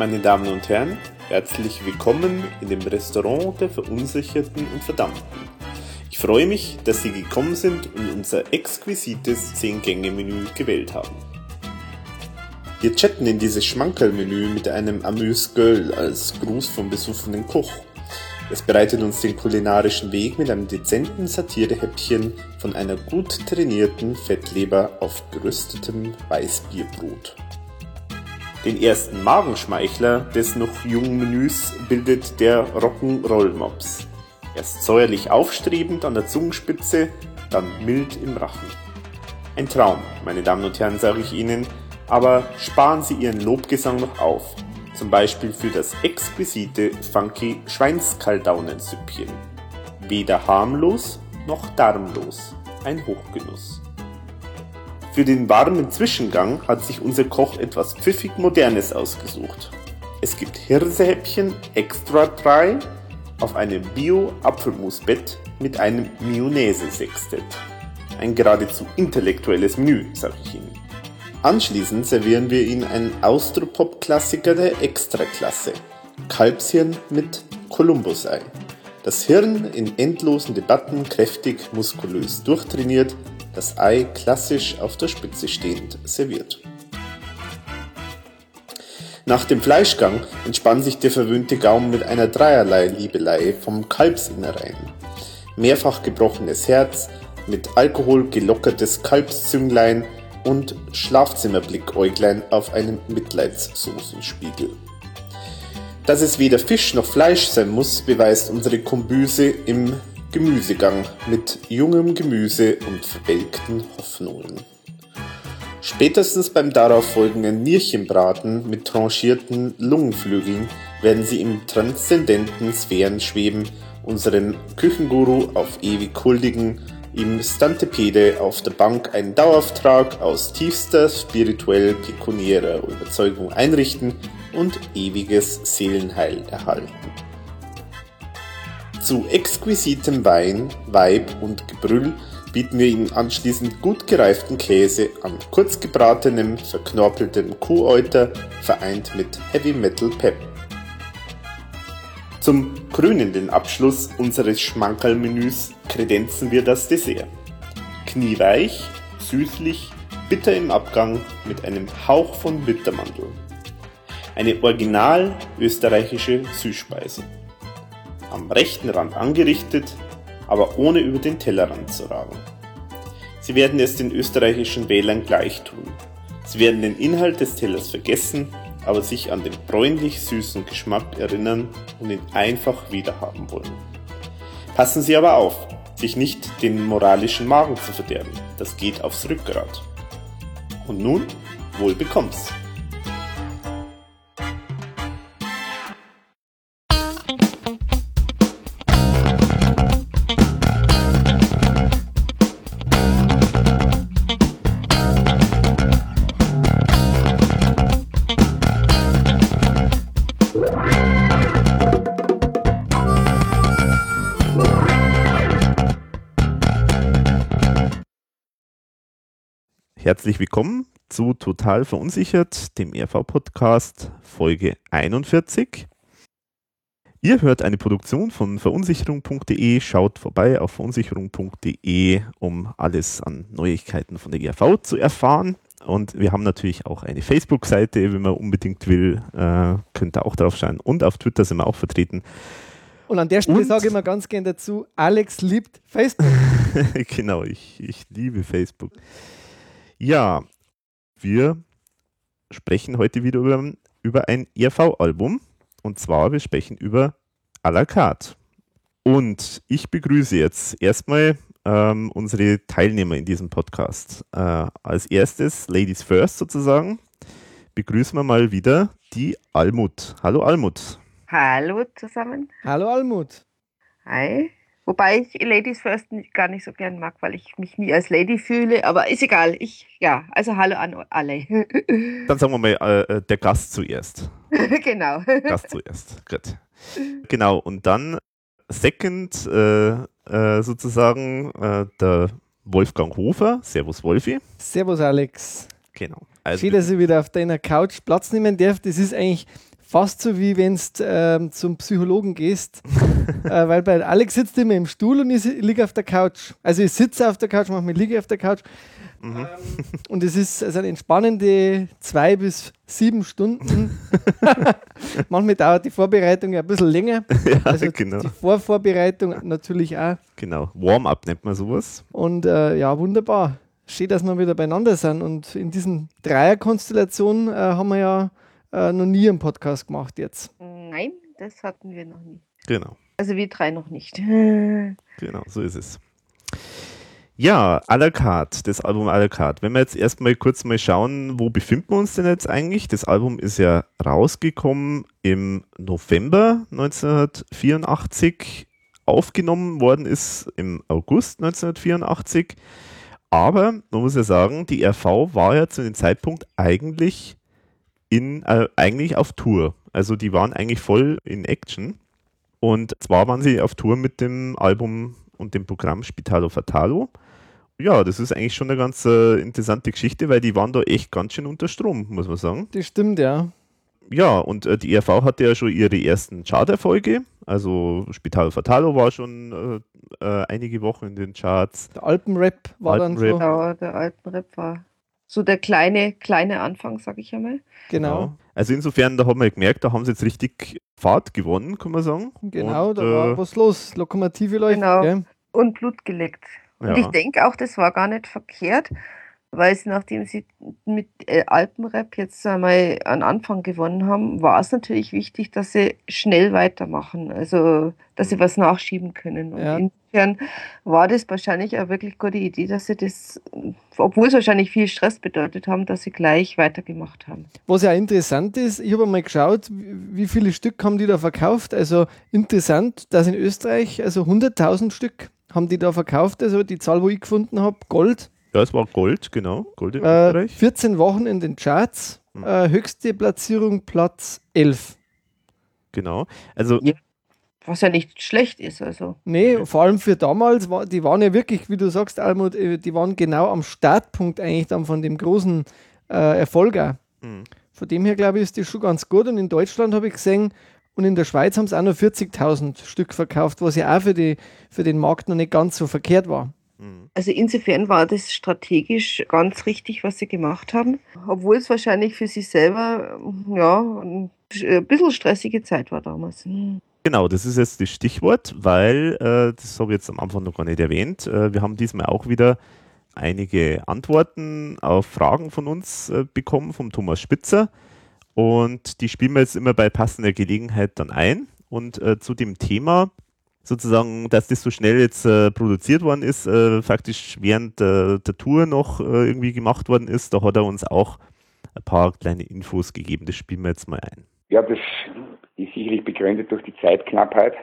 meine Damen und Herren, herzlich willkommen in dem Restaurant der Verunsicherten und Verdammten. Ich freue mich, dass Sie gekommen sind und unser exquisites 10-Gänge-Menü gewählt haben. Wir chatten in dieses Schmankerl-Menü mit einem Amuse Girl als Gruß vom besoffenen Koch. Es bereitet uns den kulinarischen Weg mit einem dezenten Satirehäppchen von einer gut trainierten Fettleber auf geröstetem Weißbierbrot. Den ersten Magenschmeichler des noch jungen Menüs bildet der Rock'n'Roll-Mops. Erst säuerlich aufstrebend an der Zungenspitze, dann mild im Rachen. Ein Traum, meine Damen und Herren, sage ich Ihnen, aber sparen Sie Ihren Lobgesang noch auf, zum Beispiel für das exquisite funky Schweinskaldaunensüppchen. Weder harmlos noch darmlos, ein Hochgenuss. Für den warmen Zwischengang hat sich unser Koch etwas pfiffig Modernes ausgesucht. Es gibt Hirsehäppchen extra dry auf einem Bio-Apfelmusbett mit einem Mayonnaise-Sextett. Ein geradezu intellektuelles Menü, sag ich Ihnen. Anschließend servieren wir Ihnen einen Austropop-Klassiker der Extraklasse. Kalbshirn mit Kolumbusei. Das Hirn in endlosen Debatten kräftig muskulös durchtrainiert, das Ei klassisch auf der Spitze stehend serviert. Nach dem Fleischgang entspannt sich der verwöhnte Gaumen mit einer dreierlei Liebelei vom Kalbsinnereien. Mehrfach gebrochenes Herz, mit Alkohol gelockertes Kalbszünglein und Schlafzimmerblickäuglein auf einem Mitleidssoßenspiegel. Dass es weder Fisch noch Fleisch sein muss, beweist unsere Kombüse im Gemüsegang mit jungem Gemüse und verwelkten Hoffnungen. Spätestens beim darauf folgenden Nierchenbraten mit tranchierten Lungenflügeln werden sie im transzendenten Sphären schweben, unseren Küchenguru auf ewig huldigen, ihm Stantepede auf der Bank einen Dauerauftrag aus tiefster spirituell pekuniärer Überzeugung einrichten und ewiges Seelenheil erhalten. Zu exquisitem Wein, Weib und Gebrüll bieten wir Ihnen anschließend gut gereiften Käse an kurz gebratenem, verknorpeltem Kuhäuter vereint mit Heavy Metal Pep. Zum krönenden Abschluss unseres Schmankerl-Menüs kredenzen wir das Dessert. Knieweich, süßlich, bitter im Abgang mit einem Hauch von Bittermandel. Eine original österreichische Süßspeise am rechten Rand angerichtet, aber ohne über den Tellerrand zu ragen. Sie werden es den österreichischen Wählern gleich tun. Sie werden den Inhalt des Tellers vergessen, aber sich an den bräunlich süßen Geschmack erinnern und ihn einfach wiederhaben wollen. Passen Sie aber auf, sich nicht den moralischen Magen zu verderben. Das geht aufs Rückgrat. Und nun, wohl bekomm's. Herzlich willkommen zu Total Verunsichert, dem RV-Podcast Folge 41. Ihr hört eine Produktion von verunsicherung.de. Schaut vorbei auf verunsicherung.de, um alles an Neuigkeiten von der ERV zu erfahren. Und wir haben natürlich auch eine Facebook-Seite, wenn man unbedingt will, äh, könnt ihr auch drauf schauen. Und auf Twitter sind wir auch vertreten. Und an der Stelle sage ich mal ganz gern dazu, Alex liebt Facebook. genau, ich, ich liebe Facebook. Ja, wir sprechen heute wieder über, über ein ERV-Album. Und zwar, wir sprechen über à la carte. Und ich begrüße jetzt erstmal ähm, unsere Teilnehmer in diesem Podcast. Äh, als erstes, Ladies First sozusagen, begrüßen wir mal wieder die Almut. Hallo Almut. Hallo zusammen. Hallo Almut. Hi. Wobei ich Ladies First gar nicht so gern mag, weil ich mich nie als Lady fühle. Aber ist egal. Ich, ja, also hallo an alle. Dann sagen wir mal äh, äh der Gast zuerst. genau. Gast zuerst. Gut. Genau. Und dann second äh, äh, sozusagen äh, der Wolfgang Hofer. Servus Wolfi. Servus Alex. Genau. Also Schön, dass ich wieder auf deiner Couch Platz nehmen darf. Das ist eigentlich fast so wie wenn du ähm, zum Psychologen gehst. äh, weil bei Alex sitzt immer im Stuhl und ich liege auf der Couch. Also ich sitze auf der Couch, manchmal liege ich auf der Couch. Ähm, und es ist also eine entspannende zwei bis sieben Stunden. manchmal dauert die Vorbereitung ja ein bisschen länger. ja, Also genau. die Vorvorbereitung natürlich auch. genau. Warm-up nennt man sowas. Und äh, ja, wunderbar. Schön, dass wir wieder beieinander sind. Und in diesen Dreierkonstellationen äh, haben wir ja äh, noch nie einen Podcast gemacht jetzt. Nein, das hatten wir noch nie. Genau. Also wir drei noch nicht. Genau, so ist es. Ja, à la carte, das Album à la carte. Wenn wir jetzt erstmal kurz mal schauen, wo befinden wir uns denn jetzt eigentlich? Das Album ist ja rausgekommen im November 1984, aufgenommen worden ist im August 1984. Aber man muss ja sagen, die RV war ja zu dem Zeitpunkt eigentlich in äh, eigentlich auf Tour. Also die waren eigentlich voll in Action. Und zwar waren sie auf Tour mit dem Album und dem Programm Spitalo Fatalo. Ja, das ist eigentlich schon eine ganz äh, interessante Geschichte, weil die waren da echt ganz schön unter Strom, muss man sagen. Das stimmt, ja. Ja, und äh, die ERV hatte ja schon ihre ersten Charterfolge. Also Spitalo Fatalo war schon äh, äh, einige Wochen in den Charts. Der Alpenrap war dann so. Alpenrap. Genau, der alten Rap war so der kleine, kleine Anfang, sag ich einmal. Genau. Also insofern, da haben wir gemerkt, da haben sie jetzt richtig Fahrt gewonnen, kann man sagen. Genau, Und, da war äh, was los. Lokomotive läuft. Genau. Gell? Und Blut geleckt. Und Ja. ich denke auch, das war gar nicht verkehrt, weil es, nachdem sie mit äh, Alpenrap jetzt einmal an Anfang gewonnen haben, war es natürlich wichtig, dass sie schnell weitermachen, also dass sie was nachschieben können. Und Ja. insofern war das wahrscheinlich eine wirklich gute Idee, dass sie das, obwohl es wahrscheinlich viel Stress bedeutet haben, dass sie gleich weitergemacht haben. Was ja interessant ist, ich habe mal geschaut, wie wie viele Stück haben die da verkauft. Also interessant, dass in Österreich, also 100.000 Stück haben die da verkauft. Also die Zahl, wo ich gefunden habe, Gold. Ja, es war Gold, genau. Gold in Äh, Österreich. 14 Wochen in den Charts. Mhm. Äh, höchste Platzierung Platz 11. Genau. Also Was ja nicht schlecht ist, also. Nee, vor allem für damals, war, die waren ja wirklich, wie du sagst, Almut, äh, die waren genau am Startpunkt eigentlich dann von dem großen äh, Erfolg auch. Mhm. Von dem her, glaube ich, ist das schon ganz gut. Und in Deutschland habe ich gesehen, und in der Schweiz haben sie auch noch 40.000 Stück verkauft, was ja auch für, die, für den Markt noch nicht ganz so verkehrt war. Mhm. Also insofern war das strategisch ganz richtig, was sie gemacht haben, obwohl es wahrscheinlich für sie selber ja ein ein bisschen stressige Zeit war damals. Genau, das ist jetzt das Stichwort, weil, äh, das habe ich jetzt am Anfang noch gar nicht erwähnt, äh, wir haben diesmal auch wieder einige Antworten auf Fragen von uns äh, bekommen, vom Thomas Spitzer. Und die spielen wir jetzt immer bei passender Gelegenheit dann ein. Und äh, zu dem Thema, sozusagen, dass das so schnell jetzt äh, produziert worden ist, äh, faktisch während äh, der Tour noch äh, irgendwie gemacht worden ist, da hat er uns auch ein paar kleine Infos gegeben. Das spielen wir jetzt mal ein. Ja, das ist sicherlich begründet durch die Zeitknappheit,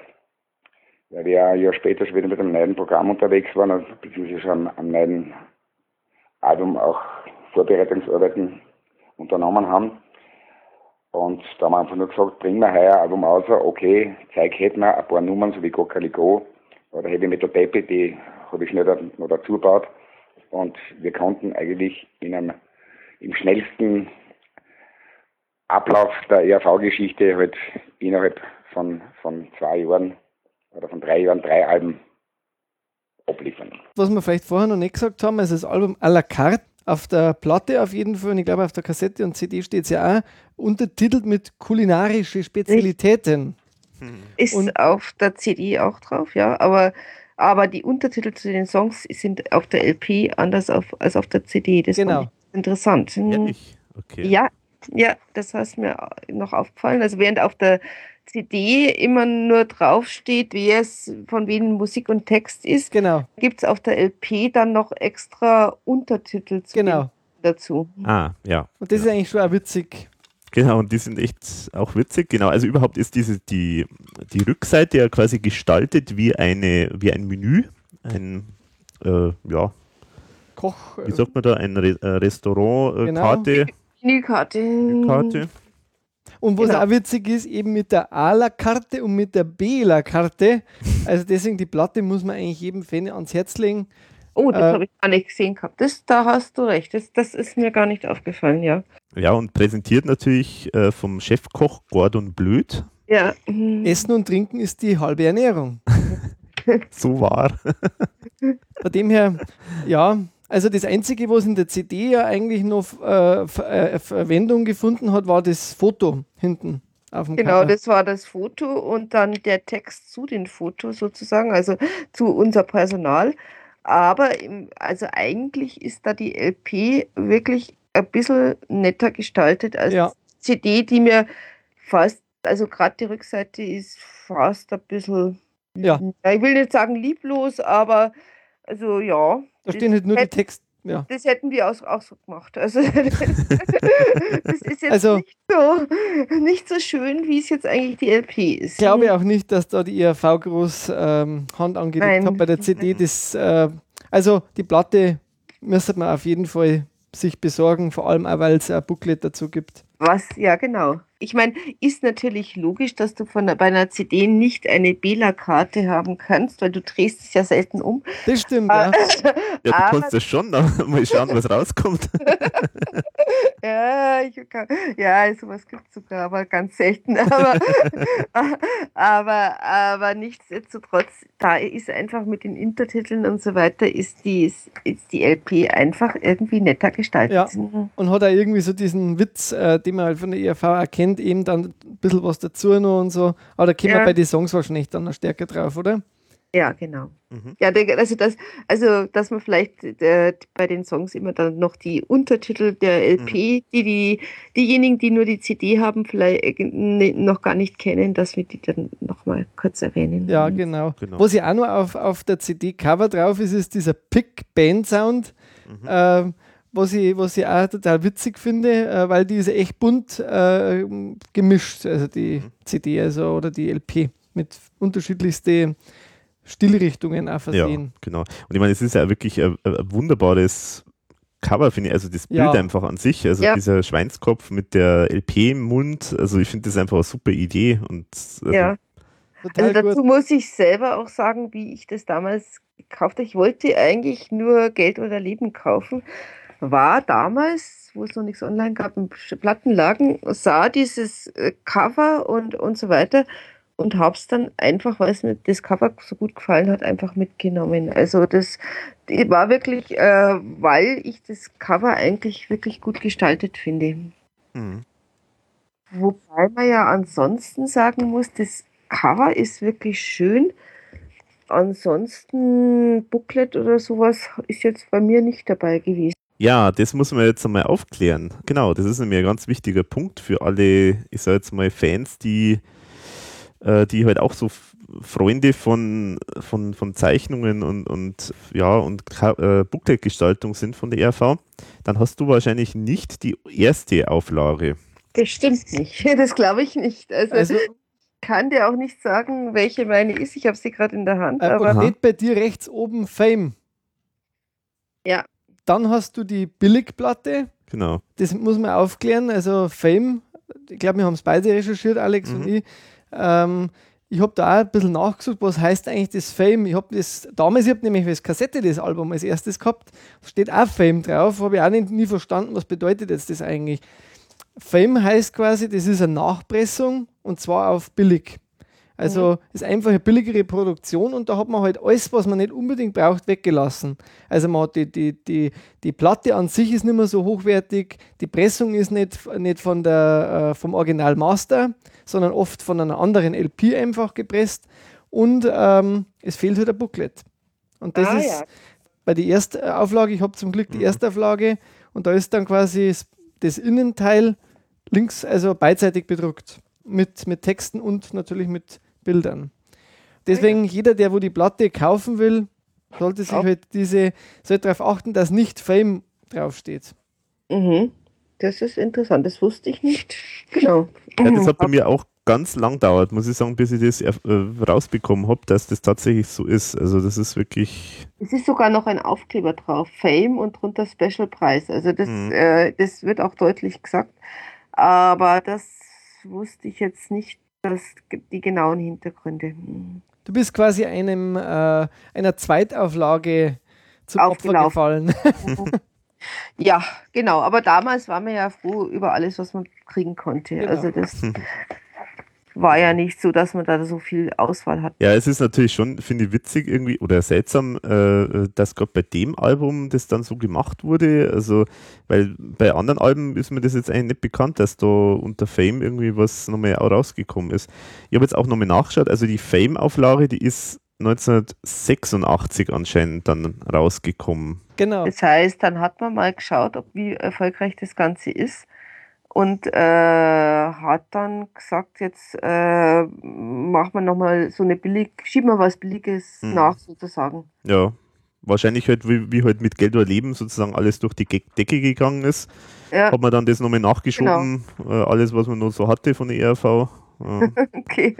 weil wir ja später schon wieder mit einem neuen Programm unterwegs waren, also beziehungsweise schon am neuen Album auch Vorbereitungsarbeiten unternommen haben. Und da haben wir einfach nur gesagt, bringen wir heuer ein Album raus, okay, zeig hätten wir ein paar Nummern, so wie Gokali Go oder Heavy Metal Baby, die habe ich schnell noch dazu gebaut. Und wir konnten eigentlich in einem, im schnellsten Ablauf der ERV-Geschichte halt innerhalb von, von zwei Jahren oder von drei Jahren drei Alben abliefern. Was wir vielleicht vorher noch nicht gesagt haben, also das Album à la carte auf der Platte auf jeden Fall und ich glaube auf der Kassette und CD steht es ja auch, untertitelt mit kulinarische Spezialitäten. Ist Und- auf der CD auch drauf, ja, aber, aber die Untertitel zu den Songs sind auf der LP anders auf, als auf der CD. Das Genau. interessant. Ehrlich? Okay. Ja, ja, das ist mir noch aufgefallen. Also während auf der CD immer nur draufsteht, wer es von wem Musik und Text ist, Genau, gibt es auf der LP dann noch extra Untertitel zu genau. dazu. Ah, ja. Und das ist eigentlich schon auch witzig. Genau, und die sind echt auch witzig. Genau, also überhaupt ist diese, die, die Rückseite ja quasi gestaltet wie, eine, wie ein Menü. Ein, äh, ja, Koch. wie sagt man da, ein Re äh, Genau. Restaurant-Karte. Menükarte. Und was Genau. auch witzig ist, eben mit der A-La-Karte und mit der B-La-Karte. Also deswegen die Platte muss man eigentlich jedem Fan ans Herz legen. Oh, das äh, habe ich gar nicht gesehen gehabt. Das, da hast du recht. Das, das ist mir gar nicht aufgefallen, ja. Ja, und präsentiert natürlich äh, vom Chefkoch Gordon Blöd. Ja. Essen und Trinken ist die halbe Ernährung. so wahr. Von dem her, ja, also das Einzige, was in der CD ja eigentlich noch äh, äh, Verwendung gefunden hat, war das Foto hinten. Auf dem genau, Cover. das war das Foto und dann der Text zu den Fotos sozusagen, also zu unser Personal. Aber im, also eigentlich ist da die LP wirklich ein bisschen netter gestaltet als ja. CD, die mir fast, also gerade die Rückseite ist fast ein bisschen, ja. ich will nicht sagen lieblos, aber also ja. Da stehen halt nur die Texte. Ja. Das hätten wir auch, auch so gemacht. Also das ist jetzt also, nicht, so, nicht so schön, wie es jetzt eigentlich die LP ist. Ich glaube auch nicht, dass da die ERV groß ähm, Hand angelegt hat bei der CD. Das, äh, also die Platte müsste man auf jeden Fall sich besorgen, vor allem auch, weil es ein Booklet dazu gibt. Was, ja, genau. Ich meine, ist natürlich logisch, dass du von, bei einer CD nicht eine Bela-Karte haben kannst, weil du drehst es ja selten um. Das stimmt, ja. ja, du kannst das schon, mal schauen, was rauskommt. ja, ich kann, ja, sowas gibt es sogar, aber ganz selten. Aber, aber, aber nichtsdestotrotz, da ist einfach mit den Intertiteln und so weiter, ist die, ist die LP einfach irgendwie netter gestaltet. Ja, und hat auch irgendwie so diesen Witz, äh, den man halt von der ERV erkennt, Band eben dann ein bisschen was dazu noch und so. Aber da kommen ja. wir bei den Songs wahrscheinlich dann noch stärker drauf, oder? Ja, genau. Mhm. Ja, also das, also dass man vielleicht äh, bei den Songs immer dann noch die Untertitel der LP, mhm. die, die diejenigen, die nur die CD haben, vielleicht äh, noch gar nicht kennen, dass wir die dann nochmal kurz erwähnen. Ja, genau. genau. Was ja auch noch auf, auf der CD-Cover drauf ist, ist dieser Pick-Band-Sound. Mhm. Ähm, was ich, was ich auch total witzig finde, äh, weil die ist echt bunt äh, gemischt, also die mhm. CD also, oder die LP mit unterschiedlichsten Stilrichtungen auch versehen. Ja, genau. Und ich meine, es ist ja wirklich ein, ein wunderbares Cover, finde ich, also das Bild ja. einfach an sich, also ja. dieser Schweinskopf mit der LP im Mund, also ich finde das einfach eine super Idee und also ja. also dazu gut. muss ich selber auch sagen, wie ich das damals gekauft habe. Ich wollte eigentlich nur Geld oder Leben kaufen war damals, wo es noch nichts online gab, im Plattenlagen, sah dieses äh, Cover und, und so weiter und habe es dann einfach, weil es mir das Cover so gut gefallen hat, einfach mitgenommen. Also das war wirklich, äh, weil ich das Cover eigentlich wirklich gut gestaltet finde. Mhm. Wobei man ja ansonsten sagen muss, das Cover ist wirklich schön. Ansonsten Booklet oder sowas ist jetzt bei mir nicht dabei gewesen. Ja, das muss man jetzt einmal aufklären. Genau, das ist nämlich ein ganz wichtiger Punkt für alle, ich sage jetzt mal, Fans, die, äh, die halt auch so Freunde von, von, von Zeichnungen und, und ja und äh, Booklet-Gestaltung sind von der RV. Dann hast du wahrscheinlich nicht die erste Auflage. Das stimmt nicht. Das glaube ich nicht. Also, also kann dir auch nicht sagen, welche meine ist. Ich habe sie gerade in der Hand. Äh, aber steht bei dir rechts oben Fame. Ja, dann hast du die Billigplatte. Genau. Das muss man aufklären. Also Fame, ich glaube, wir haben es beide recherchiert, Alex mhm. und ich. Ähm, ich habe da auch ein bisschen nachgesucht, was heißt eigentlich das Fame. Ich habe das damals, ich habe nämlich als Kassette das Album als erstes gehabt, da steht auch Fame drauf, habe ich auch nicht, nie verstanden, was bedeutet jetzt das eigentlich. Fame heißt quasi, das ist eine Nachpressung und zwar auf billig. Also mhm. ist einfach eine billigere Produktion und da hat man halt alles, was man nicht unbedingt braucht, weggelassen. Also man hat die, die, die, die Platte an sich ist nicht mehr so hochwertig, die Pressung ist nicht, nicht von der, äh, vom Original Master, sondern oft von einer anderen LP einfach gepresst und ähm, es fehlt halt ein Booklet. Und das ah, ist ja. bei der Erstauflage, ich habe zum Glück die mhm. Erstauflage und da ist dann quasi das Innenteil links, also beidseitig bedruckt mit, mit Texten und natürlich mit Bildern. Deswegen, jeder, der wo die Platte kaufen will, sollte sich halt diese, sollte darauf achten, dass nicht Fame draufsteht. Mhm. Das ist interessant, das wusste ich nicht. Genau. Ja, das hat bei mir auch ganz lang gedauert, muss ich sagen, bis ich das äh, rausbekommen habe, dass das tatsächlich so ist. Also das ist wirklich. Es ist sogar noch ein Aufkleber drauf, Fame und drunter Special Preis. Also das, mhm. äh, das wird auch deutlich gesagt. Aber das wusste ich jetzt nicht, dass die genauen Hintergründe. Hm. Du bist quasi einem, äh, einer Zweitauflage zum Opfer gefallen. ja, genau. Aber damals waren wir ja froh über alles, was man kriegen konnte. Genau. Also das war ja nicht so, dass man da so viel Auswahl hat. Ja, es ist natürlich schon, finde ich, witzig irgendwie oder seltsam, äh, dass gerade bei dem Album das dann so gemacht wurde. Also, weil bei anderen Alben ist mir das jetzt eigentlich nicht bekannt, dass da unter Fame irgendwie was nochmal rausgekommen ist. Ich habe jetzt auch nochmal nachgeschaut, also die Fame-Auflage, die ist 1986 anscheinend dann rausgekommen. Genau. Das heißt, dann hat man mal geschaut, ob wie erfolgreich das Ganze ist und äh, hat dann gesagt, jetzt äh, machen wir nochmal so eine billig, schieben wir was Billiges hm. nach sozusagen. Ja, wahrscheinlich halt, wie, wie halt mit Geld oder Leben sozusagen alles durch die Decke gegangen ist, ja. hat man dann das nochmal nachgeschoben, genau. äh, alles, was man noch so hatte von der ERV. Ja. okay.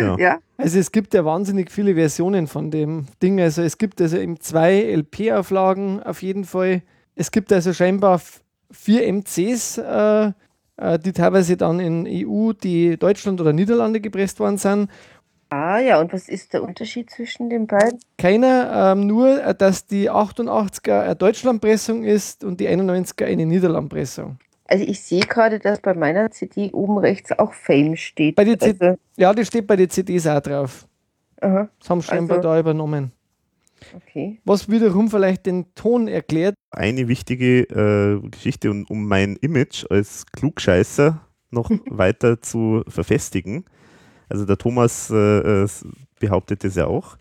Ja. ja. Also es gibt ja wahnsinnig viele Versionen von dem Ding. Also es gibt also eben zwei LP-Auflagen auf jeden Fall. Es gibt also scheinbar vier MCs, äh, äh, die teilweise dann in EU, die Deutschland oder Niederlande gepresst worden sind. Ah ja, und was ist der Unterschied zwischen den beiden? Keiner, ähm, nur, äh, dass die 88er eine Deutschlandpressung ist und die 91er eine Niederlandpressung. Also ich sehe gerade, dass bei meiner CD oben rechts auch Fame steht. Bei also ja, das steht bei den CDs auch drauf. Aha. Das haben scheinbar also, da übernommen. Okay. Was wiederum vielleicht den Ton erklärt. Eine wichtige äh, Geschichte, um, um mein Image als Klugscheißer noch weiter zu verfestigen. Also der Thomas äh, äh behauptet es ja auch.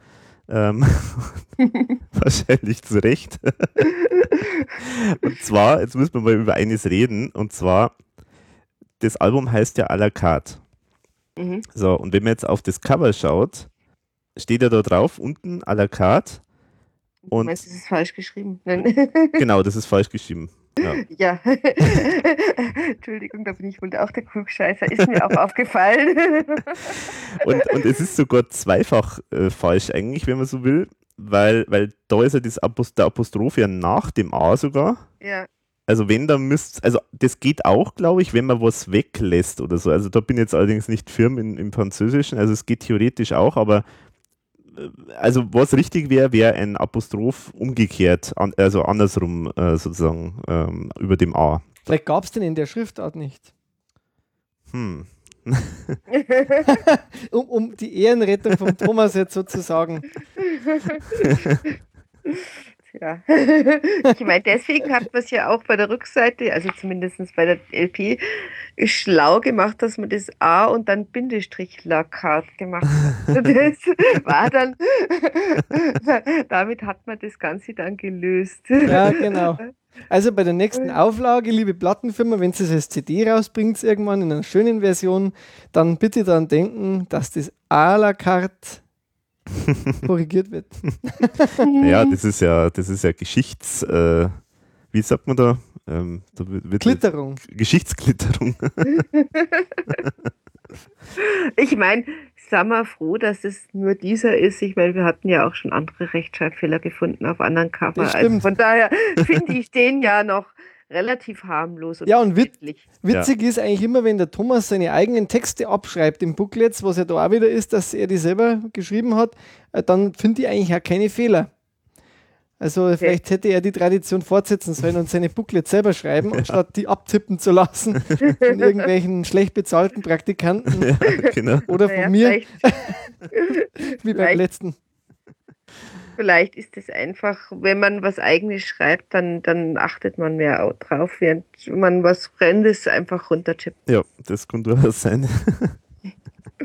Ähm, wahrscheinlich zu Recht. und zwar, jetzt müssen wir mal über eines reden, und zwar, das Album heißt ja à la carte. Mhm. So, und wenn man jetzt auf das Cover schaut, steht ja da drauf, unten à la carte, und du meinst, das ist falsch geschrieben? genau, das ist falsch geschrieben. Ja. ja. Entschuldigung, da bin ich wohl auch der Klugscheißer. Ist mir auch aufgefallen. und, und es ist sogar zweifach äh, falsch eigentlich, wenn man so will, weil, weil da ist ja das Apost der Apostroph ja nach dem A sogar. Ja. Also wenn, dann müsst also das geht auch, glaube ich, wenn man was weglässt oder so. Also da bin ich jetzt allerdings nicht firm in, im Französischen, also es geht theoretisch auch, aber also was richtig wäre, wäre ein Apostroph umgekehrt, an, also andersrum äh, sozusagen ähm, über dem A. Vielleicht gab es den in der Schriftart nicht. Hm. um, um die Ehrenrettung von Thomas jetzt sozusagen. Ja. ich meine, deswegen hat man es ja auch bei der Rückseite, also zumindest bei der LP, schlau gemacht, dass man das A und dann Bindestrich Lakat gemacht hat. Das war dann, damit hat man das Ganze dann gelöst. Ja, genau. Also bei der nächsten Auflage, liebe Plattenfirma, wenn sie es als CD rausbringt, irgendwann in einer schönen Version, dann bitte daran denken, dass das à la carte korrigiert wird. ja, das ist ja, das ist ja Geschichts, äh, wie sagt man da? Ähm, da wird Glitterung. Geschichtsglitterung. ich meine, sagen wir froh, dass es nur dieser ist. Ich meine, wir hatten ja auch schon andere Rechtschreibfehler gefunden auf anderen Cover. Also von daher finde ich den ja noch relativ harmlos und Ja, und wit witzig ja. ist eigentlich immer, wenn der Thomas seine eigenen Texte abschreibt im Booklets, was ja da auch wieder ist, dass er die selber geschrieben hat, äh, dann finde ich eigentlich auch keine Fehler. Also okay. vielleicht hätte er die Tradition fortsetzen sollen und seine Booklets selber schreiben, anstatt die abtippen zu lassen von irgendwelchen schlecht bezahlten Praktikanten. Ja, genau. Oder von naja, mir. Wie beim letzten. Vielleicht ist es einfach, wenn man was eigenes schreibt, dann, dann achtet man mehr drauf, während man was Fremdes einfach runtertippt. Ja, das kann durchaus sein.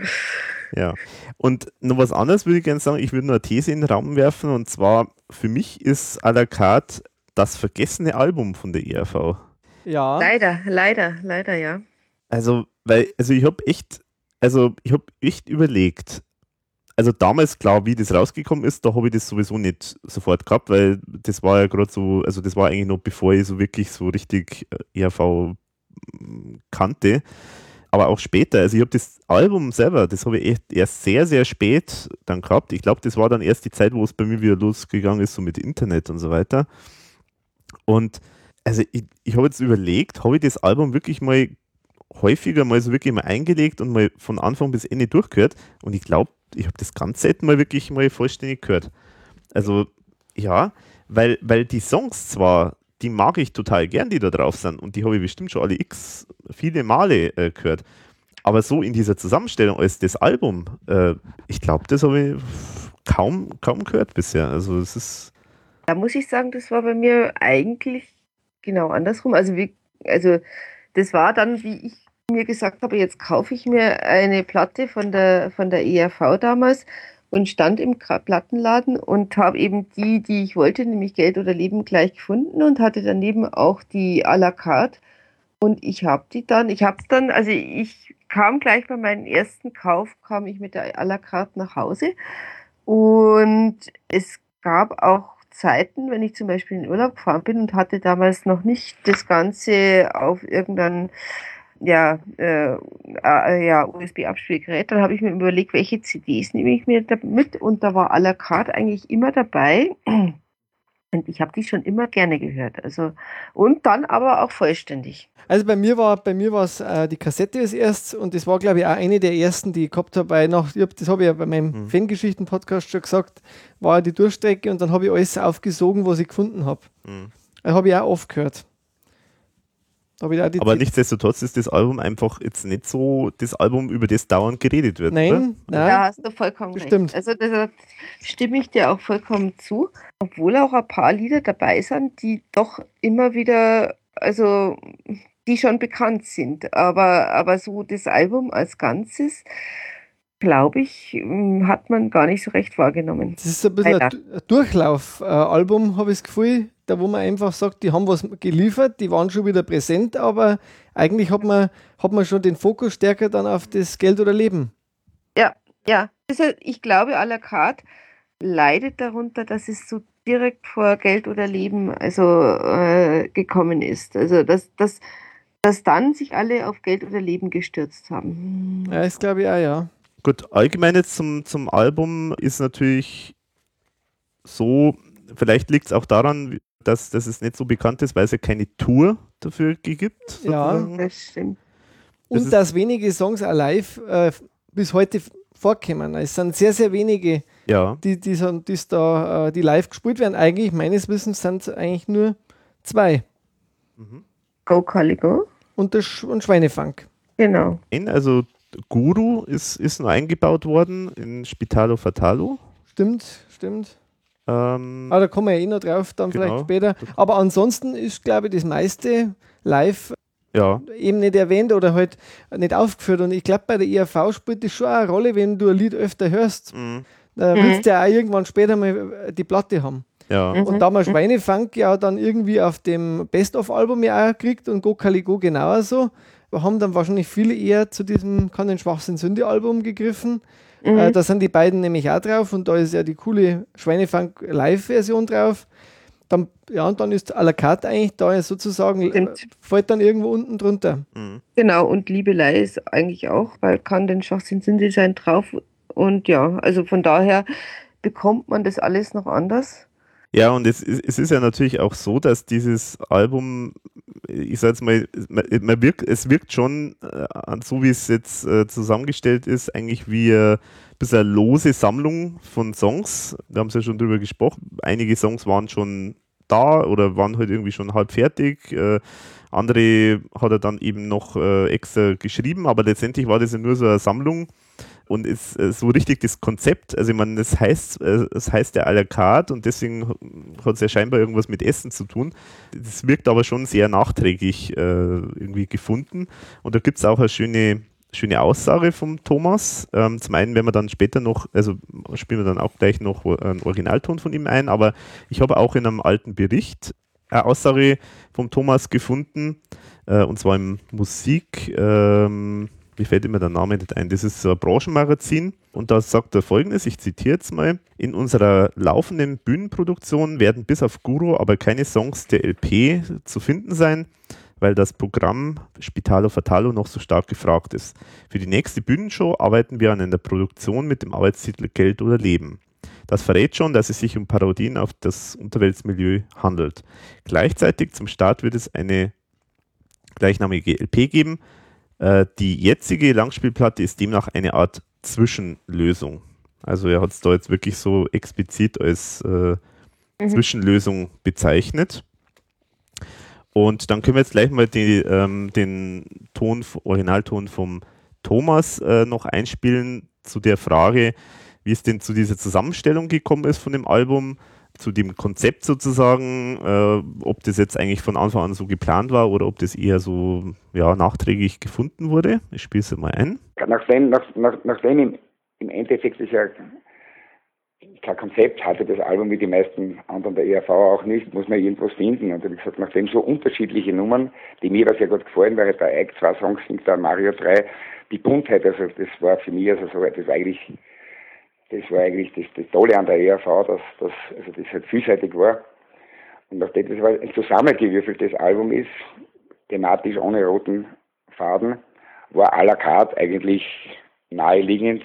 ja. Und noch was anderes würde ich gerne sagen. Ich würde nur eine These in den Raum werfen und zwar für mich ist à la carte das vergessene Album von der ERV. Ja. Leider, leider, leider, ja. Also, weil, also ich habe echt, also ich habe echt überlegt, also damals, klar, wie das rausgekommen ist, da habe ich das sowieso nicht sofort gehabt, weil das war ja gerade so, also das war eigentlich noch bevor ich so wirklich so richtig äh, ERV kannte. Aber auch später, also ich habe das Album selber, das habe ich echt erst sehr, sehr spät dann gehabt. Ich glaube, das war dann erst die Zeit, wo es bei mir wieder losgegangen ist, so mit Internet und so weiter. Und also ich, ich habe jetzt überlegt, habe ich das Album wirklich mal häufiger mal so wirklich mal eingelegt und mal von Anfang bis Ende durchgehört. Und ich glaube, ich habe das ganz selten mal wirklich mal vollständig gehört. Also ja, weil, weil die Songs zwar, die mag ich total gern, die da drauf sind und die habe ich bestimmt schon alle x viele Male äh, gehört. Aber so in dieser Zusammenstellung als das Album, äh, ich glaube, das habe ich kaum, kaum gehört bisher. Also es ist. Da muss ich sagen, das war bei mir eigentlich genau andersrum. Also wie, also das war dann, wie ich mir gesagt habe, jetzt kaufe ich mir eine Platte von der von der ERV damals und stand im Plattenladen und habe eben die, die ich wollte, nämlich Geld oder Leben gleich gefunden und hatte daneben auch die à la carte. Und ich habe die dann, ich habe es dann, also ich kam gleich bei meinem ersten Kauf, kam ich mit der à la carte nach Hause und es gab auch Zeiten, wenn ich zum Beispiel in Urlaub gefahren bin und hatte damals noch nicht das Ganze auf irgendein ja, äh, äh, ja, USB-Abspielgerät, dann habe ich mir überlegt, welche CDs nehme ich mir da mit und da war à la carte eigentlich immer dabei. Und ich habe die schon immer gerne gehört. Also, und dann aber auch vollständig. Also bei mir war bei mir war es äh, die Kassette als erstes und das war, glaube ich, auch eine der ersten, die ich gehabt habe, weil nach, das habe ich ja bei meinem mhm. Fangeschichten-Podcast schon gesagt, war die Durchstrecke und dann habe ich alles aufgesogen, was ich gefunden habe. Mhm. Das habe ich auch oft gehört. Aber nichtsdestotrotz ist das Album einfach jetzt nicht so das Album, über das dauernd geredet wird. Nein, oder? nein. Da hast du vollkommen Bestimmt. recht. Also da stimme ich dir auch vollkommen zu. Obwohl auch ein paar Lieder dabei sind, die doch immer wieder, also die schon bekannt sind. Aber, aber so das Album als Ganzes, glaube ich, hm, hat man gar nicht so recht wahrgenommen. Das ist ein bisschen ein Durchlauf-Album, äh, habe ich das Gefühl da wo man einfach sagt, die haben was geliefert, die waren schon wieder präsent, aber eigentlich hat man, hat man schon den Fokus stärker dann auf das Geld oder Leben. Ja, ja. Also ich glaube, à la carte leidet darunter, dass es so direkt vor Geld oder Leben also äh, gekommen ist. Also dass, dass, dass dann sich alle auf Geld oder Leben gestürzt haben. Ja, das glaube ich auch, ja. Gut, allgemein jetzt zum, zum Album ist natürlich so, vielleicht liegt es auch daran, dass, dass es nicht so bekannt ist, weil es ja keine Tour dafür gibt. Sozusagen. Ja, das stimmt. Und das dass wenige Songs live äh, bis heute vorkommen. Es sind sehr, sehr wenige, ja. die, die, die, da, äh, die live gespielt werden. Eigentlich, meines Wissens, sind es eigentlich nur zwei. Mhm. Go Caligo. Und, Sch und Schweinefunk. Genau. Also Guru ist, ist noch eingebaut worden in Spitalo Fatalo. Stimmt, stimmt. Ähm, ah, da kommen wir ja eh noch drauf, dann genau. vielleicht später. Aber ansonsten ist, glaube ich, das meiste live ja. eben nicht erwähnt oder halt nicht aufgeführt. Und ich glaube, bei der IAV spielt das schon eine Rolle, wenn du ein Lied öfter hörst. Mhm. Da willst du ja auch irgendwann später mal die Platte haben. Ja. Mhm. Und damals Schweinefunk ja dann irgendwie auf dem Best-of-Album ja auch gekriegt und Go Caligo genauso. Wir haben dann wahrscheinlich viele eher zu diesem Kann den Schwachsinn Sünde-Album gegriffen. Mhm. Äh, da sind die beiden nämlich auch drauf und da ist ja die coole Schweinefunk Live-Version drauf. Dann, ja, und dann ist à la carte eigentlich da sozusagen, äh, fällt dann irgendwo unten drunter. Mhm. Genau, und Liebelei ist eigentlich auch, weil kann den Schwachsinn Sünde sein drauf. Und ja, also von daher bekommt man das alles noch anders. Ja, und es, es ist ja natürlich auch so, dass dieses Album, ich sage jetzt mal, man wirkt, es wirkt schon, äh, so wie es jetzt äh, zusammengestellt ist, eigentlich wie ein bisschen eine lose Sammlung von Songs. Wir haben es ja schon drüber gesprochen. Einige Songs waren schon da oder waren halt irgendwie schon halb fertig. Äh, andere hat er dann eben noch äh, extra geschrieben, aber letztendlich war das ja nur so eine Sammlung und ist äh, so richtig das Konzept, also ich meine, das heißt, äh, heißt ja à la carte und deswegen hat es ja scheinbar irgendwas mit Essen zu tun. Das wirkt aber schon sehr nachträglich äh, irgendwie gefunden und da gibt es auch eine schöne schöne Aussage vom Thomas. Ähm, zum einen werden wir dann später noch, also spielen wir dann auch gleich noch einen Originalton von ihm ein, aber ich habe auch in einem alten Bericht eine Aussage vom Thomas gefunden, äh, und zwar im Musik, ähm, mir fällt immer der Name nicht ein, das ist so ein Branchenmagazin und da sagt er folgendes, ich zitiere jetzt mal, in unserer laufenden Bühnenproduktion werden bis auf Guru aber keine Songs der LP zu finden sein, weil das Programm Spitalo Fatalo noch so stark gefragt ist. Für die nächste Bühnenshow arbeiten wir an einer Produktion mit dem Arbeitstitel Geld oder Leben. Das verrät schon, dass es sich um Parodien auf das Unterweltsmilieu handelt. Gleichzeitig zum Start wird es eine gleichnamige LP geben, äh, die jetzige Langspielplatte ist demnach eine Art Zwischenlösung. Also er hat es da jetzt wirklich so explizit als, äh, mhm. Zwischenlösung bezeichnet. Und dann können wir jetzt gleich mal die, ähm, den Ton, Originalton vom Thomas äh, noch einspielen zu der Frage, wie es denn zu dieser Zusammenstellung gekommen ist von dem Album, zu dem Konzept sozusagen, äh, ob das jetzt eigentlich von Anfang an so geplant war oder ob das eher so ja, nachträglich gefunden wurde. Ich spiele es mal ein. Nachdem, nach, nach, nachdem im, im Endeffekt das ja kein Konzept hatte, das Album wie die meisten anderen der ERV auch nicht, muss man irgendwas finden. Und wie gesagt, nachdem so unterschiedliche Nummern, die mir sehr gut gefallen, weil der Ike zwei Songs singt, der Mario drei, die Buntheit, also das war für mich also so, das war eigentlich, das war eigentlich das, das Tolle an der ERV, dass, dass also das halt vielseitig war. Und nachdem das ein zusammengewürfeltes Album ist, thematisch ohne roten Faden, war à la carte eigentlich naheliegend,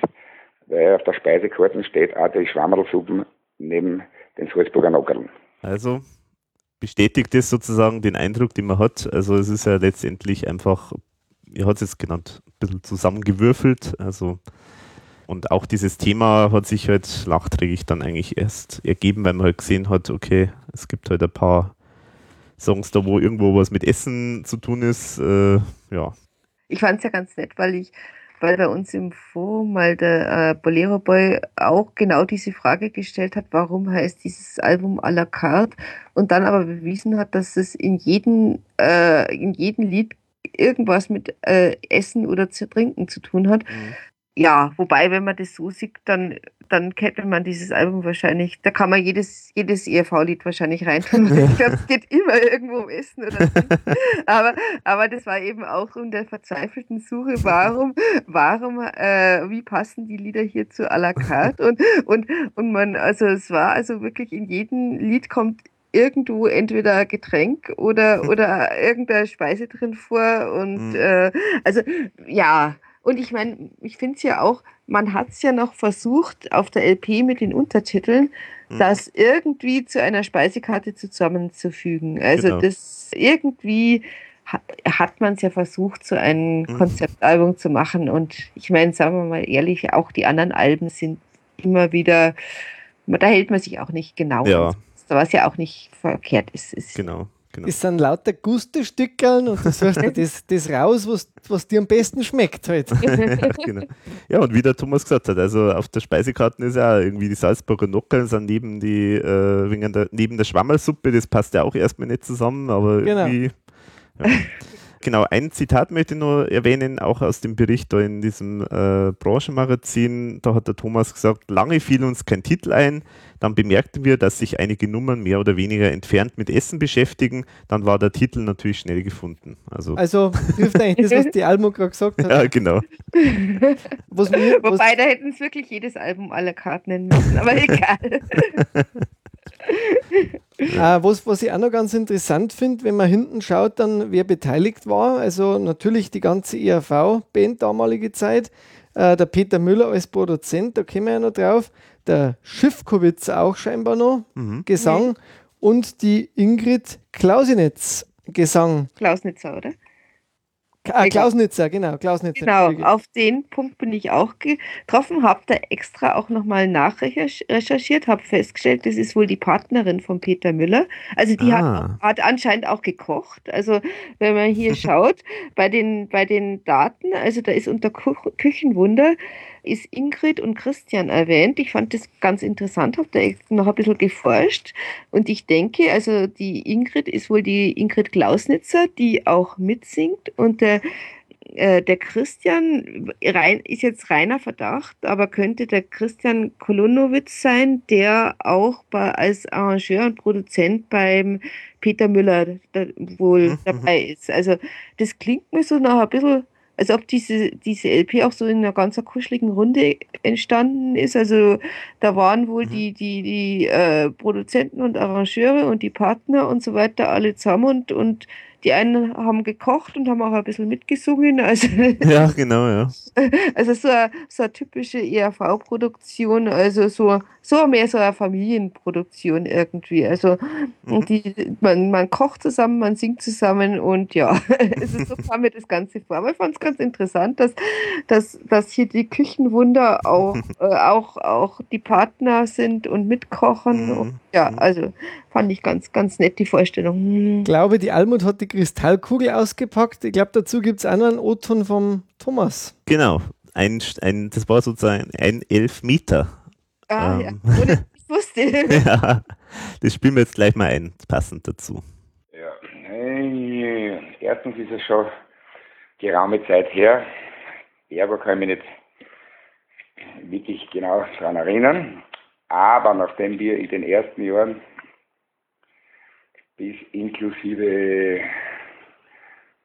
weil auf der Speisekarte steht auch die Schwammerlsuppen neben den Salzburger Nockerln. Also bestätigt das sozusagen den Eindruck, den man hat. Also es ist ja letztendlich einfach, ihr hat es jetzt genannt, ein bisschen zusammengewürfelt. Also und auch dieses Thema hat sich halt nachträglich dann eigentlich erst ergeben, weil man halt gesehen hat, okay, es gibt halt ein paar Songs da, wo irgendwo was mit Essen zu tun ist. Äh, ja. Ich fand es ja ganz nett, weil ich weil bei uns im Forum mal der äh, Bolero Boy auch genau diese Frage gestellt hat, warum heißt dieses Album à la carte und dann aber bewiesen hat, dass es in jedem, äh, in jedem Lied irgendwas mit äh, Essen oder zu Trinken zu tun hat. Mhm. Ja, wobei, wenn man das so sieht, dann, dann kennt man dieses Album wahrscheinlich, da kann man jedes, jedes ERV-Lied wahrscheinlich reintun. ich glaube, es geht immer irgendwo um Essen oder so. aber, aber das war eben auch in der verzweifelten Suche, warum, warum, äh, wie passen die Lieder hier zu à la carte? Und, und, und man, also es war also wirklich in jedem Lied kommt irgendwo entweder Getränk oder, oder irgendeine Speise drin vor und, mhm. äh, also, ja, und ich meine, ich finde es ja auch, man hat es ja noch versucht, auf der LP mit den Untertiteln, mhm. das irgendwie zu einer Speisekarte zusammenzufügen. Also genau. das irgendwie hat man es ja versucht, so ein mhm. Konzeptalbum zu machen. Und ich meine, sagen wir mal ehrlich, auch die anderen Alben sind immer wieder, da hält man sich auch nicht genau. Ja. Was ja auch nicht verkehrt ist. ist genau. Genau. Das sind lauter Gusto-Stückeln und du suchst dir das, das raus, was, was dir am besten schmeckt halt. genau. Ja, und wie der Thomas gesagt hat, also auf der Speisekarte ist ja irgendwie die Salzburger Nockeln sind neben, die, äh, wegen der, neben der Schwammersuppe, das passt ja auch erstmal nicht zusammen, aber genau. irgendwie. Ja. Genau, ein Zitat möchte ich noch erwähnen, auch aus dem Bericht da in diesem äh, Branchenmagazin. Da hat der Thomas gesagt, lange fiel uns kein Titel ein. Dann bemerkten wir, dass sich einige Nummern mehr oder weniger entfernt mit Essen beschäftigen. Dann war der Titel natürlich schnell gefunden. Also, also trifft eigentlich das, was die Almo gerade gesagt hat. Ja, genau. was was Wobei, da hätten es wirklich jedes Album aller Karten nennen müssen, aber egal. äh, was, was ich auch noch ganz interessant finde, wenn man hinten schaut, dann wer beteiligt war. Also natürlich die ganze ERV-Band damalige Zeit. Äh, der Peter Müller als Produzent, da kommen wir ja noch drauf. Der Schiffkowitz auch scheinbar noch, mhm. Gesang. Mhm. Und die Ingrid Klausinetz, Gesang. Klausnitzer, oder? Ah, Klausnitzer, genau, Klausnitzer. Genau, auf den Punkt bin ich auch getroffen, habe da extra auch nochmal nachrecherchiert, habe festgestellt, das ist wohl die Partnerin von Peter Müller. Also die ah. hat, hat anscheinend auch gekocht. Also wenn man hier schaut, bei den, bei den Daten, also da ist unter Küchenwunder ist Ingrid und Christian erwähnt. Ich fand das ganz interessant, habe da noch ein bisschen geforscht. Und ich denke, also die Ingrid ist wohl die Ingrid Klausnitzer, die auch mitsingt. Und der, äh, der Christian rein, ist jetzt reiner Verdacht, aber könnte der Christian Kolonowitz sein, der auch bei, als Arrangeur und Produzent beim Peter Müller wohl mhm. dabei ist. Also das klingt mir so nach ein bisschen als ob diese, diese LP auch so in einer ganz kuscheligen Runde entstanden ist. Also da waren wohl mhm. die, die, die äh, Produzenten und Arrangeure und die Partner und so weiter alle zusammen und, und die einen haben gekocht und haben auch ein bisschen mitgesungen. Also, ja, genau, ja. Also so eine, so eine typische ERV-Produktion, also so, so mehr so eine Familienproduktion irgendwie. Also mhm. die, man, man kocht zusammen, man singt zusammen und ja, also so kam mir das Ganze vor. Aber ich fand es ganz interessant, dass, dass, dass hier die Küchenwunder auch, äh, auch, auch die Partner sind und mitkochen. Mhm. Ja, also fand ich ganz, ganz nett die Vorstellung. Hm. Ich glaube, die Almut hat die Kristallkugel ausgepackt. Ich glaube, dazu gibt es auch noch einen O-Ton vom Thomas. Genau. Ein, ein, das war sozusagen ein Elfmeter. Ah, Ähm. ja. Ohne, ich wusste. ja, das spielen wir jetzt gleich mal ein, passend dazu. Ja, äh, erstens ist es schon geraume Zeit her. Ergo kann ich mich nicht wirklich genau daran erinnern. Aber nachdem wir in den ersten Jahren bis inklusive,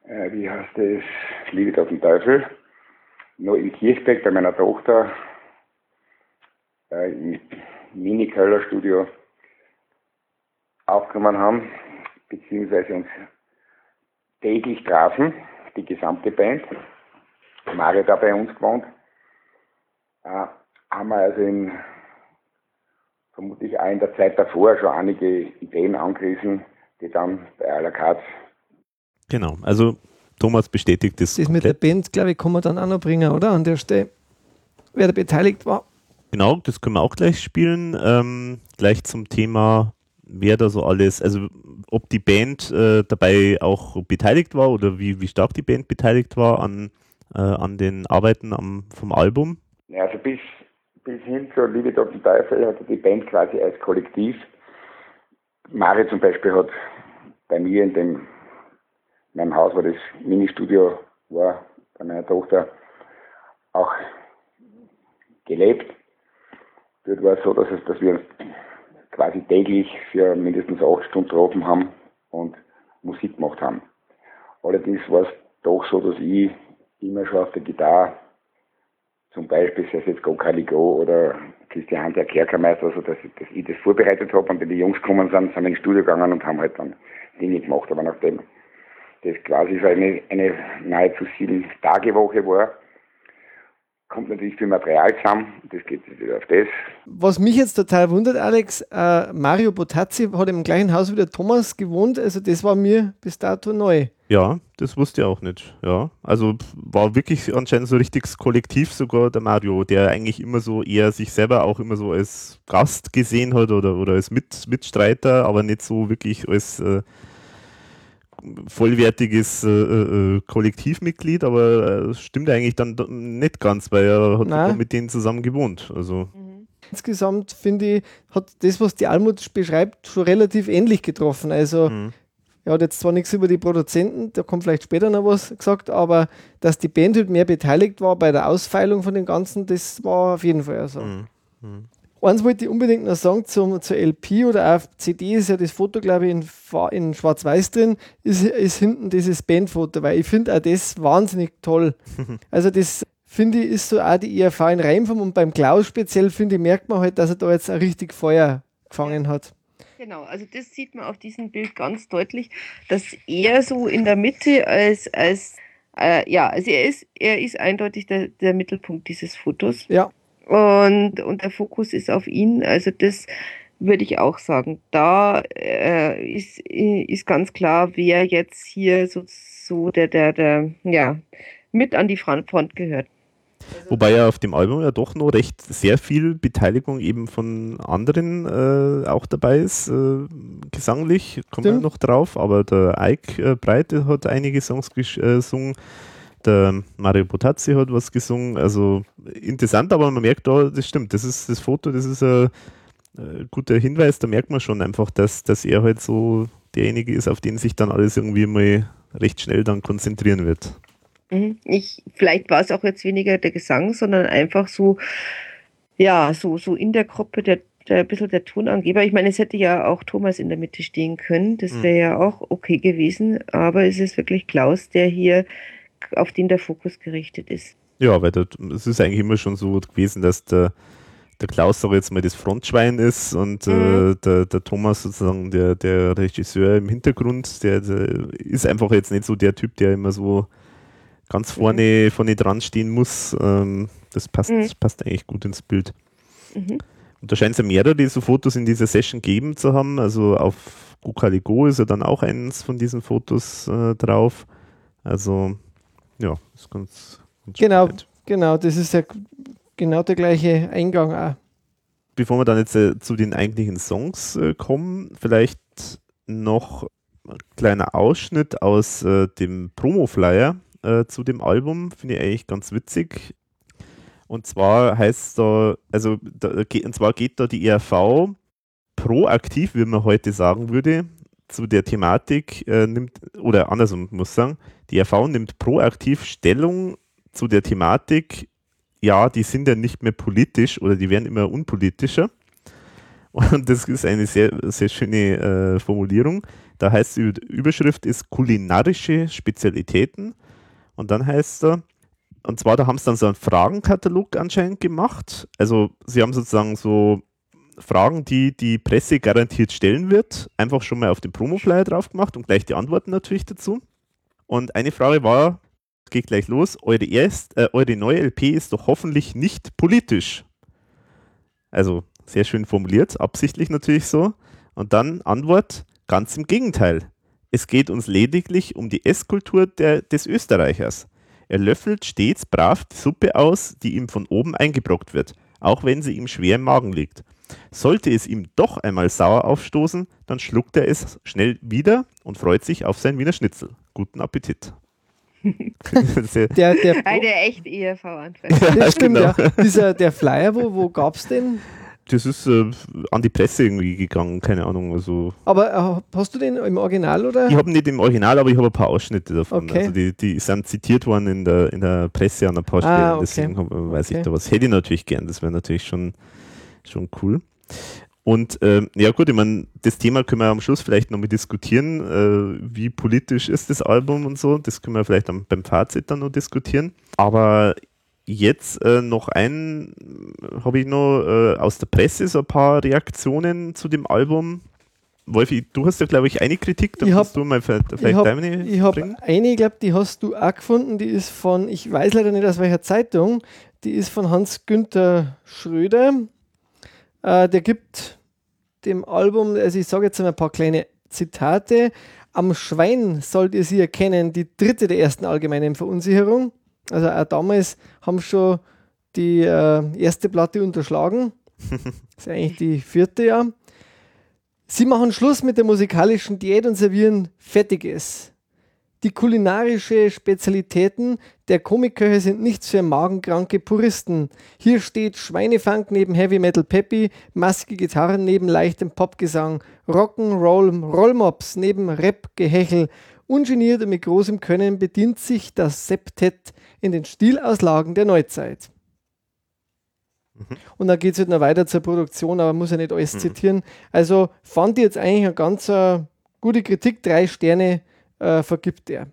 äh, wie heißt es, Liebe auf den Teufel, noch in Kirchberg bei meiner Tochter äh, im Mini-Keller-Studio aufgenommen haben, beziehungsweise uns täglich trafen, die gesamte Band. Mario da bei uns gewohnt. Äh, haben wir also in, vermutlich auch in der Zeit davor schon einige Ideen angerissen, die dann bei à la carte Genau. Also Thomas bestätigt das. Das mit der komplett. Band, glaube ich, kann man dann auch noch bringen, oder? An der Stelle. Wer da beteiligt war. Genau, das können wir auch gleich spielen. Ähm, gleich zum Thema, wer da so alles, also ob die Band äh, dabei auch beteiligt war oder wie, wie stark die Band beteiligt war an, äh, an den Arbeiten am, vom Album. Ja, also bis, bis hin zur Liebe den Teufel hatte die Band quasi als Kollektiv. Mari zum Beispiel hat bei mir in dem in meinem Haus, wo das Ministudio war, bei meiner Tochter, auch gelebt. Dort war es so, dass, es, dass wir quasi täglich für mindestens acht Stunden getroffen haben und Musik gemacht haben. Allerdings war es doch so, dass ich immer schon auf der Gitarre zum Beispiel, sei es jetzt Go Kali Go oder Christian der Kerkermeister, also dass, ich- dass ich das vorbereitet habe und wenn die Jungs gekommen sind, sind wir ins Studio gegangen und haben halt dann Dinge gemacht. Aber nachdem das quasi so eine, eine nahezu sieben Tage Woche war, kommt natürlich viel Material zusammen. Das geht wieder auf das. Was mich jetzt total wundert, Alex, äh, Mario Botazzi hat im gleichen Haus wie der Thomas gewohnt. Also das war mir bis dato neu. Ja, das wusste ich auch nicht. Ja, also war wirklich anscheinend so richtig Kollektiv sogar der Mario, der eigentlich immer so eher sich selber auch immer so als Gast gesehen hat oder, oder als Mit, Mitstreiter, aber nicht so wirklich als äh, vollwertiges äh, äh, Kollektivmitglied, aber äh, stimmt eigentlich dann nicht ganz, weil er hat Nein. mit denen zusammen gewohnt. Also Insgesamt finde ich, hat das, was die Almut beschreibt, schon relativ ähnlich getroffen. Also Mhm. er hat jetzt zwar nichts über die Produzenten, da kommt vielleicht später noch was gesagt, aber dass die Band halt mehr beteiligt war bei der Ausfeilung von dem Ganzen, das war auf jeden Fall so. Mhm. Eins wollte ich unbedingt noch sagen zum, zur LP oder auf CD ist ja das Foto, glaube ich, in, in Schwarz-Weiß drin, ist, ist hinten dieses Bandfoto, weil ich finde auch das wahnsinnig toll. also das finde ich ist so auch die IRV in Reimform und beim Klaus speziell finde ich, merkt man halt, dass er da jetzt auch richtig Feuer gefangen hat. Genau, also das sieht man auf diesem Bild ganz deutlich, dass er so in der Mitte als, als äh, ja, also er ist, er ist eindeutig der, der Mittelpunkt dieses Fotos. Ja. Und, und der Fokus ist auf ihn. Also das würde ich auch sagen. Da äh, ist, ist ganz klar, wer jetzt hier so, so der, der, der, ja, mit an die Front gehört. Wobei ja auf dem Album ja doch noch recht sehr viel Beteiligung eben von anderen äh, auch dabei ist, äh, gesanglich, kommen wir noch drauf, aber der Ike äh, Breite hat einige Songs äh, gesungen, der Mario Potazzi hat was gesungen, also interessant, aber man merkt da, das stimmt, das ist das Foto, das ist ein äh, guter Hinweis, da merkt man schon einfach, dass, dass er halt so derjenige ist, auf den sich dann alles irgendwie mal recht schnell dann konzentrieren wird. Mhm. Ich, vielleicht war es auch jetzt weniger der Gesang, sondern einfach so, ja, so, so in der Gruppe der, der ein bisschen der Tonangeber. Ich meine, es hätte ja auch Thomas in der Mitte stehen können. Das Mhm. wäre ja auch okay gewesen. Aber es ist wirklich Klaus, der hier, auf den der Fokus gerichtet ist. Ja, weil es ist eigentlich immer schon so gewesen, dass der, der Klaus auch jetzt mal das Frontschwein ist und äh, Mhm. der, der Thomas sozusagen der, der Regisseur im Hintergrund, der, der ist einfach jetzt nicht so der Typ, der immer so ganz vorne, vorne dran stehen muss. Ähm, das passt, Mhm. passt eigentlich gut ins Bild. Mhm. Und da scheint es ja mehrere so Fotos in dieser Session gegeben zu haben. Also auf Gukaligo ist ja dann auch eins von diesen Fotos äh, drauf. Also ja, ist ganz, ganz Genau. spannend. Genau, das ist ja genau der gleiche Eingang auch. bevor wir dann jetzt äh, zu den eigentlichen Songs äh, kommen, vielleicht noch ein kleiner Ausschnitt aus äh, dem Promo-Flyer äh, zu dem Album, finde ich eigentlich ganz witzig. Und zwar heißt da, also da, und zwar geht da die ERV proaktiv, wie man heute sagen würde, zu der Thematik äh, nimmt, oder andersrum muss sagen, die ERV nimmt proaktiv Stellung zu der Thematik, ja, die sind ja nicht mehr politisch oder die werden immer unpolitischer. Und das ist eine sehr, sehr schöne äh, Formulierung. Da heißt die Überschrift ist kulinarische Spezialitäten. Und dann heißt da, und zwar, da haben sie dann so einen Fragenkatalog anscheinend gemacht. Also sie haben sozusagen so Fragen, die die Presse garantiert stellen wird, einfach schon mal auf den Promoflyer drauf gemacht und gleich die Antworten natürlich dazu. Und eine Frage war, geht gleich los, eure, erst, äh, eure neue LP ist doch hoffentlich nicht politisch. Also sehr schön formuliert, absichtlich natürlich so. Und dann Antwort, ganz im Gegenteil. Es geht uns lediglich um die Esskultur der, des Österreichers. Er löffelt stets brav die Suppe aus, die ihm von oben eingebrockt wird, auch wenn sie ihm schwer im Magen liegt. Sollte es ihm doch einmal sauer aufstoßen, dann schluckt er es schnell wieder und freut sich auf sein Wiener Schnitzel. Guten Appetit. der, der Eine echte ERV-Antwort. das stimmt, genau. ja. Dieser, der Flyer, wo, wo gab es den? das ist äh, an die Presse irgendwie gegangen, keine Ahnung. Also aber äh, hast du den im Original oder? Ich habe nicht im Original, aber ich habe ein paar Ausschnitte davon. Okay. Also die, die sind zitiert worden in der, in der Presse an ein paar ah, Stellen, ah, okay. deswegen hab, weiß okay. ich da was. Hätte ich natürlich gern, das wäre natürlich schon, schon cool. Und äh, ja gut, ich meine, das Thema können wir am Schluss vielleicht nochmal diskutieren. Äh, wie politisch ist das Album und so? Das können wir vielleicht am, beim Fazit dann noch diskutieren. Aber jetzt äh, noch ein, habe ich noch äh, aus der Presse so ein paar Reaktionen zu dem Album. Wolfi, du hast ja, glaube ich, eine Kritik, da ich hab, du mal vielleicht ich hab, deine Ich habe eine, ich glaube, die hast du auch gefunden, die ist von, ich weiß leider nicht aus welcher Zeitung, die ist von Hans-Günther Schröder. Äh, der gibt dem Album, also ich sage jetzt mal ein paar kleine Zitate. Am Schwein sollt ihr sie erkennen, die dritte der ersten allgemeinen Verunsicherung. Also auch damals haben schon die äh, erste Platte unterschlagen. das ist eigentlich die vierte ja. Sie machen Schluss mit der musikalischen Diät und servieren Fettiges. Die kulinarische Spezialitäten der Komikköche sind nichts für magenkranke Puristen. Hier steht Schweinefunk neben Heavy Metal Peppy, maskige Gitarren neben leichtem Popgesang, Rock'n'Roll Rollmops neben Rap-Gehechel. Ungeniert und mit großem Können bedient sich das Septett in den Stilauslagen der Neuzeit. Mhm. Und dann geht es halt noch weiter zur Produktion, aber muss ja nicht alles mhm. zitieren. Also fand ich jetzt eigentlich eine ganz uh, gute Kritik, drei Sterne uh, vergibt er.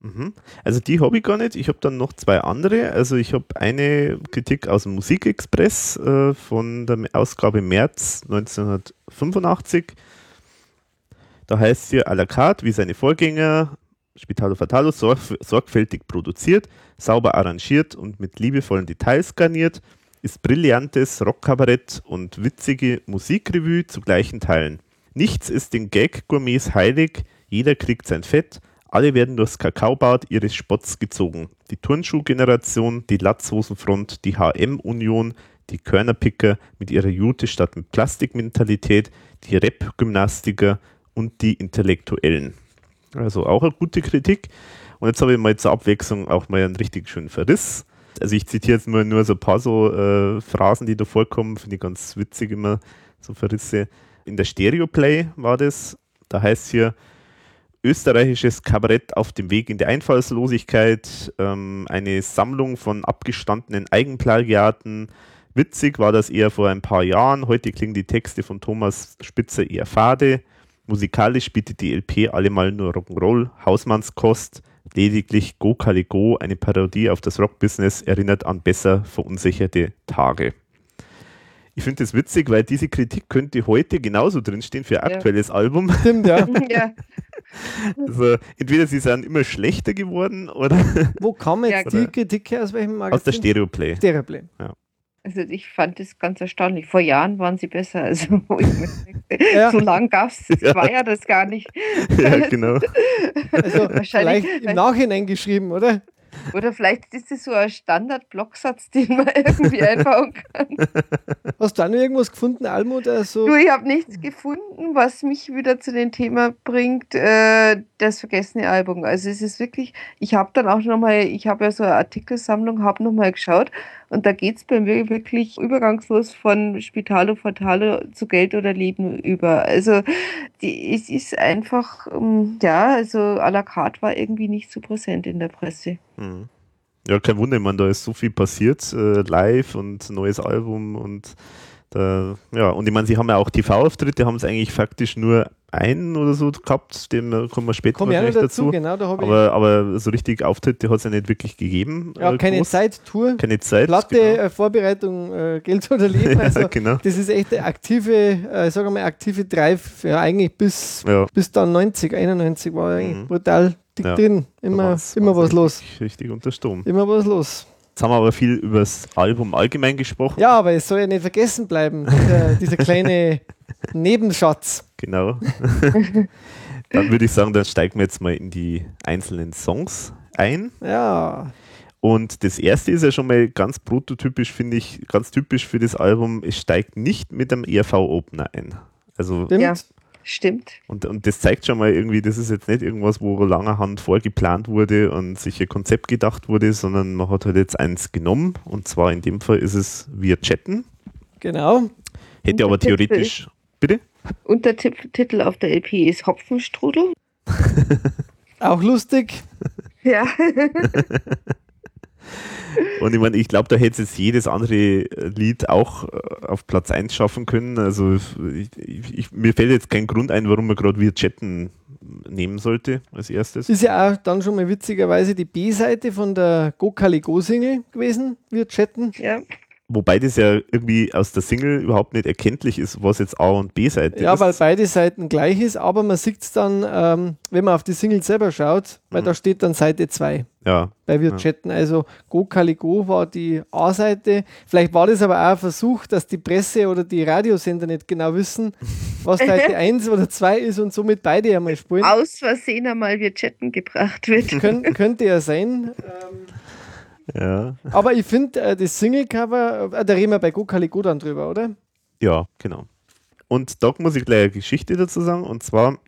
Mhm. Also die habe ich gar nicht. Ich habe dann noch zwei andere. Also ich habe eine Kritik aus dem Musikexpress äh, von der Ausgabe März 1985. Da heißt hier à la carte, wie seine Vorgänger, Spitalo Fatalo sorgfältig produziert, sauber arrangiert und mit liebevollen Details garniert, ist brillantes Rockkabarett und witzige Musikrevue zu gleichen Teilen. Nichts ist den Gag-Gourmets heilig, jeder kriegt sein Fett, alle werden durchs Kakaobad ihres Spotts gezogen. Die Turnschuhgeneration, die Latzhosenfront, die HM-Union, die Körnerpicker mit ihrer Jute statt mit Plastikmentalität, die Rap-Gymnastiker und die Intellektuellen. Also auch eine gute Kritik. Und jetzt habe ich mal zur Abwechslung auch mal einen richtig schönen Verriss. Also ich zitiere jetzt nur, nur so ein paar so äh, Phrasen, die da vorkommen, finde ich ganz witzig immer, so Verrisse. In der Stereoplay war das, da heißt hier, österreichisches Kabarett auf dem Weg in die Einfallslosigkeit, ähm, eine Sammlung von abgestandenen Eigenplagiaten. Witzig war das eher vor ein paar Jahren, heute klingen die Texte von Thomas Spitzer eher fade. Musikalisch bietet die LP allemal nur Rock'n'Roll, Hausmannskost, lediglich Go Kali Go, eine Parodie auf das Rockbusiness, erinnert an besser verunsicherte Tage. Ich finde das witzig, weil diese Kritik könnte heute genauso drinstehen für ein ja. aktuelles Album. Stimmt, ja. ja. Also, entweder sie sind immer schlechter geworden oder. Wo kam jetzt die Kritik her? Aus welchem Magazin? Aus der Stereoplay. Stereoplay. Ja. Also ich fand das ganz erstaunlich. Vor Jahren waren sie besser. Also ja. so lang gab es ja. war ja das gar nicht. Ja, genau. Also vielleicht im Nachhinein geschrieben, oder? Oder vielleicht ist das so ein Standard-Blocksatz, den man irgendwie einbauen kann. Hast du auch noch irgendwas gefunden, Almo, oder so? Du, ich habe nichts gefunden, was mich wieder zu dem Thema bringt, äh, das vergessene Album. Also es ist wirklich, ich habe dann auch nochmal, ich habe ja so eine Artikelsammlung, habe nochmal geschaut und da geht es bei mir wirklich übergangslos von Spitalo Fatalo zu Geld oder Leben über. Also die, es ist einfach, ähm, ja, also à la carte war irgendwie nicht so präsent in der Presse. Mhm. Ja, kein Wunder, meine, da ist so viel passiert, äh, live und neues Album und da, ja, und ich meine, sie haben ja auch TV-Auftritte, haben es eigentlich faktisch nur einen oder so gehabt, dem kommen wir später Komm wahrscheinlich dazu, dazu. genau, da Aber, aber so richtig Auftritte hat es ja nicht wirklich gegeben. ja, äh, keine groß. Zeit, Tour, Keine Zeit. Platte, genau. äh, Vorbereitung, äh, Geld oder Leben. Also ja, genau. das ist echt eine aktive, äh, sagen wir mal, aktive Drive, ja, eigentlich bis, Ja, bis dann 90, 91 war eigentlich Mhm. brutal dick Ja. drin. Immer, immer was los. Richtig, richtig unter Strom. Immer was los. Jetzt haben wir aber viel über das Album allgemein gesprochen. Ja, aber es soll ja nicht vergessen bleiben, dieser, dieser kleine Nebenschatz. Genau. dann würde ich sagen, dann steigen wir jetzt mal in die einzelnen Songs ein. Ja, Und das erste ist ja schon mal ganz prototypisch, finde ich, ganz typisch für das Album. Es steigt nicht mit einem ERV-Opener ein. Also, stimmt. Stimmt. und, und das zeigt schon mal irgendwie, das ist jetzt nicht irgendwas, wo langerhand vorgeplant wurde und sich ein Konzept gedacht wurde, sondern man hat halt jetzt eins genommen. Und zwar in dem Fall ist es Wir chatten. Genau. Hätte aber Untertitel theoretisch. Bitte? Untertitel auf der LP ist Hopfenstrudel. Auch lustig. Ja. Und ich meine, ich glaube, da hätte es jedes andere äh, Lied auch äh, auf Platz 1 schaffen können. Also ich, ich, ich, mir fällt jetzt kein Grund ein, warum man gerade Wir chatten nehmen sollte als erstes. Ist ja auch dann schon mal witzigerweise die B-Seite von der Go Kali Go Single gewesen. Wir chatten. ja. Wobei das ja irgendwie aus der Single überhaupt nicht erkenntlich ist, was jetzt A und B-Seite Ja, ist. weil beide Seiten gleich ist, aber man sieht es dann, ähm, wenn man auf die Single selber schaut, weil Mhm. da steht dann Seite 2 ja, bei Wir Ja. chatten. Also Go Kali Go war die A-Seite. Vielleicht war das aber auch ein Versuch, dass die Presse oder die Radiosender nicht genau wissen, was Seite 1 oder 2 ist und somit beide einmal spielen. Aus Versehen einmal wir chatten gebracht wird. Kön könnte ja sein. Ähm, ja, aber ich finde, äh, das Single-Cover, äh, da reden wir bei Go Go dann drüber, oder? ja, genau. Und da muss ich gleich eine Geschichte dazu sagen. Und zwar,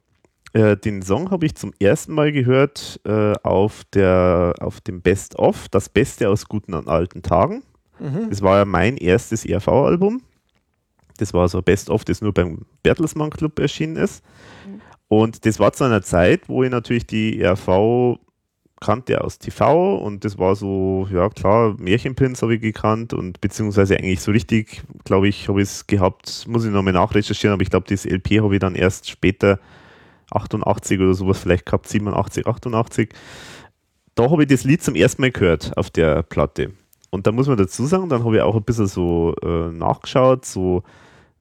äh, den Song habe ich zum ersten Mal gehört äh, auf, der, auf dem Best of, das Beste aus guten und alten Tagen. Mhm. Das war ja mein erstes ERV-Album. Das war so ein Best-of, das nur beim Bertelsmann Club erschienen ist. Und das war zu einer Zeit, wo ich natürlich die ERV kannte aus TV und das war so, ja klar, Märchenprinz habe ich gekannt und beziehungsweise eigentlich so richtig, glaube ich, habe ich es gehabt, muss ich nochmal nachrecherchieren, aber ich glaube, das LP habe ich dann erst später 88 oder sowas vielleicht gehabt, 87, 88. Da habe ich das Lied zum ersten Mal gehört auf der Platte. Und da muss man dazu sagen, dann habe ich auch ein bisschen so äh, nachgeschaut, so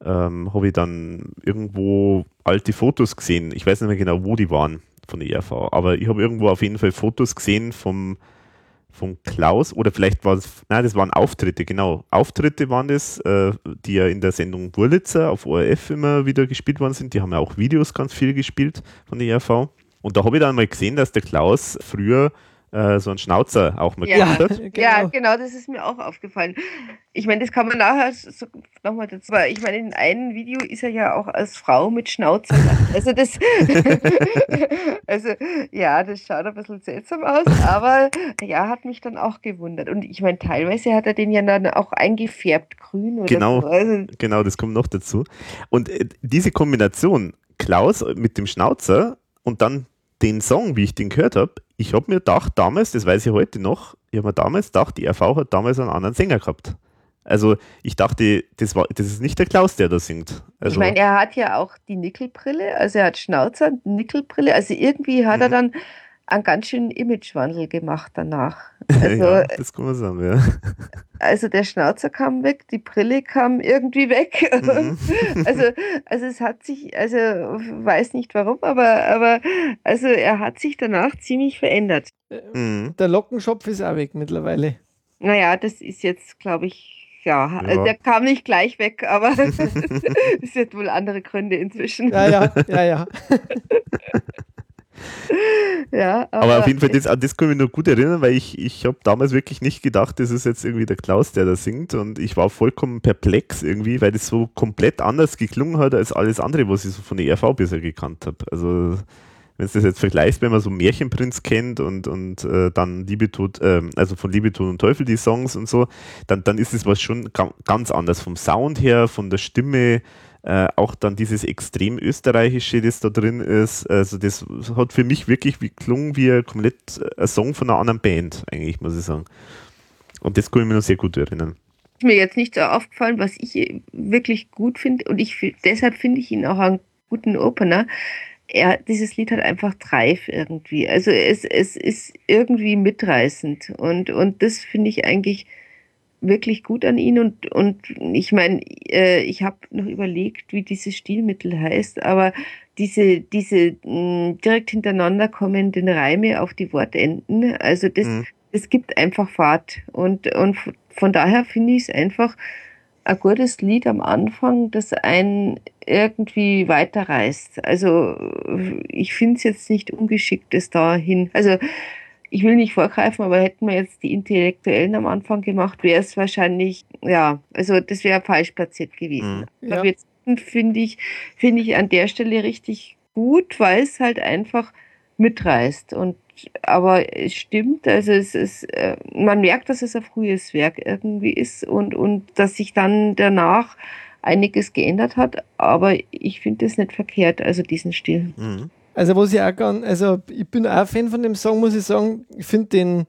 ähm, habe ich dann irgendwo alte Fotos gesehen. Ich weiß nicht mehr genau, wo die waren von der ERV, aber ich habe irgendwo auf jeden Fall Fotos gesehen vom, vom Klaus oder vielleicht war es, nein, das waren Auftritte, genau. Auftritte waren das, äh, die ja in der Sendung Wurlitzer auf ORF immer wieder gespielt worden sind. Die haben ja auch Videos ganz viel gespielt von der ERV. Und da habe ich dann mal gesehen, dass der Klaus früher äh, so einen Schnauzer auch mal Ja. hat. Ja, genau, das ist mir auch aufgefallen. Ich meine, das kann man nachher so, nochmal dazu. Aber ich meine, in einem Video ist er ja auch als Frau mit Schnauzer. Also das, also ja, das schaut ein bisschen seltsam aus, aber ja, hat mich dann auch gewundert. Und ich meine, teilweise hat er den ja dann auch eingefärbt, grün oder Genau. so. Also, Genau, das kommt noch dazu. Und äh, diese Kombination, Klaus mit dem Schnauzer und dann den Song, wie ich den gehört habe, ich habe mir gedacht, damals, das weiß ich heute noch, ich habe mir damals gedacht, die RV hat damals einen anderen Sänger gehabt. Also ich dachte, das, war, das ist nicht der Klaus, der da singt. Also, ich meine, er hat ja auch die Nickelbrille, also er hat Schnauzer, Nickelbrille, also irgendwie hat er Mhm. dann einen ganz schönen Imagewandel gemacht danach. Also, ja, das kann man sagen, ja. also der Schnauzer kam weg, die Brille kam irgendwie weg. Mhm. Also, also es hat sich, also weiß nicht warum, aber, aber also er hat sich danach ziemlich verändert. Mhm. Der Lockenschopf ist auch weg mittlerweile. Naja, das ist jetzt, glaube ich, ja, Ja. der kam nicht gleich weg, aber es hat wohl andere Gründe inzwischen. Ja, ja, ja, ja. ja, aber, aber, auf jeden Fall, das, an das kann ich mich noch gut erinnern, weil ich, ich habe damals wirklich nicht gedacht, das ist jetzt irgendwie der Klaus, der da singt und ich war vollkommen perplex irgendwie, weil das so komplett anders geklungen hat als alles andere, was ich so von der ERV bisher gekannt habe. Also wenn du das jetzt vergleichst, wenn man so Märchenprinz kennt und, und äh, dann Liebe tut, äh, also von Liebe tut und Teufel die Songs und so, dann, dann ist es was schon ganz anders vom Sound her, von der Stimme, äh, auch dann dieses extrem österreichische, das da drin ist. Also das hat für mich wirklich wie klungen wie ein komplett ein Song von einer anderen Band, eigentlich, muss ich sagen. Und das kann ich mir noch sehr gut erinnern. Ist mir jetzt nicht so aufgefallen, was ich wirklich gut finde und ich deshalb finde ich ihn auch einen guten Opener. Er, dieses Lied hat einfach Dreif irgendwie. Also es, es ist irgendwie mitreißend und, und das finde ich eigentlich wirklich gut an ihn und, und ich meine, äh, ich habe noch überlegt, wie dieses Stilmittel heißt, aber diese, diese mh, direkt hintereinander kommenden Reime auf die Wortenden, also das, mhm. das gibt einfach Fahrt und, und von daher finde ich es einfach ein gutes Lied am Anfang, das einen irgendwie weiterreißt. Also ich finde es jetzt nicht ungeschickt, das dahin. Also ich will nicht vorgreifen, aber hätten wir jetzt die Intellektuellen am Anfang gemacht, wäre es wahrscheinlich, ja, also das wäre falsch platziert gewesen. Mhm. Ja. Aber jetzt finde ich, finde ich an der Stelle richtig gut, weil es halt einfach mitreißt. Und aber es stimmt, also es ist, äh, man merkt, dass es ein frühes Werk irgendwie ist und, und dass sich dann danach einiges geändert hat, aber ich finde es nicht verkehrt, also diesen Stil. Mhm. Also was ich auch kann, also ich bin auch Fan von dem Song, muss ich sagen. Ich finde den,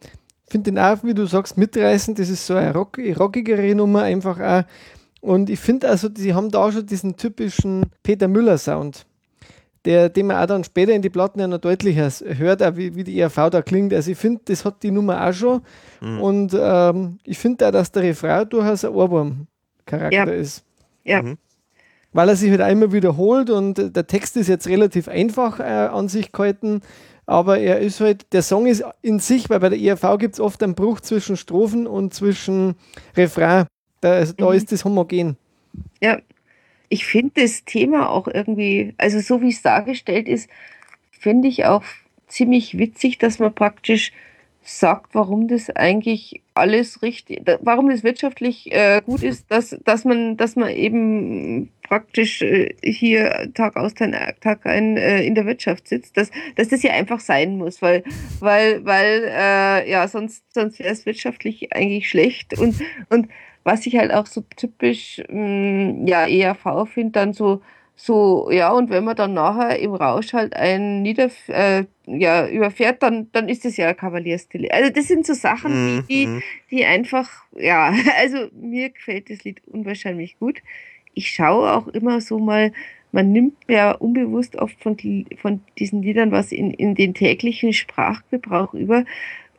find den auch, wie du sagst, mitreißend. Das ist so eine rock, rockigere Nummer einfach auch. Und ich finde also, sie haben da schon diesen typischen Peter Müller-Sound, der, den man auch dann später in die Platten ja noch deutlicher hört, auch wie, wie die ERV da klingt. Also ich finde, das hat die Nummer auch schon. Mhm. Und ähm, ich finde auch, dass der Refrain durchaus ein Ohrwurm-Charakter ja. ist. Ja. Mhm weil er sich halt einmal wiederholt und der Text ist jetzt relativ einfach äh, an sich gehalten, aber er ist halt, der Song ist in sich, weil bei der ERV gibt es oft einen Bruch zwischen Strophen und zwischen Refrain. Da, also, da mhm. ist das homogen. Ja, ich finde das Thema auch irgendwie, also so wie es dargestellt ist, finde ich auch ziemlich witzig, dass man praktisch sagt, warum das eigentlich alles richtig, warum das wirtschaftlich äh, gut ist, dass, dass man, dass man eben praktisch äh, hier Tag aus Tag ein äh, in der Wirtschaft sitzt, dass, dass das ja einfach sein muss, weil, weil, weil äh, ja sonst, sonst wäre es wirtschaftlich eigentlich schlecht. Und und was ich halt auch so typisch mh, mm, ja ERV finde, dann so so, ja, und wenn man dann nachher im Rausch halt einen nieder, äh, ja, überfährt, dann, dann ist das ja ein Kavalierstil. Also das sind so Sachen, mhm. die, mhm. die einfach, ja, also mir gefällt das Lied unwahrscheinlich gut. Ich schaue auch immer so mal, man nimmt ja unbewusst oft von, von diesen Liedern was in, in den täglichen Sprachgebrauch über.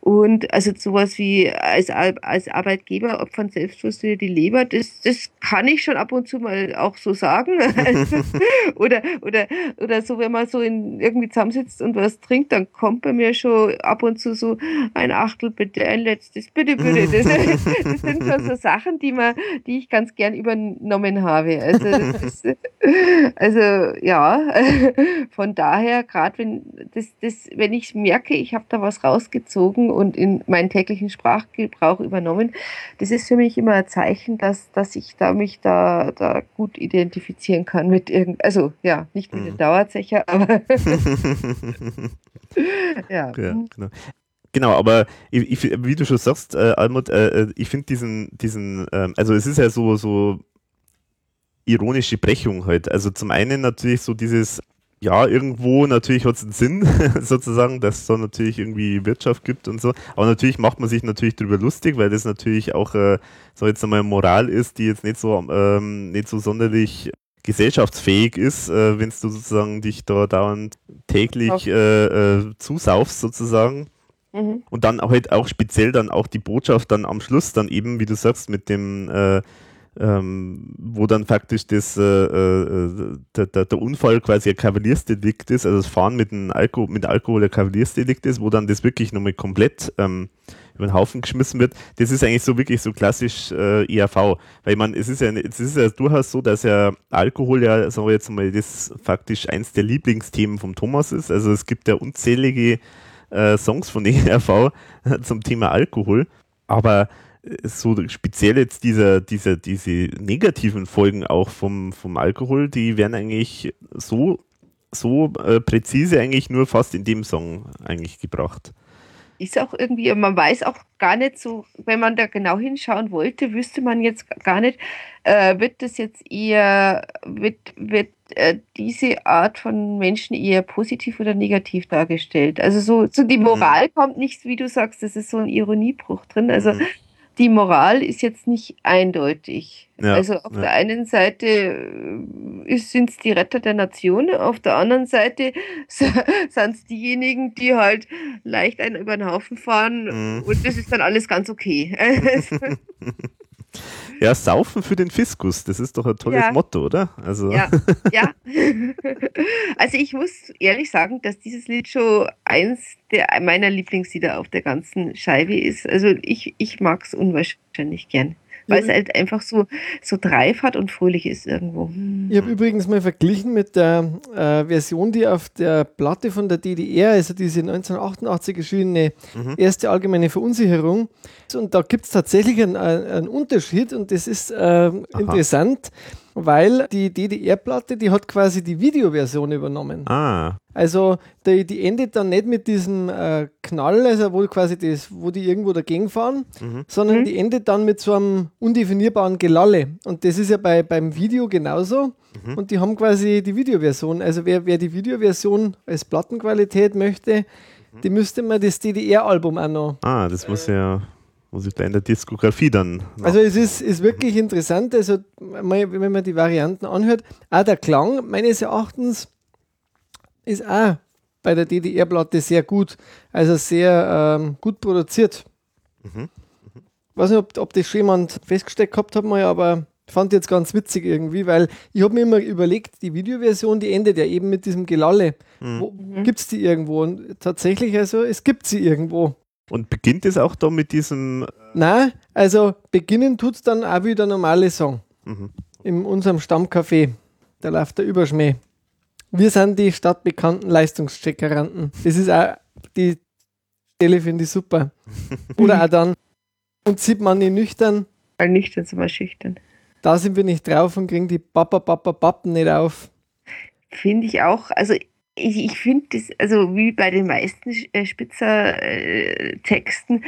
Und also sowas wie als, als Arbeitgeber opfern selbstbewusst die Leber, das, das kann ich schon ab und zu mal auch so sagen. oder, oder, oder so, wenn man so in, irgendwie zusammensitzt und was trinkt, dann kommt bei mir schon ab und zu so ein Achtel bitte, ein letztes, bitte, bitte. Das, das sind schon so Sachen, die man, die ich ganz gern übernommen habe. Also, ist, also ja, von daher, gerade wenn das, das, wenn ich merke, ich habe da was rausgezogen und in meinen täglichen Sprachgebrauch übernommen. Das ist für mich immer ein Zeichen, dass, dass ich da mich da, da gut identifizieren kann mit irgend, also ja, nicht mit mhm. den Dauerzecher, aber ja. ja genau. Genau, aber ich, ich, wie du schon sagst, äh, Almut, äh, äh ich finde diesen, diesen, äh, also es ist ja so, so ironische Brechung halt. Also zum einen natürlich so dieses ja, irgendwo natürlich hat es einen Sinn, sozusagen, dass es da natürlich irgendwie Wirtschaft gibt und so. Aber natürlich macht man sich natürlich darüber lustig, weil das natürlich auch, äh, so jetzt einmal Moral ist, die jetzt nicht so, ähm, nicht so sonderlich gesellschaftsfähig ist, äh, wenn du sozusagen dich da dauernd täglich äh, äh, zusaufst sozusagen. Mhm. Und dann auch halt auch speziell dann auch die Botschaft dann am Schluss dann eben, wie du sagst, mit dem äh, ähm, wo dann faktisch das, äh, äh, der, der, Unfall quasi ein Kavaliersdelikt ist, also das Fahren mit, dem Alko mit Alkohol ein Kavaliersdelikt ist, wo dann das wirklich nochmal komplett ähm, über den Haufen geschmissen wird. Das ist eigentlich so wirklich so klassisch äh, ERV. Weil man, es ist ja, es ist ja durchaus so, dass ja Alkohol ja, sagen wir jetzt mal, das faktisch eins der Lieblingsthemen vom Thomas ist. Also es gibt ja unzählige äh, Songs von ERV zum Thema Alkohol. Aber so speziell jetzt diese, diese, diese negativen Folgen auch vom, vom Alkohol, die werden eigentlich so, so äh, präzise eigentlich nur fast in dem Song eigentlich gebracht ist auch irgendwie, man weiß auch gar nicht so, wenn man da genau hinschauen wollte, wüsste man jetzt gar nicht, äh, wird das jetzt eher, wird, wird äh, diese Art von Menschen eher positiv oder negativ dargestellt? Also so, so die mhm. Moral mhm. kommt nicht, wie du sagst, das ist so ein Ironiebruch drin. Also mhm die Moral ist jetzt nicht eindeutig. Ja, also auf ja. der einen Seite äh, sind es die Retter der Nation, auf der anderen Seite sind es diejenigen, die halt leicht einen über den Haufen fahren mhm. und das ist dann alles ganz okay. Ja, saufen für den Fiskus, das ist doch ein tolles ja. Motto, oder? Also. Ja, ja. Also ich muss ehrlich sagen, dass dieses Lied schon eins der meiner Lieblingslieder auf der ganzen Scheibe ist. Also ich, ich mag es unwahrscheinlich gern weil es halt einfach so, so dreif hat und fröhlich ist irgendwo. Ich habe übrigens mal verglichen mit der äh, Version, die auf der Platte von der DDR, also diese 1988 erschienene mhm. erste allgemeine Verunsicherung. Und da gibt es tatsächlich einen, einen, Unterschied und das ist äh, interessant weil die DDR-Platte, die hat quasi die Videoversion übernommen. Ah. Also die, die endet dann nicht mit diesem äh, Knall, also wo quasi das, wo die irgendwo dagegen fahren, mhm. sondern mhm. die endet dann mit so einem undefinierbaren Gelalle. Und das ist ja bei, beim Video genauso. Mhm. Und die haben quasi die Videoversion. Also wer, wer die Videoversion als Plattenqualität möchte, mhm. die müsste man das DDR-Album auch noch. Ah, das muss ja muss ich da in der Diskografie dann. Also es ist, ist wirklich interessant, also wenn man die Varianten anhört, auch der Klang meines Erachtens ist auch bei der DDR-Platte sehr gut, also sehr ähm, gut produziert. Mhm. Mhm. Ich weiß nicht, ob, ob das schon jemand festgesteckt gehabt hat, mal, aber fand jetzt ganz witzig irgendwie, weil ich habe mir immer überlegt, die Videoversion, die endet ja eben mit diesem Gelalle. Mhm. Gibt es die irgendwo? Und tatsächlich, also es gibt sie irgendwo. Und beginnt es auch da mit diesem. Äh, Nein, also beginnen tut es dann auch wieder normale Song. Mhm. In unserem Stammcafé. Da läuft der Überschmäh. Wir sind die stadtbekannten Leistungscheckeranten. Das ist auch die Stelle, finde ich super. Oder auch dann, und sieht man nicht nüchtern. Weil nüchtern sind wir schüchtern. Da sind wir nicht drauf und kriegen die Papa, Papa, Pappen nicht auf. Finde ich auch. Also ich, ich finde das, also wie bei den meisten äh, Spitzer-Texten,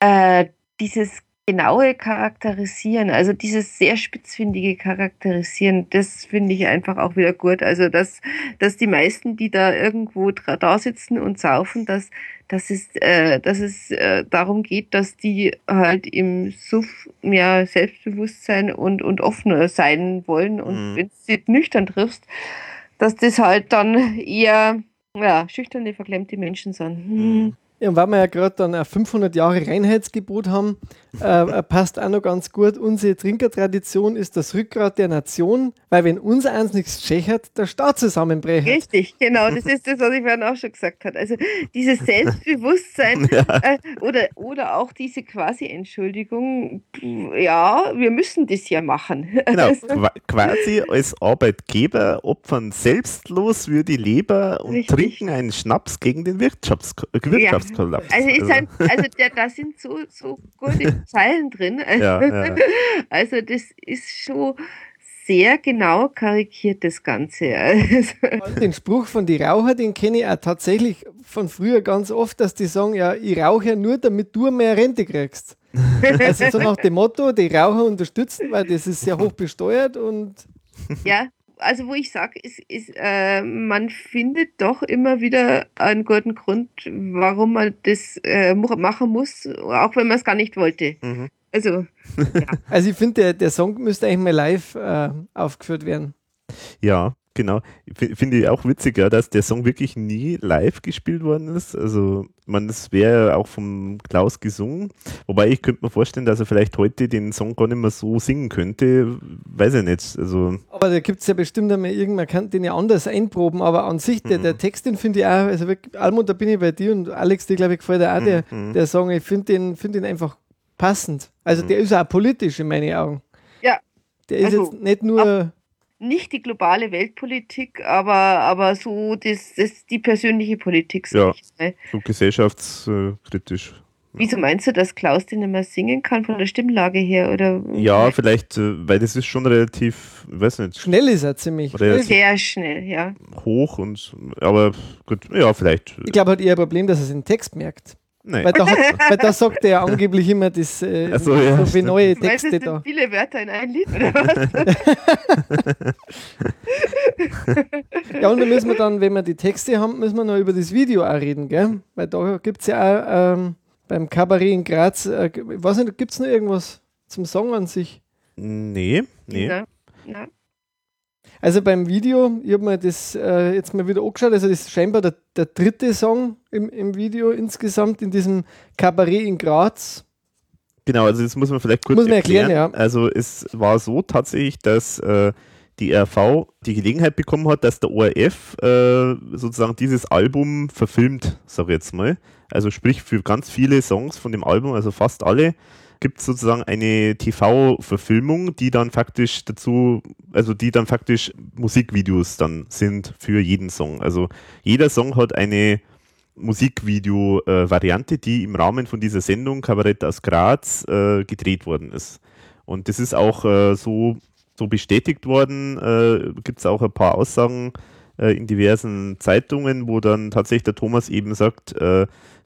äh, dieses genaue Charakterisieren, also dieses sehr spitzfindige Charakterisieren, das finde ich einfach auch wieder gut. Also dass, dass die meisten, die da irgendwo da sitzen und saufen, dass, dass es, äh, dass es äh, darum geht, dass die halt im Suff mehr Selbstbewusstsein und, und offener sein wollen. Und mhm. wenn du sie nüchtern triffst, dass das halt dann eher ja, schüchterne, verklemmte Menschen sind. Hm. Ja, und weil wir ja gerade dann ein 500 Jahre Reinheitsgebot haben, äh, äh, passt auch noch ganz gut. Unsere Trinkertradition ist das Rückgrat der Nation, weil wenn unser eins nichts schächert, der Staat zusammenbrecht. Richtig, genau. Das ist das, was ich vorhin auch schon gesagt habe. Also dieses Selbstbewusstsein ja. äh, oder, oder auch diese quasi Entschuldigung, ja, wir müssen das ja machen. Genau, also quasi als Arbeitgeber opfern selbstlos für die Leber und Richtig. trinken einen Schnaps gegen den Wirtschafts Wirtschafts Kollaps. Also, ist also. Ein, also der, da sind so, so gute Zeilen drin. Ja, ja. Also das ist schon sehr genau karikiert, das Ganze. Also. Den Spruch von die Raucher, den kenne ich auch tatsächlich von früher ganz oft, dass die sagen, ja, ich rauche ja nur, damit du mehr Rente kriegst. also so nach dem Motto, die Raucher unterstützen, weil das ist sehr hoch besteuert und ja, also wo ich sage, ist, ist äh, man findet doch immer wieder einen guten Grund, warum man das äh, machen muss, auch wenn man es gar nicht wollte. Mhm. Also, ja. also ich finde, der, der Song müsste eigentlich mal live äh, aufgeführt werden. Ja, Genau. Finde ich auch witzig, ja, dass der Song wirklich nie live gespielt worden ist. Also, man, das wäre auch vom Klaus gesungen. Wobei ich könnte mir vorstellen, dass er vielleicht heute den Song gar nicht mehr so singen könnte. Weiß ich nicht. Also, Aber da gibt es ja bestimmt einmal irgendwann, man kann den ja anders einproben, aber an sich, der, Mhm. der Text, den finde ich auch, also wirklich, Almut, da bin ich bei dir und Alex, dir glaube ich gefällt auch der, Mhm. der Song, ich finde den, find den einfach passend. Also der ist auch politisch in meinen Augen. Ja. Der ist Also, jetzt nicht nur, Nicht die globale Weltpolitik, aber, aber so das, das, die persönliche Politik. Ja. ich so gesellschaftskritisch. Wieso meinst du, dass Klaus den nicht mehr singen kann von der Stimmlage her? Oder Ja, vielleicht, äh, weil das ist schon relativ, ich weiß nicht, schnell ist er ziemlich. Sehr schnell, ja. hoch und, aber gut, ja, vielleicht. Ich glaube, hat eher ein Problem, dass er den Text merkt. Nein. Weil da, hat, weil da sagt er ja angeblich immer das, äh, so, ja, so wie stimmt. neue Texte da. viele Wörter in ein Lied, oder was? Ja, und dann müssen wir dann, wenn wir die Texte haben, müssen wir noch über das Video auch reden, gell? Weil da gibt es ja auch ähm, beim Kabarett in Graz, äh, ich weiß nicht, gibt es noch irgendwas zum Song an sich? Nee, nee. Na, na. Also beim Video, ich habe mir das äh, jetzt mal wieder angeschaut, also das ist scheinbar der, der dritte Song im, im Video insgesamt in diesem Kabarett in Graz. Genau, also das muss man vielleicht kurz Muss man erklären, ja. Also es war so tatsächlich, dass äh, die RV die Gelegenheit bekommen hat, dass der ORF äh, sozusagen dieses Album verfilmt, sag ich jetzt mal. Also sprich für ganz viele Songs von dem Album, also fast alle, gibt es sozusagen eine TV-Verfilmung, die dann faktisch dazu, also die dann faktisch Musikvideos dann sind für jeden Song. Also jeder Song hat eine Musikvideo-Variante, die im Rahmen von dieser Sendung Kabarett aus Graz äh, gedreht worden ist. Und das ist auch äh, so, so bestätigt worden. Äh, Gibt es auch ein paar Aussagen in diversen Zeitungen, wo dann tatsächlich der Thomas eben sagt,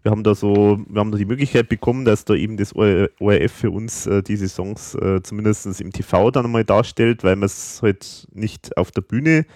wir haben da so, wir haben da die Möglichkeit bekommen, dass da eben das OR ORF für uns äh, diese Songs äh, zumindest im TV dann einmal darstellt, weil wir es halt nicht auf der Bühne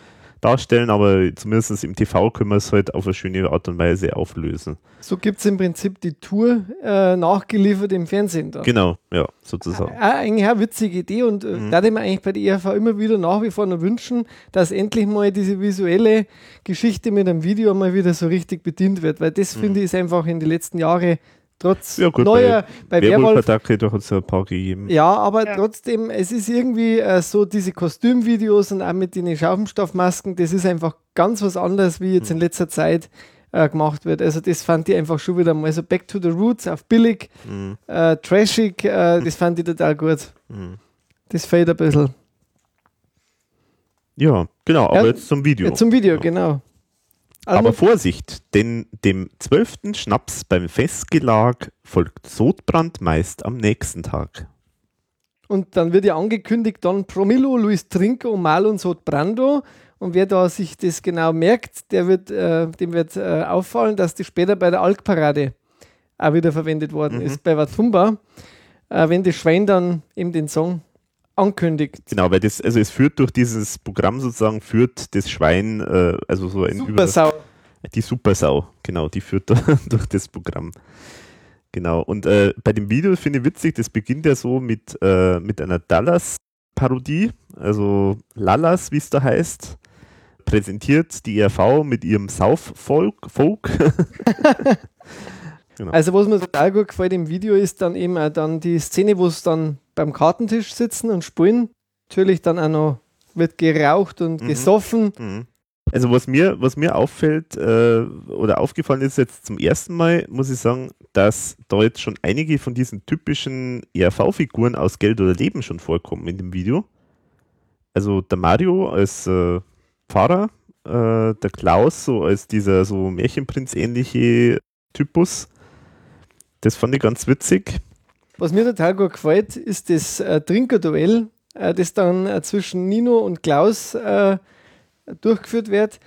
darstellen, aber zumindest im TV können wir es halt auf eine schöne Art und Weise auflösen. So gibt es im Prinzip die Tour äh, nachgeliefert im Fernsehen dann. Genau, ja, sozusagen. Äh, eigentlich eine witzige Idee und äh, Mhm. da ich mir eigentlich bei der ERV immer wieder nach wie vor noch wünschen, dass endlich mal diese visuelle Geschichte mit einem Video mal wieder so richtig bedient wird, weil das finde ich ist einfach in den letzten Jahren trotz. Ja, gut, neuer, bei, Werwolf, Werwolf-Attacke, da hat es ja ein paar gegeben. ja, aber Ja. trotzdem, es ist irgendwie äh, so diese Kostümvideos und auch mit den Schaumstoffmasken, das ist einfach ganz was anderes, wie jetzt in letzter Zeit äh, gemacht wird. Also das fand ich einfach schon wieder mal so back to the roots auf billig, Mhm. äh, trashig, äh, das fand ich total gut. Mhm. Das fehlt ein bisschen. Ja, genau, aber Ja, jetzt zum Video. Ja, zum Video, genau. Aber Almut, Vorsicht, denn dem zwölften Schnaps beim Festgelag folgt Sodbrand meist am nächsten Tag. und dann wird ja angekündigt, dann Promillo, Luis Trinco, Mal und Sot Brando. Und wer da sich das genau merkt, der wird, äh, dem wird äh, auffallen, dass die später bei der Alkparade auch wieder verwendet worden Mhm. ist, bei Watumba, äh, wenn das Schwein dann eben den Song ankündigt. Genau, weil das, also es führt durch dieses Programm sozusagen, führt das Schwein, äh, also so ein Super Sau. Die Supersau, genau, die führt durch das Programm. Genau, und äh, bei dem Video finde ich witzig, das beginnt ja so mit, äh, mit einer Dallas-Parodie, also Lallas, wie es da heißt, präsentiert die ERV mit ihrem Sauf-Folk. Folk. Also was mir total gut gefällt im Video ist dann eben auch dann die Szene, wo es dann beim Kartentisch sitzen und spielen. Natürlich dann auch noch wird geraucht und Mhm. gesoffen. Mhm. Also was mir, was mir auffällt äh, oder aufgefallen ist jetzt zum ersten Mal, muss ich sagen, dass da jetzt schon einige von diesen typischen ERV-Figuren aus Geld oder Leben schon vorkommen in dem Video. Also der Mario als äh, Pfarrer, äh, der Klaus so als dieser so Märchenprinz-ähnliche Typus. Das fand ich ganz witzig. Was mir total gut gefällt, ist das äh, Trinkerduell, äh, das dann äh, zwischen Nino und Klaus äh, durchgeführt wird.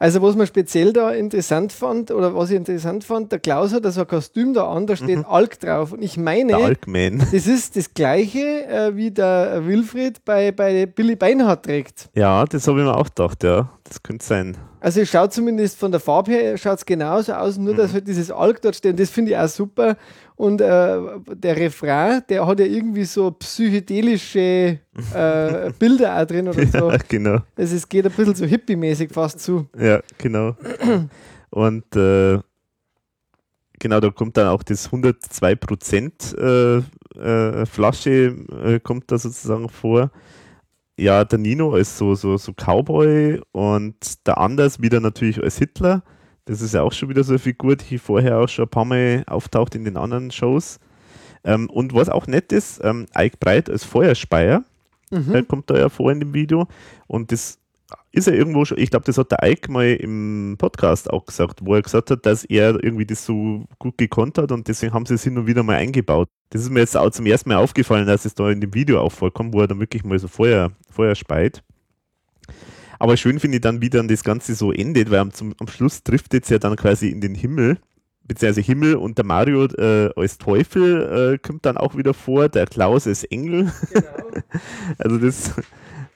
Also was man speziell da interessant fand, oder was ich interessant fand, der Klaus hat so ein Kostüm da an, da steht Alk drauf. Und ich meine, das ist das gleiche, äh, wie der Wilfried bei, bei Billy Beinhardt trägt. Ja, das habe ich mir auch gedacht, ja. Das könnte sein. Also es schaut zumindest von der Farbe her schaut's genauso aus, nur dass Mhm. halt dieses Alk dort steht. Und das finde ich auch super. Und äh, der Refrain, der hat ja irgendwie so psychedelische äh, Bilder auch drin oder so. Ja, genau. Also es geht ein bisschen so hippie-mäßig fast zu. Ja, genau. Und äh, genau, da kommt dann auch das 102% äh, äh, Flasche äh, kommt da sozusagen vor. Ja, der Nino als so, so, so Cowboy und der Anders wieder natürlich als Hitler. Das ist ja auch schon wieder so eine Figur, die vorher auch schon ein paar Mal auftaucht in den anderen Shows. Ähm, und was auch nett ist, ähm, Ike Breit als Feuerspeier, Mhm. kommt da ja vor in dem Video. Und das ist ja irgendwo schon, ich glaube, das hat der Ike mal im Podcast auch gesagt, wo er gesagt hat, dass er irgendwie das so gut gekonnt hat und deswegen haben sie es hin und wieder mal eingebaut. Das ist mir jetzt auch zum ersten Mal aufgefallen, dass es da in dem Video auch vorkommt, wo er dann wirklich mal so Feuer, Feuer speit. Aber schön finde ich dann, wie dann das Ganze so endet, weil am, zum, am Schluss trifft es ja dann quasi in den Himmel, beziehungsweise Himmel und der Mario äh, als Teufel äh, kommt dann auch wieder vor, der Klaus als Engel. Also das,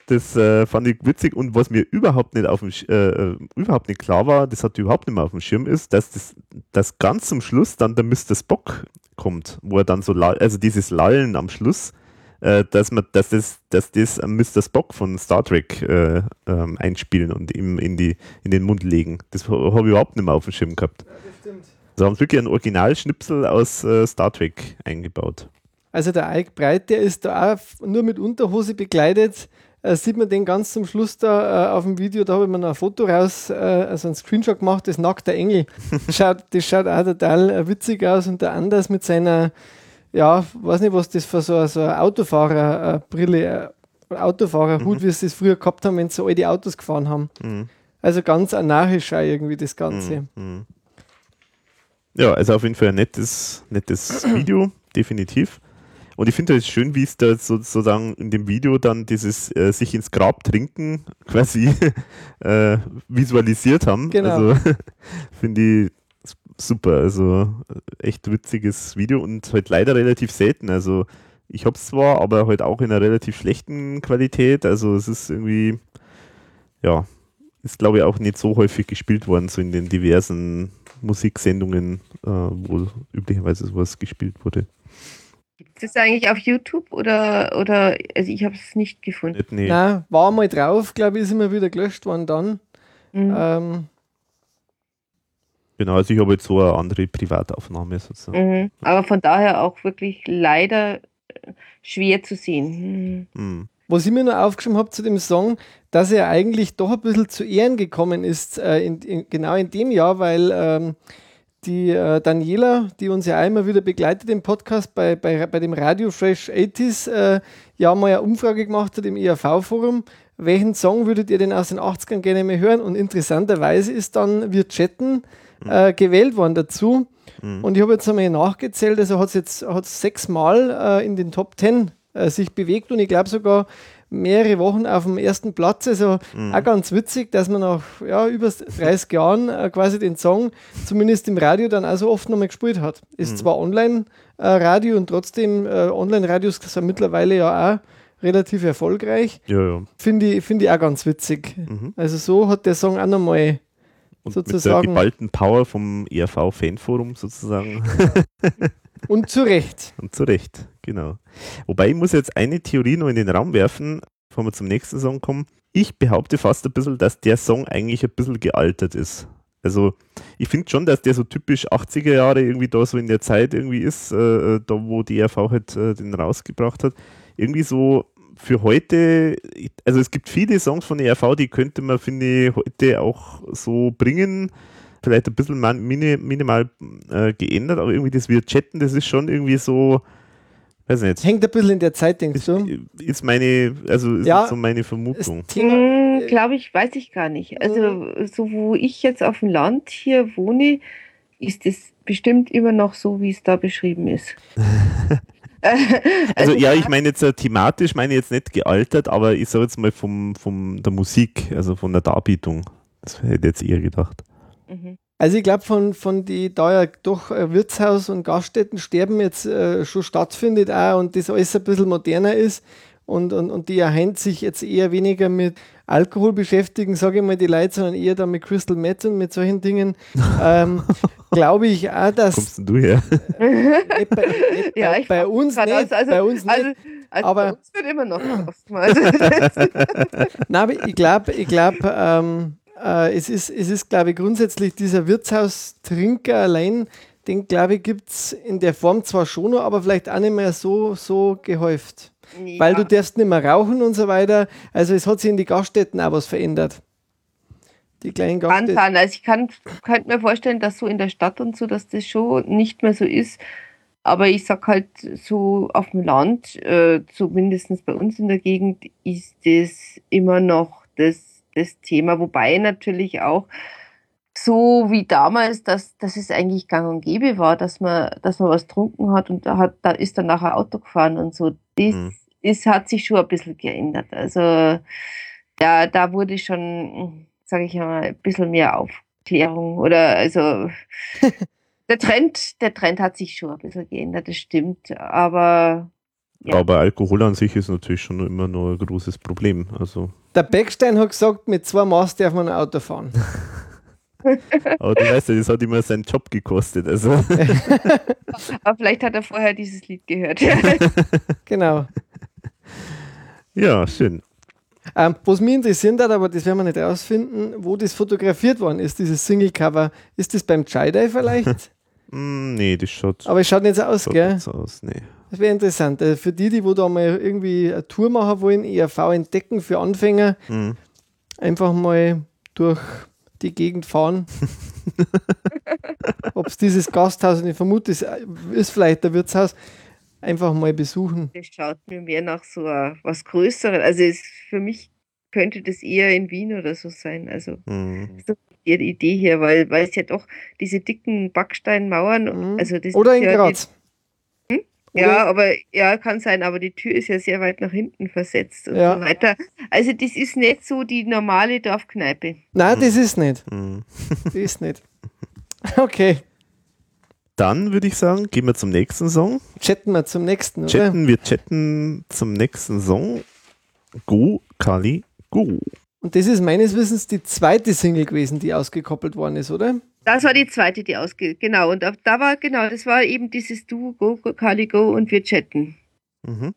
das äh, fand ich witzig und was mir überhaupt nicht auf dem äh, äh, überhaupt nicht klar war, das hat überhaupt nicht mehr auf dem Schirm ist, dass das dass ganz zum Schluss dann der Mr. Spock kommt, wo er dann so also dieses Lallen am Schluss, äh, dass man dass das dass das am Mr. Spock von Star Trek äh, ähm, einspielen und ihm in die in den Mund legen. Das habe ich überhaupt nicht mehr auf dem Schirm gehabt. Sie haben wirklich einen Originalschnipsel aus äh, Star Trek eingebaut. Also der Ike Breit, der ist da auch nur mit Unterhose bekleidet. Äh, sieht man den ganz zum Schluss da äh, auf dem Video, da habe ich mir noch ein Foto raus, äh, also ein Screenshot gemacht, das nackte Engel. schaut, das schaut auch total äh, witzig aus und der Anders mit seiner, ja, weiß nicht, was das für so, so eine Autofahrerbrille, äh, Autofahrerhut, wie sie das früher gehabt haben, wenn sie so alte Autos gefahren haben. Mhm. Also ganz anarchisch auch irgendwie das Ganze. Mhm. Ja, also auf jeden Fall ein nettes, nettes Video, definitiv. Und ich finde es schön, wie es da sozusagen in dem Video dann dieses äh, sich ins Grab trinken quasi äh, visualisiert haben. Genau. Also finde ich super. Also äh, echt witziges Video und halt leider relativ selten. Also ich habe es zwar, aber halt auch in einer relativ schlechten Qualität. Also es ist irgendwie, ja, ist glaube ich auch nicht so häufig gespielt worden, so in den diversen Musiksendungen, äh, wo üblicherweise sowas gespielt wurde. Gibt es das eigentlich auf YouTube oder, oder also ich habe es nicht gefunden. Nicht, nee. Na, war mal drauf, glaube ich, ist immer wieder gelöscht worden dann. Mhm. Ähm, Genau, also ich habe jetzt so eine andere Privataufnahme sozusagen. Mhm. Aber von daher auch wirklich leider äh, schwer zu sehen. Mhm. Hm. Was ich mir noch aufgeschrieben habe zu dem Song, dass er eigentlich doch ein bisschen zu Ehren gekommen ist, äh, in, in, genau in dem Jahr, weil ähm, die äh, Daniela, die uns ja immer wieder begleitet im Podcast bei, bei, bei dem Radio Fresh 80s, äh, ja mal eine Umfrage gemacht hat im IAV-Forum. Welchen Song würdet ihr denn aus den 80ern gerne mehr hören? Und interessanterweise ist dann Wir chatten äh, gewählt worden dazu. Mhm. Und ich habe jetzt einmal nachgezählt, also hat es jetzt hat's sechsmal äh, in den Top 10 äh, sich bewegt und ich glaube sogar mehrere Wochen auf dem ersten Platz. Also Mhm. auch ganz witzig, dass man nach ja, über 30 Jahren äh, quasi den Song zumindest im Radio dann auch so oft nochmal gespielt hat. Ist Mhm. zwar Online-Radio und trotzdem äh, Online-Radios sind mittlerweile ja auch relativ erfolgreich. Ja, ja. Finde ich, find ich auch ganz witzig. Mhm. Also so hat der Song auch nochmal Und mit der Sozusagen. geballten Power vom ERV-Fanforum sozusagen. und zu Recht. Und zu Recht, genau. Wobei ich muss jetzt eine Theorie noch in den Raum werfen, bevor wir zum nächsten Song kommen. Ich behaupte fast ein bisschen, dass der Song eigentlich ein bisschen gealtert ist. Also ich finde schon, dass der so typisch 80er Jahre irgendwie da so in der Zeit irgendwie ist, äh, da wo die ERV halt äh, den rausgebracht hat. Irgendwie so für heute, also es gibt viele Songs von ERV, die könnte man, finde ich, heute auch so bringen. Vielleicht ein bisschen man- mini, minimal äh, geändert, aber irgendwie das wir chatten, das ist schon irgendwie so, weiß nicht. Hängt ein bisschen in der Zeit, denkst Ist, du? ist meine, also ist Ja, so meine Vermutung. Hm, Glaube ich, weiß ich gar nicht. Also, so wo ich jetzt auf dem Land hier wohne, ist es bestimmt immer noch so, wie es da beschrieben ist. Also ja, ich meine jetzt äh, thematisch, meine ich jetzt nicht gealtert, aber ich sage jetzt mal vom, vom der Musik, also von der Darbietung. Das hätte ich jetzt eher gedacht. Mhm. Also ich glaube, von, von die, da ja doch äh, Wirtshaus- und Gaststätten sterben jetzt äh, schon stattfindet auch und das alles ein bisschen moderner ist, und, und, und die erheint sich jetzt eher weniger mit Alkohol beschäftigen, sage ich mal, die Leute, sondern eher dann mit Crystal Meth und mit solchen Dingen, ähm, glaube ich auch, dass. Kommst denn du her? Nicht bei, Ja, bei, ich bei uns nicht, aus- also, bei uns nicht. also, also aber- bei uns wird immer noch. Also, das- Nein, aber ich glaube, ich glaub, ähm, äh, es ist, es ist glaube ich, grundsätzlich dieser Wirtshaustrinker allein, den, glaube ich, gibt es in der Form zwar schon noch, aber vielleicht auch nicht mehr so, so gehäuft. Weil du darfst nicht mehr rauchen und so weiter. Also es hat sich in die Gaststätten auch was verändert. Die kleinen kann Gaststätten. sein. Also ich kann, könnte mir vorstellen, dass so in der Stadt und so, dass das schon nicht mehr so ist. Aber ich sag halt, so auf dem Land, äh, zumindest bei uns in der Gegend, ist das immer noch das, das Thema. Wobei natürlich auch so wie damals, dass, dass es eigentlich gang und gäbe war, dass man, dass man was getrunken hat und da hat, da ist dann nachher Auto gefahren und so. Das Mhm. ist, hat sich schon ein bisschen geändert. Also da, da wurde schon, sage ich mal, ein bisschen mehr Aufklärung oder also der Trend, der Trend hat sich schon ein bisschen geändert, das stimmt. Aber Ja. Aber Alkohol an sich ist natürlich schon immer noch ein großes Problem. Also, Der Beckstein hat gesagt, mit zwei Maß darf man ein Auto fahren. aber du weißt ja, das hat immer seinen Job gekostet. Also, Aber vielleicht hat er vorher dieses Lied gehört. Genau. ja, schön. Ähm, was mich interessiert hat, aber das werden wir nicht rausfinden, wo das fotografiert worden ist, dieses Single-Cover. Ist das beim Chai vielleicht? Hm, nee, das schaut, aber es schaut nicht so aus, schaut gell? nicht so aus. Nee. Das wäre interessant. Äh, für die, die wo da mal irgendwie eine Tour machen wollen, ERV entdecken für Anfänger, Hm. einfach mal durch die Gegend fahren. Ob es dieses Gasthaus, und ich vermute, es ist vielleicht der Wirtshaus, einfach mal besuchen. Das schaut mir mehr nach so was Größeren. Also es, für mich könnte das eher in Wien oder so sein. Also Hm. ihre Idee hier, weil, weil es ja doch diese dicken Backsteinmauern, Mhm. also das Oder ist in ja Die, ja, aber ja, kann sein, aber die Tür ist ja sehr weit nach hinten versetzt und Ja. so weiter. Also das ist nicht so die normale Dorfkneipe. Nein, das ist nicht. Hm. Das ist nicht. Okay, Dann würde ich sagen, gehen wir zum nächsten Song. chatten wir zum nächsten, oder? Chatten, wir chatten zum nächsten Song. Go, Kali, go. Und das ist meines Wissens die zweite Single gewesen, die ausgekoppelt worden ist, oder? Das war die zweite, die ausgeht. Genau, und da, da war, genau, das war eben dieses Du, Go, Go, Kali, Go und wir chatten. Mhm.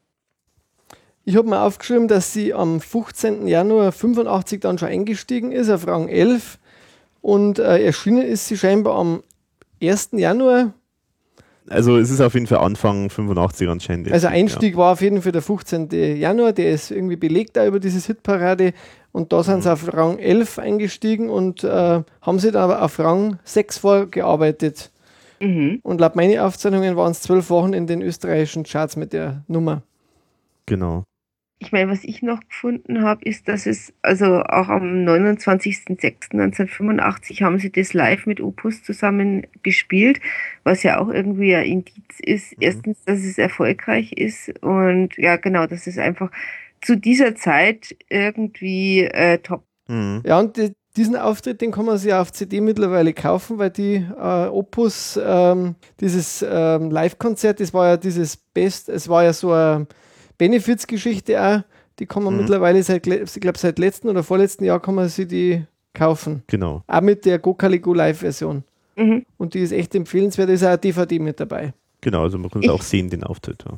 Ich habe mir aufgeschrieben, dass sie am 15. Januar 85 dann schon eingestiegen ist, auf Rang 11. Und äh, erschienen ist sie scheinbar am 1. Januar. Also es ist auf jeden Fall Anfang 85 anscheinend. Also Einstieg war auf jeden Fall der 15. Januar, der ist irgendwie belegt da über dieses Hitparade. Und da sind sie auf Rang 11 eingestiegen und äh, haben sie dann aber auf Rang 6 vorgearbeitet. Mhm. Und laut meinen Aufzeichnungen waren es zwölf Wochen in den österreichischen Charts mit der Nummer. Genau. Ich meine, was ich noch gefunden habe, ist, dass es, also auch am 29.06.1985 haben sie das live mit Opus zusammen gespielt, was ja auch irgendwie ein Indiz ist. Mhm. Erstens, dass es erfolgreich ist und ja, genau, dass es einfach zu dieser Zeit irgendwie äh, top. Mhm. Ja, und die, diesen Auftritt, den kann man sich auf CD mittlerweile kaufen, weil die äh, Opus, ähm, dieses ähm, Live-Konzert, das war ja dieses Best, es war ja so eine Benefits-Geschichte auch, die kann man Mhm. mittlerweile seit, ich glaube, seit letzten oder vorletzten Jahr kann man sich die kaufen. Genau. Auch mit der Gokaligo Live-Version. Mhm. Und die ist echt empfehlenswert, da ist auch eine DVD mit dabei. Genau, also man kann Ich- auch sehen, den Auftritt. Ja.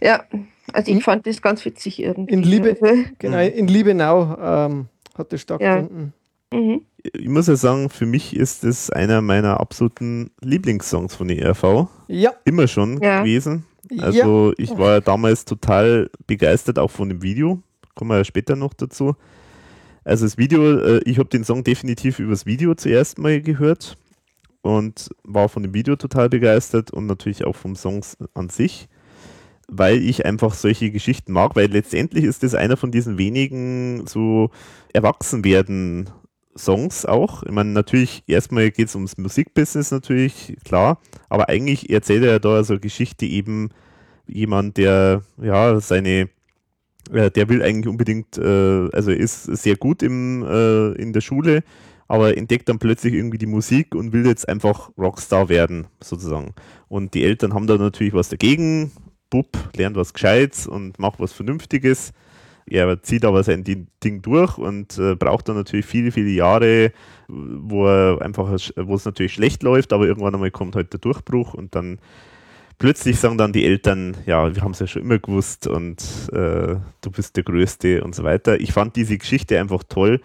Ja, also ich Hm? fand das ganz witzig irgendwie. In Liebe- Also, Genau, Mhm. in Liebenau ähm, hat das stattgefunden. mhm. Ich muss ja sagen, für mich ist es einer meiner absoluten Lieblingssongs von ERV. Ja, Immer schon Ja. gewesen. ja. Also ich war ja damals total begeistert, auch von dem Video. Kommen wir ja später noch dazu. Also das Video, äh, ich habe den Song definitiv übers Video zuerst mal gehört und war von dem Video total begeistert und natürlich auch vom Song an sich, weil ich einfach solche Geschichten mag, weil letztendlich ist das einer von diesen wenigen so Erwachsenwerden Songs auch. Ich meine, natürlich, erstmal geht es ums Musikbusiness natürlich, klar, aber eigentlich erzählt er da so eine Geschichte eben jemand, der ja seine, äh, der will eigentlich unbedingt, äh, also ist sehr gut im, äh, in der Schule, aber entdeckt dann plötzlich irgendwie die Musik und will jetzt einfach Rockstar werden, sozusagen. Und die Eltern haben da natürlich was dagegen, Bub, lernt was Gescheites und macht was Vernünftiges. Er zieht aber sein Ding durch und äh, braucht dann natürlich viele, viele Jahre, wo er einfach, wo es natürlich schlecht läuft, aber irgendwann einmal kommt halt der Durchbruch und dann plötzlich sagen dann die Eltern, ja, wir haben es ja schon immer gewusst und äh, du bist der Größte und so weiter. Ich fand diese Geschichte einfach toll,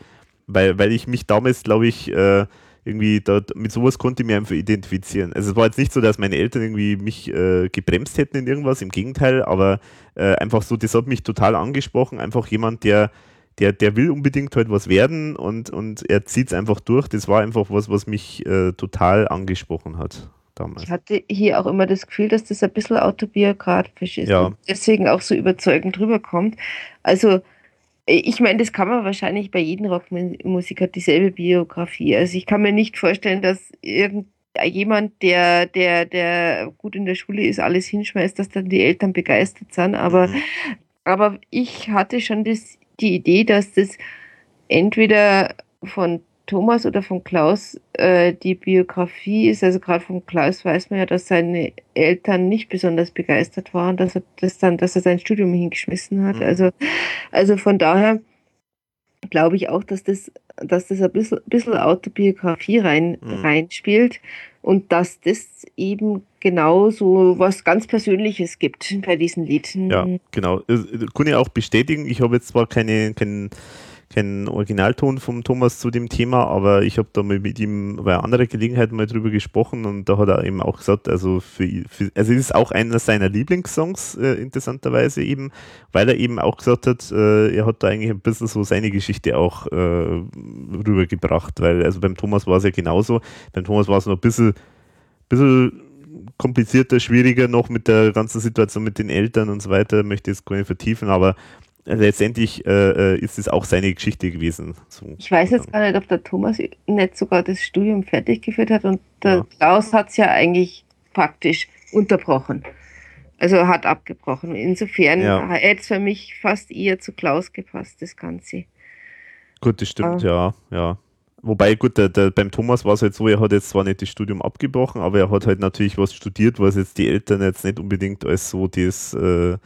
weil, weil ich mich damals, glaube ich, äh, irgendwie dort, mit sowas konnte ich mich einfach identifizieren. Also es war jetzt nicht so, dass meine Eltern irgendwie mich äh, gebremst hätten in irgendwas, im Gegenteil, aber äh, einfach so, das hat mich total angesprochen. Einfach jemand, der, der, der will unbedingt halt was werden und, und er zieht es einfach durch. Das war einfach was, was mich äh, total angesprochen hat. Damals. Ich hatte hier auch immer das Gefühl, dass das ein bisschen autobiografisch ist Ja. und deswegen auch so überzeugend rüberkommt. Also ich meine, das kann man wahrscheinlich bei jedem Rockmusiker dieselbe Biografie. Also ich kann mir nicht vorstellen, dass irgendjemand, der, der, der gut in der Schule ist, alles hinschmeißt, dass dann die Eltern begeistert sind. Aber, Mhm. aber ich hatte schon das, die Idee, dass das entweder von Thomas oder von Klaus äh, die Biografie ist. Also gerade von Klaus weiß man ja, dass seine Eltern nicht besonders begeistert waren, dass er das dann, dass er sein Studium hingeschmissen hat. Mhm. Also, also von daher glaube ich auch, dass das, dass das ein bisschen, bisschen Autobiografie rein, Mhm. reinspielt und dass das eben genau so was ganz Persönliches gibt bei diesen Lied. Ja, genau. Äh, Kann ich auch bestätigen. Ich habe jetzt zwar keine, keinen keinen Originalton vom Thomas zu dem Thema, aber ich habe da mal mit ihm bei anderer Gelegenheit mal drüber gesprochen und da hat er eben auch gesagt, also für, für also es ist auch einer seiner Lieblingssongs, äh, interessanterweise eben, weil er eben auch gesagt hat, äh, er hat da eigentlich ein bisschen so seine Geschichte auch äh, rübergebracht, weil also beim Thomas war es ja genauso, beim Thomas war es noch ein bisschen, bisschen komplizierter, schwieriger noch mit der ganzen Situation mit den Eltern und so weiter, möchte ich jetzt gar nicht vertiefen, aber letztendlich äh, äh, ist es auch seine Geschichte gewesen. So. Ich weiß jetzt gar nicht, ob der Thomas nicht sogar das Studium fertig geführt hat und der Ja. Klaus hat es ja eigentlich praktisch unterbrochen. Also hat abgebrochen. Insofern Ja. hätte es für mich fast eher zu Klaus gepasst, das Ganze. Gut, das stimmt, Ah. ja, ja. Wobei, gut, der, der, beim Thomas war es halt so, er hat jetzt zwar nicht das Studium abgebrochen, aber er hat halt natürlich was studiert, was jetzt die Eltern jetzt nicht unbedingt als so das äh,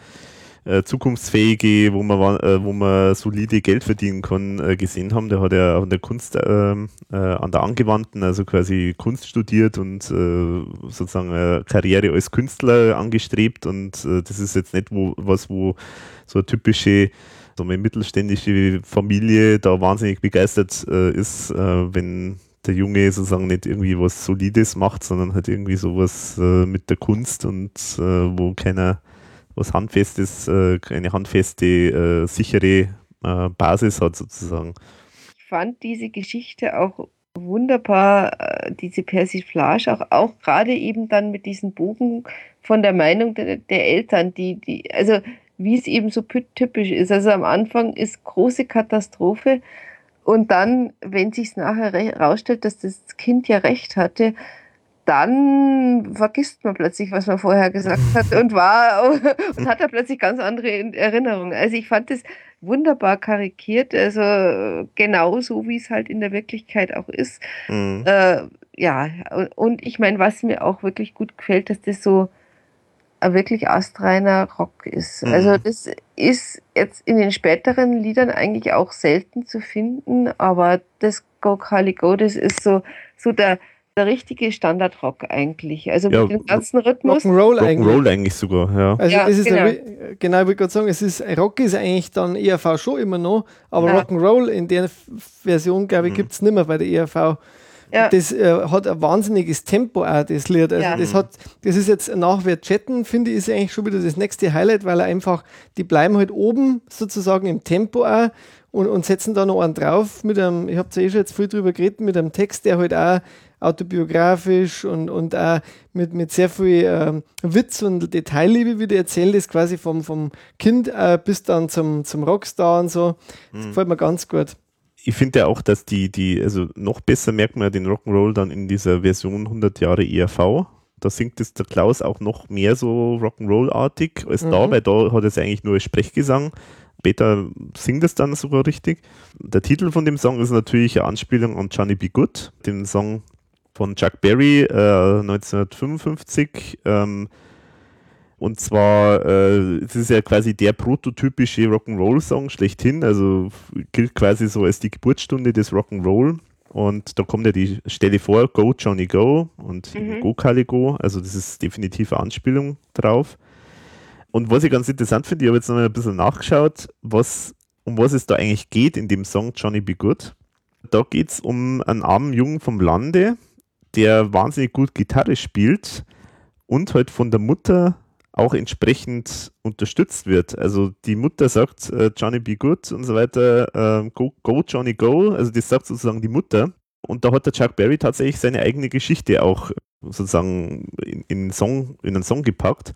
äh, zukunftsfähige, wo man, äh, wo man solide Geld verdienen kann, äh, gesehen haben. Der hat ja an der Kunst, ähm, äh, an der Angewandten, also quasi Kunst studiert und äh, sozusagen eine Karriere als Künstler angestrebt und äh, das ist jetzt nicht wo, was, wo so eine typische so eine mittelständische Familie da wahnsinnig begeistert äh, ist, äh, wenn der Junge sozusagen nicht irgendwie was Solides macht, sondern halt irgendwie sowas äh, mit der Kunst und äh, wo keiner was Handfestes, äh, keine handfeste, äh, sichere äh, Basis hat sozusagen. Ich fand diese Geschichte auch wunderbar, äh, diese Persiflage, auch, auch gerade eben dann mit diesem Bogen von der Meinung der, der Eltern, die, die, also wie es eben so typisch ist. Also am Anfang ist große Katastrophe und dann, wenn sich nachher re- rausstellt, dass das Kind ja recht hatte, dann vergisst man plötzlich, was man vorher gesagt hat und war und hat da plötzlich ganz andere Erinnerungen. Also ich fand das wunderbar karikiert, also genau so, wie es halt in der Wirklichkeit auch ist. Mhm. Äh, ja, und, und ich meine, was mir auch wirklich gut gefällt, dass das so ein wirklich astreiner Rock ist. Mhm. Also das ist jetzt in den späteren Liedern eigentlich auch selten zu finden, aber das Go Carly Go, das ist so, so der, der richtige Standardrock eigentlich. Also Ja, mit dem ganzen Rhythmus. Rock'n'Roll eigentlich. Rock'n'Roll eigentlich sogar, ja. Also Ja, es ist genau. genau, genau wie ich gerade sagen, es ist Rock ist eigentlich dann ERV schon immer noch, aber Ja. Rock'n'Roll in der Version, glaube ich, Mhm. gibt es nicht mehr bei der ERV. Ja. Das äh, hat ein wahnsinniges Tempo auch, das Lied. Also Ja. das hat, das ist jetzt nach chatten, finde ich, ist eigentlich schon wieder das nächste Highlight, weil er einfach, die bleiben halt oben sozusagen im Tempo auch und, und setzen da noch einen drauf mit einem, ich habe ja eh schon jetzt viel drüber geredet, mit einem Text, der halt auch autobiografisch und, und auch mit, mit sehr viel ähm, Witz und Detailliebe wieder erzählt ist, quasi vom, vom Kind äh, bis dann zum, zum Rockstar und so. Das gefällt mir ganz gut. ich finde ja auch, dass die, die, also noch besser merkt man ja den Rock'n'Roll dann in dieser Version 100 Jahre ERV. Da singt es der Klaus auch noch mehr so Rock'n'Roll-artig als da, Mhm. weil da hat es eigentlich nur Sprechgesang. Später singt es dann sogar richtig. Der Titel von dem Song ist natürlich eine Anspielung an Johnny B. Good, den Song von Chuck Berry äh, 1955. Ähm, und zwar, äh, es ist ja quasi der prototypische Rock'n'Roll-Song schlechthin, also gilt quasi so als die Geburtsstunde des Rock'n'Roll. Und da kommt ja die Stelle vor, Go Johnny Go und mhm. Go Kali Go. Also das ist definitiv eine Anspielung drauf. Und was ich ganz interessant finde, ich habe jetzt noch mal ein bisschen nachgeschaut, was, um was es da eigentlich geht in dem Song Johnny Be Good. Da geht es um einen armen Jungen vom Lande, der wahnsinnig gut Gitarre spielt und halt von der Mutter auch entsprechend unterstützt wird. Also die Mutter sagt, äh, Johnny be good und so weiter, äh, go, go Johnny go, also das sagt sozusagen die Mutter. Und da hat der Chuck Berry tatsächlich seine eigene Geschichte auch sozusagen in, in, Song, in einen Song gepackt.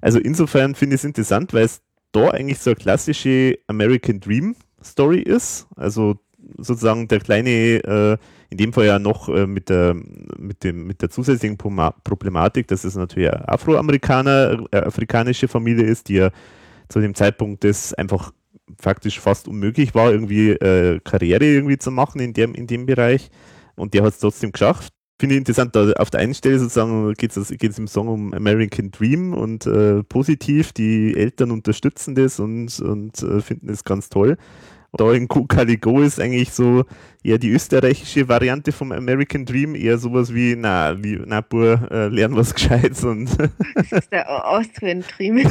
Also insofern finde ich es interessant, weil es da eigentlich so eine klassische American Dream Story ist. Also sozusagen der kleine, äh, in dem Fall ja noch äh, mit, der, mit, dem, mit der zusätzlichen Problematik, dass es natürlich eine Afroamerikaner, äh, afrikanische Familie ist, die ja zu dem Zeitpunkt das einfach faktisch fast unmöglich war, irgendwie äh, Karriere irgendwie zu machen in dem, in dem Bereich. Und der hat es trotzdem geschafft. Finde ich interessant, da auf der einen Stelle sozusagen geht es im Song um American Dream und äh, positiv, die Eltern unterstützen das und, und äh, finden es ganz toll. Da in Caligo ist eigentlich so eher die österreichische Variante vom American Dream, eher sowas wie, na, wie, na, Bur, äh, lern was Gescheites und. das ist der Austrian Dream.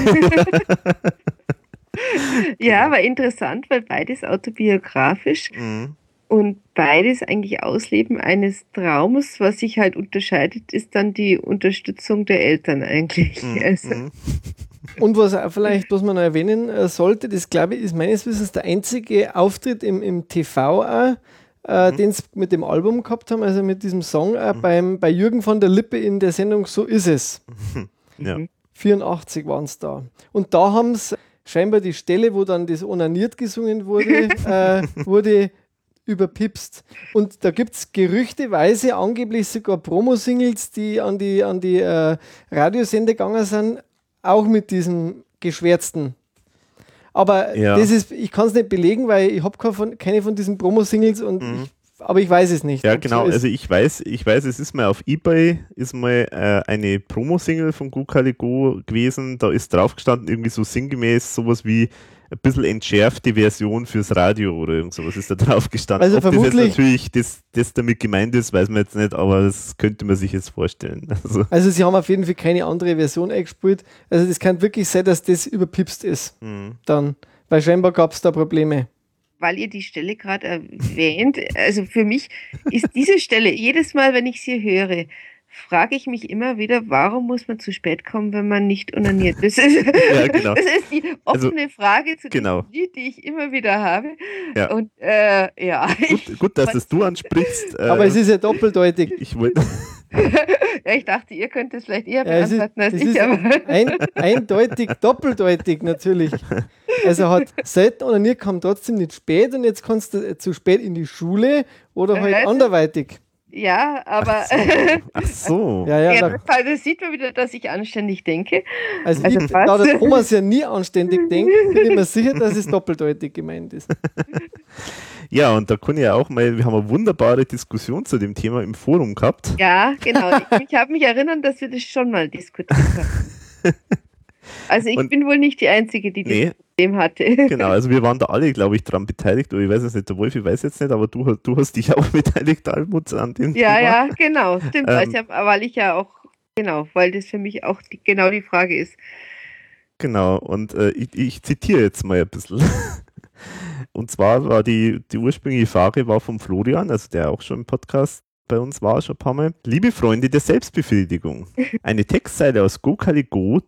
ja, aber interessant, weil beides autobiografisch mhm. und beides eigentlich Ausleben eines Traumes. Was sich halt unterscheidet, ist dann die Unterstützung der Eltern eigentlich. Mhm. Also. Und was vielleicht, was man noch erwähnen äh, sollte, das glaube ich, ist meines Wissens der einzige Auftritt im, im TV auch, äh, mhm. den sie mit dem Album gehabt haben, also mit diesem Song äh, mhm. beim, bei Jürgen von der Lippe in der Sendung So ist es. Ja. 84 waren es da. Und da haben sie scheinbar die Stelle, wo dann das Onaniert gesungen wurde, äh, wurde überpipst. Und da gibt es gerüchteweise angeblich sogar Promo-Singles, die an die, an die äh, Radiosender gegangen sind, auch mit diesem geschwärzten. Aber ja. das ist, ich kann es nicht belegen, weil ich habe keine, keine von diesen Promo-Singles und mhm. ich, aber ich weiß es nicht. Ja, genau. So also ich weiß, ich weiß, es ist mal auf Ebay ist mal äh, eine Promo-Single von Go Caligo gewesen. Da ist drauf gestanden irgendwie so sinngemäß sowas wie ein bisschen entschärfte Version fürs Radio oder irgend sowas ist da drauf gestanden. Also Ob vermutlich, das jetzt natürlich das, das damit gemeint ist, weiß man jetzt nicht, aber das könnte man sich jetzt vorstellen. Also, also sie haben auf jeden Fall keine andere Version eingespielt. Also das kann wirklich sein, dass das überpipst ist. Mhm. Dann, weil scheinbar gab es da Probleme weil ihr die Stelle gerade erwähnt, also für mich ist diese Stelle jedes Mal, wenn ich sie höre, frage ich mich immer wieder, warum muss man zu spät kommen, wenn man nicht onaniert? Das ist, ja, genau. das ist die also, offene also, Frage zu genau. Lied, die ich immer wieder habe. Ja. Und äh, ja. Gut, gut dass es du ansprichst. Aber äh, es ist ja doppeldeutig. Ich wollte. ja, ich dachte, ihr könnt es vielleicht eher beantworten ja, ist, als ich. Aber ein, eindeutig, doppeldeutig natürlich. Also hat selten onaniert, kam trotzdem nicht spät und jetzt kannst du zu spät in die Schule oder halt anderweitig. Ja, aber. Ach so. Ach so. ja, ja, ja da, das sieht man wieder, dass ich anständig denke. Also, also wie, da der Thomas ja nie anständig denkt, bin ich mir sicher, dass es doppeldeutig gemeint ist. Ja, und da kann ich ja auch mal, wir haben eine wunderbare Diskussion zu dem Thema im Forum gehabt. Ja, genau. Ich, ich habe mich erinnert, dass wir das schon mal diskutiert haben. Also ich und bin wohl nicht die Einzige, die nee, das Problem hatte. Genau, also wir waren da alle, glaube ich, daran beteiligt. Oder ich weiß es nicht, der Wolf, ich weiß jetzt nicht, aber du, du hast dich auch beteiligt, Almut, an dem Ja, Thema. ja, genau. Stimmt, ähm, also, weil ich ja auch, genau, weil das für mich auch die, genau die Frage ist. Genau, und äh, ich, ich zitiere jetzt mal ein bisschen. Und zwar war die, die ursprüngliche Frage war von Florian, also der auch schon im Podcast bei uns war, schon ein paar Mal. Liebe Freunde der Selbstbefriedigung, eine Textzeile aus Go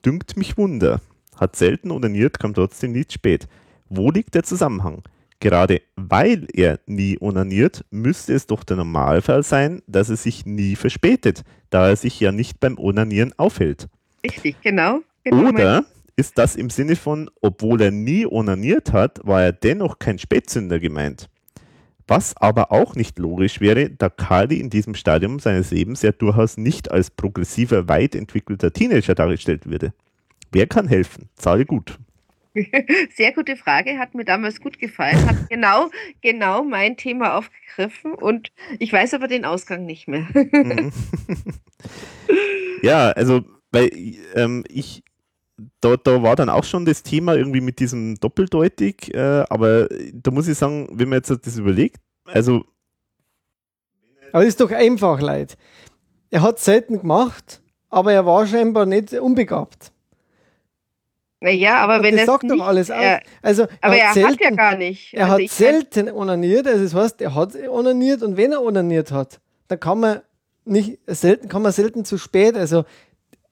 dünkt mich Wunder. Hat selten onaniert, kam trotzdem nicht spät. Wo liegt der Zusammenhang? Gerade weil er nie onaniert, müsste es doch der Normalfall sein, dass er sich nie verspätet, da er sich ja nicht beim Onanieren aufhält. Richtig, genau. genau Oder ist das im Sinne von, obwohl er nie onaniert hat, war er dennoch kein Spätzünder gemeint. Was aber auch nicht logisch wäre, da Kali in diesem Stadium seines Lebens ja durchaus nicht als progressiver, weit entwickelter Teenager dargestellt würde. Wer kann helfen? Zahle gut. Sehr gute Frage, hat mir damals gut gefallen, hat genau, genau mein Thema aufgegriffen und ich weiß aber den Ausgang nicht mehr. Mhm. ja, also, weil ähm, ich, da, da war dann auch schon das Thema irgendwie mit diesem doppeldeutig, äh, aber da muss ich sagen, wenn man jetzt das überlegt, also. Aber das ist doch einfach, Leid. Er hat selten gemacht, aber er war scheinbar nicht unbegabt. Naja, aber Und wenn das es sagt nicht, doch alles aus. er, Also, aber er er hat hat selten, ja gar nicht. er Also hat selten onaniert, also das heißt, er hat onaniert und wenn er onaniert hat, dann kann man nicht selten, kann man selten zu spät, also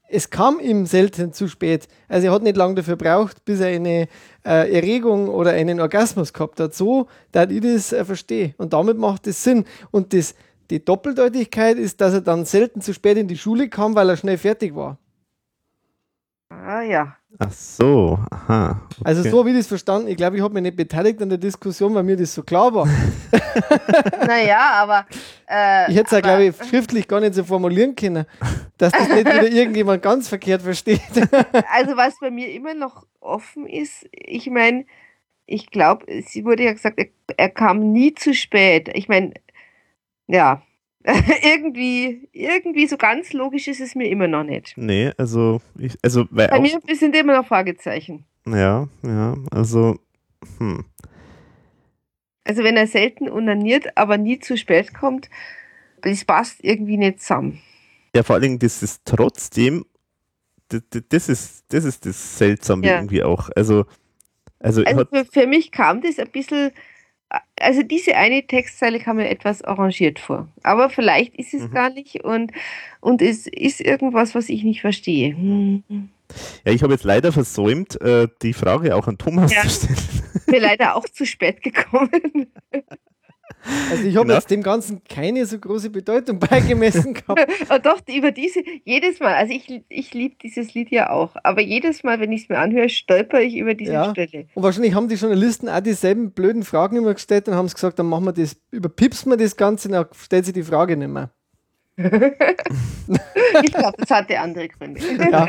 es kam ihm selten zu spät. Also er hat nicht lange dafür braucht, bis er eine äh, Erregung oder einen Orgasmus gehabt hat. So, da ich das äh, verstehe. Und damit macht es Sinn. Und das, die Doppeldeutigkeit ist, dass er dann selten zu spät in die Schule kam, weil er schnell fertig war. Ah ja. Ach so, aha. Okay. Also so habe ich das verstanden. Ich glaube, ich habe mich nicht beteiligt an der Diskussion, weil mir das so klar war. Naja, aber. Äh, Ich hätte es ja, glaube ich, schriftlich gar nicht so formulieren können, dass das nicht wieder irgendjemand ganz verkehrt versteht. Also was bei mir immer noch offen ist, ich meine, ich glaube, sie wurde ja gesagt, er, er kam nie zu spät. Ich meine, ja, irgendwie, irgendwie so ganz logisch ist es mir immer noch nicht. Nee, also, ich, also, Bei auch, mir sind immer noch Fragezeichen. ja, ja, also, hm. Also wenn er selten unaniert, aber nie zu spät kommt, das passt irgendwie nicht zusammen. Ja, vor allen Dingen, das ist trotzdem, das, das ist, das ist das Seltsame Ja. irgendwie auch. Also, also, Also für, für mich kam das ein bisschen, also diese eine Textzeile kam mir etwas arrangiert vor. Aber vielleicht ist es Mhm. gar nicht und, und es ist irgendwas, was ich nicht verstehe. Hm. ja, ich habe jetzt leider versäumt, äh, die Frage auch an Thomas Ja. zu stellen. Mir leider auch zu spät gekommen. Also ich habe Genau. jetzt dem Ganzen keine so große Bedeutung beigemessen gehabt. Doch, über diese, jedes Mal, also ich, ich liebe dieses Lied ja auch, aber jedes Mal, wenn ich es mir anhöre, stolper ich über diese Ja. Stelle. Und wahrscheinlich haben die Journalisten auch dieselben blöden Fragen immer gestellt und haben gesagt, dann machen wir das, überpipsen wir das Ganze, dann stellt sich die Frage nicht mehr. Ich glaube, das hatte andere Gründe. Ja.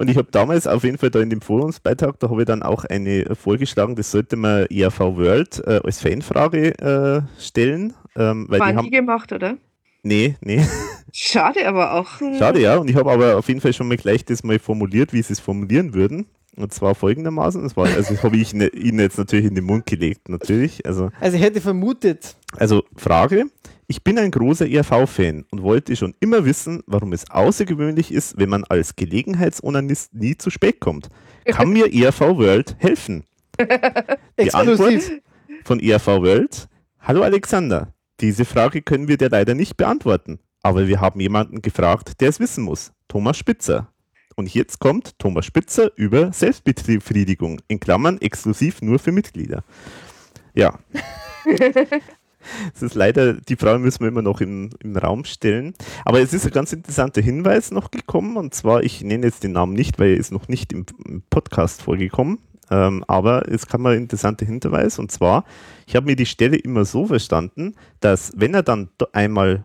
Und ich habe damals auf jeden Fall da in dem Forumsbeitrag, da habe ich dann auch eine vorgeschlagen, das sollte man ERV World äh, als Fanfrage äh, stellen. Ähm, weil War die nie haben, gemacht, oder? nee, nee, Schade, aber auch. hm, schade, ja. Und ich habe aber auf jeden Fall schon mal gleich das mal formuliert, wie sie es formulieren würden. Und zwar folgendermaßen, das war, also das habe ich ne- Ihnen jetzt natürlich in den Mund gelegt, natürlich. Also, Also ich hätte vermutet, also Frage, ich bin ein großer ERV-Fan und wollte schon immer wissen, warum es außergewöhnlich ist, wenn man als Gelegenheitsonanist nie zu spät kommt. Kann mir ERV World helfen? Die Antwort von ERV World. Hallo Alexander, diese Frage können wir dir leider nicht beantworten, aber wir haben jemanden gefragt, der es wissen muss. Thomas Spitzer. Und jetzt kommt Thomas Spitzer über Selbstbefriedigung, in Klammern exklusiv nur für Mitglieder. Ja. Es ist leider, die Frage müssen wir immer noch im, im Raum stellen. Aber es ist ein ganz interessanter Hinweis noch gekommen. Und zwar, ich nenne jetzt den Namen nicht, weil er ist noch nicht im, im Podcast vorgekommen. Ähm, aber es kam ein interessanter Hinweis. Und zwar, ich habe mir die Stelle immer so verstanden, dass wenn er dann einmal,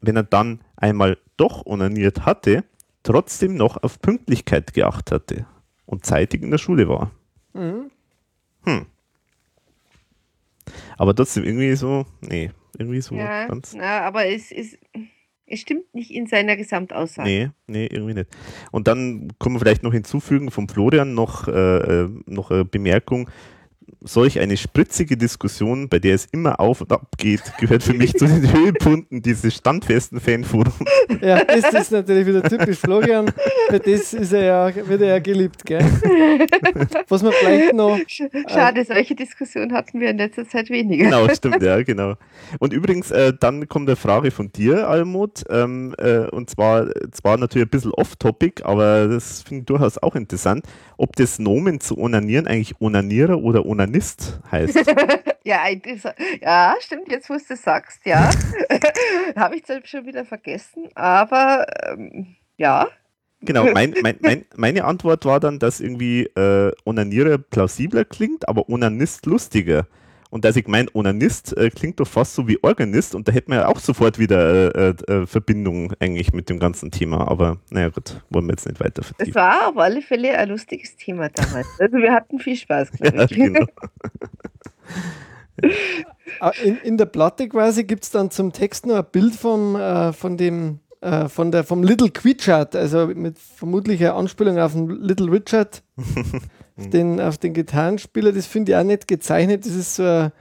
wenn er dann einmal doch onaniert hatte, trotzdem noch auf Pünktlichkeit geachtet hatte und zeitig in der Schule war. Mhm. Hm. Aber trotzdem irgendwie so, nee, irgendwie so Ja, ganz. na, aber es, es, es stimmt nicht in seiner Gesamtaussage. Nee, nee, irgendwie nicht. Und dann können wir vielleicht noch hinzufügen vom Florian noch, äh, äh, noch eine Bemerkung. Solch eine spritzige Diskussion, bei der es immer auf und ab geht, gehört für mich zu den Höhepunkten dieses standfesten Fanforums. Ja, das ist natürlich wieder typisch Florian. Für das ist er ja, wird er ja geliebt, gell? Was man vielleicht noch. Sch- Schade, solche Diskussionen hatten wir in letzter Zeit weniger. Genau, stimmt, ja, genau. Und übrigens, äh, dann kommt eine Frage von dir, Almut, ähm, äh, und zwar, zwar natürlich ein bisschen off-topic, aber das finde ich durchaus auch interessant, ob das Nomen zu onanieren eigentlich Onanierer oder Onanist heißt. Ja, ja, stimmt, jetzt wo du sagst, ja. Habe ich zwar schon wieder vergessen, aber ähm, ja. Genau, mein, mein, mein, meine Antwort war dann, dass irgendwie äh, Onanierer plausibler klingt, aber Onanist lustiger. Und dass ich mein Onanist äh, klingt doch fast so wie Organist und da hätten wir ja auch sofort wieder äh, äh, Verbindung eigentlich mit dem ganzen Thema. Aber naja gut, wollen wir jetzt nicht weiter Es vertiefen. war auf alle Fälle ein lustiges Thema damals. Also wir hatten viel Spaß, glaube Ja, ich. genau. Ah, In, in der Platte quasi gibt es dann zum Text noch ein Bild vom, äh, von dem äh, von der, vom Little Quitchard, also mit vermutlicher Anspielung auf den Little Richard, auf, den, auf den Gitarrenspieler, das finde ich auch nicht gezeichnet. Das ist so ein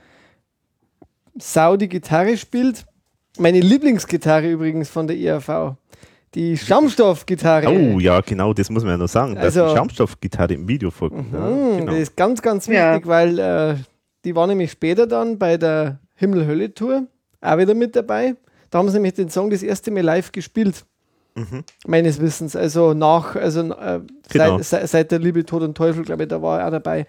Sau, die Gitarre spielt. Meine Lieblingsgitarre übrigens von der IAV. Die Schaumstoffgitarre. Oh ja, genau, das muss man ja noch sagen, dass Also- die Schaumstoffgitarre im Video vorkommt. ja, Mhm, genau. Das ist ganz, ganz wichtig, Ja. weil äh, die war nämlich später dann bei der Himmel-Hölle-Tour auch wieder mit dabei. Da haben sie nämlich den Song das erste Mal live gespielt. Meines Wissens. Also nach, also äh, Genau. seit, seit, seit der Liebe, Tod und Teufel, glaube ich, da war er auch dabei.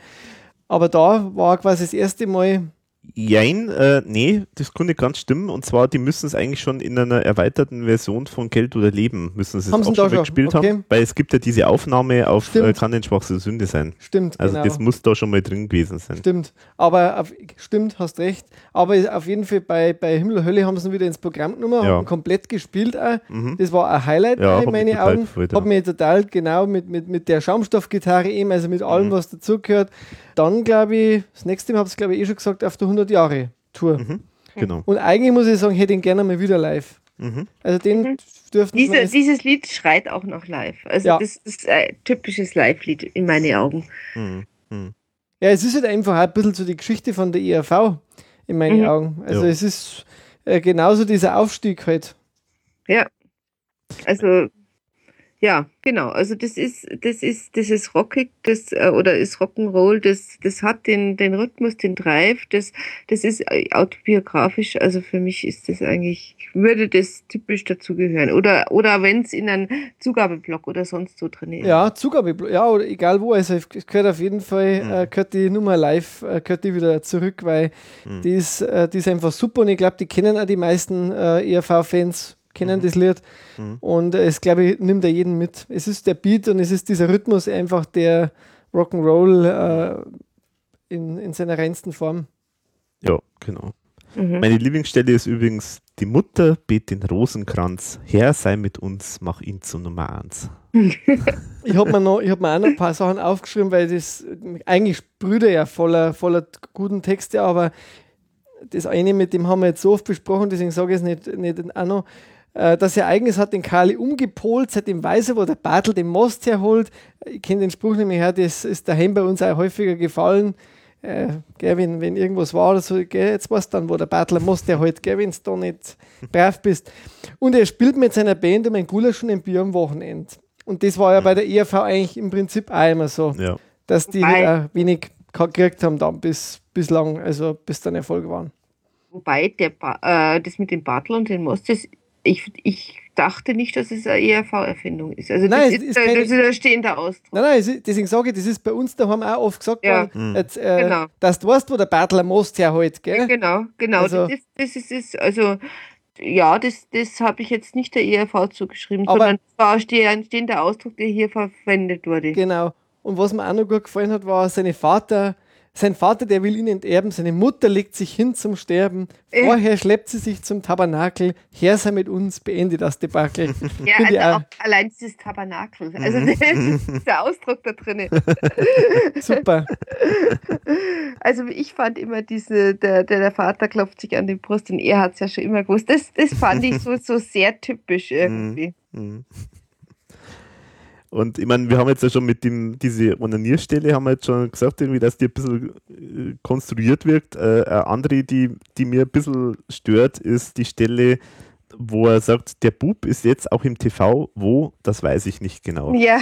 Aber da war quasi das erste Mal. Jein, äh, nee, das nicht ganz stimmen. Und zwar, die müssen es eigentlich schon in einer erweiterten Version von Geld oder Leben müssen sie es auch schon gespielt Okay. haben. Weil es gibt ja diese Aufnahme auf äh, Kann den schwachste Sünde sein. Stimmt, Also genau. das muss da schon mal drin gewesen sein. Stimmt, aber auf, stimmt, hast recht. Aber auf jeden Fall bei, bei Himmel und Hölle haben sie ihn wieder ins Programm genommen, Ja. haben komplett gespielt auch. Mhm. Das war ein Highlight Ja, in meinen Augen. gefreut, Hat ja. mich total genau mit, mit, mit der Schaumstoffgitarre eben, also mit Mhm. allem, was dazugehört. Dann glaube ich, das nächste Mal habe ich es glaube ich eh schon gesagt, auf der 100 Jahre Tour. Genau. Und eigentlich muss ich sagen, hätte ihn gerne mal wieder live. Mhm. Also den dürften Diese, dieses Lied schreit auch noch live. Also Ja. das ist ein typisches Live-Lied in meinen Augen. Mhm. Mhm. Ja, es ist halt einfach ein bisschen so die Geschichte von der ERV in meinen Mhm. Augen. Also Ja. es ist äh, genauso dieser Aufstieg halt. Also ja, genau. Also das ist, das ist, das ist rockig, das äh, oder ist Rock'n'Roll, das, das hat den, den Rhythmus, den Drive, das, das ist äh, autobiografisch. Also für mich ist das eigentlich, würde das typisch dazugehören. Oder, oder wenn es in einem Zugabeblock oder sonst so drin ist. Ja, Zugabe, ja, oder egal wo, also es gehört auf jeden Fall, Mhm. äh, gehört die Nummer live, äh, gehört die wieder zurück, weil Mhm. die, ist, äh, die ist einfach super und ich glaube, die kennen auch die meisten äh, ERV-Fans, kennen Mhm. das Lied Mhm. und es, glaube ich, nimmt er jeden mit. Es ist der Beat und es ist dieser Rhythmus einfach der Rock'n'Roll äh, in, in seiner reinsten Form. Ja, genau. Mhm. Meine Lieblingsstelle ist übrigens, die Mutter bet den Rosenkranz, Herr sei mit uns, mach ihn zu Nummer eins. Ich habe mir, noch- ich hab mir auch noch ein paar Sachen aufgeschrieben, weil das eigentlich sprüht er ja voller, voller guten Texte, aber das eine, mit dem haben wir jetzt so oft besprochen, deswegen sage ich es nicht, nicht auch noch. Äh, Das Ereignis hat den Kali umgepolt, seitdem weiß er, wo der Bartel den Most herholt. Ich kenne den Spruch nämlich her, das ist daheim bei uns auch häufiger gefallen. Äh, gell, wenn, wenn irgendwas war oder so, gell, jetzt weißt du dann, wo der Bartler Most herholt, gell, wenn du da nicht brav bist. Und er spielt mit seiner Band um ein Gulasch und ein Bier am Wochenende. Und das war ja bei der ERV eigentlich im Prinzip auch immer so, Ja. dass die halt auch wenig gekriegt haben dann bis, bislang, also bis dann Erfolg waren. Wobei der ba äh, das mit dem Bartel und dem Most, das, ich, ich dachte nicht, dass es eine ERV-Erfindung ist. Also Nein, das, es ist, ist keine- das ist ein stehender Ausdruck. Nein, nein, es deswegen sage ich, das ist bei uns daheim auch oft gesagt Ja. worden, jetzt, äh, Genau. dass du weißt, wo der Bartler Most herholt, gell? Genau, genau. Also- das, ist, das ist, ist also ja, das, das habe ich jetzt nicht der ERV zugeschrieben, Aber- sondern es war ein stehender Ausdruck, der hier verwendet wurde. Genau. Und was mir auch noch gut gefallen hat, war seine Vater, sein Vater, der will ihn enterben, seine Mutter legt sich hin zum Sterben, Äh. vorher schleppt sie sich zum Tabernakel, Herr sei mit uns, beende das Debakel. Ja, also auch. auch allein dieses Tabernakel. Also Mhm. ist der Ausdruck da drin. Super. Also ich fand immer diese, der, der, der Vater klopft sich an die Brust und er hat es ja schon immer gewusst. Das, das fand ich so, so sehr typisch irgendwie. Und ich meine, wir haben jetzt ja schon mit dem, diese Onanierstelle haben wir jetzt schon gesagt, irgendwie, dass die ein bisschen äh, konstruiert wirkt. Äh, eine andere, die, die mir ein bisschen stört, ist die Stelle, wo er sagt, der Bub ist jetzt auch im TV, wo, das weiß ich nicht genau. Ja,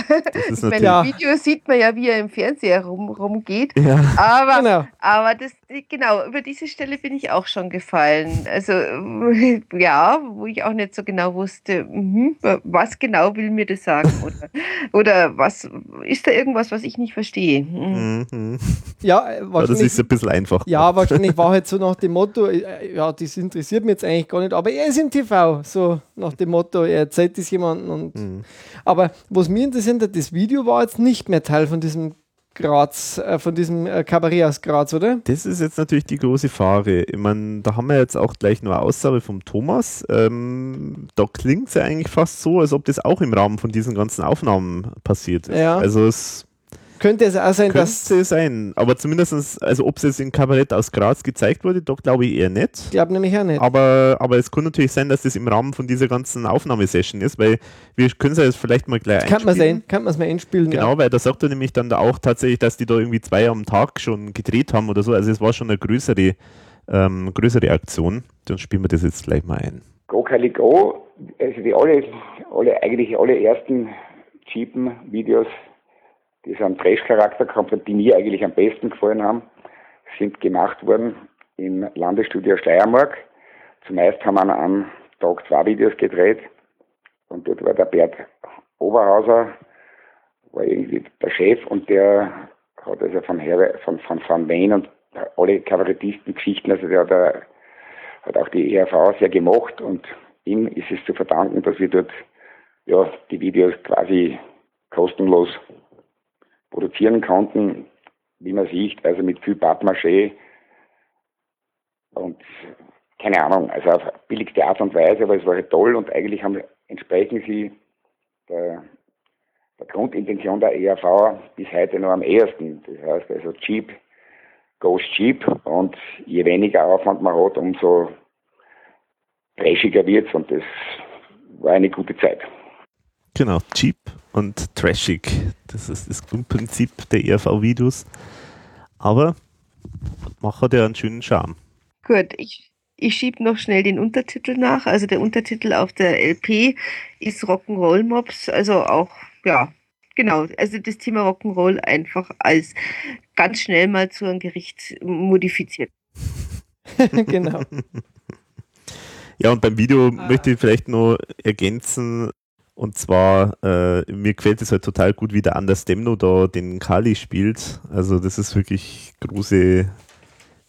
Das meine, Ja. im Video sieht man ja, wie er im Fernseher rum, rumgeht. Ja, Aber, Genau. aber das, genau, über diese Stelle bin ich auch schon gefallen. Also, äh, ja, wo ich auch nicht so genau wusste, mhm, was genau will mir das sagen? Oder, oder was, ist da irgendwas, was ich nicht verstehe? Mhm. mhm. Ja, äh, ja das wahrscheinlich, ist ein bisschen einfach. ja, wahrscheinlich war halt so nach dem Motto, äh, ja, das interessiert mich jetzt eigentlich gar nicht, aber er ist im TV, so nach dem Motto, er erzählt das jemandem. Und, Mhm. Aber was mich interessiert hat, das Video war jetzt nicht mehr Teil von diesem Graz, äh, von diesem äh, Kabarett aus Graz, oder? Das ist jetzt natürlich die große Frage. Ich meine, da haben wir jetzt auch gleich noch eine Aussage vom Thomas. Ähm, da klingt es ja eigentlich fast so, als ob das auch im Rahmen von diesen ganzen Aufnahmen passiert ist. Ja. Also es, Könnte es auch sein, Könnte dass. es sein, aber zumindest, also ob es jetzt in Kabarett aus Graz gezeigt wurde, doch glaube ich eher nicht. Ich glaube nämlich auch nicht. Aber, aber es kann natürlich sein, dass das im Rahmen von dieser ganzen Aufnahmesession ist, weil wir können es ja jetzt vielleicht mal gleich kann man einspielen. sehen, kann man es mal einspielen. Genau, weil da sagt er nämlich dann da auch tatsächlich, dass die da irgendwie zwei am Tag schon gedreht haben oder so. Also es war schon eine größere, ähm, größere Aktion. Dann spielen wir das jetzt gleich mal ein. Go Kylie Go, also die alle, alle, eigentlich alle ersten cheapen Videos, die so einen Trash-Charakter gehabt haben, die mir eigentlich am besten gefallen haben, sind gemacht worden im Landesstudio Steiermark. Zumeist haben wir an Tag zwei Videos gedreht und dort war der Bert Oberhauser, war irgendwie der Chef und der hat also von, Herr, von, von Van Wayne und alle Kabarettisten-Geschichten, also der hat, äh, hat auch die ERV sehr gemocht und ihm ist es zu verdanken, dass wir dort ja, die Videos quasi kostenlos produzieren konnten, wie man sieht, also mit viel Pappmaché und keine Ahnung, also auf billigste Art und Weise, aber es war halt toll und eigentlich haben, entsprechen sie der, der Grundintention der ERV bis heute noch am ehesten. Das heißt also cheap goes cheap und je weniger Aufwand man hat, umso trashiger wird es und das war eine gute Zeit. Genau, cheap und trashig. Das ist das Grundprinzip der ERV-Videos. Aber macht ja einen schönen Charme. Gut, ich, ich schiebe noch schnell den Untertitel nach. Also der Untertitel auf der LP ist Rock'n'Roll Mobs, also auch, ja, genau, also das Thema Rock'n'Roll einfach als ganz schnell mal zu einem Gericht modifiziert. genau. Ja, und beim Video Ah. möchte ich vielleicht noch ergänzen, und zwar, äh, mir gefällt es halt total gut, wie der Anders Demno da den Kali spielt. Also das ist wirklich große,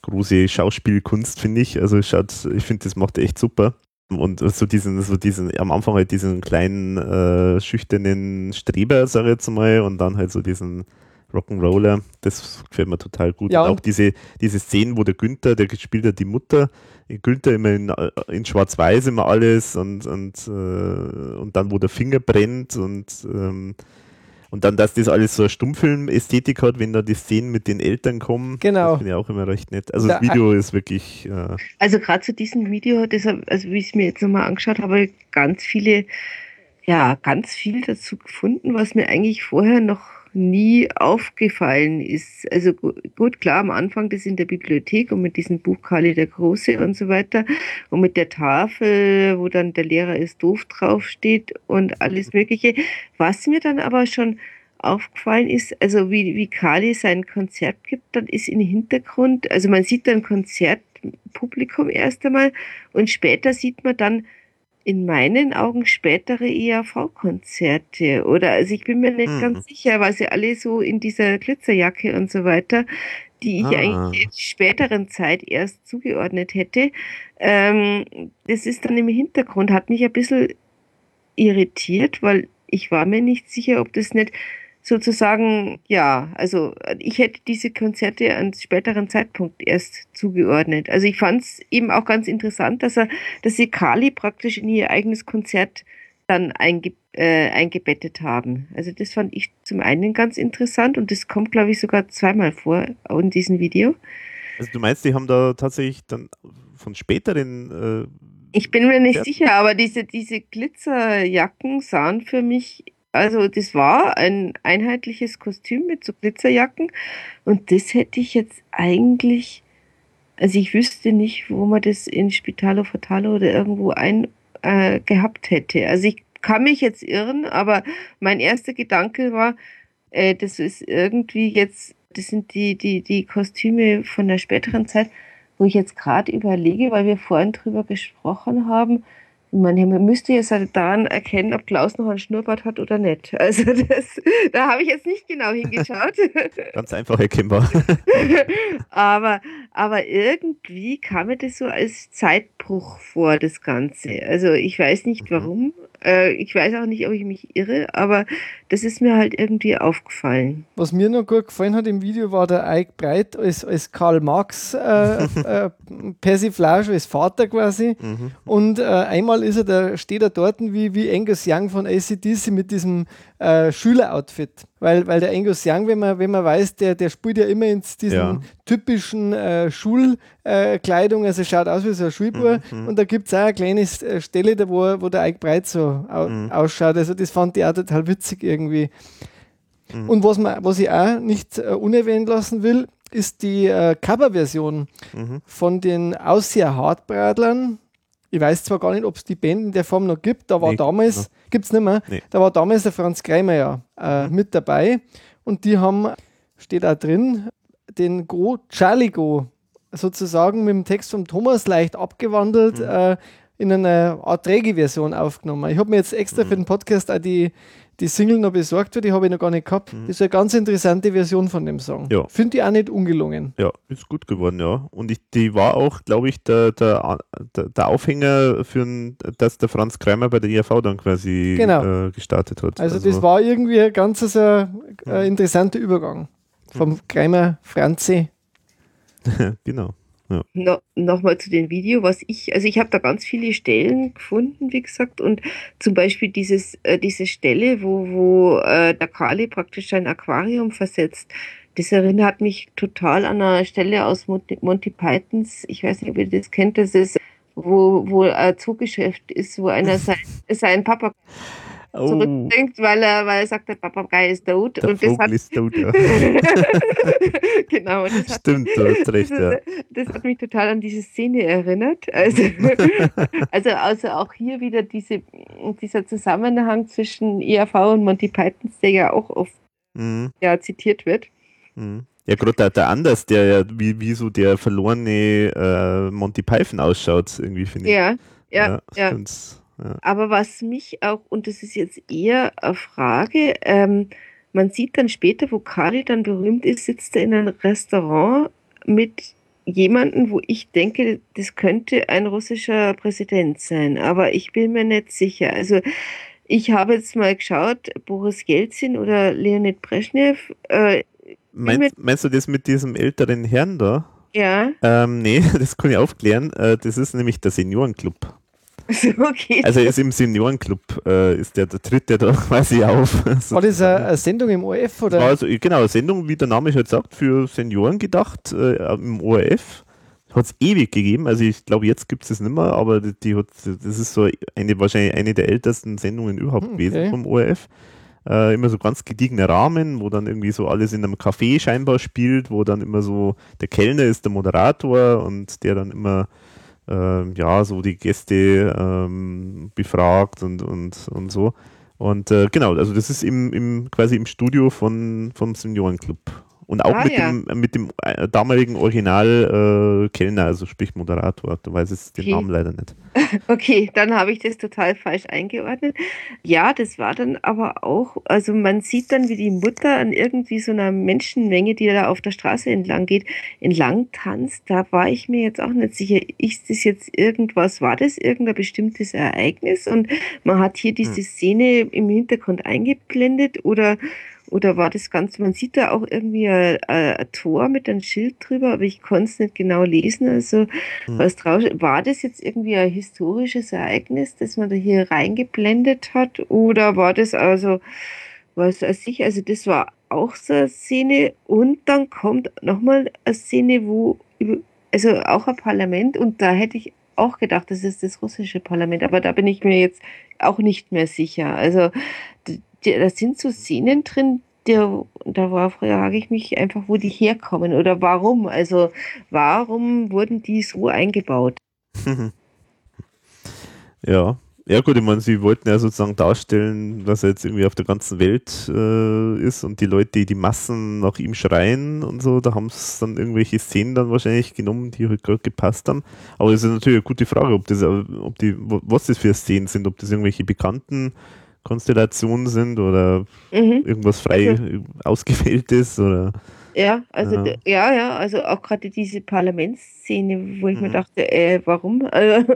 große Schauspielkunst, finde ich. Also schaut, ich finde, das macht er echt super. Und so diesen, so diesen, am Anfang halt diesen kleinen, äh, schüchternen Streber, sage ich jetzt mal, und dann halt so diesen Rock'n'Roller, das gefällt mir total gut. Ja, und auch und- diese, diese Szenen, wo der Günther, der spielt ja die Mutter, Günther immer in, in Schwarz-Weiß immer alles und, und, äh, und dann, wo der Finger brennt und, ähm, und dann, dass das alles so eine Stummfilm-Ästhetik hat, wenn da die Szenen mit den Eltern kommen. Genau. Das finde ich auch immer recht nett. Also Da- das Video ist wirklich, äh, Also gerade zu diesem Video, deshalb, also wie ich es mir jetzt nochmal angeschaut habe, habe ich ganz viele, ja, ganz viel dazu gefunden, was mir eigentlich vorher noch nie aufgefallen ist. Also gu- gut, klar, am Anfang das in der Bibliothek und mit diesem Buch Kali der Große und so weiter und mit der Tafel, wo dann der Lehrer ist doof draufsteht und alles Mögliche. Was mir dann aber schon aufgefallen ist, also wie, wie Kali sein Konzert gibt, dann ist im Hintergrund, also man sieht dann Konzertpublikum erst einmal und später sieht man dann in meinen Augen spätere ERV-Konzerte. Oder also ich bin mir nicht Mhm. ganz sicher, weil sie alle so in dieser Glitzerjacke und so weiter, die ich Ah. eigentlich in späteren Zeit erst zugeordnet hätte. Ähm, das ist dann im Hintergrund, hat mich ein bisschen irritiert, weil ich war mir nicht sicher, ob das nicht sozusagen, ja, also ich hätte diese Konzerte an späteren Zeitpunkt erst zugeordnet. Also ich fand es eben auch ganz interessant, dass er, dass sie Kali praktisch in ihr eigenes Konzert dann einge, äh, eingebettet haben. Also das fand ich zum einen ganz interessant und das kommt, glaube ich, sogar zweimal vor in diesem Video. also du meinst, die haben da tatsächlich dann von späteren, äh, Ich bin mir nicht sicher, aber diese, diese Glitzerjacken sahen für mich, also das war ein einheitliches Kostüm mit so Glitzerjacken und das hätte ich jetzt eigentlich, also ich wüsste nicht, wo man das in Spitalo Fatalo oder irgendwo ein äh, gehabt hätte. Also ich kann mich jetzt irren, aber mein erster Gedanke war, äh, das ist irgendwie jetzt, das sind die, die, die Kostüme von der späteren Zeit, wo ich jetzt gerade überlege, weil wir vorhin drüber gesprochen haben, man müsste jetzt halt daran erkennen, ob Klaus noch einen Schnurrbart hat oder nicht. Also das, da habe ich jetzt nicht genau hingeschaut. ganz einfach erkennbar. aber, aber irgendwie kam mir das so als Zeitbruch vor, das Ganze. Also ich weiß nicht Mhm. warum. Äh, ich weiß auch nicht, ob ich mich irre, aber das ist mir halt irgendwie aufgefallen. Was mir noch gut gefallen hat im Video war der Ike Breit als, als Karl Marx äh, äh, Persiflage, als Vater quasi. Mhm. Und äh, einmal ist er da, steht er dort wie, wie Angus Young von ACDC mit diesem äh, Schüleroutfit. Weil, weil der Angus Young, wenn man, wenn man weiß, der, der spielt ja immer in diesen Ja. typischen äh, Schulkleidung, also schaut aus wie so ein Schulbub. Mhm, Und da gibt es auch eine kleine äh, Stelle, da wo, wo der Ike Breit so au Mhm. ausschaut. Also das fand ich auch total witzig irgendwie. Mhm. Und was, man, was ich auch nicht äh, unerwähnt lassen will, ist die äh, Coverversion Mhm. von den Aussier Hartbradlern. Ich weiß zwar gar nicht, ob es die Band in der Form noch gibt, da war Nee, damals, genau. gibt es nicht mehr, Nee. da war damals der Franz Kreimer ja äh, mit dabei und die haben, steht auch drin, den Go Charlie Go sozusagen mit dem Text von Thomas leicht abgewandelt äh, in einer Art Reggae-Version aufgenommen. Ich habe mir jetzt extra für den Podcast auch die, die Single noch besorgt, weil die habe ich noch gar nicht gehabt. Das ist eine ganz interessante Version von dem Song. Ja. Finde ich auch nicht ungelungen. Ja, ist gut geworden, ja. Und ich, die war auch, glaube ich, der, der, der, Aufhänger für ein, dass der Franz Kreimer bei der IAV dann quasi Genau. äh, gestartet hat. Also, das war irgendwie ein ganz so, äh, interessanter Übergang. Vom Kreimer Franzi. genau. No, Nochmal zu dem Video, was ich, also ich habe da ganz viele Stellen gefunden, wie gesagt, und zum Beispiel dieses, äh, diese Stelle, wo, wo äh, der Kali praktisch ein Aquarium versetzt. Das erinnert mich total an eine Stelle aus Monty, Monty Pythons, ich weiß nicht, ob ihr das kennt, das ist, wo, wo ein Zugeschäft ist, wo einer sein, sein Papa Oh, zurückdenkt, weil er, weil er sagt, der Papagei ist tot. der und das hat Vogel ist tot, ja. genau, das hat Stimmt, du hast recht, ja. das, hat mich total an diese Szene erinnert. Also, also, also auch hier wieder diese, dieser Zusammenhang zwischen ERV und Monty Pythons, der ja auch oft Mhm. ja, zitiert wird. Mhm. Ja, gerade der, der Anders, der ja wie, wie so der verlorene äh, Monty Python ausschaut, irgendwie finde ich. Ja, ja, ja. Ja. Aber was mich auch, und das ist jetzt eher eine Frage, ähm, man sieht dann später, wo Kari dann berühmt ist, sitzt er in einem Restaurant mit jemandem, wo ich denke, das könnte ein russischer Präsident sein, aber ich bin mir nicht sicher. Also ich habe jetzt mal geschaut, Boris Jelzin oder Leonid Brezhnev, äh, Meinst, meinst du das mit diesem älteren Herrn da? ja, Ähm, nee, das kann ich aufklären. Äh, das ist nämlich der Seniorenclub. so. Also er ist im Seniorenclub, äh, ist der, der tritt der da quasi auf. War das eine, eine Sendung im ORF? Oder? also, genau, eine Sendung, wie der Name schon sagt, für Senioren gedacht, äh, im ORF. Hat es ewig gegeben, also ich glaube, jetzt gibt es es nicht mehr, aber die, die hat, das ist so eine, wahrscheinlich eine der ältesten Sendungen überhaupt Hm, gewesen okay. vom ORF. Äh, immer so ganz gediegene Rahmen, wo dann irgendwie so alles in einem Café scheinbar spielt, wo dann immer so der Kellner ist der Moderator und der dann immer ähm, ja so die Gäste ähm, befragt und, und, und so. Und äh, genau, also das ist im, im quasi im Studio von, vom Seniorenclub. Und auch Ah, mit, ja. dem, mit dem äh, damaligen Original äh, Kellner, also sprich Moderator. Du weißt jetzt den Okay. Namen leider nicht. Okay, dann habe ich das total falsch eingeordnet. Ja, das war dann aber auch, also man sieht dann, wie die Mutter an irgendwie so einer Menschenmenge, die da auf der Straße entlang geht, entlang tanzt. Da war ich mir jetzt auch nicht sicher, ist das jetzt irgendwas, war das irgendein bestimmtes Ereignis? Und man hat hier diese Szene im Hintergrund eingeblendet oder oder war das Ganze, man sieht da auch irgendwie ein, ein, ein Tor mit einem Schild drüber, aber ich konnte es nicht genau lesen. Also Hm. was drauf war das jetzt irgendwie ein historisches Ereignis, das man da hier reingeblendet hat? Oder war das also, was weiß ich, also das war auch so eine Szene und dann kommt nochmal eine Szene, wo, also auch ein Parlament und da hätte ich auch gedacht, das ist das russische Parlament, aber da bin ich mir jetzt auch nicht mehr sicher. Also da sind so Szenen drin, der, da war, frage ich mich einfach, wo die herkommen oder warum. Also warum wurden die so eingebaut? Ja. Ja gut, ich meine, sie wollten ja sozusagen darstellen, dass er jetzt irgendwie auf der ganzen Welt äh, ist und die Leute, die Massen nach ihm schreien und so, da haben es dann irgendwelche Szenen dann wahrscheinlich genommen, die halt gerade gepasst haben. Aber es ist natürlich eine gute Frage, ob das, ob die, was das für Szenen sind, ob das irgendwelche bekannten Konstellationen sind oder Mhm. irgendwas frei Also- ausgewähltes oder Ja, also Ja. ja, ja, also auch gerade diese Parlamentsszene, wo ich mir Mhm. dachte, äh, warum? Also,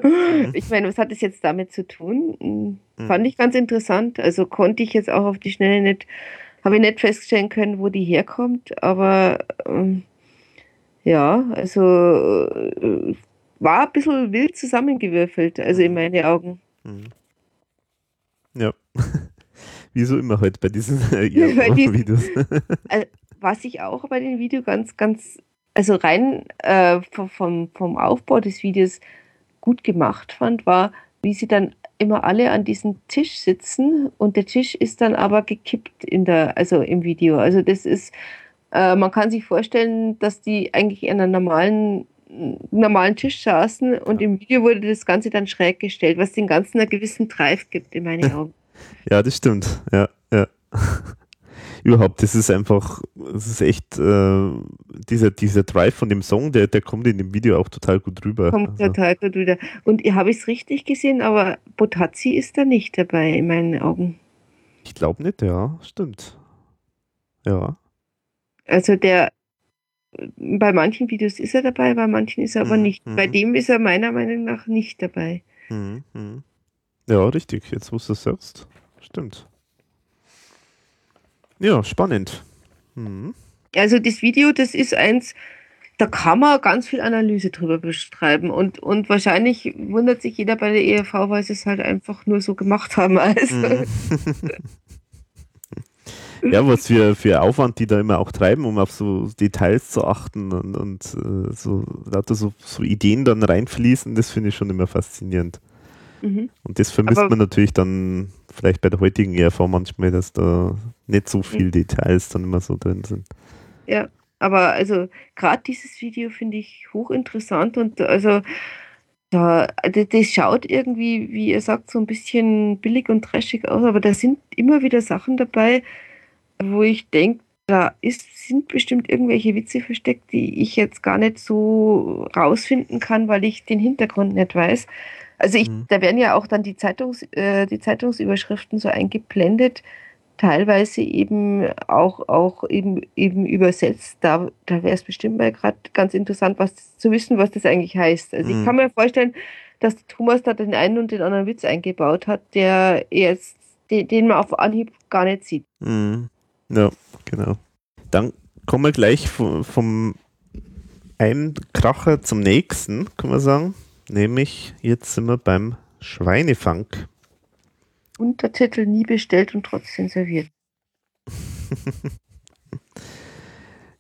ich meine, was hat das jetzt damit zu tun? Hm, Mhm. Fand ich ganz interessant. Also konnte ich jetzt auch auf die Schnelle nicht, habe ich nicht feststellen können, wo die herkommt, aber ähm, ja, also äh, war ein bisschen wild zusammengewürfelt, also in Mhm. meine Augen. Mhm. Ja. Wie so immer halt bei diesen diesen- Videos. Äh, was ich auch bei dem Video ganz, ganz, also rein äh, vom, vom, Aufbau des Videos gut gemacht fand, war, wie sie dann immer alle an diesem Tisch sitzen und der Tisch ist dann aber gekippt in der, also im Video. Also das ist, äh, man kann sich vorstellen, dass die eigentlich an einem normalen normalen Tisch saßen und im Video wurde das Ganze dann schräg gestellt, was den Ganzen einen gewissen Drive gibt in meinen Augen. Ja, das stimmt. Ja, ja. Überhaupt, das ist einfach, das ist echt, äh, dieser, dieser Drive von dem Song, der, der kommt in dem Video auch total gut rüber. Kommt Also, total gut wieder. Und habe ich es richtig gesehen, aber Botazzi ist da nicht dabei in meinen Augen. ich glaube nicht, ja, stimmt. Ja. Also der bei manchen Videos ist er dabei, bei manchen ist er aber Mhm, nicht. Bei mhm. dem ist er meiner Meinung nach nicht dabei. Mhm, mhm. Ja, richtig, jetzt wo du es sagst. Stimmt. Ja, spannend. Mhm. Also das Video, das ist eins, da kann man ganz viel Analyse drüber beschreiben und, und wahrscheinlich wundert sich jeder bei der ERV, weil sie es halt einfach nur so gemacht haben. Also, Mhm. ja, was für, für Aufwand die da immer auch treiben, um auf so Details zu achten und, und äh, so so, so Ideen dann reinfließen, das finde ich schon immer faszinierend. Mhm. Und das vermisst Aber- man natürlich dann vielleicht bei der heutigen ERV manchmal, dass da nicht so viel Mhm. Details dann immer so drin sind. Ja, aber also gerade dieses Video finde ich hochinteressant und also da, das, das schaut irgendwie, wie ihr sagt, so ein bisschen billig und trashig aus, aber da sind immer wieder Sachen dabei, wo ich denke, da ist, sind bestimmt irgendwelche Witze versteckt, die ich jetzt gar nicht so rausfinden kann, weil ich den Hintergrund nicht weiß. Also ich, Mhm. da werden ja auch dann die Zeitungs, äh, die Zeitungsüberschriften so eingeblendet, teilweise eben auch, auch eben, eben übersetzt. Da, da wäre es bestimmt mal gerade ganz interessant, was zu wissen, was das eigentlich heißt. Also Mhm. ich kann mir vorstellen, dass Thomas da den einen und den anderen Witz eingebaut hat, der jetzt, den, den man auf Anhieb gar nicht sieht. Mhm. Ja, genau. Dann kommen wir gleich vom, vom einen Kracher zum nächsten, kann man sagen. Nämlich, jetzt sind wir beim Schweinefunk. Untertitel nie bestellt und trotzdem serviert.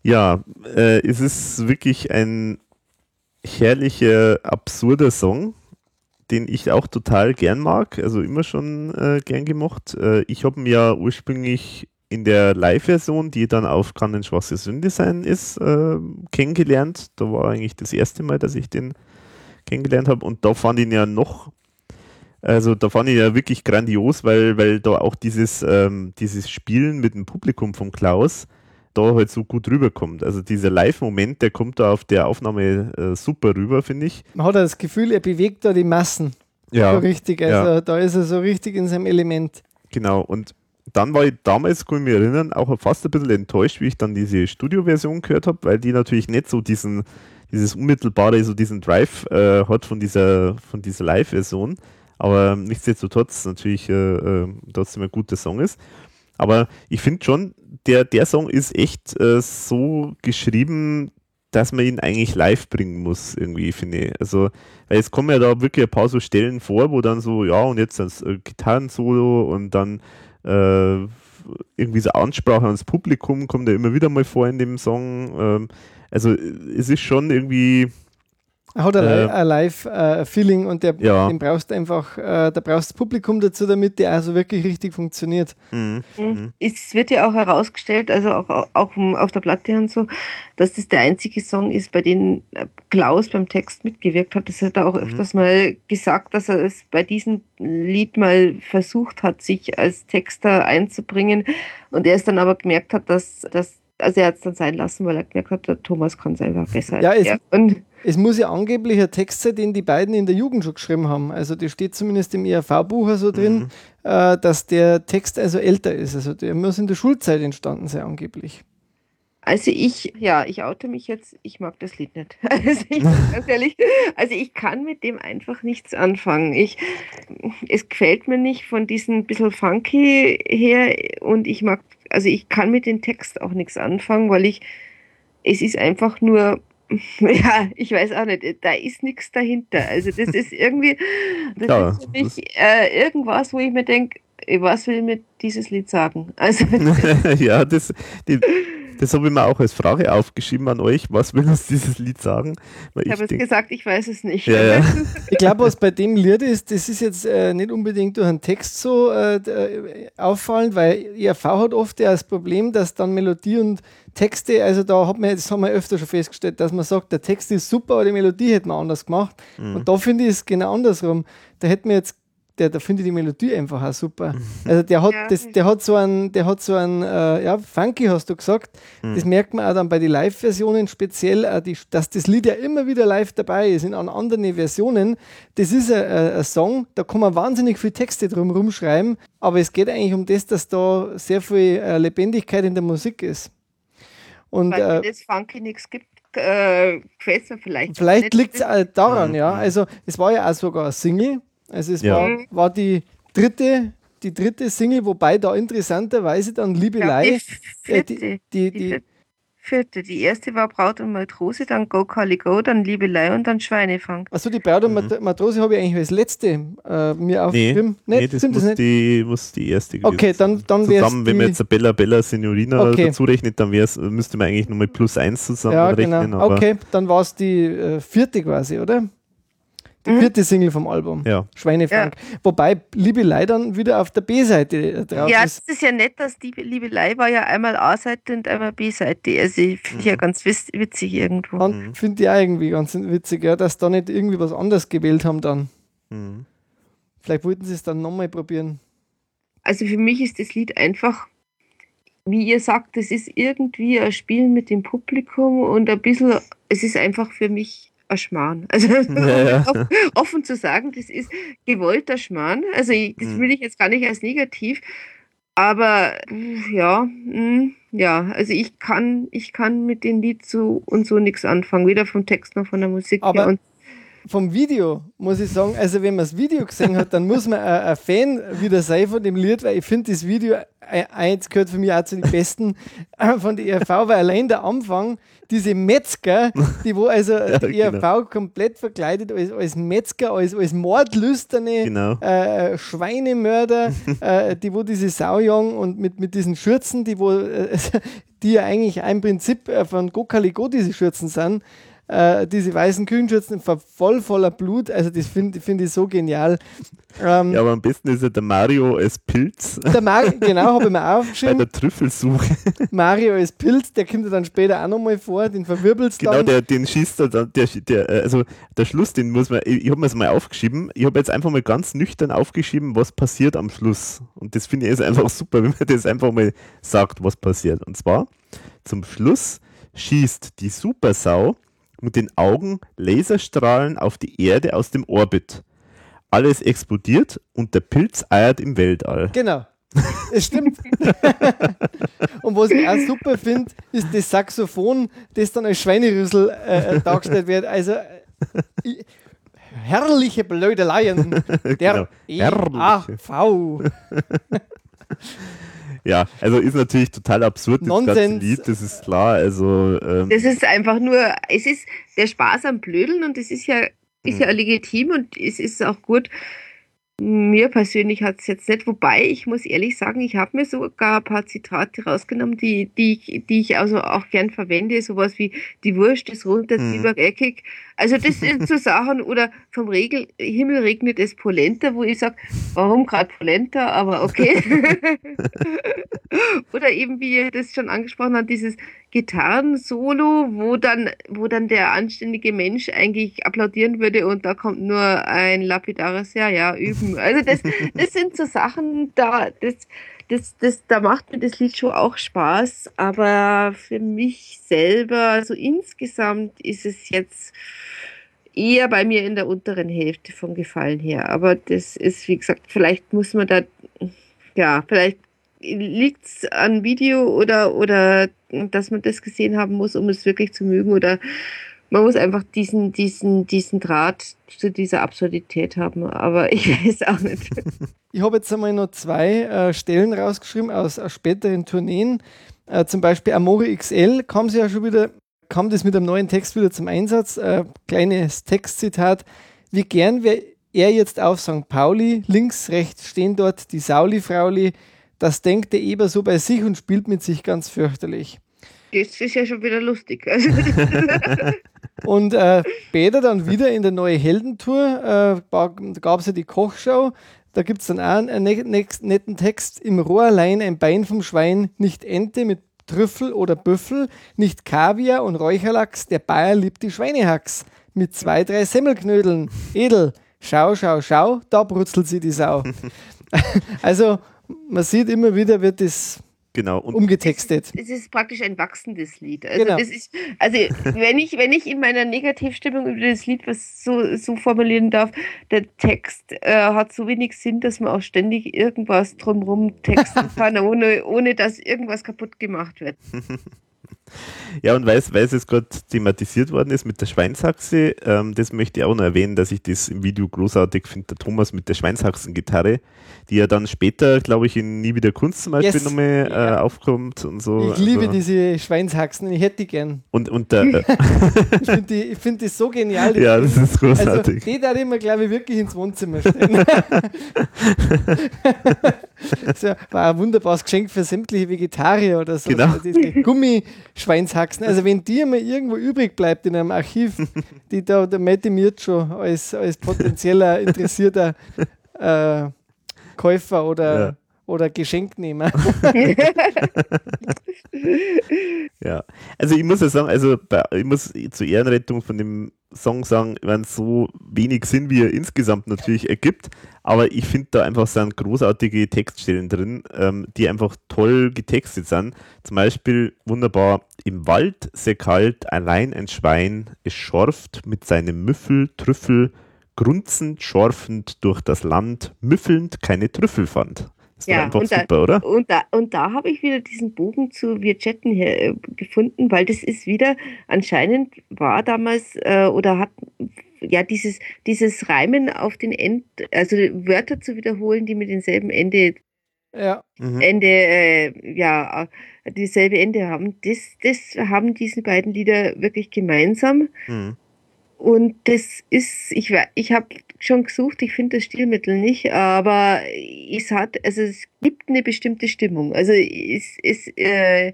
Ja, äh, es ist wirklich ein herrlicher, absurder Song, den ich auch total gern mag, also immer schon äh, gern gemacht. Äh, ich habe ihn ja ursprünglich in der Live-Version, die dann auf Kann ein schwarze Sünde sein ist, äh, kennengelernt. Da war eigentlich das erste Mal, dass ich den kennengelernt habe und da fand ich ihn ja noch, also da fand ich ihn ja wirklich grandios, weil, weil da auch dieses, ähm, dieses Spielen mit dem Publikum von Klaus, da halt so gut rüberkommt. Also dieser Live-Moment, der kommt da auf der Aufnahme äh, super rüber, finde ich. Man hat das Gefühl, er bewegt da die Massen. So Ja, richtig. Also da ist er so richtig in seinem Element. genau. Und dann war ich damals, kann ich mich erinnern, auch fast ein bisschen enttäuscht, wie ich dann diese Studio-Version gehört habe, weil die natürlich nicht so diesen, dieses unmittelbare, so diesen Drive äh, hat von dieser, von dieser Live-Version. Aber nichtsdestotrotz natürlich äh, äh, trotzdem ein guter Song ist. Aber ich finde schon, der, der Song ist echt äh, so geschrieben, dass man ihn eigentlich live bringen muss, irgendwie, finde ich. Also, weil es kommen ja da wirklich ein paar so Stellen vor, wo dann so, ja, und jetzt das äh, Gitarrensolo und dann äh, irgendwie so Ansprache ans Publikum kommt ja immer wieder mal vor in dem Song. Ähm, also, es ist schon irgendwie, Er hat ein, Äh, Live-Feeling und der, Ja. den brauchst du einfach, äh, da brauchst du das Publikum dazu, damit der also wirklich richtig funktioniert. mh, Mhm. Es wird ja auch herausgestellt, also auch, auch auf der Platte und so, dass das der einzige Song ist, bei dem äh, Klaus beim Text mitgewirkt hat. Das hat er auch Mhm. öfters mal gesagt, dass er es bei diesem Lied mal versucht hat, sich als Texter einzubringen. Und er es dann aber gemerkt hat, dass, dass also er hat es dann sein lassen, weil er gemerkt hat, der Thomas kann es einfach besser. Ja, es-. Und Es muss ja angeblich ein Text sein, den die beiden in der Jugend schon geschrieben haben. Also das steht zumindest im ERV-Buch so drin, Mhm. äh, dass der Text also älter ist. Also der muss in der Schulzeit entstanden sein angeblich. Also ich, ja, ich oute mich jetzt, ich mag das Lied nicht. Also ich sag ganz ehrlich, also ich kann mit dem einfach nichts anfangen. Ich, es gefällt mir nicht von diesem bisschen funky her und ich mag, also ich kann mit dem Text auch nichts anfangen, weil ich, es ist einfach nur, ja, ich weiß auch nicht, da ist nichts dahinter. Also das ist irgendwie, das Ja, ist für mich äh, irgendwas, wo ich mir denke, was will mir dieses Lied sagen? Also, ja, das, die, das habe ich mir auch als Frage aufgeschrieben an euch. Was will uns dieses Lied sagen? Weil ich habe jetzt gesagt, ich weiß es nicht. Ja, ja. ich glaube, was bei dem Lied ist, das ist jetzt äh, nicht unbedingt durch einen Text so äh, äh auffallend, weil ERV hat oft ja das Problem, dass dann Melodie und Texte, also da hat man, das haben wir öfter schon festgestellt, dass man sagt, der Text ist super, aber die Melodie hätte man anders gemacht. Mhm. Und da finde ich es genau andersrum. Da hätte man jetzt der, der finde die Melodie einfach auch super. Also der hat, ja. das, der hat so einen, der hat so einen, äh, ja, funky hast du gesagt. Mhm. Das merkt man auch dann bei den Live-Versionen speziell, äh, die, dass das Lied ja immer wieder live dabei ist in anderen Versionen. Das ist ein, ein Song, da kann man wahnsinnig viel Texte drum rumschreiben, aber es geht eigentlich um das, dass da sehr viel äh, Lebendigkeit in der Musik ist. Und, Weil äh, es Funky nichts gibt, äh, vielleicht. Vielleicht liegt es daran, ja. Also es war ja auch sogar ein Single also es ja. war, war die dritte die dritte Single, wobei da interessanterweise dann Liebelei. Ja, die, äh, die, die, die, vierte. Die erste war Braut und Matrose, dann Go Kali Go, dann Liebelei und dann Schweinefang. Achso, die Braut und mhm. Matrose habe ich eigentlich als letzte äh, mir aufgeschrieben. Nee, nee, das, muss das Die, muss die erste gewesen Okay, dann, dann wäre Zusammen, wenn man jetzt Bella Bella Signorina okay. dazu rechnet, dann müsste man eigentlich nur mit plus eins zusammenrechnen. Ja, genau. okay, dann war es die äh, vierte quasi, oder? Die mhm. vierte Single vom Album. Ja. Schweinefrank. Ja. Wobei Liebelei dann wieder auf der B-Seite drauf ja, ist. Ja, das ist ja nett, dass die Liebelei war ja einmal A-Seite und einmal B-Seite. Also finde ich ja mhm. ganz witzig irgendwo. Mhm. Finde ich auch irgendwie ganz witzig, ja, dass da nicht irgendwie was anderes gewählt haben dann. Mhm. Vielleicht wollten sie es dann nochmal probieren. Also für mich ist das Lied einfach, wie ihr sagt, es ist irgendwie ein Spielen mit dem Publikum und ein bisschen, es ist einfach für mich ein Schmarrn. Also ja, ja. offen zu sagen, das ist gewollter Schmarrn. Also ich, das mhm. will ich jetzt gar nicht als negativ. Aber ja, hm, ja, also ich kann, ich kann mit dem Lied so und so nichts anfangen, weder vom Text noch von der Musik. Aber und vom Video muss ich sagen, also wenn man das Video gesehen hat, dann muss man ein Fan wieder sein von dem Lied, weil ich finde, das Video eins gehört für mich auch zu den besten von der ERV, weil allein der Anfang, diese Metzger, die wo also ja, die ERV genau. komplett verkleidet als, als Metzger, als, als mordlüsterne genau. äh, Schweinemörder, äh, die wo diese Sau jagen und mit, mit diesen Schürzen, die wo äh, die ja eigentlich im Prinzip äh, von Gokaligo diese Schürzen sind, äh, diese weißen Kühenschürzen voll voller Blut. Also das finde find ich so genial. Ähm, ja, aber am besten ist ja der Mario als Pilz. Der Mario, genau, habe ich mir aufgeschrieben. Bei der Trüffelsuche. Mario als Pilz, der kommt dann später auch nochmal vor, den verwirbelst genau, dann. Genau, der, den schießt er dann, der, der, äh, also der Schluss, den muss man, ich, ich habe mir das mal aufgeschrieben, ich habe jetzt einfach mal ganz nüchtern aufgeschrieben, was passiert am Schluss. Und das finde ich ist einfach super, wenn man das einfach mal sagt, was passiert. Und zwar, zum Schluss schießt die Supersau mit den Augen Laserstrahlen auf die Erde aus dem Orbit. Alles explodiert und der Pilz eiert im Weltall. Genau. Es stimmt. und was ich auch super finde, ist das Saxophon, das dann als Schweinerüssel äh, äh dargestellt wird. Also äh, herrliche Blödeleien. Der genau. EAV. Ja, also ist natürlich total absurd, das ganze Lied, das ist klar. Also, ähm das ist einfach nur, es ist der Spaß am Blödeln und es ist ja, ist ja hm. legitim und es ist auch gut. Mir persönlich hat es jetzt nicht, wobei ich muss ehrlich sagen, ich habe mir sogar ein paar Zitate rausgenommen, die, die, ich, die ich also auch gern verwende, sowas wie die Wurst ist Zwieback mhm. eckig. Also das sind so Sachen, oder vom Regel, Himmel regnet es Polenta, wo ich sage, warum gerade Polenta, aber okay. oder eben, wie ihr das schon angesprochen habt, dieses Gitarrensolo, wo dann, wo dann der anständige Mensch eigentlich applaudieren würde und da kommt nur ein lapidares Ja, ja, üben. Also das, das sind so Sachen, da, das, das, das, da macht mir das Lied schon auch Spaß, aber für mich selber, also insgesamt ist es jetzt eher bei mir in der unteren Hälfte vom Gefallen her. Aber das ist, wie gesagt, vielleicht muss man da, ja, vielleicht liegt es an Video oder, oder dass man das gesehen haben muss, um es wirklich zu mögen oder man muss einfach diesen, diesen, diesen Draht zu dieser Absurdität haben, aber ich weiß auch nicht. Ich habe jetzt einmal noch zwei äh, Stellen rausgeschrieben aus, aus späteren Tourneen. Äh, zum Beispiel Amore XL kam sie ja schon wieder, kam das mit einem neuen Text wieder zum Einsatz. Äh, kleines Textzitat. Wie gern wäre er jetzt auf St. Pauli, links, rechts stehen dort die Sauli-Frauli, das denkt der Eber so bei sich und spielt mit sich ganz fürchterlich. Das ist ja schon wieder lustig. und äh, später dann wieder in der neue Heldentour, äh, gab es ja die Kochshow, da gibt es dann auch einen netten Text. Im Rohrlein ein Bein vom Schwein, nicht Ente mit Trüffel oder Büffel, nicht Kaviar und Räucherlachs, der Bayer liebt die Schweinehacks. Mit zwei, drei Semmelknödeln. Edel, schau, schau, schau, da brutzelt sie die Sau. also man sieht immer wieder, wird das genau. Und umgetextet. Es ist, es ist, praktisch ein wachsendes Lied. Also, genau. das ist, also wenn, ich, wenn ich in meiner Negativstimmung über das Lied was so, so formulieren darf, der Text äh, hat so wenig Sinn, dass man auch ständig irgendwas drumherum texten kann, ohne, ohne dass irgendwas kaputt gemacht wird. Ja, und weil es, jetzt gerade thematisiert worden ist mit der Schweinshaxe, ähm, das möchte ich auch noch erwähnen, dass ich das im Video großartig finde, der Thomas mit der Schweinshaxengitarre, die ja dann später, glaube ich, in Nie wieder Kunst zum Beispiel yes. nochmal äh, ja. aufkommt und so. Ich liebe also. diese Schweinshaxen, ich hätte die gern. Und, und der, äh ich finde die, find die so genial. Ja, das ist großartig. Also, die da immer, glaube ich, wirklich ins Wohnzimmer stellen. das war ein wunderbares Geschenk für sämtliche Vegetarier oder so. Genau. Diese Gummischweinshaxen. Also wenn die mal irgendwo übrig bleibt in einem Archiv, die da der Mette Mirt schon als, als potenzieller interessierter äh, Käufer oder. Oder Geschenknehmer. ja, also ich muss ja sagen, also ich muss zur Ehrenrettung von dem Song sagen, wenn es so wenig Sinn, wie er insgesamt natürlich ergibt, aber ich finde da einfach sind großartige Textstellen drin, ähm, die einfach toll getextet sind. Zum Beispiel wunderbar, im Wald sehr kalt, allein ein Schwein, es schorft mit seinem Müffel, Trüffel, grunzend, schorfend durch das Land, müffelnd keine Trüffel fand. Ist ja, einfach und da, super, oder? Und da, und da habe ich wieder diesen Bogen zu Wir chatten hier äh, gefunden, weil das ist wieder, anscheinend war damals äh, oder hat ja dieses, dieses Reimen auf den End, also Wörter zu wiederholen, die mit demselben Ende ja. Mhm. Ende, äh, ja, dieselbe Ende haben. Das, das haben diese beiden Lieder wirklich gemeinsam. Mhm. Und das ist, ich, ich habe schon gesucht, ich finde das Stilmittel nicht, aber es hat, also es gibt eine bestimmte Stimmung. Also es, es, äh,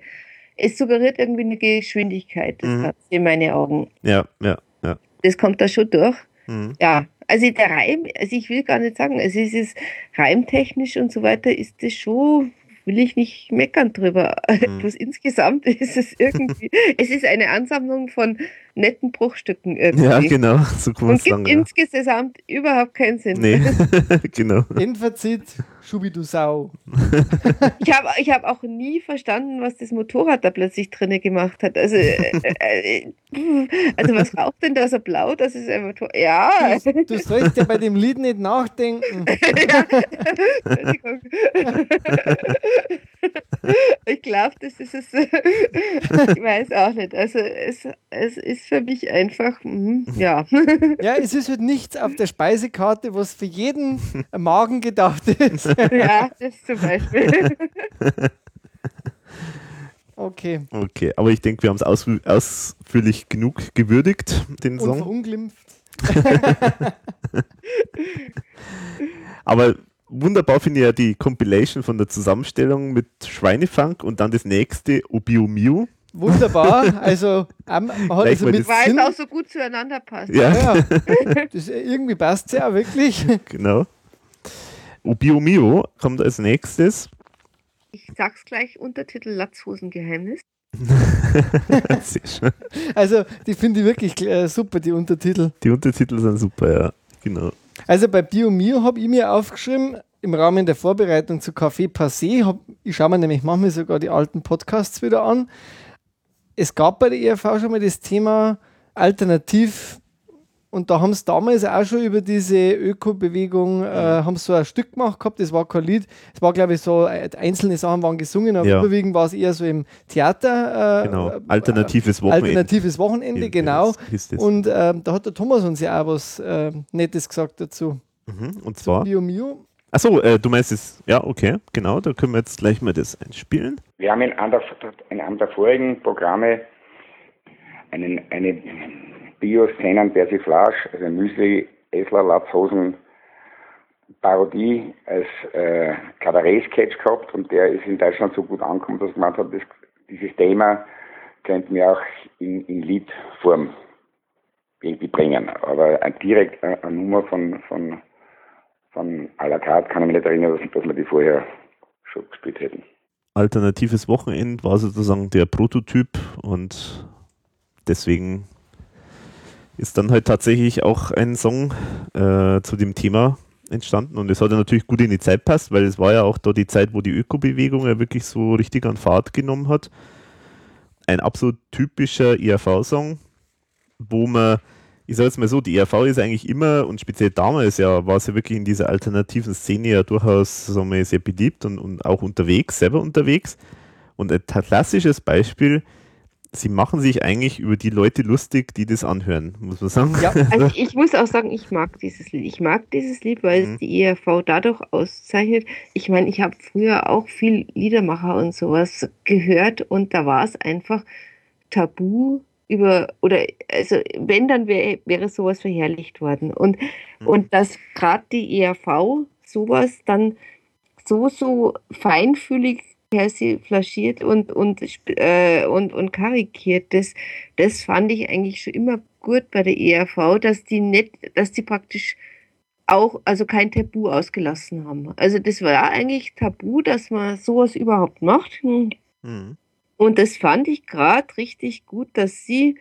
es suggeriert irgendwie eine Geschwindigkeit, das mhm. hat in meine Augen. Ja, ja, ja. Das kommt da schon durch. Mhm. Ja, also der Reim, also ich will gar nicht sagen, also es ist reimtechnisch und so weiter, ist das schon will ich nicht meckern drüber. Mhm. Bloß insgesamt ist es irgendwie, es ist eine Ansammlung von netten Bruchstücken irgendwie. Ja, genau. So Und gibt sagen, insgesamt überhaupt keinen Sinn. Nee, genau. Endfazit, Schubidusau. ich habe ich hab auch nie verstanden, was das Motorrad da plötzlich drinne gemacht hat. Also, äh, äh, also was raucht denn da so blau? Das ist ein Motorrad. Ja. Du, du sollst ja bei dem Lied nicht nachdenken. ja. Ich glaube, das ist es. ich weiß auch nicht. Also es, es ist für mich einfach, mh, ja. ja, es ist halt nichts auf der Speisekarte, was für jeden Magen gedacht ist. ja, das zum Beispiel. Okay. Okay, aber ich denke, wir haben es ausfü ausführlich genug gewürdigt, den Song. Und verunglimpft. aber wunderbar finde ich ja die Compilation von der Zusammenstellung mit Schweinefunk und dann das nächste Mio. Wunderbar, also, ähm, also mit Weil es auch so gut zueinander passt. Ja, ja. Das, irgendwie passt es ja wirklich. Genau. Mio kommt als nächstes. Ich sag's gleich, Untertitel Latzhosengeheimnis. Sehr schön. Also, die finde ich wirklich äh, super, die Untertitel. Die Untertitel sind super, ja, genau. Also bei Bio Mio habe ich mir aufgeschrieben, im Rahmen der Vorbereitung zu Café Passé, hab, ich schaue mir nämlich manchmal sogar die alten Podcasts wieder an. Es gab bei der ERV schon mal das Thema Alternativ und da haben sie damals auch schon über diese Öko-Bewegung, äh, haben so ein Stück gemacht gehabt, das war kein Lied, es war glaube ich so, äh, einzelne Sachen waren gesungen, aber ja. überwiegend war es eher so im Theater. Äh, genau, alternatives Wochenende. Alternatives Wochenende, in, genau. Und äh, da hat der Thomas uns ja auch was äh, Nettes gesagt dazu. Mhm, und zwar? Bio Mio. Achso, äh, du meinst es, ja, okay, genau, da können wir jetzt gleich mal das einspielen. Wir haben in einem der, in einem der vorigen Programme einen, eine Bio-Szenen Persiflage, also Müsli, Esler, Latzhosen, Parodie als äh, Kabarett-Sketch gehabt und der ist in Deutschland so gut angekommen, dass man hat, das, dieses Thema könnten wir auch in, in Liedform irgendwie bringen. Aber direkt eine, eine Nummer von, von, von à la carte kann ich mich nicht erinnern, dass, dass wir die vorher schon gespielt hätten. Alternatives Wochenend war sozusagen der Prototyp und deswegen ist dann halt tatsächlich auch ein Song äh, zu dem Thema entstanden und es hat ja natürlich gut in die Zeit passt, weil es war ja auch da die Zeit, wo die Ökobewegung ja wirklich so richtig an Fahrt genommen hat. Ein absolut typischer ERV-Song, wo man, ich sage jetzt mal so, die ERV ist eigentlich immer und speziell damals ja, war es ja wirklich in dieser alternativen Szene ja durchaus sagen wir, sehr beliebt und, und auch unterwegs, selber unterwegs. Und ein klassisches Beispiel sie machen sich eigentlich über die Leute lustig, die das anhören, muss man sagen. Ja, also ich muss auch sagen, ich mag dieses Lied. Ich mag dieses Lied, weil mhm. es die ERV dadurch auszeichnet. Ich meine, ich habe früher auch viel Liedermacher und sowas gehört und da war es einfach tabu über, oder also wenn, dann wäre wär sowas verherrlicht worden. Und, mhm. und dass gerade die ERV sowas dann so, so feinfühlig persiflagiert und, und, äh, und, und karikiert. Das, das fand ich eigentlich schon immer gut bei der ERV, dass die nicht, dass die praktisch auch, also kein Tabu ausgelassen haben. Also das war eigentlich tabu, dass man sowas überhaupt macht. Mhm. Und das fand ich gerade richtig gut, dass sie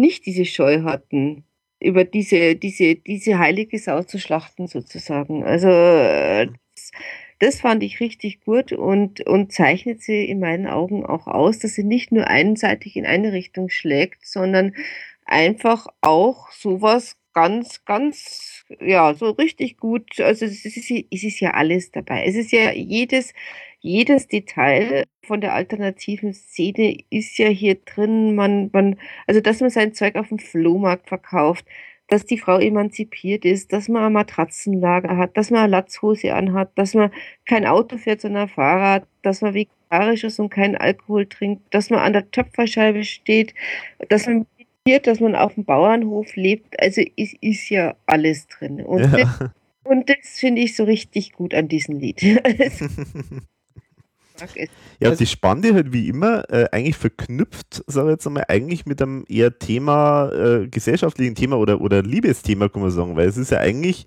nicht diese Scheu hatten, über diese, diese, diese heilige Sau zu schlachten sozusagen. Also äh, das, das fand ich richtig gut und, und zeichnet sie in meinen Augen auch aus, dass sie nicht nur einseitig in eine Richtung schlägt, sondern einfach auch sowas ganz, ganz, ja, so richtig gut. Also es ist, es ist ja alles dabei. Es ist ja jedes, jedes Detail von der alternativen Szene ist ja hier drin. Man, man, also dass man sein Zeug auf dem Flohmarkt verkauft, dass die Frau emanzipiert ist, dass man ein Matratzenlager hat, dass man eine Latzhose anhat, dass man kein Auto fährt, sondern ein Fahrrad, dass man vegetarisch ist und keinen Alkohol trinkt, dass man an der Töpferscheibe steht, dass man meditiert, dass man auf dem Bauernhof lebt. Also es ist ja alles drin. Und, ja. das, und das finde ich so richtig gut an diesem Lied. Ja, also, die Spannende halt wie immer äh, eigentlich verknüpft, sage ich jetzt einmal, eigentlich mit einem eher Thema, äh, gesellschaftlichen Thema oder, oder Liebesthema, kann man sagen, weil es ist ja eigentlich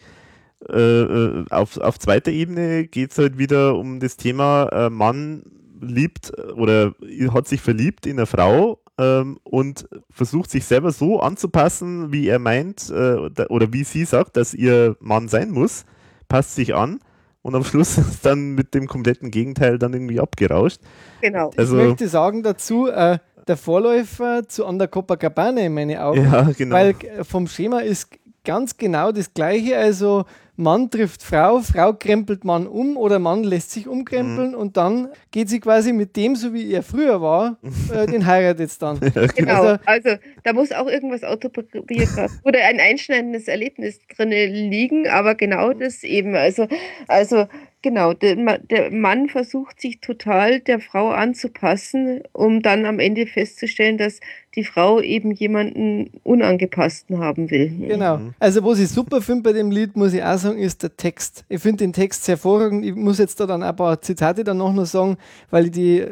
äh, äh auf, auf zweiter Ebene geht es halt wieder um das Thema, äh, Mann liebt oder hat sich verliebt in eine Frau ähm, und versucht sich selber so anzupassen, wie er meint äh, oder wie sie sagt, dass ihr Mann sein muss, passt sich an und am Schluss ist dann mit dem kompletten Gegenteil dann irgendwie abgerauscht. Genau. Also, ich möchte sagen dazu, äh, der Vorläufer zu Under Copacabana in meine Augen. Ja, genau. Weil äh, vom Schema ist ganz genau das gleiche. Also Mann trifft Frau, Frau krempelt Mann um oder Mann lässt sich umkrempeln mhm. und dann geht sie quasi mit dem, so wie er früher war, äh, den heiratet jetzt dann. Ja, genau, also, also, da muss auch irgendwas autobiografisch oder ein einschneidendes Erlebnis drin liegen, aber genau das eben. Also, also Genau, der, der, Mann versucht sich total der Frau anzupassen, um dann am Ende festzustellen, dass die Frau eben jemanden Unangepassten haben will. Genau. Mhm. Also, was ich super finde bei dem Lied, muss ich auch sagen, ist der Text. Ich finde den Text sehr hervorragend. Ich muss jetzt da dann ein paar Zitate dann noch sagen, weil ich die,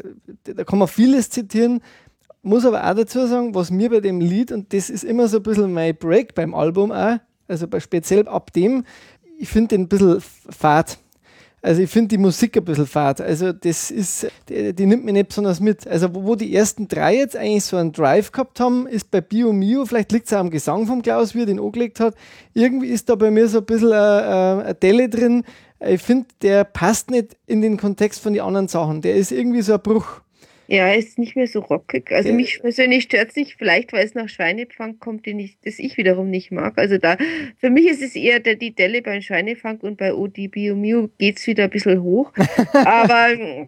da kann man vieles zitieren. Muss aber auch dazu sagen, was mir bei dem Lied, und das ist immer so ein bisschen mein Break beim Album auch, also bei, speziell ab dem, ich finde den ein bisschen fad. Also ich finde die Musik ein bisschen fad. Also das ist, die, die, nimmt mich nicht besonders mit. Also wo, die ersten drei jetzt eigentlich so einen Drive gehabt haben, ist bei Bio Mio, vielleicht liegt es auch am Gesang vom Klaus, wie er den angelegt hat. Irgendwie ist da bei mir so ein bisschen eine, eine Delle drin. Ich finde, der passt nicht in den Kontext von den anderen Sachen. Der ist irgendwie so ein Bruch. Ja, ist nicht mehr so rockig. Also ja. mich persönlich stört es nicht, vielleicht weil es nach Schweinefang kommt, den ich, das ich wiederum nicht mag. Also da, für mich ist es eher der, die Delle beim Schweinefang und bei OD Bio Mio geht es wieder ein bisschen hoch. Aber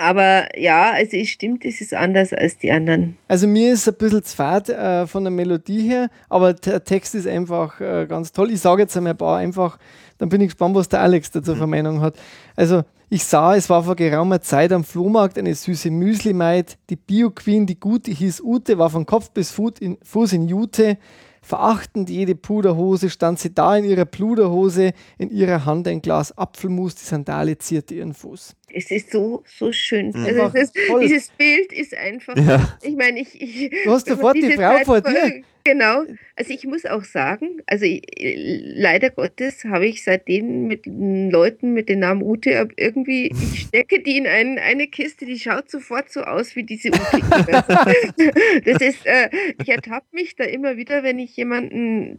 aber ja, also es stimmt, es ist anders als die anderen. Also mir ist ein bisschen zu fad äh, von der Melodie her, aber der Text ist einfach äh, ganz toll. Ich sage jetzt einmal ein paar einfach, dann bin ich gespannt, was der Alex dazu für Meinung hat. Also ich sah, es war vor geraumer Zeit am Flohmarkt eine süße Müsli-Maid. Die Bio-Queen, die gute, hieß Ute, war von Kopf bis Fuß in, Jute. Verachtend jede Puderhose stand sie da in ihrer Pluderhose, in ihrer Hand ein Glas Apfelmus, die Sandale zierte ihren Fuß. Es ist so, so schön. Mhm. Also Toll. dieses Bild ist einfach. Ja. Ich meine, ich, ich. Du hast sofort die Frau Zeit vor dir. Genau. Also ich muss auch sagen, also ich, leider Gottes habe ich seitdem mit Leuten mit dem Namen Ute irgendwie, ich stecke die in ein, eine Kiste, die schaut sofort so aus wie diese Ute. das ist, äh, ich ertappe mich da immer wieder, wenn ich jemanden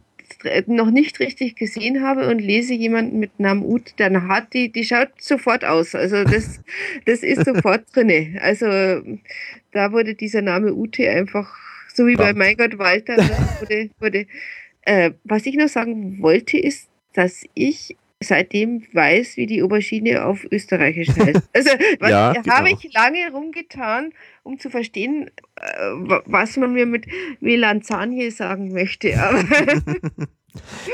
noch nicht richtig gesehen habe und lese jemanden mit Namen Ute, dann hat die, die schaut sofort aus. Also das, das ist sofort drinne. Also da wurde dieser Name Ute einfach, so wie bei. Mein Gott Walter, das wurde, wurde äh, was ich noch sagen wollte, ist, dass ich seitdem weiß, wie die Aubergine auf Österreichisch heißt. Also was, Ja, habe genau. ich lange rumgetan, um zu verstehen, äh, wa- was man mir mit Melanzanie sagen möchte. Aber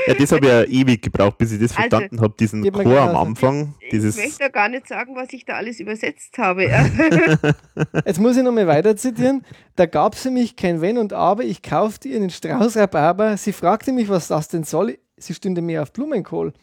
Ja, das habe ich ja ewig gebraucht, bis ich das Also, verstanden habe, diesen mir Chor am. Anfang. ich Dieses, möchte da gar nicht sagen, was ich da alles übersetzt habe. Ja. Jetzt muss ich nochmal weiter zitieren. Da gab sie mich kein Wenn und Aber. Ich kaufte ihr einen Strauß Rhabarber. Sie fragte mich, was das denn soll. Sie stünde mehr auf Blumenkohl.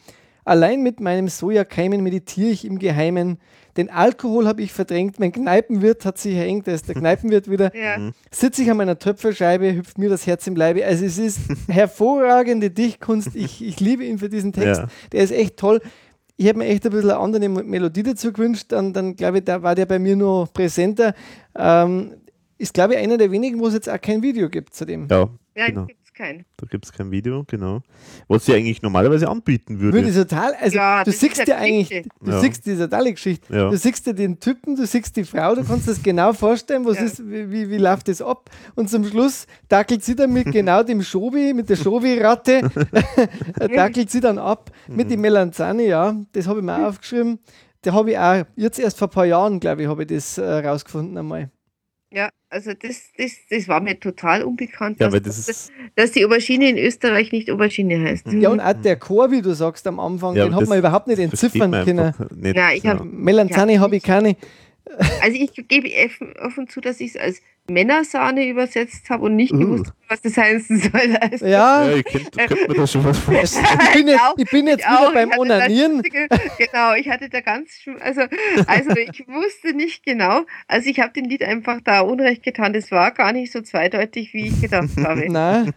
Allein mit meinem Sojakeimen meditiere ich im Geheimen. Den Alkohol habe ich verdrängt. Mein Kneipenwirt hat sich erhängt. Da ist der Kneipenwirt wieder. Ja. Sitze ich an meiner Töpferscheibe, hüpft mir das Herz im Leibe. Also es ist hervorragende Dichtkunst. Ich, ich liebe ihn für diesen Text. Ja. Der ist echt toll. Ich habe mir echt ein bisschen eine andere Melodie dazu gewünscht. Dann, dann glaube ich, da war der bei mir noch präsenter. Ähm, ist, glaube ich, einer der wenigen, wo es jetzt auch kein Video gibt zu dem. ja, Nein, genau. Keinen. Da gibt es kein Video, genau. Was sie eigentlich normalerweise anbieten würde. Würde total, also Ja, du siehst ja eigentlich, du Ja. siehst diese totale Geschichte. Ja. Du siehst dir den Typen, du siehst die Frau, du kannst das genau vorstellen, was Ja. ist, wie, wie, wie läuft das ab. Und zum Schluss dackelt sie dann mit genau dem Schobi, mit der Schobi-Ratte, dackelt sie dann ab mit Mhm. dem Melanzani, ja, das habe ich mir auch aufgeschrieben. Da habe ich auch, jetzt erst vor ein paar Jahren, glaube ich, habe ich das äh, rausgefunden einmal. Ja, also das, das, das war mir total unbekannt, ja, dass, das ist. dass die Aubergine in Österreich nicht Aubergine heißt. Ja, und auch der Chor, wie du sagst am Anfang, Ja, den hat man überhaupt nicht entziffern können. Nicht, Na, ich hab- ja. Melanzani habe ich keine. Also ich gebe offen zu, dass ich es als Männersahne übersetzt habe und nicht Uh. gewusst, habe, was das heißen soll. Also, Ja, Ja, ich könnte könnt mir da schon was vorstellen. ich bin jetzt, auch, ich bin jetzt ich wieder auch. beim Onanieren. Genau, ich hatte da ganz, also, also ich wusste nicht genau, also ich habe dem Lied einfach da Unrecht getan. Das war gar nicht so zweideutig, wie ich gedacht habe. Nein.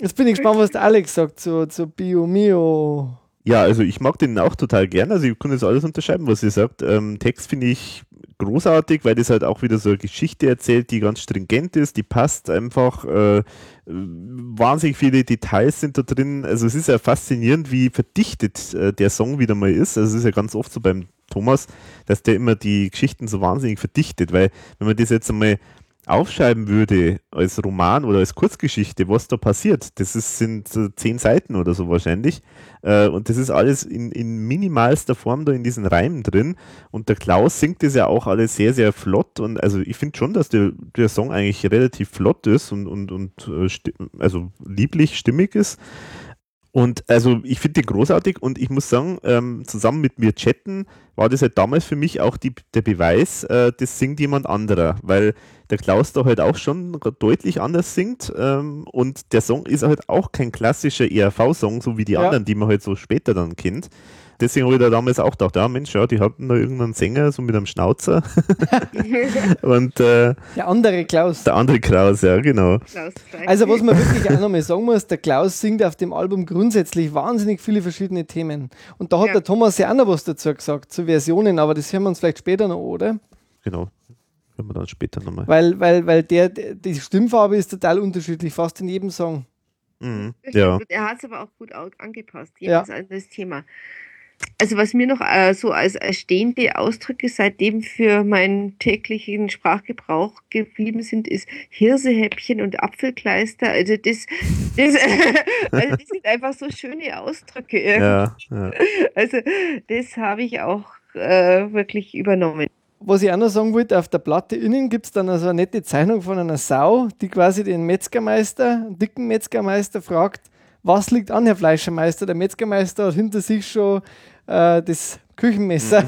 Jetzt bin ich gespannt, was der Alex sagt zu, zu Bio Mio. Ja, also ich mag den auch total gern. Also ich kann das alles unterschreiben, was ihr sagt. Ähm, Text finde ich großartig, weil das halt auch wieder so eine Geschichte erzählt, die ganz stringent ist, die passt einfach. Äh, wahnsinnig viele Details sind da drin. Also es ist ja faszinierend, wie verdichtet äh, der Song wieder mal ist. Also es ist ja ganz oft so beim Thomas, dass der immer die Geschichten so wahnsinnig verdichtet, weil wenn man das jetzt einmal aufschreiben würde als Roman oder als Kurzgeschichte, was da passiert, das ist, sind äh, zehn Seiten oder so wahrscheinlich. Äh, und das ist alles in, in minimalster Form da in diesen Reimen drin. Und der Klaus singt das ja auch alles sehr, sehr flott. Und also ich finde schon, dass der, der Song eigentlich relativ flott ist und, und, und äh, also lieblich, stimmig ist. Und also ich finde den großartig und ich muss sagen, ähm, zusammen mit mir chatten war das halt damals für mich auch die, der Beweis, äh, das singt jemand anderer, weil der Klaus da halt auch schon deutlich anders singt ähm, und der Song ist halt auch kein klassischer ERV-Song, so wie die Ja. anderen, die man halt so später dann kennt. Deswegen habe ich da damals auch gedacht, ja Mensch, ja, die hatten da irgendeinen Sänger so mit einem Schnauzer und äh, Der andere Klaus. der andere Kraus, ja genau. Klaus. Also, was man wirklich auch nochmal sagen muss, der Klaus singt auf dem Album grundsätzlich wahnsinnig viele verschiedene Themen. Und da hat Ja. der Thomas ja auch noch was dazu gesagt, zu Versionen, aber das hören wir uns vielleicht später noch, oder? Genau. Wenn wir dann später nochmal. Weil, weil, weil der, der, die Stimmfarbe ist total unterschiedlich, fast in jedem Song. Mhm. Ja. Er hat es aber auch gut angepasst, Ja. jedes anderes Thema. Also was mir noch äh, so als, als stehende Ausdrücke seitdem für meinen täglichen Sprachgebrauch geblieben sind, ist Hirsehäppchen und Apfelkleister. Also das, das, also das sind einfach so schöne Ausdrücke. irgendwie. Ja, ja. Also das habe ich auch äh, wirklich übernommen. Was ich auch noch sagen wollte, auf der Platte innen gibt es dann also eine nette Zeichnung von einer Sau, die quasi den Metzgermeister, einen dicken Metzgermeister fragt, was liegt an, Herr Fleischermeister? Der Metzgermeister hat hinter sich schon äh, das Küchenmesser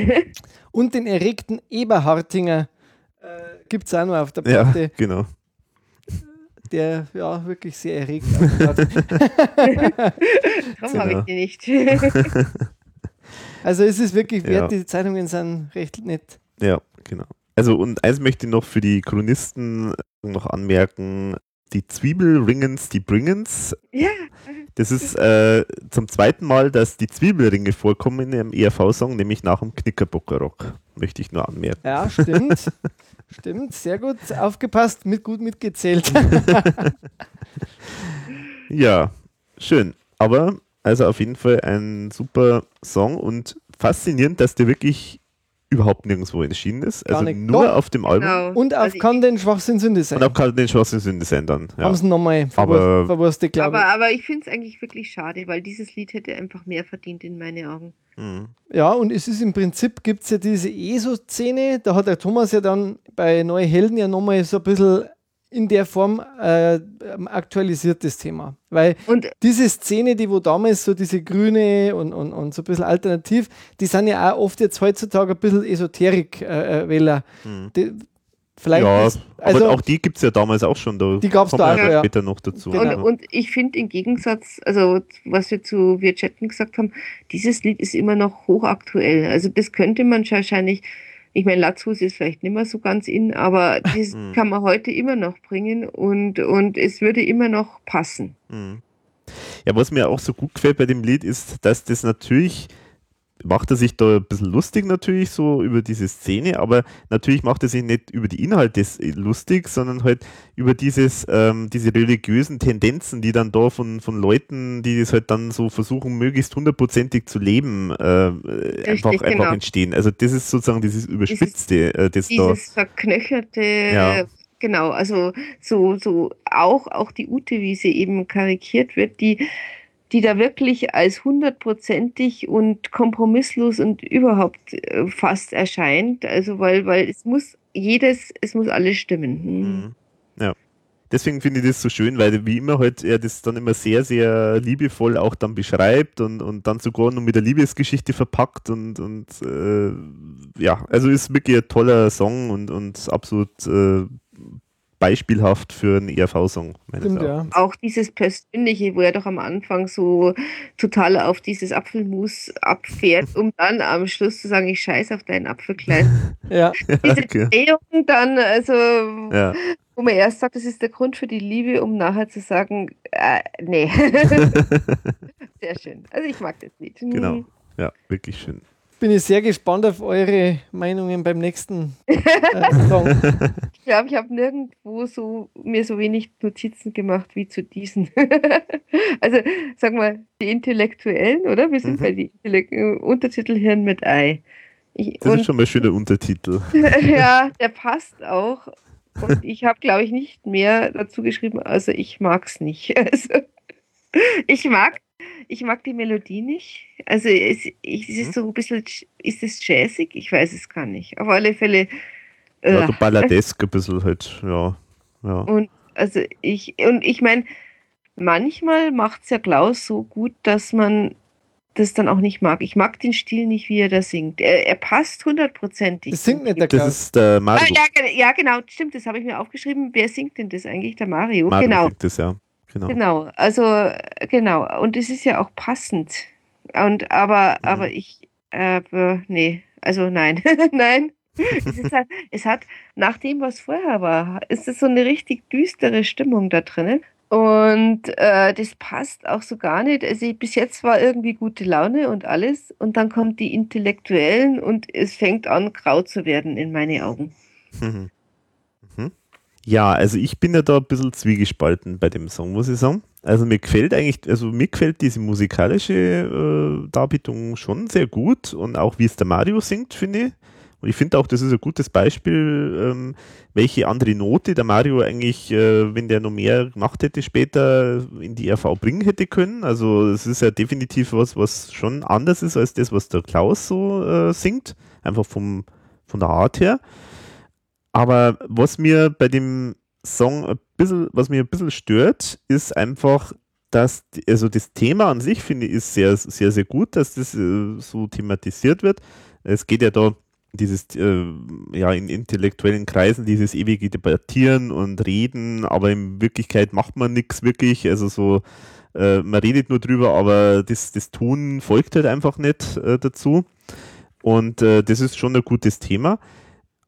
und den erregten Eberhartinger äh, gibt es auch noch auf der ja, Platte. genau. der ja wirklich sehr erregt Warum Genau. habe ich die nicht? Also es ist wirklich wert, Ja. die Zeitungen sind recht nett. Ja, genau. Also und eins möchte ich noch für die Chronisten noch anmerken, die Zwiebelringens, die Bringens, ja, das ist äh, zum zweiten Mal, dass die Zwiebelringe vorkommen in einem ERV-Song, nämlich nach dem Knickerbockerrock, möchte ich nur anmerken. Ja, stimmt. stimmt, sehr gut aufgepasst, mit gut mitgezählt. Ja, schön. Aber also auf jeden Fall ein super Song und faszinierend, dass der wirklich überhaupt nirgendwo erschienen ist. Gar Also nicht. nur Doch. auf dem Album. genau. Und auf Also kann den Schwachsinn Sünde sein. Und auf kann den Schwarzen Sünde sein dann. Ja. Haben sie nochmal Aber- verwurstet, glaube aber, ich. aber ich finde es eigentlich wirklich schade, weil dieses Lied hätte einfach mehr verdient in meine Augen. Mhm. Ja, und es ist im Prinzip, gibt es ja diese ESO-Szene, da hat der Thomas ja dann bei Neue Helden ja nochmal so ein bisschen in der Form äh, aktualisiert das Thema. Weil Und diese Szene, die wo damals so diese grüne und, und, und so ein bisschen alternativ, die sind ja auch oft jetzt heutzutage ein bisschen Esoterik-Wähler. Mhm. Vielleicht ja, ist, also aber auch die gibt es ja damals auch schon. Da Die gab's kommen da auch, ja ja. später noch dazu. Genau. Und, und ich finde im Gegensatz, also was wir zu Wir chatten gesagt haben, dieses Lied ist immer noch hochaktuell. Also das könnte man wahrscheinlich, ich meine, Latzhus ist vielleicht nicht mehr so ganz in, aber das Mhm. kann man heute immer noch bringen und, und es würde immer noch passen. Mhm. Ja, was mir auch so gut gefällt bei dem Lied ist, dass das natürlich macht er sich da ein bisschen lustig natürlich so über diese Szene, aber natürlich macht er sich nicht über die Inhalte s- lustig, sondern halt über dieses, ähm, diese religiösen Tendenzen, die dann da von, von Leuten, die das halt dann so versuchen, möglichst hundertprozentig zu leben, äh, einfach, einfach genau. entstehen. Also das ist sozusagen dieses Überspitzte, äh, das da. Dieses verknöcherte, Ja. genau, also so, so auch, auch die Ute, wie sie eben karikiert wird, die, die da wirklich als hundertprozentig und kompromisslos und überhaupt äh, fast erscheint. Also weil, weil es muss jedes, es muss alles stimmen. Hm. Mhm. Ja. Deswegen finde ich das so schön, weil wie immer halt er das dann immer sehr, sehr liebevoll auch dann beschreibt und, und dann sogar noch mit der Liebesgeschichte verpackt und, und äh, ja, also ist wirklich ein toller Song und, und absolut äh, beispielhaft für einen ERV-Song. Stimmt, ja. Auch dieses Persönliche, wo er doch am Anfang so total auf dieses Apfelmus abfährt, um dann am Schluss zu sagen, ich scheiß auf dein Apfelklein. Ja, Diese Okay. Drehung dann, also Ja. wo man erst sagt, das ist der Grund für die Liebe, um nachher zu sagen, äh, nee. Sehr schön. Also ich mag das Lied. Genau. Ja, wirklich schön. Bin ich sehr gespannt auf eure Meinungen beim nächsten äh, Song. Ich glaube, ich habe nirgendwo so mir so wenig Notizen gemacht wie zu diesen. also sag mal, die Intellektuellen, oder? Wir sind Mhm. bei die Intellekt Untertitel Hirn mit Ei. Ich, Das und ist schon mal ein schöner Untertitel. ja, der passt auch. Und ich habe, glaube ich, nicht mehr dazu geschrieben, also ich mag's nicht. Also, ich mag, ich mag die Melodie nicht. Also es, ich, es Mhm. ist so ein bisschen, ist es jazzig? Ich weiß es gar nicht. Auf alle Fälle. Ja, äh, so balladesk ein bisschen halt, ja. ja. und also ich, und ich meine, manchmal macht's ja Klaus so gut, dass man das dann auch nicht mag. Ich mag den Stil nicht, wie er da singt. Er, er passt hundertprozentig. Das singt nicht der Das Klaus. ist der Ah, Mario. ja, ge- ja, genau, stimmt, das habe ich mir aufgeschrieben. Wer singt denn das eigentlich? Der Mario. Mario genau, singt das, ja. Genau. genau. Also, genau. Und es ist ja auch passend. Und aber, Mhm. aber ich, äh, nee, also nein, nein. Es, halt, es hat, nach dem, was vorher war, ist es so eine richtig düstere Stimmung da drinnen. Und äh, das passt auch so gar nicht. Also ich- bis jetzt war irgendwie gute Laune und alles. Und dann kommt die Intellektuellen und es fängt an, grau zu werden in meine Augen. Mhm. Ja, also ich bin ja da ein bisschen zwiegespalten bei dem Song, muss ich sagen. Also mir gefällt eigentlich, also mir gefällt diese musikalische äh, Darbietung schon sehr gut und auch wie es der Mario singt, finde ich. Und ich finde auch, das ist ein gutes Beispiel, ähm, welche andere Note der Mario eigentlich, äh, wenn der noch mehr gemacht hätte, später in die RV bringen hätte können. Also es ist ja definitiv was, was schon anders ist als das, was der Klaus so äh, singt. Einfach vom, von der Art her. Aber was mir bei dem Song ein bisschen, was mir ein bisschen stört, ist einfach, dass, also das Thema an sich finde ich ist sehr, sehr, sehr gut, dass das äh, so thematisiert wird. Es geht ja da dieses, äh, ja, in intellektuellen Kreisen dieses ewige Debattieren und Reden, aber in Wirklichkeit macht man nichts wirklich. Also so, äh, man redet nur drüber, aber das, das Tun folgt halt einfach nicht äh, dazu. Und äh, das ist schon ein gutes Thema.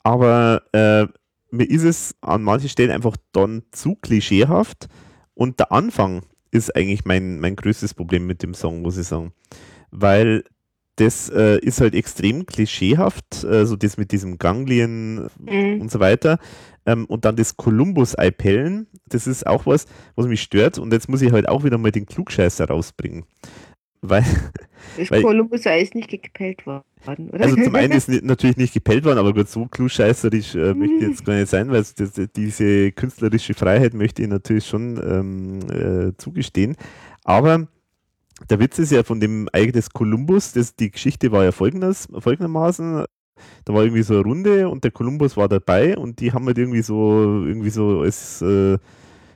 Aber äh, mir ist es an manchen Stellen einfach dann zu klischeehaft. Und der Anfang ist eigentlich mein, mein größtes Problem mit dem Song, muss ich sagen. Weil das äh, ist halt extrem klischeehaft, äh, so das mit diesem Ganglien mhm. und so weiter. Ähm, und dann das Columbus-Eipellen, das ist auch was, was mich stört. Und jetzt muss ich halt auch wieder mal den Klugscheißer rausbringen. Weil, das Columbus-Ei ist nicht gepellt worden, oder? Also zum einen ist natürlich nicht gepellt worden, aber gut, so klugscheißerisch äh, möchte ich jetzt gar nicht sein, weil das, diese künstlerische Freiheit möchte ich natürlich schon ähm, äh, zugestehen. Aber der Witz ist ja von dem Ei des Kolumbus, das, die Geschichte war ja folgendes, folgendermaßen, da war irgendwie so eine Runde und der Kolumbus war dabei und die haben halt irgendwie so, irgendwie so als, äh,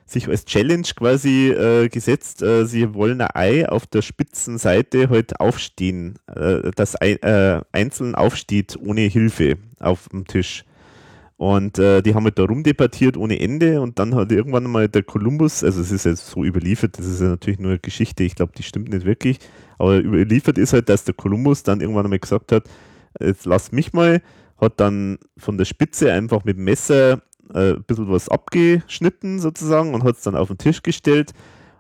sich als Challenge quasi äh, gesetzt, äh, sie wollen ein Ei auf der spitzen Seite halt aufstehen, äh, das ein, äh, einzeln aufsteht ohne Hilfe auf dem Tisch. Und äh, die haben halt da rumdebattiert ohne Ende und dann hat irgendwann mal der Kolumbus, also es ist jetzt so überliefert, das ist ja natürlich nur eine Geschichte, ich glaube, die stimmt nicht wirklich, aber überliefert ist halt, dass der Kolumbus dann irgendwann einmal gesagt hat, jetzt lass mich mal, hat dann von der Spitze einfach mit dem Messer äh, ein bisschen was abgeschnitten sozusagen und hat es dann auf den Tisch gestellt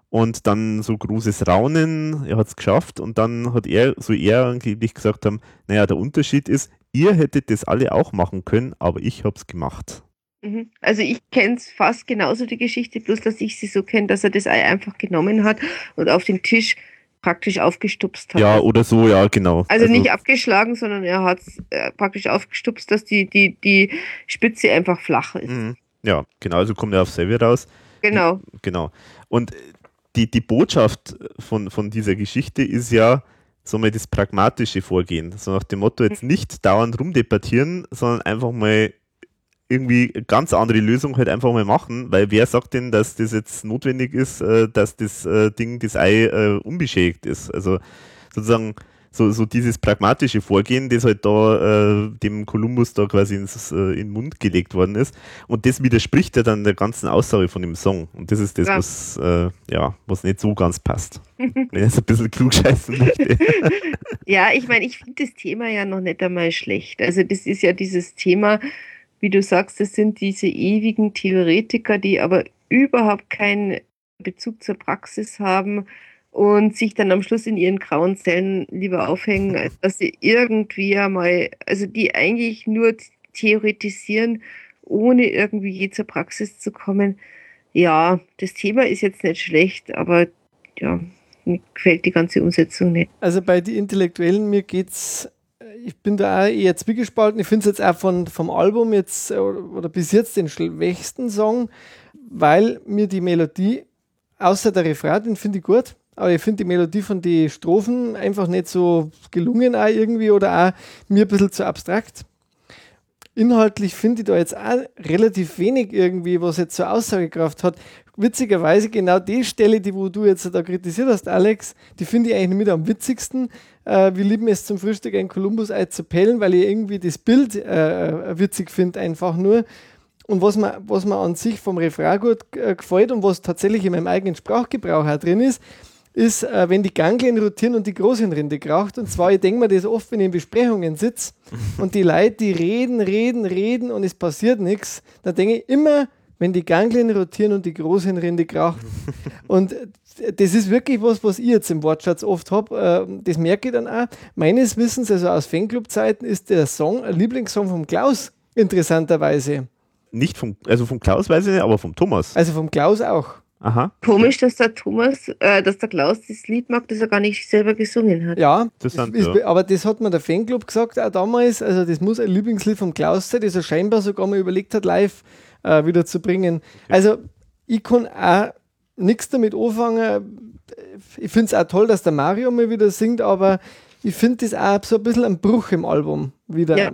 und dann so großes Raunen, er hat es geschafft und dann hat er, so er angeblich gesagt haben, naja, der Unterschied ist, ihr hättet das alle auch machen können, aber ich habe es gemacht. Mhm. Also ich kenne es fast genauso die Geschichte, bloß dass ich sie so kenne, dass er das Ei einfach genommen hat und auf den Tisch praktisch aufgestupst hat. Ja, oder so, ja, genau. Also, also nicht abgeschlagen, sondern er hat es äh, praktisch aufgestupst, dass die, die, die Spitze einfach flach ist. Mhm. Ja, genau, also kommt er auf selber raus. Genau. Genau. Und die, die Botschaft von, von dieser Geschichte ist ja, so mal das pragmatische Vorgehen. So nach dem Motto, jetzt nicht dauernd rumdebattieren, sondern einfach mal irgendwie ganz andere Lösung halt einfach mal machen, weil wer sagt denn, dass das jetzt notwendig ist, äh, dass das äh, Ding, das Ei äh, unbeschädigt ist? Also sozusagen so, so dieses pragmatische Vorgehen, das halt da äh, dem Kolumbus da quasi ins, äh, in den Mund gelegt worden ist. Und das widerspricht ja dann der ganzen Aussage von dem Song. Und das ist das, ja. was, äh, ja, was nicht so ganz passt. Wenn ich jetzt ein bisschen klug scheißen möchte. ja, ich meine, ich finde das Thema ja noch nicht einmal schlecht. Also das ist ja dieses Thema, wie du sagst, das sind diese ewigen Theoretiker, die aber überhaupt keinen Bezug zur Praxis haben und sich dann am Schluss in ihren grauen Zellen lieber aufhängen, als dass sie irgendwie einmal, also die eigentlich nur theoretisieren, ohne irgendwie je zur Praxis zu kommen. Ja, das Thema ist jetzt nicht schlecht, aber ja, mir gefällt die ganze Umsetzung nicht. Also bei den Intellektuellen, mir geht's, ich bin da auch eher zwiegespalten. Ich finde es jetzt auch von, vom Album jetzt oder bis jetzt den schwächsten Song, weil mir die Melodie, außer der Refrain, den finde ich gut aber ich finde die Melodie von den Strophen einfach nicht so gelungen auch irgendwie oder auch mir ein bisschen zu abstrakt. Inhaltlich finde ich da jetzt auch relativ wenig irgendwie, was jetzt so Aussagekraft hat. Witzigerweise genau die Stelle, die wo du jetzt da kritisiert hast, Alex, die finde ich eigentlich mit am witzigsten. Äh, wir lieben es zum Frühstück ein Kolumbus-Ei zu pellen, weil ich irgendwie das Bild äh, witzig finde, einfach nur. Und was mir, was mir an sich vom Refrain gut äh, gefällt und was tatsächlich in meinem eigenen Sprachgebrauch auch drin ist, ist, äh, wenn die Ganglien rotieren und die Großhirnrinde kraucht. Und zwar, ich denke mir das oft, wenn ich in Besprechungen sitze und die Leute, die reden, reden, reden und es passiert nichts, dann denke ich immer, wenn die Ganglien rotieren und die Großhirnrinde kraucht. und das ist wirklich was, was ich jetzt im Wortschatz oft habe. Äh, das merke ich dann auch. Meines Wissens, also aus Fanclub-Zeiten, ist der Song ein Lieblingssong vom Klaus, interessanterweise. Nicht vom, also vom Klaus weiß ich nicht, aber vom Thomas. Also vom Klaus auch. Aha. Komisch, dass der Thomas, äh, dass der Klaus das Lied mag, das er gar nicht selber gesungen hat. Ja, das ist, ja. aber das hat mir der Fanclub gesagt auch damals. Also das muss ein Lieblingslied vom Klaus sein, das er scheinbar sogar mal überlegt hat, live äh, wieder zu bringen. Also ich kann auch nichts damit anfangen. Ich finde es auch toll, dass der Mario mal wieder singt, aber ich finde das auch so ein bisschen ein Bruch im Album wieder. Ja.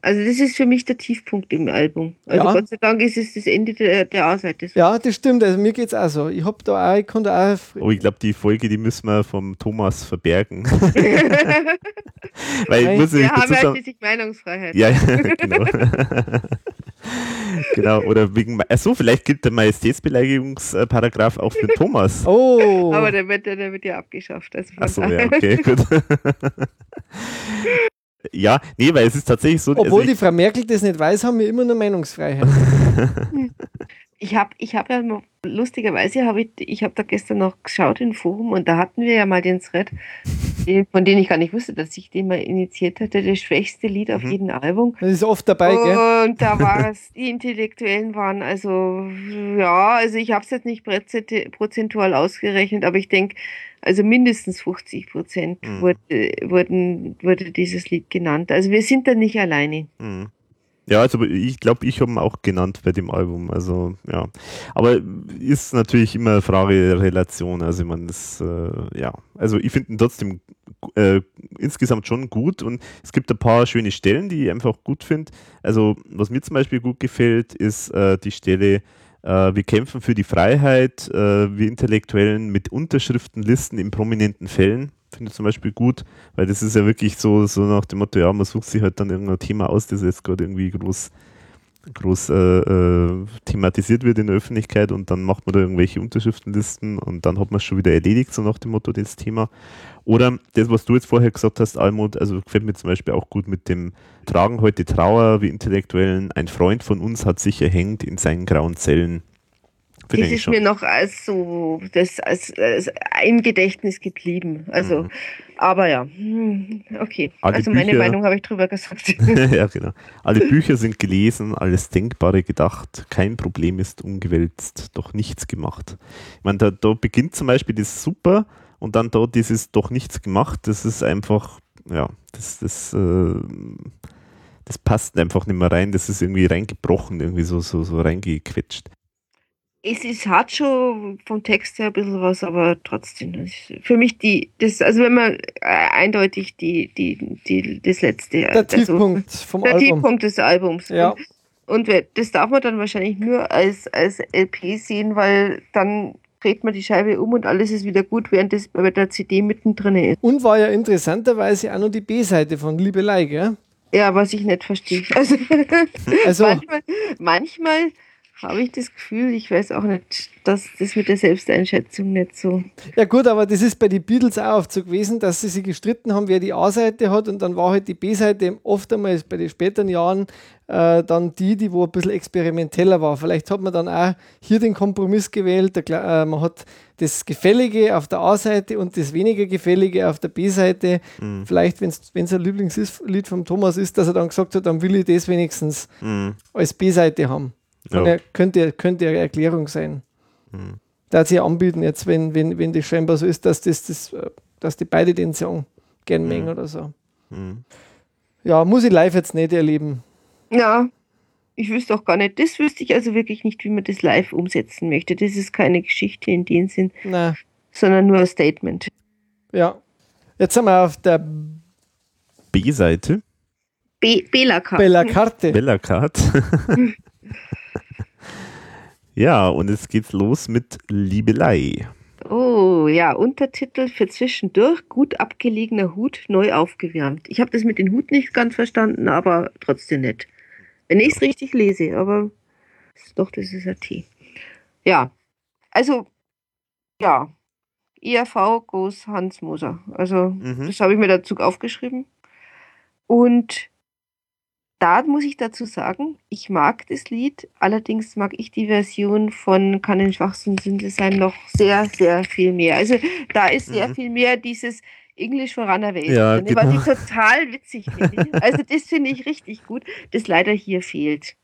Also das ist für mich der Tiefpunkt im Album. Also Ja. Gott sei Dank ist es das Ende der, der A-Seite. Ja, das stimmt. Also mir geht's auch so. Ich hab da auch, ich kann da auch. Oh, ich glaube, die Folge, die müssen wir vom Thomas verbergen. Weil ich muss Wir haben ja schließlich Meinungsfreiheit. Ja, ja, genau. genau, oder wegen, achso, vielleicht gilt der Majestätsbeleidigungsparagraf auch für den Thomas. Oh. Aber der wird, der wird ja abgeschafft. Also Achso, ja, okay, gut. Ja, nee, weil es ist tatsächlich so, Obwohl also die Frau Merkel das nicht weiß, haben wir immer noch Meinungsfreiheit. Ich habe ich hab ja mal- lustigerweise habe ich, ich habe da gestern noch geschaut im Forum und da hatten wir ja mal den Thread, den- von dem ich gar nicht wusste, dass ich den mal initiiert hatte, das schwächste Lied auf Mhm. jedem Album. Das ist oft dabei, gell? Und da war es, die Intellektuellen waren also, ja, also ich habe es jetzt nicht prozent- prozentual ausgerechnet, aber ich denke, also mindestens 50 Prozent Mhm. wurde, wurden, wurde dieses Lied genannt. Also wir sind da nicht alleine. Mhm. Ja, also ich glaube, ich habe ihn auch genannt bei dem Album. Also ja, aber ist natürlich immer eine Frage der Relation. Also meine, das äh, ja, also ich finde ihn trotzdem äh, insgesamt schon gut und es gibt ein paar schöne Stellen, die ich einfach gut finde. Also was mir zum Beispiel gut gefällt, ist äh, die Stelle wir kämpfen für die Freiheit, äh, wir Intellektuellen mit Unterschriftenlisten in prominenten Fällen. Finde ich zum Beispiel gut, weil das ist ja wirklich so, so nach dem Motto, ja, man sucht sich halt dann irgendein Thema aus, das jetzt gerade irgendwie groß, groß äh, äh, thematisiert wird in der Öffentlichkeit und dann macht man da irgendwelche Unterschriftenlisten und dann hat man es schon wieder erledigt, so nach dem Motto, das Thema. Oder das, was du jetzt vorher gesagt hast, Almut, also gefällt mir zum Beispiel auch gut mit dem Tragen heute Trauer, wie Intellektuellen, ein Freund von uns hat sich erhängt in seinen grauen Zellen. Das ist schon. mir noch als so das als, als im Gedächtnis geblieben. Also, Mhm. aber ja, Hm, okay. Alle also meine Bücher- Meinung habe ich drüber gesagt. ja, genau. Alle Bücher sind gelesen, alles Denkbare gedacht, kein Problem ist umgewälzt, doch nichts gemacht. Ich meine, da, da beginnt zum Beispiel das super und dann da dieses doch nichts gemacht, das ist einfach, ja, das, das, äh, das passt einfach nicht mehr rein, das ist irgendwie reingebrochen, irgendwie so, so, so reingequetscht. Es ist, hat schon vom Text her ein bisschen was, aber trotzdem. Für mich die, das, also wenn man äh, eindeutig die, die, die, das letzte. Der also, Tiefpunkt vom Der Album. Tiefpunkt des Albums. Ja. Und, und das darf man dann wahrscheinlich nur als, als LP sehen, weil dann dreht man die Scheibe um und alles ist wieder gut, während das bei der CD mittendrin ist. Und war ja interessanterweise auch noch die B-Seite von Liebelei, gell? Ja, was ich nicht verstehe. Also, Also, manchmal, manchmal habe ich das Gefühl, ich weiß auch nicht, dass das mit der Selbsteinschätzung nicht so. ja gut, aber das ist bei den Beatles auch oft so gewesen, dass sie sich gestritten haben, wer die A-Seite hat und dann war halt die B-Seite oft einmal bei den späteren Jahren äh, dann die, die wo ein bisschen experimenteller war. Vielleicht hat man dann auch hier den Kompromiss gewählt, der, äh, man hat das Gefällige auf der A-Seite und das weniger Gefällige auf der B-Seite. Mhm. Vielleicht, wenn es ein Lieblingslied vom Thomas ist, dass er dann gesagt hat, dann will ich das wenigstens Mhm. als B-Seite haben. Ja. Ja. Könnte, könnte eine Erklärung sein. Mhm. Da hat sich anbieten jetzt, wenn, wenn, wenn das scheinbar so ist, dass, das, das, äh, dass die beide den Song gern Mhm. mengen oder so. Mhm. Ja, muss ich live jetzt nicht erleben. Ja, ich wüsste auch gar nicht, das wüsste ich also wirklich nicht, wie man das live umsetzen möchte. Das ist keine Geschichte in dem Sinn, Na, sondern nur ein Statement. ja. Jetzt sind wir auf der B-Seite, Be Bela K. Bella Karte. Bella Card. ja, und jetzt geht's los mit Liebelei. Oh ja, Untertitel für zwischendurch, gut abgelegener Hut, neu aufgewärmt. Ich habe das mit dem Hut nicht ganz verstanden, aber trotzdem nett. Wenn ich es richtig lese, aber doch, das ist ein T. Ja, also ja, IAV goes Hans Moser. Also Mhm. das habe ich mir dazu aufgeschrieben. Und da muss ich dazu sagen, ich mag das Lied, allerdings mag ich die Version von Kann den schwachsten Sünde sein noch sehr, sehr viel mehr. Also da ist sehr Mhm. viel mehr dieses Englisch voran erwähnt, Ja, drin, was genau. ich total witzig finde. Also das finde ich richtig gut, das leider hier fehlt.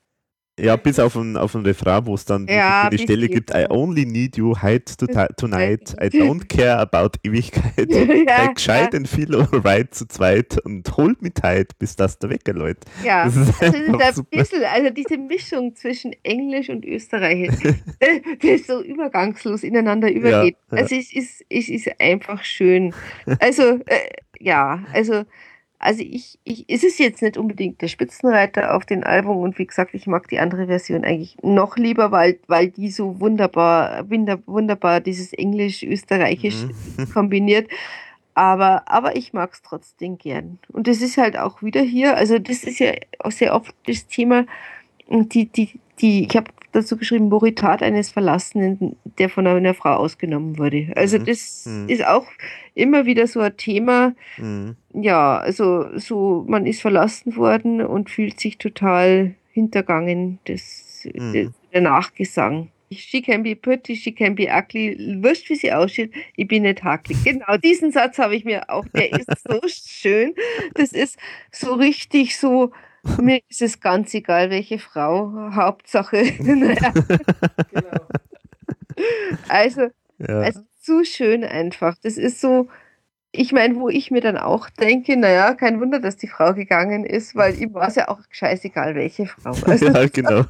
Ja, bis auf ein, auf ein Refrain, wo es dann Ja, die Stelle gibt, I ja. only need you hide to tonight, I don't care about Ewigkeit. ja, gescheit and feel alright zu zweit und hold me tight, bis das der Wecker läutet. Ja, Das ist also das ist ein bisschen, also diese Mischung zwischen Englisch und Österreichisch, äh, das so übergangslos ineinander übergeht. ja. Also es ist, es ist einfach schön. Also, äh, ja, also also ich, ich, es ist jetzt nicht unbedingt der Spitzenreiter auf den Album und wie gesagt, ich mag die andere Version eigentlich noch lieber, weil, weil die so wunderbar, wunderbar dieses Englisch-Österreichisch mhm. kombiniert. Aber, aber ich mag es trotzdem gern. Und das ist halt auch wieder hier, also das ist ja auch sehr oft das Thema, die, die, die, ich habe dazu geschrieben, Moritat eines Verlassenen, der von einer Frau ausgenommen wurde. Also mhm. das mhm. ist auch immer wieder so ein Thema. Mhm. Ja, also so, man ist verlassen worden und fühlt sich total hintergangen. Das, das mhm. der Nachgesang. She can be pretty, she can be ugly. Wurscht, wie sie aussieht, ich bin nicht hakelig. Genau, diesen Satz habe ich mir auch, der ist so schön. Das ist so richtig so, mir ist es ganz egal, welche Frau. Hauptsache. naja. genau. Also, ja. also zu schön einfach. Das ist so, ich meine, wo ich mir dann auch denke, naja, kein Wunder, dass die Frau gegangen ist, weil ihm war es ja auch scheißegal, welche Frau. Also, ja, genau.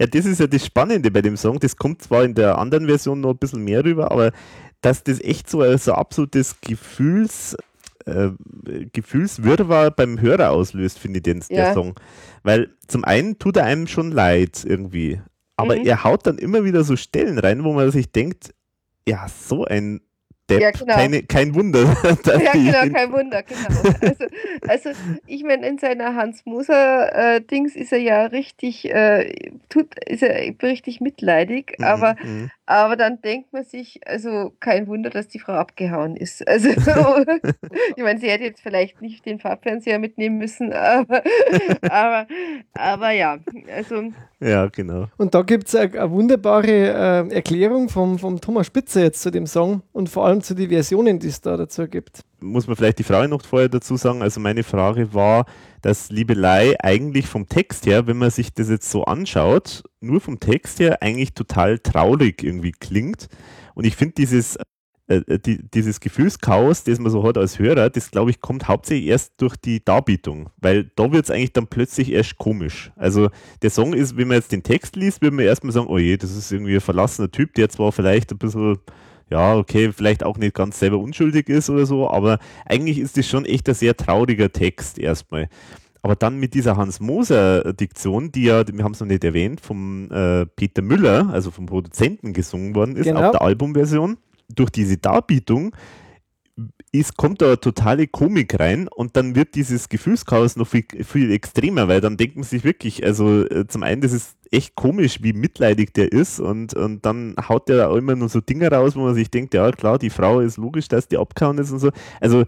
Ja, das ist ja das Spannende bei dem Song. Das kommt zwar in der anderen Version noch ein bisschen mehr rüber, aber dass das echt so ein so absolutes Gefühls, äh, Gefühlswirrwarr beim Hörer auslöst, finde ich den, ja. der Song. Weil zum einen tut er einem schon leid irgendwie, aber mhm. er haut dann immer wieder so Stellen rein, wo man sich denkt, ja, so ein Depp, ja, genau. keine, kein Wunder. ja, genau, kein Wunder, genau. Also, also ich meine, in seiner Hans-Moser-Dings äh, ist er ja richtig, äh, tut, ist er richtig mitleidig, mhm, aber, mhm. Aber dann denkt man sich, also kein Wunder, dass die Frau abgehauen ist. Also, ich meine, sie hätte jetzt vielleicht nicht den Farbfernseher mitnehmen müssen, aber, aber, aber ja, also. Ja, genau. Und da gibt es eine, wunderbare äh, Erklärung vom, vom Thomas Spitzer jetzt zu dem Song und vor allem zu den Versionen, die es da dazu gibt. Muss man vielleicht die Frage noch vorher dazu sagen. Also meine Frage war, dass Liebelei eigentlich vom Text her, wenn man sich das jetzt so anschaut, nur vom Text her eigentlich total traurig irgendwie klingt. Und ich finde dieses äh, äh, die, dieses Gefühlschaos, das man so hat als Hörer, das glaube ich kommt hauptsächlich erst durch die Darbietung, weil da wird es eigentlich dann plötzlich erst komisch. Also der Song ist, wenn man jetzt den Text liest, würde man erstmal sagen, oh je, das ist irgendwie ein verlassener Typ, der zwar vielleicht ein bisschen, ja, okay, vielleicht auch nicht ganz selber unschuldig ist oder so, aber eigentlich ist das schon echt ein sehr trauriger Text erstmal. Aber dann mit dieser Hans-Moser-Diktion, die ja, wir haben es noch nicht erwähnt, vom äh, Peter Müller, also vom Produzenten gesungen worden ist, genau. auf der Albumversion durch diese Darbietung ist, kommt da eine totale Komik rein und dann wird dieses Gefühlschaos noch viel, viel extremer, weil dann denkt man sich wirklich, also äh, zum einen, das ist echt komisch, wie mitleidig der ist und, und dann haut der auch immer nur so Dinge raus, wo man sich denkt, ja klar, die Frau ist logisch, dass die abgehauen ist und so. Also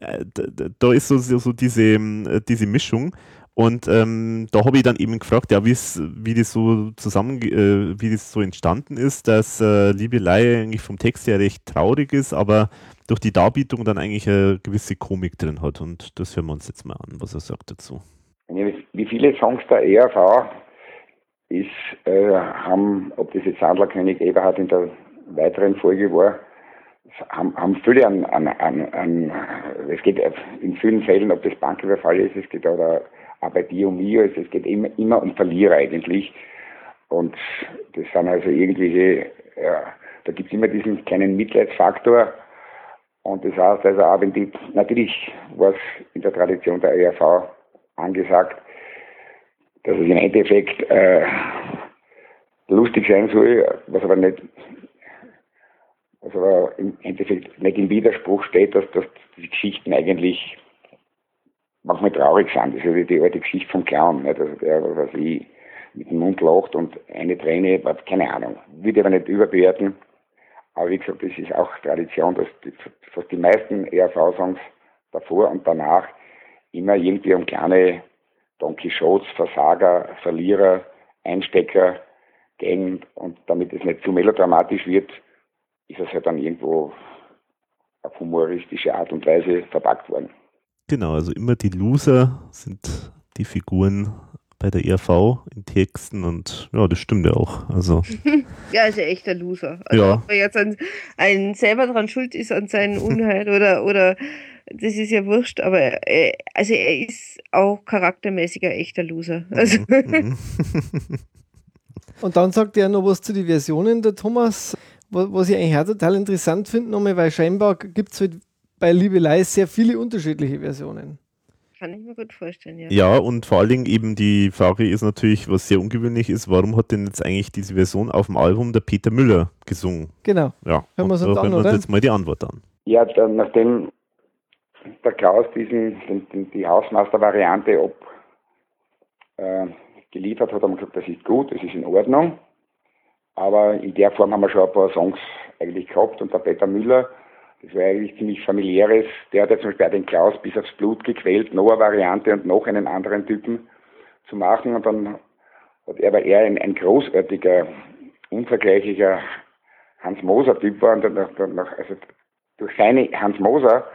äh, da, da ist so, so diese, äh, diese Mischung und ähm, da habe ich dann eben gefragt, ja, wie das so zusammen, äh, wie das so entstanden ist, dass äh, Liebelei eigentlich vom Text her recht traurig ist, aber durch die Darbietung dann eigentlich eine gewisse Komik drin hat. Und das hören wir uns jetzt mal an, was er sagt dazu. Wie viele Songs der ERV ist, äh, haben, ob das jetzt Sandlerkönig Eberhard in der weiteren Folge war, haben, haben viele an, an, an, an, es geht in vielen Fällen, ob das Banküberfall ist, es geht oder bei dir und mir, also es geht immer, immer um Verlierer eigentlich. Und das sind also irgendwelche, ja, da gibt es immer diesen kleinen Mitleidsfaktor. Und das heißt also auch, wenn die, natürlich war es in der Tradition der ERV angesagt, dass es im Endeffekt äh, lustig sein soll, was aber nicht, was aber im Endeffekt nicht im Widerspruch steht, dass, dass die Geschichten eigentlich manchmal traurig sind. Das ist ja die alte Geschichte vom Clown, nicht? Also der, was weiß ich, mit dem Mund lacht und eine Träne, keine Ahnung. Würde aber nicht überbewerten. Aber wie gesagt, das ist auch Tradition, dass die, fast die meisten ERV-Songs davor und danach immer irgendwie um kleine Don Quixotes, Versager, Verlierer, Einstecker gehen und damit es nicht zu melodramatisch wird, ist es halt dann irgendwo auf humoristische Art und Weise verpackt worden. Genau, also immer die Loser sind die Figuren bei der ERV in Texten und ja, das stimmt ja auch. Also, ja, ist ja echt ein Loser. Also ja. ob er jetzt ein, ein selber daran schuld ist an seinen Unheil oder, oder das ist ja wurscht, aber er, also er ist auch charaktermäßig ein echter Loser. Mhm, also. Mhm. und dann sagt er noch was zu den Versionen, der Thomas, was ich eigentlich auch total interessant finde, nochmal, weil scheinbar gibt es halt bei Liebelei sehr viele unterschiedliche Versionen. kann ich mir gut vorstellen, ja. Ja, und vor allen Dingen eben die Frage ist natürlich, was sehr ungewöhnlich ist, warum hat denn jetzt eigentlich diese Version auf dem Album der Peter Müller gesungen? Genau. Ja, Hören wir uns an, da hören wir uns oder? jetzt mal die Antwort an. Ja, dann, nachdem der Klaus diesen, den, den, die Hausmeister-Variante ob, äh, geliefert hat, haben wir gesagt, das ist gut, das ist in Ordnung. Aber in der Form haben wir schon ein paar Songs eigentlich gehabt und der Peter Müller, das war eigentlich ziemlich familiäres, der hat ja zum Beispiel den Klaus bis aufs Blut gequält, noch eine Variante und noch einen anderen Typen zu machen. Und dann hat er, weil er ein, ein großartiger, unvergleichlicher Hans Moser-Typ war und dann dann also durch seine Hans Moser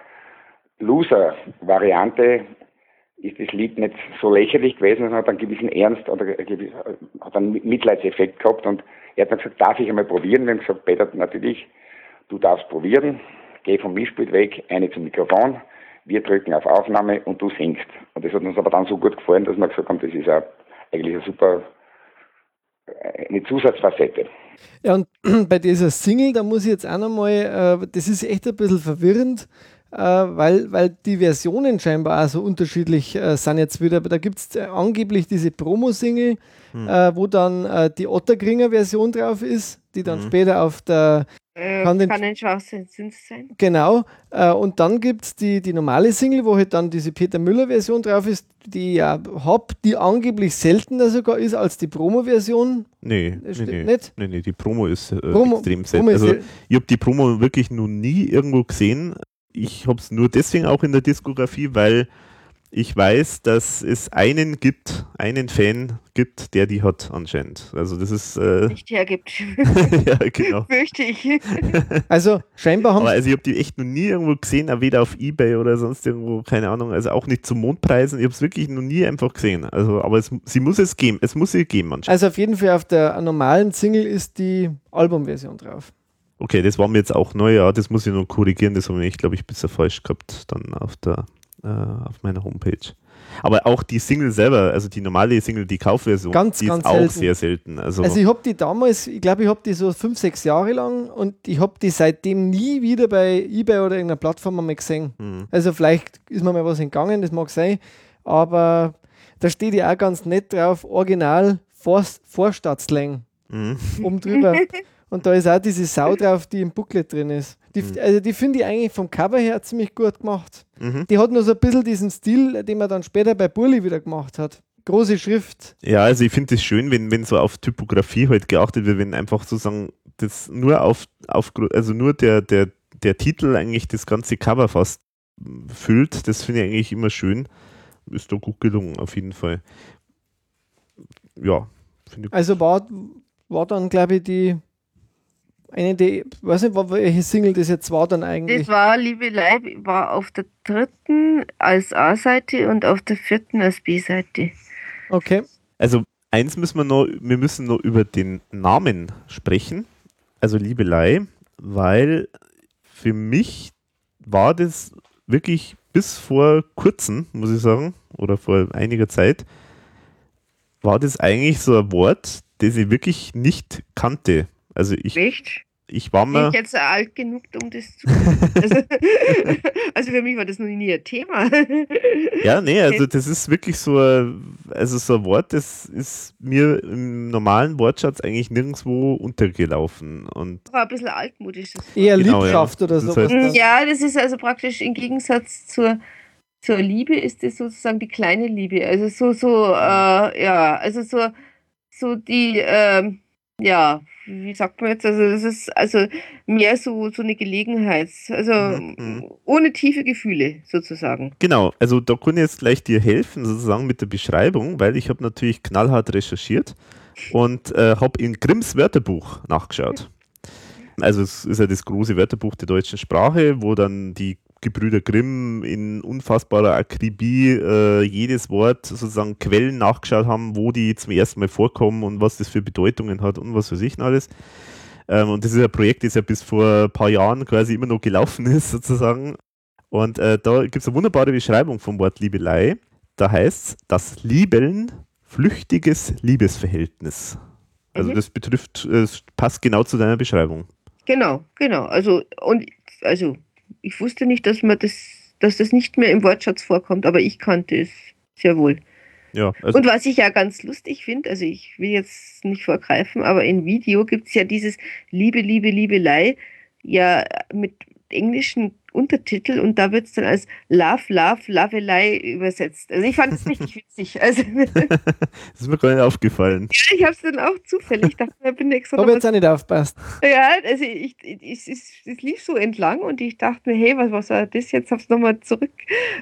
Loser-Variante ist das Lied nicht so lächerlich gewesen, sondern hat einen gewissen Ernst oder hat einen Mitleidseffekt gehabt. Und er hat dann gesagt, darf ich einmal probieren? Wir haben gesagt, Peter, natürlich, du darfst probieren, geh vom Mischpult weg, eine zum Mikrofon, wir drücken auf Aufnahme und du singst. Und das hat uns aber dann so gut gefallen, dass wir gesagt haben, das ist ja eigentlich eine super, äh, eine Zusatzfacette. Ja, und bei dieser Single, da muss ich jetzt auch nochmal, äh, das ist echt ein bisschen verwirrend, äh, weil, weil die Versionen scheinbar auch so unterschiedlich äh, sind jetzt wieder. Aber da gibt es angeblich diese Promo-Single, äh, wo dann die Otterkringer Version drauf ist, die dann später auf der Äh, Kann kann, den- ein Schwachsinns sein. Genau, äh, und dann gibt es die, die normale Single, wo halt dann diese Peter Müller-Version drauf ist, die ich ja hab, die angeblich seltener sogar ist als die Promo-Version. Nee, Das nee, stimmt nee. nicht. nee, nee, die Promo ist äh, Promo- extrem selten. Also ich habe die Promo wirklich noch nie irgendwo gesehen. Ich habe es nur deswegen auch in der Diskografie, weil ich weiß, dass es einen gibt, einen Fan gibt, der die hat anscheinend. Also das ist äh, Nicht hergibt. ja genau. Fürchte ich. Also scheinbar haben Aber also ich habe die echt noch nie irgendwo gesehen, auch weder auf Ebay oder sonst irgendwo, keine Ahnung, also auch nicht zu Mondpreisen. Ich habe es wirklich noch nie einfach gesehen. Also, aber es, sie muss es geben, es muss sie geben anscheinend. Also auf jeden Fall auf der normalen Single ist die Albumversion drauf. Okay, das war mir jetzt auch neu, ja, das muss ich noch korrigieren, das habe ich, glaube ich, bisher falsch gehabt, dann auf der, äh, auf meiner Homepage. Aber auch die Single selber, also die normale Single, die Kaufversion, Ganz, die ganz ist auch selten. sehr selten. Also, Also ich habe die damals, ich glaube, ich habe die so fünf, sechs Jahre lang und ich habe die seitdem nie wieder bei Ebay oder irgendeiner Plattform einmal gesehen. hm, Also vielleicht ist mir mal was entgangen, das mag sein, aber da steht ja auch ganz nett drauf, Original Vor Vorstadtslang hm. oben drüber. Und da ist auch diese Sau drauf, die im Booklet drin ist. Die, Also die finde ich eigentlich vom Cover her ziemlich gut gemacht. Mhm. Die hat nur so ein bisschen diesen Stil, den man dann später bei Burli wieder gemacht hat. Große Schrift. Ja, also ich finde es schön, wenn, wenn so auf Typografie halt geachtet wird, wenn einfach sozusagen das nur auf, auf also nur der, der, der Titel eigentlich das ganze Cover fast füllt. Das finde ich eigentlich immer schön. Ist doch gut gelungen, auf jeden Fall. Ja, finde ich. Also war, war dann, glaube ich, die eine der, weiß nicht, welche Single das jetzt war dann eigentlich. Das war Liebe Leib, war auf der dritten als A-Seite und auf der vierten als B-Seite. Okay. Also eins müssen wir noch, wir müssen noch über den Namen sprechen, also Liebelei, weil für mich war das wirklich bis vor kurzem, muss ich sagen, oder vor einiger Zeit, war das eigentlich so ein Wort, das ich wirklich nicht kannte. Also ich, Echt? ich war Bin mir, ich jetzt alt genug, um das zu. Also, also für mich war das noch nie ein Thema. ja, nee, also das ist wirklich so ein, also so ein Wort, das ist mir im normalen Wortschatz eigentlich nirgendwo untergelaufen. Und War ein bisschen altmodisch. das. Eher Genau, ja. Liebschaft oder Das so. heißt- Mm, Ja, das ist also praktisch im Gegensatz zur, zur Liebe ist das sozusagen die kleine Liebe. Also so, so, äh, ja, also so, so die, ähm, ja, wie sagt man jetzt? Also das ist also mehr so, so eine Gelegenheit. Also Mhm. ohne tiefe Gefühle sozusagen. Genau, also da kann ich jetzt gleich dir helfen, sozusagen mit der Beschreibung, weil ich habe natürlich knallhart recherchiert und äh, habe in Grimms Wörterbuch nachgeschaut. Also es ist ja das große Wörterbuch der deutschen Sprache, wo dann die Gebrüder Grimm in unfassbarer Akribie äh, jedes Wort sozusagen Quellen nachgeschaut haben, wo die zum ersten Mal vorkommen und was das für Bedeutungen hat und was für sich und alles. Ähm, und das ist ein Projekt, das ja bis vor ein paar Jahren quasi immer noch gelaufen ist, sozusagen. Und äh, da gibt es eine wunderbare Beschreibung vom Wort Liebelei. Da heißt es, das Liebeln, flüchtiges Liebesverhältnis. Also Mhm. das betrifft, es passt genau zu deiner Beschreibung. Genau, genau. Also, und also ich wusste nicht, dass man das dass das nicht mehr im Wortschatz vorkommt, aber ich kannte es sehr wohl. Ja, also Und was ich ja ganz lustig finde, also ich will jetzt nicht vorgreifen, aber in Video gibt es ja dieses Liebe, Liebe, Liebelei ja mit englischen Untertitel und da wird es dann als Love, Love, Lovelei übersetzt. Also ich fand es richtig witzig. Also das ist mir gar nicht aufgefallen. ich habe es dann auch zufällig, ich dachte, da bin ich extra Habe noch jetzt auch nicht aufpasst. ja, also ich, ich, es, lief so entlang und ich dachte mir, hey, was, was war das jetzt? Hab's nochmal zurück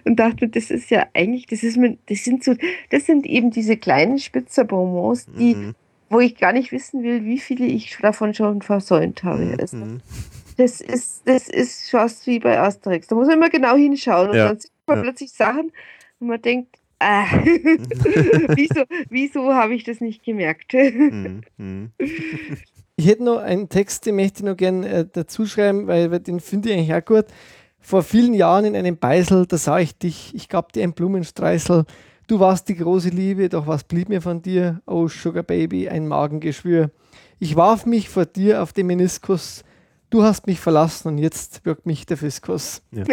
und dachte mir, das ist ja eigentlich, das ist mir, das sind so, das sind eben diese kleinen Spitzerbonbons, die, Mhm. wo ich gar nicht wissen will, wie viele ich davon schon versäumt habe. Also, Mhm. Das ist, das ist fast wie bei Asterix. Da muss man immer genau hinschauen und Ja, dann sieht man ja. plötzlich Sachen und man denkt, ah, wieso, wieso habe ich das nicht gemerkt? Mhm. Mhm. Ich hätte noch einen Text, den möchte ich noch gerne äh, dazu schreiben, weil, weil den finde ich eigentlich auch gut. Vor vielen Jahren in einem Beisel, da sah ich dich, ich gab dir ein Blumenstreißel. Du warst die große Liebe, doch was blieb mir von dir? Oh, Sugar Baby, ein Magengeschwür. Ich warf mich vor dir auf den Meniskus. Du hast mich verlassen und jetzt wirkt mich der Fiskus. ja.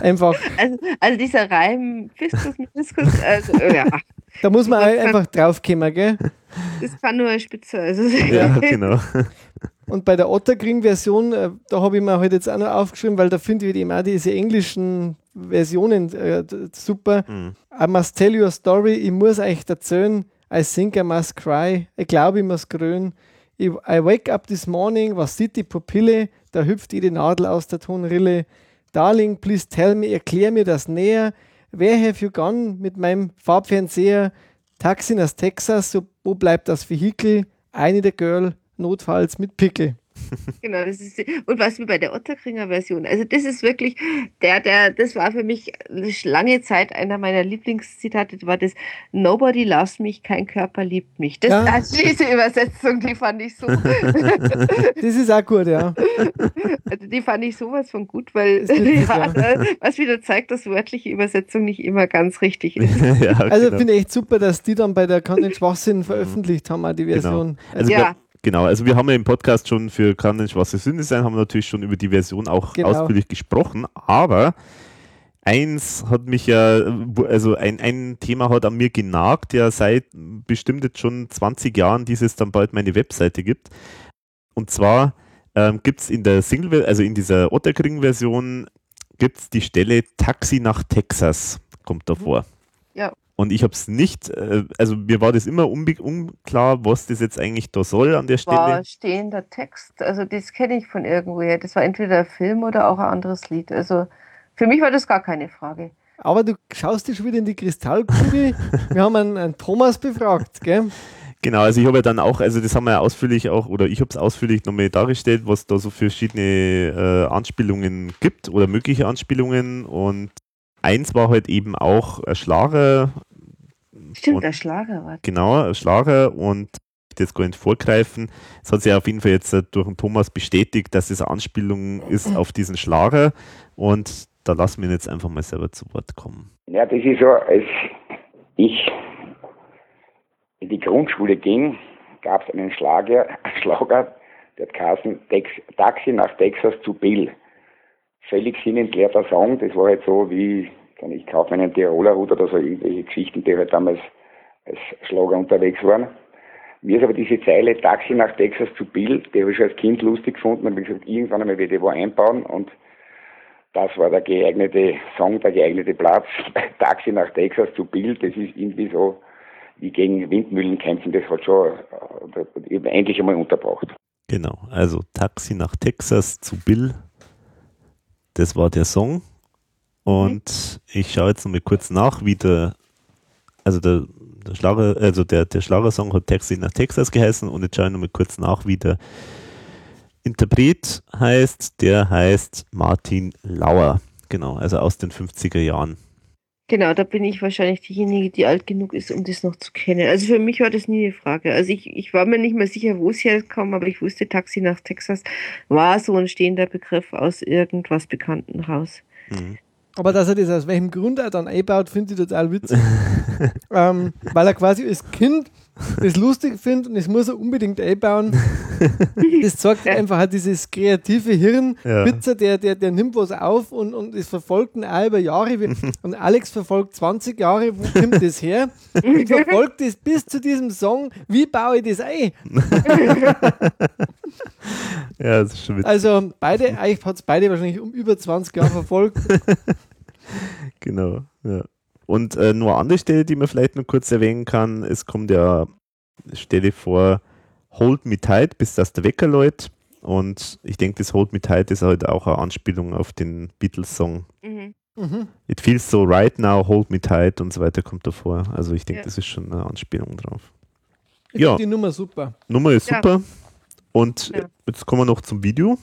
Einfach, Also, also dieser Reim, Fiskus, Meniskus, also ja, da muss man Das kann- einfach draufkommen, gell? das kann nur ein Spitzer. Also, Ja, genau. Und bei der Otterkring-Version, äh, da habe ich mir halt jetzt auch noch aufgeschrieben, weil da finde ich eben auch diese englischen Versionen äh, super. Mhm. I must tell you a story, ich muss euch erzählen. I think I must cry, ich glaube, ich muss grölen. I, wake up this morning, was sieht die Pupille? Da hüpft jede Nadel aus der Tonrille. Darling, please tell me, erklär mir das näher. Where have you gone mit meinem Farbfernseher? Taxi nach Texas, so, wo bleibt das Vehikel? Eine der Girl, notfalls mit Pickel. Genau, das ist, und was mir bei der Otterkringer Version, also das ist wirklich, der, der, das war für mich lange Zeit einer meiner Lieblingszitate, war das Nobody loves mich, kein Körper liebt mich. Das, Ja. also diese Übersetzung, die fand ich so, Das ist auch gut, ja. also die fand ich sowas von gut, weil, ja, was wieder zeigt, dass wörtliche Übersetzung nicht immer ganz richtig ist. ja, Also genau. finde ich echt super, dass die dann bei der Content Schwachsinn veröffentlicht haben, auch die Version. Also Ja. Genau, also wir haben ja im Podcast schon für Kann denn schwarze Sünde sein, haben natürlich schon über die Version auch Genau. ausführlich gesprochen, aber eins hat mich ja, also ein, ein Thema hat an mir genagt, ja seit bestimmt jetzt schon 20 Jahren, dieses es dann bald meine Webseite gibt. Und zwar ähm, gibt es in der Single, also in dieser Otterkring-Version, gibt es die Stelle Taxi nach Texas, kommt da vor. Und ich habe es nicht, äh, also mir war das immer unklar, was das jetzt eigentlich da soll an der Stelle. War stehender Text, also das kenne ich von irgendwoher. Das war entweder ein Film oder auch ein anderes Lied. Also für mich war das gar keine Frage. Aber du schaust dich schon wieder in die Kristallkugel. Wir haben einen, einen Thomas befragt, gell? Genau, also ich habe ja dann auch, also das haben wir ja ausführlich auch, oder ich habe es ausführlich nochmal dargestellt, was da so für verschiedene äh, Anspielungen gibt oder mögliche Anspielungen und eins war halt eben auch ein Schlager, Stimmt, Und- der Schlager war. genau, ein Schlager und jetzt gar nicht vorgreifen. Es hat sich auf jeden Fall jetzt äh, durch den Thomas bestätigt, dass es eine Anspielung ist auf diesen Schlager und da lassen wir ihn jetzt einfach mal selber zu Wort kommen. Ja, das ist so, als ich in die Grundschule ging, gab es einen Schlager, Schlager, der hat Tex, Taxi nach Texas zu Bill. Völlig sinnentleerter Song, das war halt so wie, kann ich kaufe einen Tiroler Hut oder so irgendwelche Geschichten, die halt damals als Schlager unterwegs waren. Mir ist aber diese Zeile Taxi nach Texas zu Bill, die habe ich schon als Kind lustig gefunden und wie gesagt, irgendwann einmal werde ich wo einbauen und das war der geeignete Song, der geeignete Platz. Taxi nach Texas zu Bild, das ist irgendwie so wie gegen Windmühlen kämpfen, das hat schon äh, eben endlich einmal unterbracht. Genau, also Taxi nach Texas zu Bill. Das war der Song. Und ich schaue jetzt nochmal kurz nach, wie der, also der, der Schlager, also der, der Schlagersong hat Taxi nach Texas geheißen und jetzt schaue ich nochmal kurz nach, wie der Interpret heißt. Der heißt Martin Lauer. Genau, also aus den 50er Jahren. Genau, da bin ich wahrscheinlich diejenige, die alt genug ist, um das noch zu kennen. Also für mich war das nie eine Frage. Also ich, ich war mir nicht mehr sicher, wo es herkam, aber ich wusste, Taxi nach Texas war so ein stehender Begriff aus irgendwas bekannten Haus. Mhm. Aber dass er das aus welchem Grund er dann einbaut, finde ich total witzig. ähm, weil er quasi als Kind das lustig finde und es muss er unbedingt einbauen. das zeigt einfach halt dieses kreative Hirn. Ja. Pizza, der, der, der nimmt was auf und, und es verfolgt ihn auch über Jahre. Und Alex verfolgt 20 Jahre, wo kommt das her? Ich verfolge das bis zu diesem Song. Wie baue ich das ein? Ja, das ist schon witzig. Also beide, eigentlich hat es beide wahrscheinlich um über 20 Jahre verfolgt. Genau, ja. Und äh, nur eine andere Stelle, die man vielleicht noch kurz erwähnen kann, es kommt ja Stelle vor Hold Me Tight, bis das der Wecker läutet. Und ich denke, das Hold Me Tight ist halt auch eine Anspielung auf den Beatles-Song. Mhm. Mhm. It feels so right now, hold me tight und so weiter kommt davor. Also ich denke, Ja. das ist schon eine Anspielung drauf. Ich Ja. finde die Nummer super. Nummer ist Ja. super. Und Ja. jetzt kommen wir noch zum Video.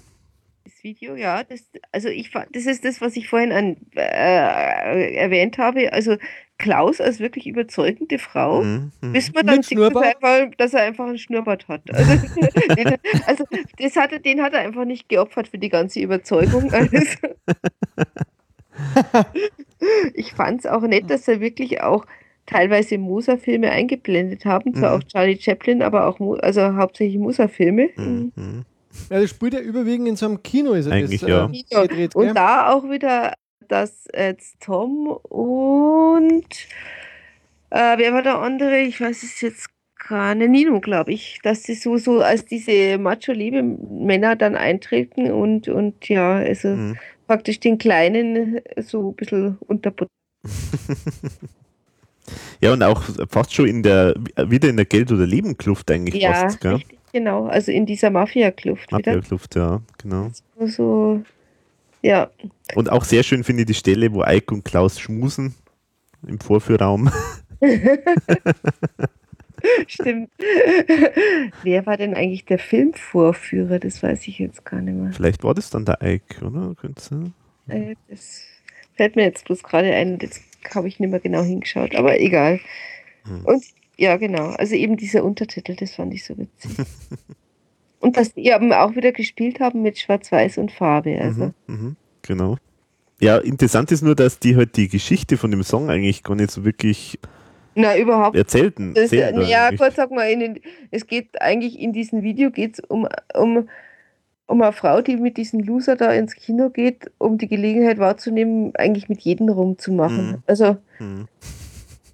Video, ja, das, also ich das ist das, was ich vorhin an, äh, erwähnt habe. Also Klaus als wirklich überzeugende Frau. Mhm, mhm. Bis man dann sieht, dass er, einfach, dass er einfach einen Schnurrbart hat. Also, den, also das hat er, den hat er einfach nicht geopfert für die ganze Überzeugung. Also, ich fand es auch nett, dass er wirklich auch teilweise Musa-Filme eingeblendet haben. Zwar Mhm. auch Charlie Chaplin, aber auch also hauptsächlich Musa-Filme. Mhm. Ja, das spielt ja überwiegend in so einem Kino, ist er Eigentlich, das, ja. äh, Ja, gedreht, Und da auch wieder, dass jetzt Tom und äh, wer war der andere? Ich weiß es jetzt gar nicht. Nino, glaube ich, dass sie so, so als diese Macho-Liebe-Männer dann eintreten und, und ja, also Mhm. praktisch den Kleinen so ein bisschen unterbuttern. Ja, und auch fast schon in der, wieder in der Geld- oder Lebenkluft eigentlich Ja, fast, gell? richtig, genau. Also in dieser Mafia-Kluft. Mafia-Kluft, ja, genau. So, so, ja. Und auch sehr schön finde ich die Stelle, wo Eik und Klaus schmusen im Vorführraum. Stimmt. Wer war denn eigentlich der Filmvorführer? Das weiß ich jetzt gar nicht mehr. Vielleicht war das dann der Eik, oder? Könnte. Äh, Das fällt mir jetzt bloß gerade ein, jetzt habe ich nicht mehr genau hingeschaut, aber egal. Hm. Und ja, genau, also eben dieser Untertitel, das fand ich so witzig. Und dass die eben auch wieder gespielt haben mit Schwarz-Weiß und Farbe. Also. Mhm, mhm, genau. Ja, interessant ist nur, dass die halt die Geschichte von dem Song eigentlich gar nicht so wirklich Na, überhaupt. erzählten. Das, erzählen ja, kurz sag mal, den, es geht eigentlich in diesem Video geht's um, um, um eine Frau, die mit diesem Loser da ins Kino geht, um die Gelegenheit wahrzunehmen, eigentlich mit jedem rumzumachen. Mhm. Also Mhm.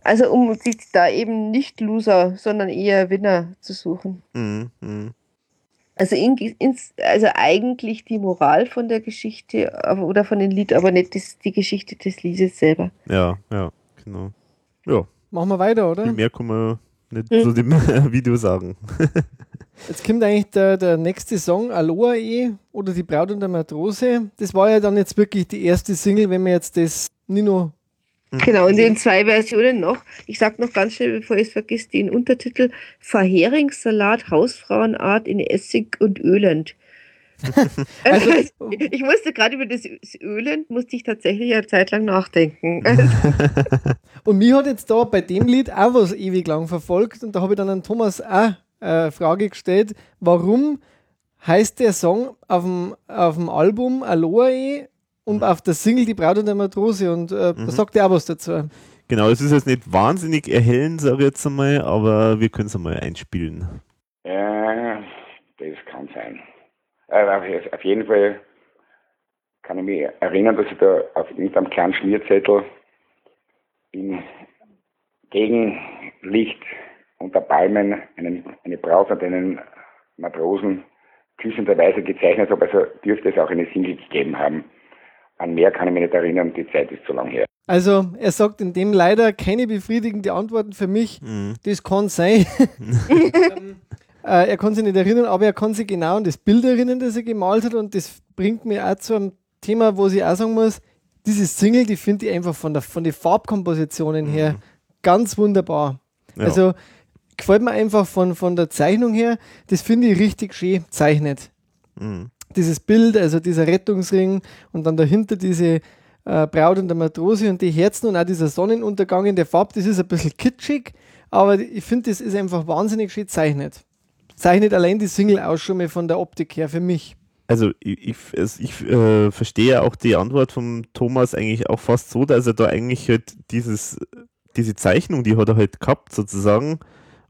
Also um sich da eben nicht Loser, sondern eher Winner zu suchen. Mhm, mhm. Also, in, ins, also eigentlich die Moral von der Geschichte oder von dem Lied, aber nicht das, die Geschichte des Liedes selber. Ja, ja, genau. Ja, Machen wir weiter, oder? viel mehr kann man nicht zu dem Video sagen. Jetzt kommt eigentlich der, der nächste Song, Aloha E oder Die Braut und der Matrose. Das war ja dann jetzt wirklich die erste Single, wenn wir jetzt das Nino. Genau, und in zwei Versionen noch. Ich sag noch ganz schnell, bevor ich es vergisst, den Untertitel Verheringssalat Hausfrauenart in Essig und Ölend. Also, ich musste gerade über das Ölend, musste ich tatsächlich eine Zeit lang nachdenken. und mich hat jetzt da bei dem Lied auch was ewig lang verfolgt und da habe ich dann an Thomas auch eine Frage gestellt, warum heißt der Song auf dem, auf dem Album Aloha E und auf der Single Die Braut und der Matrose und äh, da sagt er auch was dazu. Genau, es ist jetzt nicht wahnsinnig erhellend, sage ich jetzt einmal, aber wir können es einmal einspielen. Ja, das kann sein. Äh, auf- jeden Fall kann ich mich erinnern, dass ich da auf irgendeinem kleinen Schmierzettel in Gegenlicht unter Palmen einen, eine Braut und einen Matrosen küssenderweise gezeichnet habe. Also dürfte es auch eine Single gegeben haben. An mehr kann ich mich nicht erinnern, die Zeit ist zu lang her. Also er sagt in dem leider keine befriedigende Antworten für mich. Mhm. Das kann sein. ähm, äh, er kann sich nicht erinnern, aber er kann sich genau an das Bild erinnern, das er gemalt hat. Und das bringt mir auch zu einem Thema, wo ich auch sagen muss, diese Single, die finde ich einfach von, der, von den Farbkompositionen her ganz wunderbar. Ja. Also gefällt mir einfach von, von der Zeichnung her, das finde ich richtig schön zeichnet. Mhm. Dieses Bild, also dieser Rettungsring und dann dahinter diese äh, Braut und der Matrose und die Herzen und auch dieser Sonnenuntergang in der Farbe, das ist ein bisschen kitschig, aber ich finde, das ist einfach wahnsinnig schön zeichnet. Zeichnet allein die Single auch schon mal von der Optik her für mich. Also ich, ich, also ich äh, verstehe auch die Antwort von Thomas eigentlich auch fast so, dass er da eigentlich halt dieses, diese Zeichnung, die hat er halt gehabt sozusagen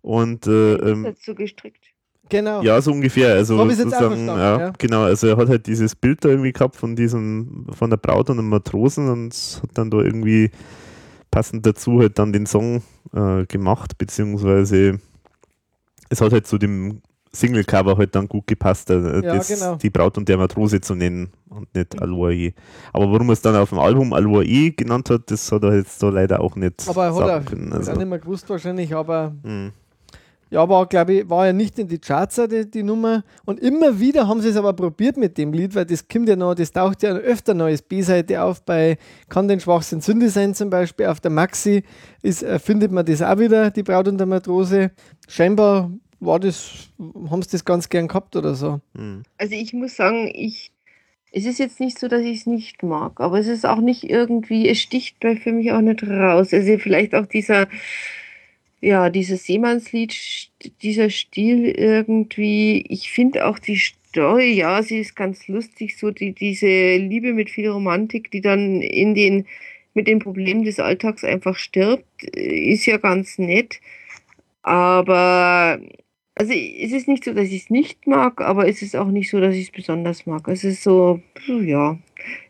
Und äh, Das ähm, so gestrickt. Genau. ja, so ungefähr. Also Hab sozusagen, ja, ja. genau. Also er hat halt dieses Bild da irgendwie gehabt von diesem, von der Braut und dem Matrosen und hat dann da irgendwie passend dazu halt dann den Song äh, gemacht, beziehungsweise es hat halt zu dem Single-Cover halt dann gut gepasst, äh, Ja, genau. die Braut und der Matrose zu nennen und nicht Aloe. Aber warum er es dann auf dem Album Aloe genannt hat, das hat er jetzt da leider auch nicht Aber er hat er können. also. Auch nicht mehr gewusst wahrscheinlich, aber mh. Ja, war glaube ich, war ja nicht in die Charts die, die Nummer. Und immer wieder haben sie es aber probiert mit dem Lied, weil das kommt ja noch, das taucht ja öfter noch als B-Seite auf bei Kann den Schwachsinn Sünde sein zum Beispiel. Auf der Maxi ist, äh, findet man das auch wieder, die Braut und der Matrose. Scheinbar war das, haben sie das ganz gern gehabt oder so. Mh. Also ich muss sagen, ich, es ist jetzt nicht so, dass ich es nicht mag, aber es ist auch nicht irgendwie, es sticht bei für mich auch nicht raus. Also vielleicht auch dieser, ja, dieses Seemannslied, dieser Stil irgendwie, ich finde auch die Story, ja, sie ist ganz lustig, so die, diese Liebe mit viel Romantik, die dann in den, mit den Problemen des Alltags einfach stirbt, äh, ist ja ganz nett. Aber also es ist nicht so, dass ich es nicht mag, aber es ist auch nicht so, dass ich es besonders mag. Es ist so, ja,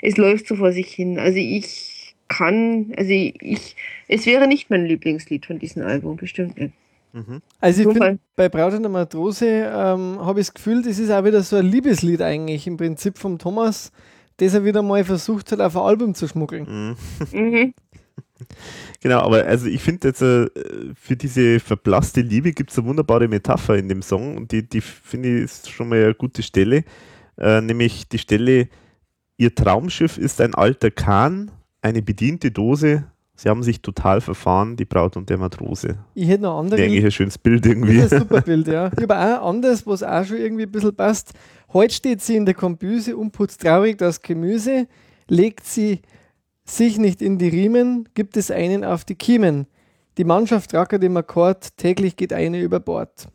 es läuft so vor sich hin. Also ich kann, also ich, es wäre nicht mein Lieblingslied von diesem Album, bestimmt nicht. Mhm. Also ich finde, bei Braut und der Matrose ähm, habe ich das Gefühl, das ist auch wieder so ein Liebeslied eigentlich im Prinzip vom Thomas, das er wieder mal versucht hat, auf ein Album zu schmuggeln. Mh. Mhm. Genau, aber also ich finde jetzt äh, für diese verblasste Liebe gibt es eine wunderbare Metapher in dem Song und die, die finde ich ist schon mal eine gute Stelle, äh, nämlich die Stelle, ihr Traumschiff ist ein alter Kahn, eine bediente Dose, sie haben sich total verfahren, die Braut und der Matrose. Ich hätte noch andere. Eigentlich ein schönes Bild Das irgendwie. ist ein super Bild, ja. Ich habe auch anders, was auch schon irgendwie ein bisschen passt. Heute steht sie in der Kombüse und putzt traurig das Gemüse, legt sie sich nicht in die Riemen, gibt es einen auf die Kiemen. Die Mannschaft rackert im Akkord, täglich geht eine über Bord.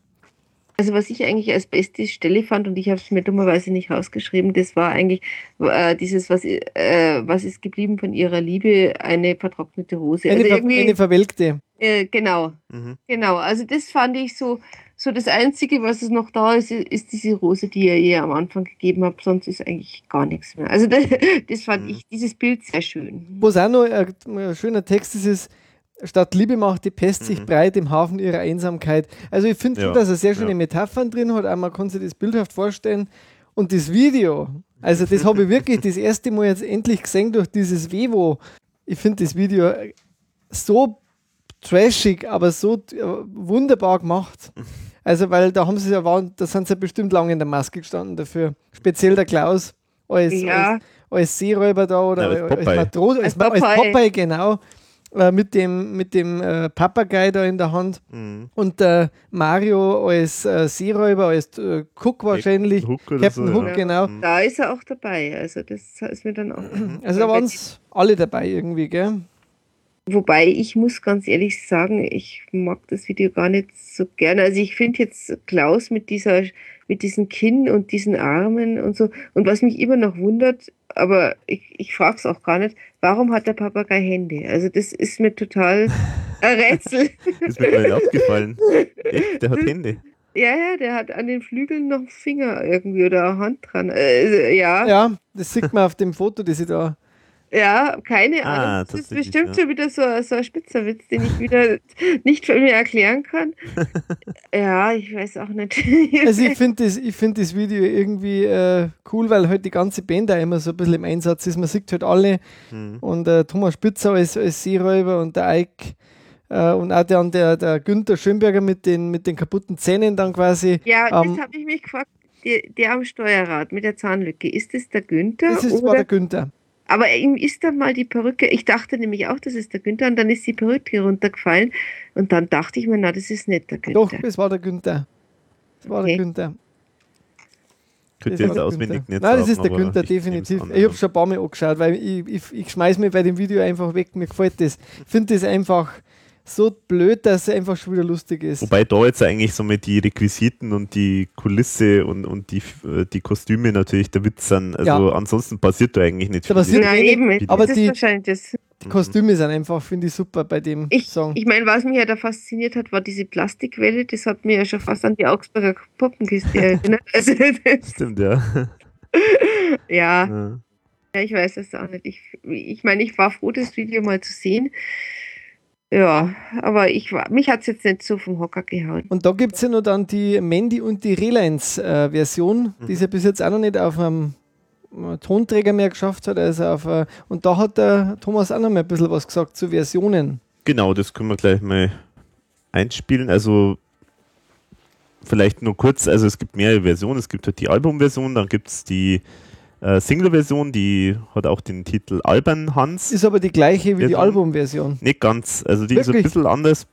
Also was ich eigentlich als beste Stelle fand und ich habe es mir dummerweise nicht rausgeschrieben, das war eigentlich äh, dieses, was, äh, was ist geblieben von ihrer Liebe, eine vertrocknete Hose. Eine, also irgendwie, eine verwelkte. äh, genau, Mhm. genau. Also das fand ich so, so das Einzige, was es noch da ist, ist diese Rose, die ihr ihr am Anfang gegeben habt. Sonst ist eigentlich gar nichts mehr. Also das, das fand Mhm. ich, dieses Bild sehr schön. Was auch noch ein, ein schöner Text ist, ist, statt Liebe macht die Pest sich Mhm. breit im Hafen ihrer Einsamkeit. Also ich finde Ja, dass er sehr schöne ja. Metaphern drin hat, man kann sich das bildhaft vorstellen. Und das Video, also das habe ich wirklich das erste Mal jetzt endlich gesehen durch dieses Vevo. Ich finde das Video so trashig, aber so äh, wunderbar gemacht. Also, weil da haben sie ja, waren, da sind sie ja bestimmt lange in der Maske gestanden dafür. Speziell der Klaus als, Ja. als, als Seeräuber da oder Ja, als als. Matrose, als, Als Ma- als Popeye. Popeye, genau. Äh, mit dem, mit dem äh, Papagei da in der Hand. Mhm. Und der Mario als äh, Seeräuber, als äh, Cook wahrscheinlich. Hook Captain so, Hook, ja. genau. Mhm. Da ist er auch dabei. Also das ist mir dann auch. Also da waren es alle dabei irgendwie, gell? Wobei ich muss ganz ehrlich sagen, ich mag das Video gar nicht so gerne. Also ich finde jetzt Klaus mit dieser, mit diesem Kinn und diesen Armen und so. Und was mich immer noch wundert, aber ich, ich frage es auch gar nicht, warum hat der Papagei Hände? Also das ist mir total ein Rätsel. Ist mir gar nicht aufgefallen. Echt, der hat Hände. ja, ja, der hat an den Flügeln noch einen Finger irgendwie oder eine Hand dran. Äh, ja, ja, Ja, das sieht man auf dem Foto, das ich da. Keine Ah, Ahnung. Das ist bestimmt ja. schon wieder so, so ein Spitzerwitz, den ich wieder nicht für mir erklären kann. ja, ich weiß auch nicht. Also ich finde das, ich find das Video irgendwie äh, cool, weil halt die ganze Band da immer so ein bisschen im Einsatz ist. Man sieht halt alle Mhm. und äh, Thomas Spitzer als, als Seeräuber und der Eik äh, und auch der, der, der Günther Schönberger mit den, mit den kaputten Zähnen dann quasi. Ja, Ähm, das habe ich mich gefragt. Der, der am Steuerrad mit der Zahnlücke, ist das der Günther? Das ist, war oder, der Günther. Aber ihm ist dann mal die Perücke, ich dachte nämlich auch, das ist der Günther, und dann ist die Perücke runtergefallen. Und dann dachte ich mir, na, das ist nicht der Doch, Günther. es war der Günther. Es war Okay. der Günther. Könnte Das jetzt auswendig Günther. nicht Nein, das ist der Günther, definitiv. Ich ja. habe schon ein paar Mal angeschaut, weil ich, ich, ich schmeiß mich bei dem Video einfach weg. Mir gefällt das. Ich finde das einfach so blöd, dass es einfach schon wieder lustig ist. Wobei da jetzt eigentlich so mit die Requisiten und die Kulisse und, und die, äh, die Kostüme natürlich der Witz sind. Also Ja. ansonsten passiert da eigentlich nicht Da passiert Na wenig, eben, aber das die- ist wahrscheinlich das. Die Kostüme sind einfach, finde ich, super bei dem Ich, Song. ich meine, was mich ja da fasziniert hat, war diese Plastikwelle. Das hat mir ja schon fast an die Augsburger Puppenkiste erinnert. Also, das, Stimmt, ja. ja, ja. ja, ich weiß es auch nicht. Ich, ich meine, ich war froh, das Video mal zu sehen. Ja, aber ich war, mich hat es jetzt nicht so vom Hocker gehauen. Und da gibt es ja noch dann die Mandy und die Relines-Version, Mhm. die es ja bis jetzt auch noch nicht auf einem äh, Tonträger mehr geschafft hat. Also auf, äh, und da hat der Thomas auch noch mal ein bisschen was gesagt zu Versionen. Genau, das können wir gleich mal einspielen. Also vielleicht nur kurz, also es gibt mehrere Versionen. Es gibt halt die Albumversion, dann gibt es die äh, Single-Version, die hat auch den Titel Alban Hans. Ist aber die gleiche wie die Version. Albumversion. Nicht ganz, also die ist ein Wirklich? bisschen anders,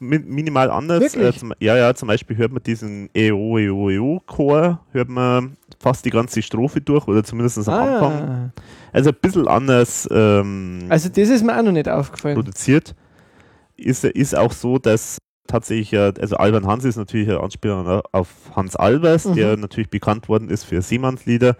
mi minimal anders. Äh, Wirklich? zum, ja, ja, zum Beispiel hört man diesen EO, EO, EO Chor, hört man fast die ganze Strophe durch oder zumindest am Anfang. Ah, Also ein bisschen anders ähm, also das ist mir auch noch nicht aufgefallen. produziert. Ist, ist auch so, dass tatsächlich, also Alban Hans ist natürlich eine Anspielung auf Hans Albers, Mhm. der natürlich bekannt worden ist für Seemannslieder.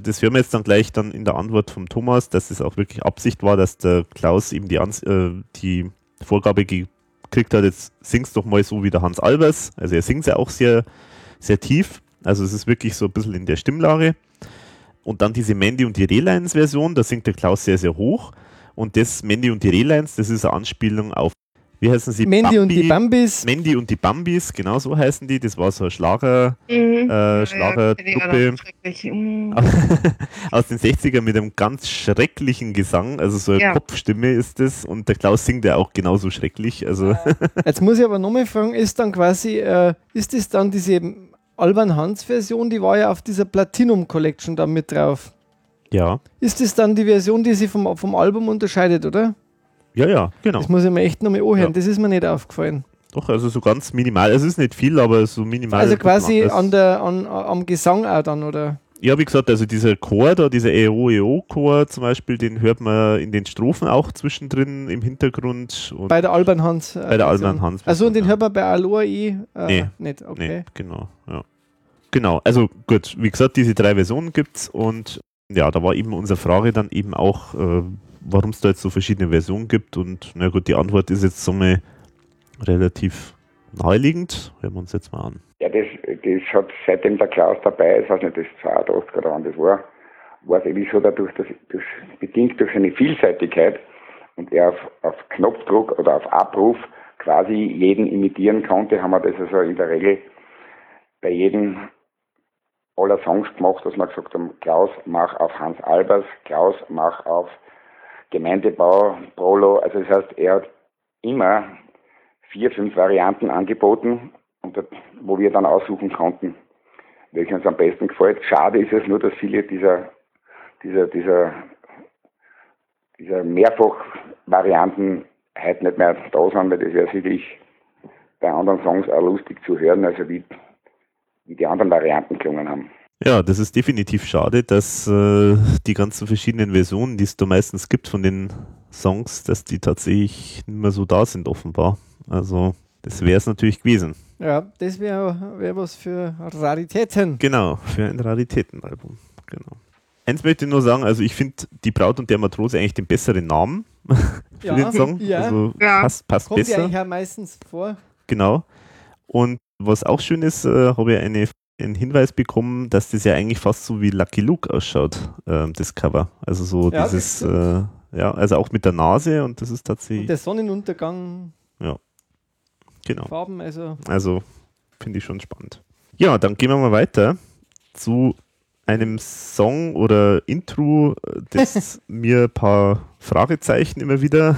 Das hören wir jetzt dann gleich dann in der Antwort vom Thomas, dass es auch wirklich Absicht war, dass der Klaus eben die, äh, die Vorgabe gekriegt hat, jetzt singst doch mal so wie der Hans Albers. Also er singt ja auch sehr, sehr tief. Also es ist wirklich so ein bisschen in der Stimmlage. Und dann diese Mandy und die Relines Version, da singt der Klaus sehr, sehr hoch. Und das Mandy und die Relines, das ist eine Anspielung auf, wie heißen sie? Mandy und die Bambi- Bambis. Mandy und die Bambis, genau so heißen die. Das war so ein Schlager, Mhm. äh, Schlagertruppe Mhm. aus den 60ern mit einem ganz schrecklichen Gesang. Also so eine Ja. Kopfstimme ist das. Und der Klaus singt ja auch genauso schrecklich. Also Jetzt muss ich aber nochmal fragen, ist dann quasi, äh, ist das dann diese Alban Hans Version, die war ja auf dieser Platinum Collection da mit drauf. ja, Ist das dann die Version, die sich vom, vom Album unterscheidet, oder? Ja, ja, genau. Das muss ich mir echt nochmal anhören, Ja. das ist mir nicht aufgefallen. Doch, also so ganz minimal. Es ist nicht viel, aber so minimal. also quasi an der, an, am Gesang auch dann, oder? Ja, wie gesagt, also dieser Chor da, dieser EO-EO-Chor zum Beispiel, den hört man in den Strophen auch zwischendrin im Hintergrund. Und Bei der Alban Hans. Äh, Bei der. Alban Hans Also und den hört man bei Aloha eh äh, Nee. nicht, okay. Nee, genau, ja. Genau, also gut, wie gesagt, diese drei Versionen gibt's und ja, da war eben unsere Frage dann eben auch, äh, warum es da jetzt so verschiedene Versionen gibt und na gut, die Antwort ist jetzt so mal relativ naheliegend. Hören wir uns jetzt mal an. Ja, das, das hat seitdem der Klaus dabei ist, weiß nicht, das 82 oder wann das war, war es irgendwie so dadurch, dass durch, bedingt durch seine Vielseitigkeit und er auf, auf Knopfdruck oder auf Abruf quasi jeden imitieren konnte, haben wir das also in der Regel bei jedem aller Songs gemacht, dass wir gesagt haben, Klaus, mach auf Hans Albers, Klaus, mach auf Gemeindebau, Prolo. Also das heißt, er hat immer vier, fünf Varianten angeboten, wo wir dann aussuchen konnten, welche uns am besten gefällt. Schade ist es nur, dass viele dieser, dieser, dieser, dieser Mehrfach-Varianten heute nicht mehr da sind, weil das wäre sicherlich bei anderen Songs auch lustig zu hören, also wie, wie die anderen Varianten gelungen haben. Ja, das ist definitiv schade, dass äh, die ganzen verschiedenen Versionen, die es da meistens gibt von den Songs, dass die tatsächlich nicht mehr so da sind, offenbar. Also, das wäre es natürlich gewesen. Ja, das wäre wär was für Raritäten. Genau, für ein Raritätenalbum. Genau. Eins möchte ich nur sagen, also ich finde Die Braut und der Matrose eigentlich den besseren Namen für Ja, den Song. ja. Also Ja. passt, passt Kommt ja besser. eigentlich auch meistens vor. Genau. Und was auch schön ist, äh, habe ich eine, einen Hinweis bekommen, dass das ja eigentlich fast so wie Lucky Luke ausschaut, ähm, das Cover. Also so Ja, dieses, äh, ja, also auch mit der Nase und das ist Und tatsächlich, der Sonnenuntergang, genau. Farben, also Also finde ich schon spannend. Ja, dann gehen wir mal weiter zu einem Song oder Intro, äh, das mir ein paar Fragezeichen immer wieder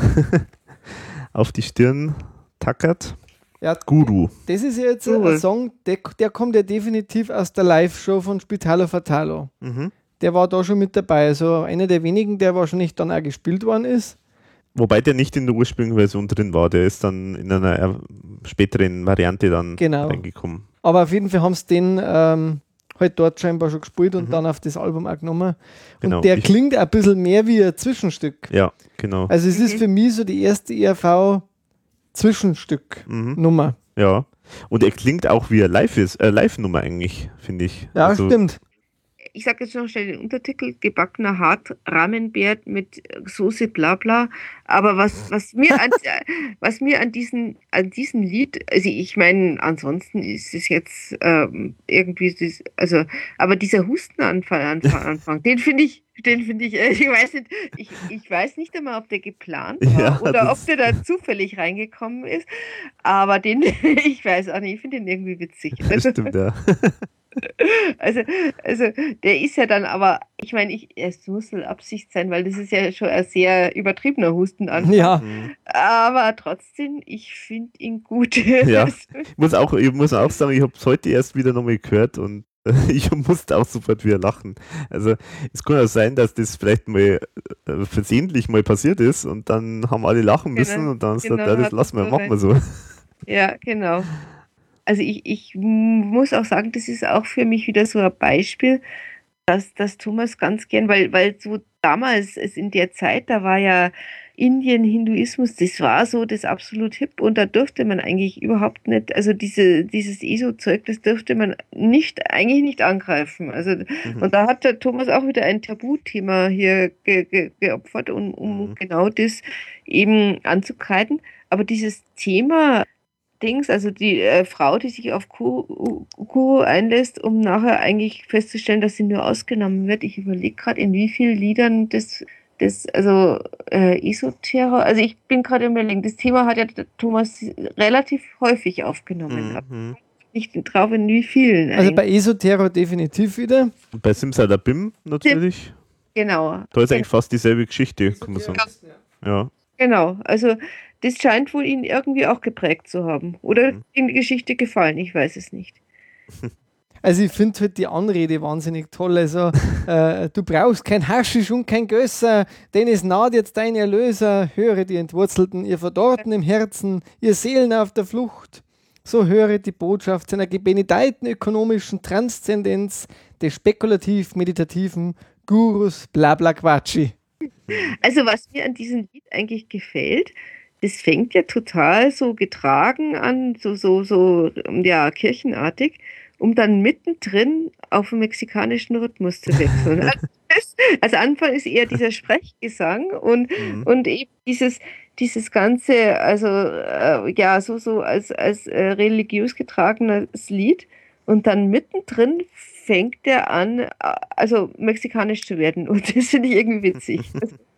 auf die Stirn tackert. Ja. Guru. das ist ja jetzt Cool. ein Song, der, der kommt ja definitiv aus der Live-Show von Spitalo Fatalo. Mhm. Der war da schon mit dabei, also einer der wenigen, der wahrscheinlich dann auch gespielt worden ist. Wobei der nicht in der ursprünglichen Version drin war, der ist dann in einer späteren Variante dann Genau. reingekommen. Aber auf jeden Fall haben sie den ähm, halt dort scheinbar schon gespielt und Mhm. dann auf das Album auch genommen. Genau. Und der Ich- klingt ein bisschen mehr wie ein Zwischenstück. Ja, genau. Also es ist für mich so die erste ERV Zwischenstück-Nummer. Mhm. Ja. Und er klingt auch wie eine Live ist, äh, Live-Nummer eigentlich, finde ich. Ja, Also, stimmt. Ich sage jetzt noch schnell den Untertitel, gebackener Hart-Rahmenbär mit Soße bla bla. Aber was, was mir an, was mir an diesen, an diesem Lied, also ich meine, ansonsten ist es jetzt ähm, irgendwie, also, aber dieser Hustenanfall, Anfang, Anfang den finde ich, den finde ich, äh, ich weiß nicht, ich, ich weiß nicht einmal, ob der geplant war ja, oder ob der da zufällig reingekommen ist. Aber den, ich weiß auch nicht, ich finde den irgendwie witzig. Also, stimmt, ja. Also, also der ist ja dann aber, ich meine, ich, es muss eine Absicht sein, weil das ist ja schon ein sehr übertriebener Hustenanfall. Ja. Aber trotzdem, ich finde ihn gut. Ja. Ich muss auch, ich muss auch sagen, ich habe es heute erst wieder nochmal gehört und ich musste auch sofort wieder lachen. Also es kann ja sein, dass das vielleicht mal äh, versehentlich mal passiert ist und dann haben alle lachen müssen genau, und dann genau, sagt, ja, das lassen wir, machen wir so. Ja, genau. Also ich, ich muss auch sagen, das ist auch für mich wieder so ein Beispiel, dass, dass Thomas ganz gern, weil, weil so damals, es in der Zeit, da war ja Indien, Hinduismus, das war so das absolut hip und da durfte man eigentlich überhaupt nicht, also diese, dieses ESO-Zeug, das dürfte man nicht, eigentlich nicht angreifen. Also, mhm. und da hat der Thomas auch wieder ein Tabuthema hier ge, ge, geopfert, um, um mhm. genau das eben anzukreiden. Aber dieses Thema Dings, also die äh, Frau, die sich auf Kuro einlässt, um nachher eigentlich festzustellen, dass sie nur ausgenommen wird. Ich überlege gerade, in wie vielen Liedern das, das also äh, Esoterror, also ich bin gerade im Überlegen, das Thema hat ja Thomas relativ häufig aufgenommen. Mhm. Nicht drauf, in wie vielen. Also bei Esoterror definitiv wieder. Und bei Simsalabim natürlich. Genau. Da ist eigentlich fast dieselbe Geschichte, kann man sagen. Ja. Genau, also das scheint wohl ihn irgendwie auch geprägt zu haben. Oder mhm. in die Geschichte gefallen, ich weiß es nicht. Also ich finde halt die Anrede wahnsinnig toll. Also äh, du brauchst kein Haschisch und kein Gösser, denn es naht jetzt dein Erlöser. Höre die Entwurzelten, ihr Verdorrten im Herzen, ihr Seelen auf der Flucht. So höre die Botschaft seiner gebenedeiten ökonomischen Transzendenz des spekulativ-meditativen Gurus Blabla Quatschi. Also was mir an diesem Lied eigentlich gefällt, das fängt ja total so getragen an, so, so, so, ja, kirchenartig, um dann mittendrin auf den mexikanischen Rhythmus zu wechseln. also Anfang ist eher dieser Sprechgesang und, mhm. und eben dieses, dieses ganze, also äh, ja, so, so als, als äh, religiös getragenes Lied und dann mittendrin fängt er an, äh, also mexikanisch zu werden und das finde ich irgendwie witzig.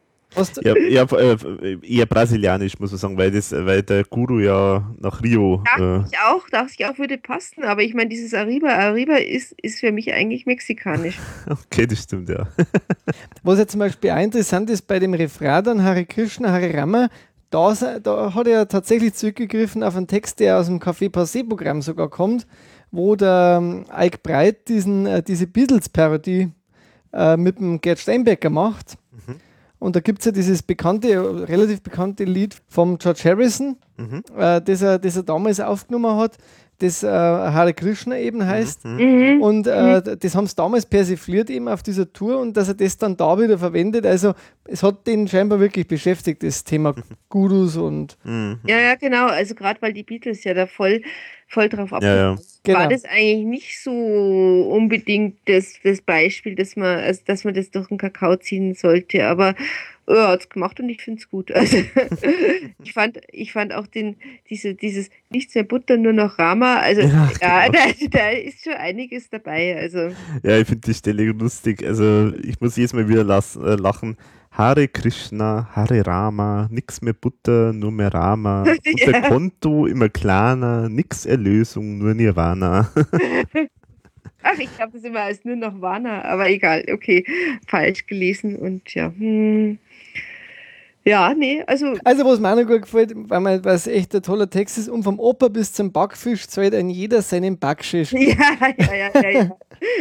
Ja, ja, äh, eher brasilianisch, muss man sagen, weil, das, weil der Guru ja nach Rio. Dachte äh, ich auch, dachte ich auch, würde passen, aber ich meine, dieses Arriba, Arriba ist, ist für mich eigentlich mexikanisch. okay, das stimmt, ja. Was ja zum Beispiel auch interessant ist bei dem Refrain dann Hare Krishna, Hare Rama, da, da hat er tatsächlich zurückgegriffen auf einen Text, der aus dem Café Passé-Programm sogar kommt, wo der ähm, Ike Breit diesen, äh, diese Beatles-Parodie äh, mit dem Gerd Steinbecker macht. Und da gibt es ja dieses bekannte, relativ bekannte Lied vom George Harrison, mhm. äh, das, er, das er damals aufgenommen hat, das äh, Hare Krishna eben mhm. heißt. Mhm. Und äh, mhm. das haben sie damals persifliert eben auf dieser Tour und dass er das dann da wieder verwendet. Also es hat den scheinbar wirklich beschäftigt, das Thema Gurus und. Mhm. Ja, ja, genau. Also gerade weil die Beatles ja da voll voll drauf ab. Ja, ja. Genau. War das eigentlich nicht so unbedingt das, das Beispiel, dass man, also, dass man das durch den Kakao ziehen sollte, aber hat es gemacht und ich finde es gut. Also ich fand, ich fand auch den, diese, dieses nichts mehr Butter, nur noch Rama. Also ja, ja genau. da, da, ist schon einiges dabei. Also. Ja, ich finde die Stelle lustig. Also ich muss jedes Mal wieder lassen, äh, lachen. Hare Krishna, Hare Rama, nix mehr Butter, nur mehr Rama. Unser ja. Konto immer kleiner, nix Erlösung, nur Nirvana. Ach, ich glaube das immer als nur noch Wana, aber egal, okay, falsch gelesen und ja. Hm. Ja, nee, also. Also, was mir auch noch gut gefällt, weil, man, weil es echt ein toller Text ist, und vom Opa bis zum Backfisch zahlt ein jeder seinen Backschiff. Ja, ja, ja, ja. ja.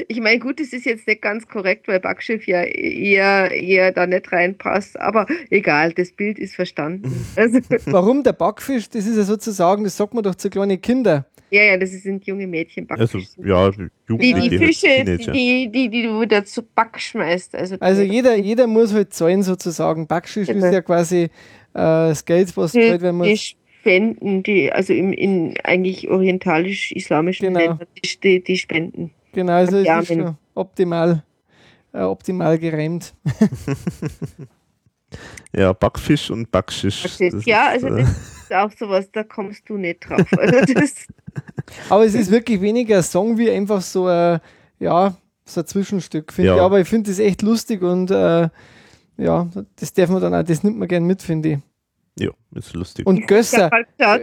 Ich meine, gut, das ist jetzt nicht ganz korrekt, weil Backschiff ja eher, eher da nicht reinpasst, aber egal, das Bild ist verstanden. Also. Warum der Backfisch? Das ist ja sozusagen, das sagt man doch zu kleinen Kindern. Ja, ja, das sind junge Mädchen. Also, ja, die, die Fische, die, die, die du wieder zu Back schmeißt. Also, also jeder, jeder muss halt zahlen sozusagen. Backschisch genau. ist ja quasi äh, das Geld, was die, halt, wenn man. Die Spenden, die, also im, in eigentlich orientalisch-islamischen genau. Ländern, die, die Spenden. Genau, also es ist schon optimal. äh, optimal gereimt. Ja, Backfisch und Backschisch. Das ja, also äh, das ist auch sowas, da kommst du nicht drauf. Also aber es ist wirklich weniger Song wie einfach so ein, ja, so ein Zwischenstück, finde Ja. ich. Aber ich finde das echt lustig und äh, ja, das darf man dann auch, das nimmt man gern mit, finde ich. Ja, ist lustig. Und Gösser,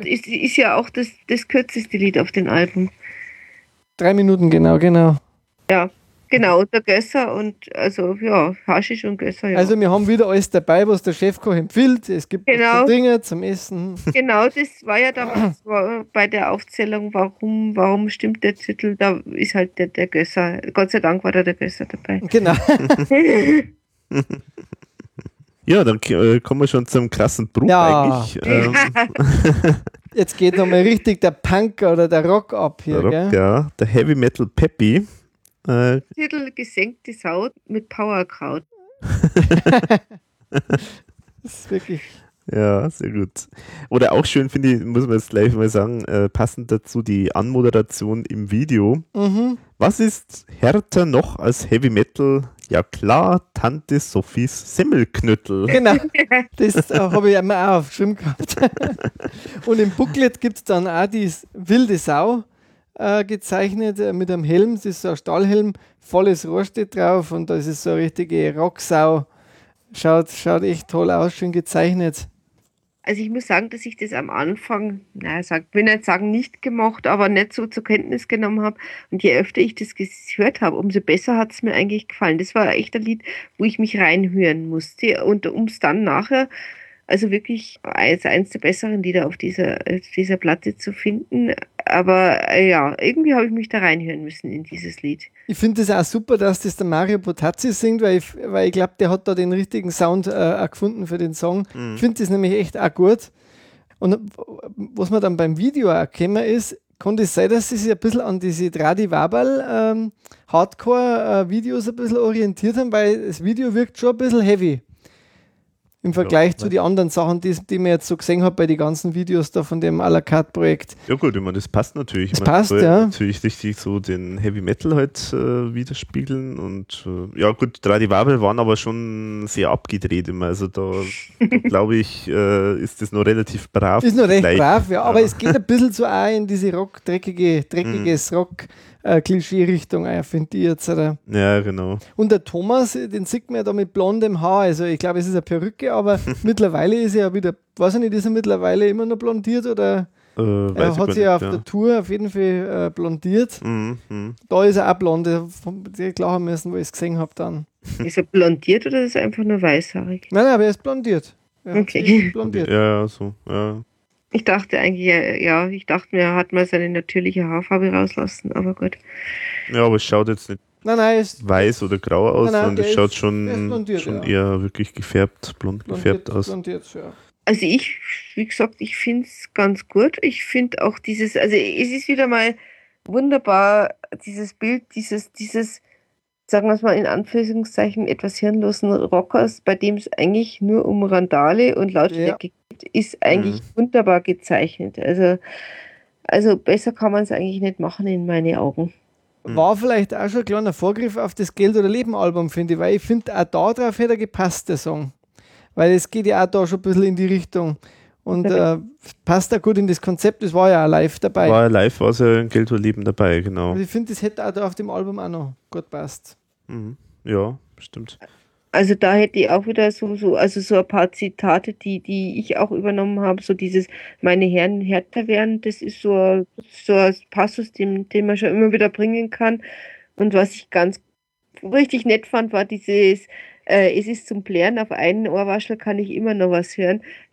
ist, ist ja auch das, das kürzeste Lied auf den Alben. drei Minuten, genau, genau. Ja, genau, der Gösser und also ja, Haschisch und Gösser, ja. Also wir haben wieder alles dabei, was der Chefkoch empfiehlt. Es gibt Genau. trinken, zum Essen. genau, das war ja damals bei der Aufzählung, warum, warum stimmt der Titel, da ist halt der, der Gösser. Gott sei Dank war da der Gösser dabei. Genau. Ja, dann äh, kommen wir schon zum krassen Bruch Ja. eigentlich. Ähm, Jetzt geht nochmal richtig der Punk oder der Rock ab hier, Rock, gell? ja, der Heavy Metal Peppy. Äh, Titel Gesenkte Sau mit Powerkraut. Das ist wirklich. ja, sehr gut. Oder auch schön finde ich, muss man jetzt gleich mal sagen, äh, passend dazu die Anmoderation im Video. Mhm. Was ist härter noch als Heavy Metal? Ja klar, Tante Sophies Semmelknüttel. Genau. Das äh, habe ich einmal auch aufgeschrieben gehabt. Und im Booklet gibt es dann auch die wilde Sau äh, gezeichnet äh, mit einem Helm. Das ist so ein Stahlhelm, volles Rohr steht drauf und da ist es so eine richtige Rocksau. Schaut, schaut echt toll aus, schön gezeichnet. Also ich muss sagen, dass ich das am Anfang, naja, sag, will nicht sagen nicht gemacht, aber nicht so zur Kenntnis genommen habe. Und je öfter ich das gehört habe, umso besser hat es mir eigentlich gefallen. Das war echt ein Lied, wo ich mich reinhören musste. Und um es dann nachher, also wirklich als eins der besseren Lieder auf dieser, auf dieser Platte zu finden. Aber äh, ja, irgendwie habe ich mich da reinhören müssen in dieses Lied. Ich finde es auch super, dass das der Mario Potazzi singt, weil ich, weil ich glaube, der hat da den richtigen Sound äh, gefunden für den Song. Ich finde das nämlich echt auch gut. Und was man dann beim Video auch erkennen ist, konnte es sein, dass sie sich ein bisschen an diese Tradivabal ähm, Hardcore-Videos ein bisschen orientiert haben, weil das Video wirkt schon ein bisschen heavy. Im Vergleich zu ne? den anderen Sachen, die, die man jetzt so gesehen hat bei den ganzen Videos da von dem à la carte Projekt. Ja gut, ich meine, das passt natürlich. Das meine, passt, ja. Natürlich richtig so den Heavy Metal halt äh, widerspiegeln und äh, ja gut, drei Wabel waren aber schon sehr abgedreht immer. Also da, glaube ich, äh, ist das noch relativ brav. Ist noch recht Gleich. brav, ja, aber es geht ein bisschen so auch in diese Rock, dreckige, dreckiges Rock-Klischee-Richtung, äh, finde ich jetzt. Oder? Ja, genau. Und der Thomas, den sieht man ja da mit blondem Haar, also ich glaube, es ist eine Perücke, aber mittlerweile ist er ja wieder, weiß ich nicht, ist er mittlerweile immer noch blondiert oder Äh, weiß er ich hat sich ja auf der Tour auf jeden Fall äh, blondiert. Mhm, mhm. Da ist er auch blond, vom- die klar haben müssen, wo ich es gesehen habe dann. Ist er blondiert oder ist er einfach nur weißhaarig? Nein, nein, aber er ist blondiert. Er hat Okay. blondiert. Ja, ja, so. Ja. Ich dachte eigentlich, äh, ja, ich dachte mir, er hat mal seine natürliche Haarfarbe rauslassen, aber gut. ja, aber es schaut jetzt nicht Nein, nein, ist weiß oder grau aus, Nein, nein, sondern der es schaut ist- schon, blondiert, schon ja. eher wirklich gefärbt, blond blondiert, gefärbt aus. blondiert ja. Also ich, wie gesagt, ich finde es ganz gut. Ich finde auch dieses, also es ist wieder mal wunderbar, dieses Bild, dieses, dieses, sagen wir es mal in Anführungszeichen, etwas hirnlosen Rockers, bei dem es eigentlich nur um Randale und Lautstärke geht, ist eigentlich wunderbar gezeichnet. Also, also besser kann man es eigentlich nicht machen in meine Augen. Hm. War vielleicht auch schon ein kleiner Vorgriff auf das Geld- oder Leben-Album, finde ich, weil ich finde, auch da drauf hätte er gepasst, der Song. Weil es geht ja auch da schon ein bisschen in die Richtung. Und äh, passt auch gut in das Konzept, das war ja auch live dabei. War ja live, war es ja in Geld oder Leben dabei, genau. Also ich finde, das hätte auch da auf dem Album auch noch gut passt. Mhm. Ja, stimmt. Also da hätte ich auch wieder so, so, also so ein paar Zitate, die, die ich auch übernommen habe, so dieses meine Herren härter werden, das ist so, ein- so ein Passus, den, den man schon immer wieder bringen kann. Und was ich ganz richtig nett fand, war dieses äh, es ist zum Plären, auf einen Ohrwaschel kann ich immer noch was hören.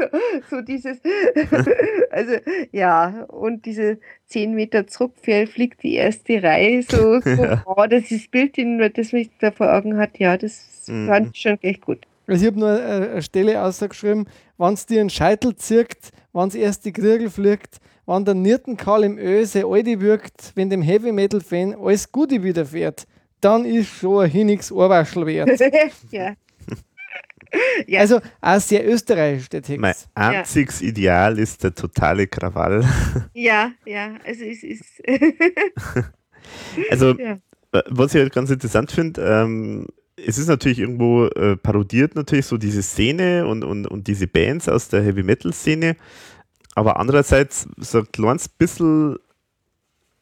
So, so dieses, also ja, und diese zehn Meter zurück fäll- fliegt die erste Reihe, so, so Ja. oh, das ist Bild, das mich da vor Augen hat, ja, das Mhm. fand ich schon echt gut. Also ich habe nur äh, eine Stelle ausgeschrieben, wenn es dir einen Scheitel zirkt, wenn es erst die Kriegel fliegt, wenn der Niertenkal im Öse alte wirkt, wenn dem Heavy Metal Fan alles Gute widerfährt, dann ist schon ein Hinnigs Ohrwaschel wert. ja. Ja. Also auch sehr österreichisch, der Text. Mein einziges Ideal ist der totale Krawall. ja, ja, also es ist, Also ja. was ich halt ganz interessant finde, ähm, es ist natürlich irgendwo äh, parodiert natürlich so diese Szene und, und, und diese Bands aus der Heavy Metal Szene, aber andererseits so ein kleines bisschen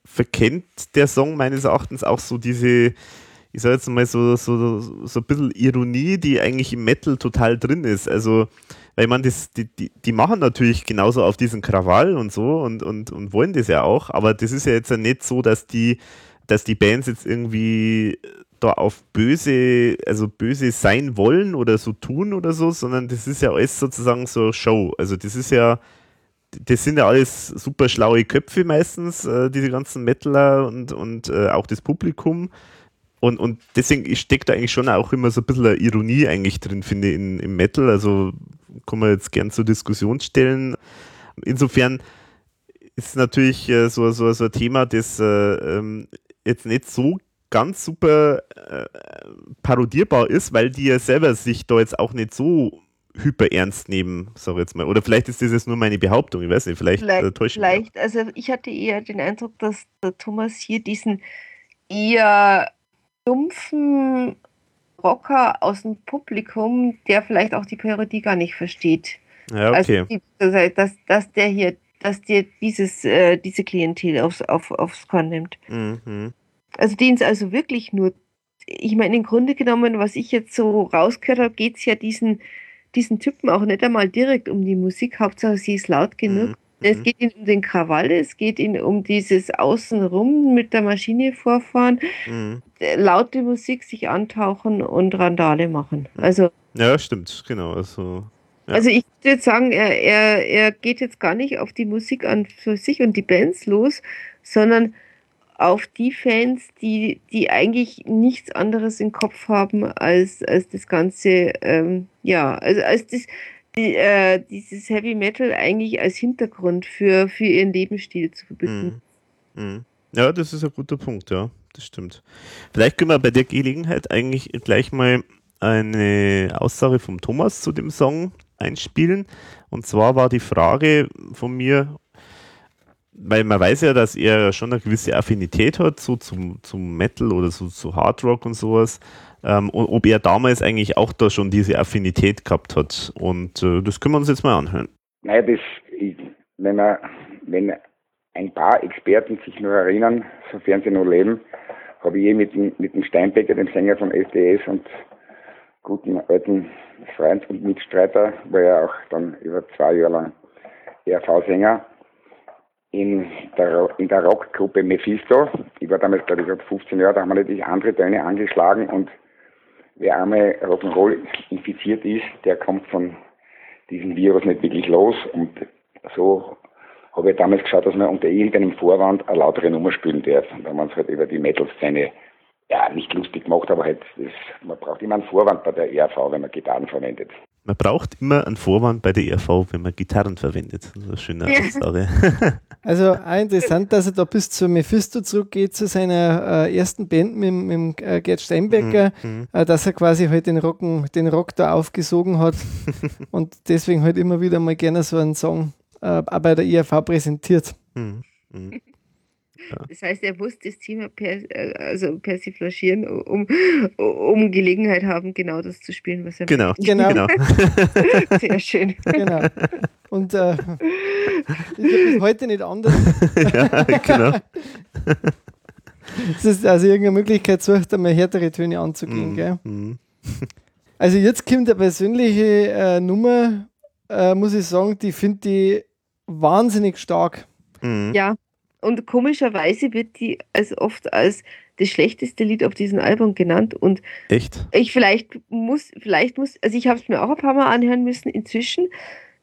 verkennt der Song meines Erachtens auch so diese, ich sag jetzt mal so, so, so ein bisschen Ironie, die eigentlich im Metal total drin ist. Also, weil man das, die, die, die machen natürlich genauso auf diesen Krawall und so und, und, und wollen das ja auch, aber das ist ja jetzt ja nicht so, dass die, dass die Bands jetzt irgendwie da auf böse, also böse sein wollen oder so tun oder so, sondern das ist ja alles sozusagen so Show. Also das ist ja, das sind ja alles super schlaue Köpfe meistens, äh, diese ganzen Metaler und, und äh, auch das Publikum. Und, und deswegen steckt da eigentlich schon auch immer so ein bisschen eine Ironie eigentlich drin, finde ich, in, im Metal. Also kann man jetzt gern zur Diskussion stellen. Insofern ist natürlich äh, so, so, so ein Thema, das äh, ähm, jetzt nicht so ganz super äh, parodierbar ist, weil die ja selber sich da jetzt auch nicht so hyper ernst nehmen, sag ich jetzt mal. Oder vielleicht ist das jetzt nur meine Behauptung, ich weiß nicht, vielleicht, vielleicht äh, täusche Vielleicht, also ich hatte eher den Eindruck, dass der Thomas hier diesen eher dumpfen Rocker aus dem Publikum, der vielleicht auch die Parodie gar nicht versteht. Ja, okay. Also, dass, dass der hier, dass der dieses, äh, diese Klientel aufs, auf, aufs Korn nimmt. Mhm. Also den es also wirklich nur, ich meine, im Grunde genommen, was ich jetzt so rausgehört habe, geht es ja diesen, diesen Typen auch nicht einmal direkt um die Musik, Hauptsache sie ist laut genug. Mhm. Es geht ihnen um den Krawall, es geht ihnen um dieses Außenrum mit der Maschine vorfahren, Mhm. äh, laute Musik sich antauchen und Randale machen. Also, Ja, stimmt, genau. Also, Ja. also ich würde jetzt sagen, er, er, er geht jetzt gar nicht auf die Musik an für sich und die Bands los, sondern auf die Fans, die, die eigentlich nichts anderes im Kopf haben als, als das Ganze, ähm, ja, also als das, die, äh, dieses Heavy Metal eigentlich als Hintergrund für, für ihren Lebensstil zu verbinden. Mhm. Mhm. Ja, das ist ein guter Punkt, ja, das stimmt. Vielleicht können wir bei der Gelegenheit eigentlich gleich mal eine Aussage vom Thomas zu dem Song einspielen. Und zwar war die Frage von mir, weil man weiß ja, dass er schon eine gewisse Affinität hat, so zum, zum Metal oder so zu Hard Rock und sowas, ähm, ob er damals eigentlich auch da schon diese Affinität gehabt hat. Und äh, das können wir uns jetzt mal anhören. Naja, das, wenn, man, wenn ein paar Experten sich noch erinnern, sofern sie noch leben, habe ich eh mit dem, mit dem Steinbecker, dem Sänger von SDS und guten alten Freund und Mitstreiter, war ja auch dann über zwei Jahre lang ERV-Sänger, in der, in der Rockgruppe Mephisto. Ich war damals, glaube ich, gerade 15 Jahre, da haben wir natürlich andere Töne angeschlagen und wer einmal Rock'n'Roll infiziert ist, der kommt von diesem Virus nicht wirklich los und so habe ich damals geschaut, dass man unter irgendeinem Vorwand eine lautere Nummer spielen darf. Und da haben wir uns halt über die Metal-Szene ja nicht lustig gemacht, aber halt, das, man braucht immer einen Vorwand bei der ERV, wenn man Gitarren verwendet. Man braucht immer einen Vorwand bei der ERV, wenn man Gitarren verwendet. Das ist eine schöne Aussage. Also auch interessant, dass er da bis zu Mephisto zurückgeht, zu seiner äh, ersten Band mit, mit äh, Gerd Steinbecker, Mhm. äh, dass er quasi halt den, Rocken, den Rock da aufgesogen hat und deswegen halt immer wieder mal gerne so einen Song äh, auch bei der IAV präsentiert. Mhm. Mhm. Das heißt, er wusste das Thema per, äh, also persiflagieren, um, um Gelegenheit haben, genau das zu spielen, was er Genau. Genau. genau. möchte. Sehr schön. Genau. Und äh, ja bis heute nicht anders. ja, genau. Es ist also irgendeine Möglichkeit, sucht einmal härtere Töne anzugehen. Gell? Mhm. Also jetzt kommt eine persönliche äh, Nummer, äh, muss ich sagen, die finde ich wahnsinnig stark. Mhm. Ja, und komischerweise wird die als oft als das schlechteste Lied auf diesem Album genannt. Und Echt? ich vielleicht muss, vielleicht muss, also ich habe es mir auch ein paar Mal anhören müssen. Inzwischen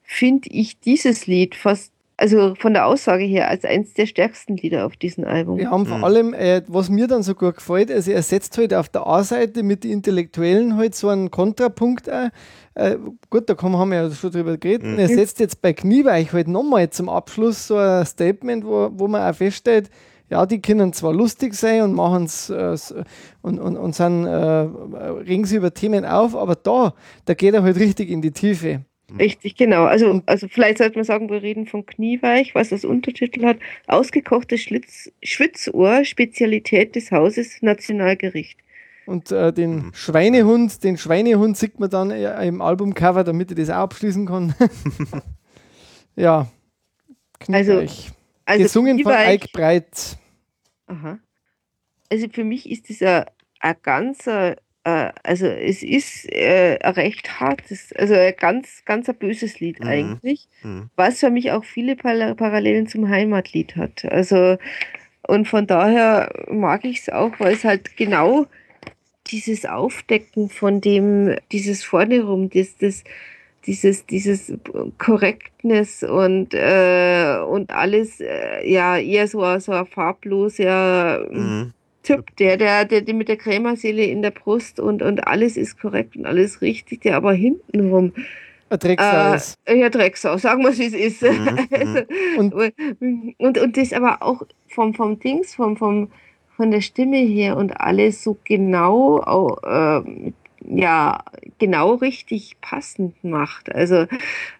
finde ich dieses Lied fast, also von der Aussage her, als eines der stärksten Lieder auf diesem Album. Wir haben vor Mhm. allem, äh, was mir dann so gut gefällt, also er setzt halt auf der A-Seite mit den Intellektuellen halt so einen Kontrapunkt auch. Äh, gut, da haben wir ja schon drüber geredet. Mhm. Er setzt jetzt bei Knieweich halt nochmal zum Abschluss so ein Statement, wo, wo man auch feststellt, ja, die können zwar lustig sein und machen es äh, und, und, und sind, äh, regen sie über Themen auf, aber da, da geht er halt richtig in die Tiefe. Richtig, genau. Also, also vielleicht sollte man sagen, wir reden von Knieweich, was das Untertitel hat. Ausgekochtes Schlitz, Schwitzohr, Spezialität des Hauses, Nationalgericht. Und äh, den Mhm. Schweinehund, den Schweinehund sieht man dann äh, im Albumcover, damit ich das auch abschließen kann. ja. Knieweich. Also Gesungen von Knieweich- Ike Breit. Aha. Also für mich ist das ein, ein ganzer, äh, also es ist äh, ein recht hartes, also ein ganz, ganz ein böses Lied Mhm. eigentlich, Mhm. was für mich auch viele Par- Parallelen zum Heimatlied hat. Also und von daher mag ich es auch, weil es halt genau dieses Aufdecken von dem, dieses vorne rum, das, das, dieses, dieses Korrektness und, äh, und alles, äh, ja, eher so, ein- so ein farbloser Mhm. Typ, der, der, der, der mit der Krämerseele in der Brust und, und alles ist korrekt und alles richtig, der aber hintenrum, Ein Drecksau äh, ist. ja, Drecksau, sagen wir es, wie es ist. Mhm, Also, Und und, und das aber auch vom, vom Dings, vom, vom, von der Stimme her und alles so genau, au- ähm, ja, genau richtig passend macht. Also,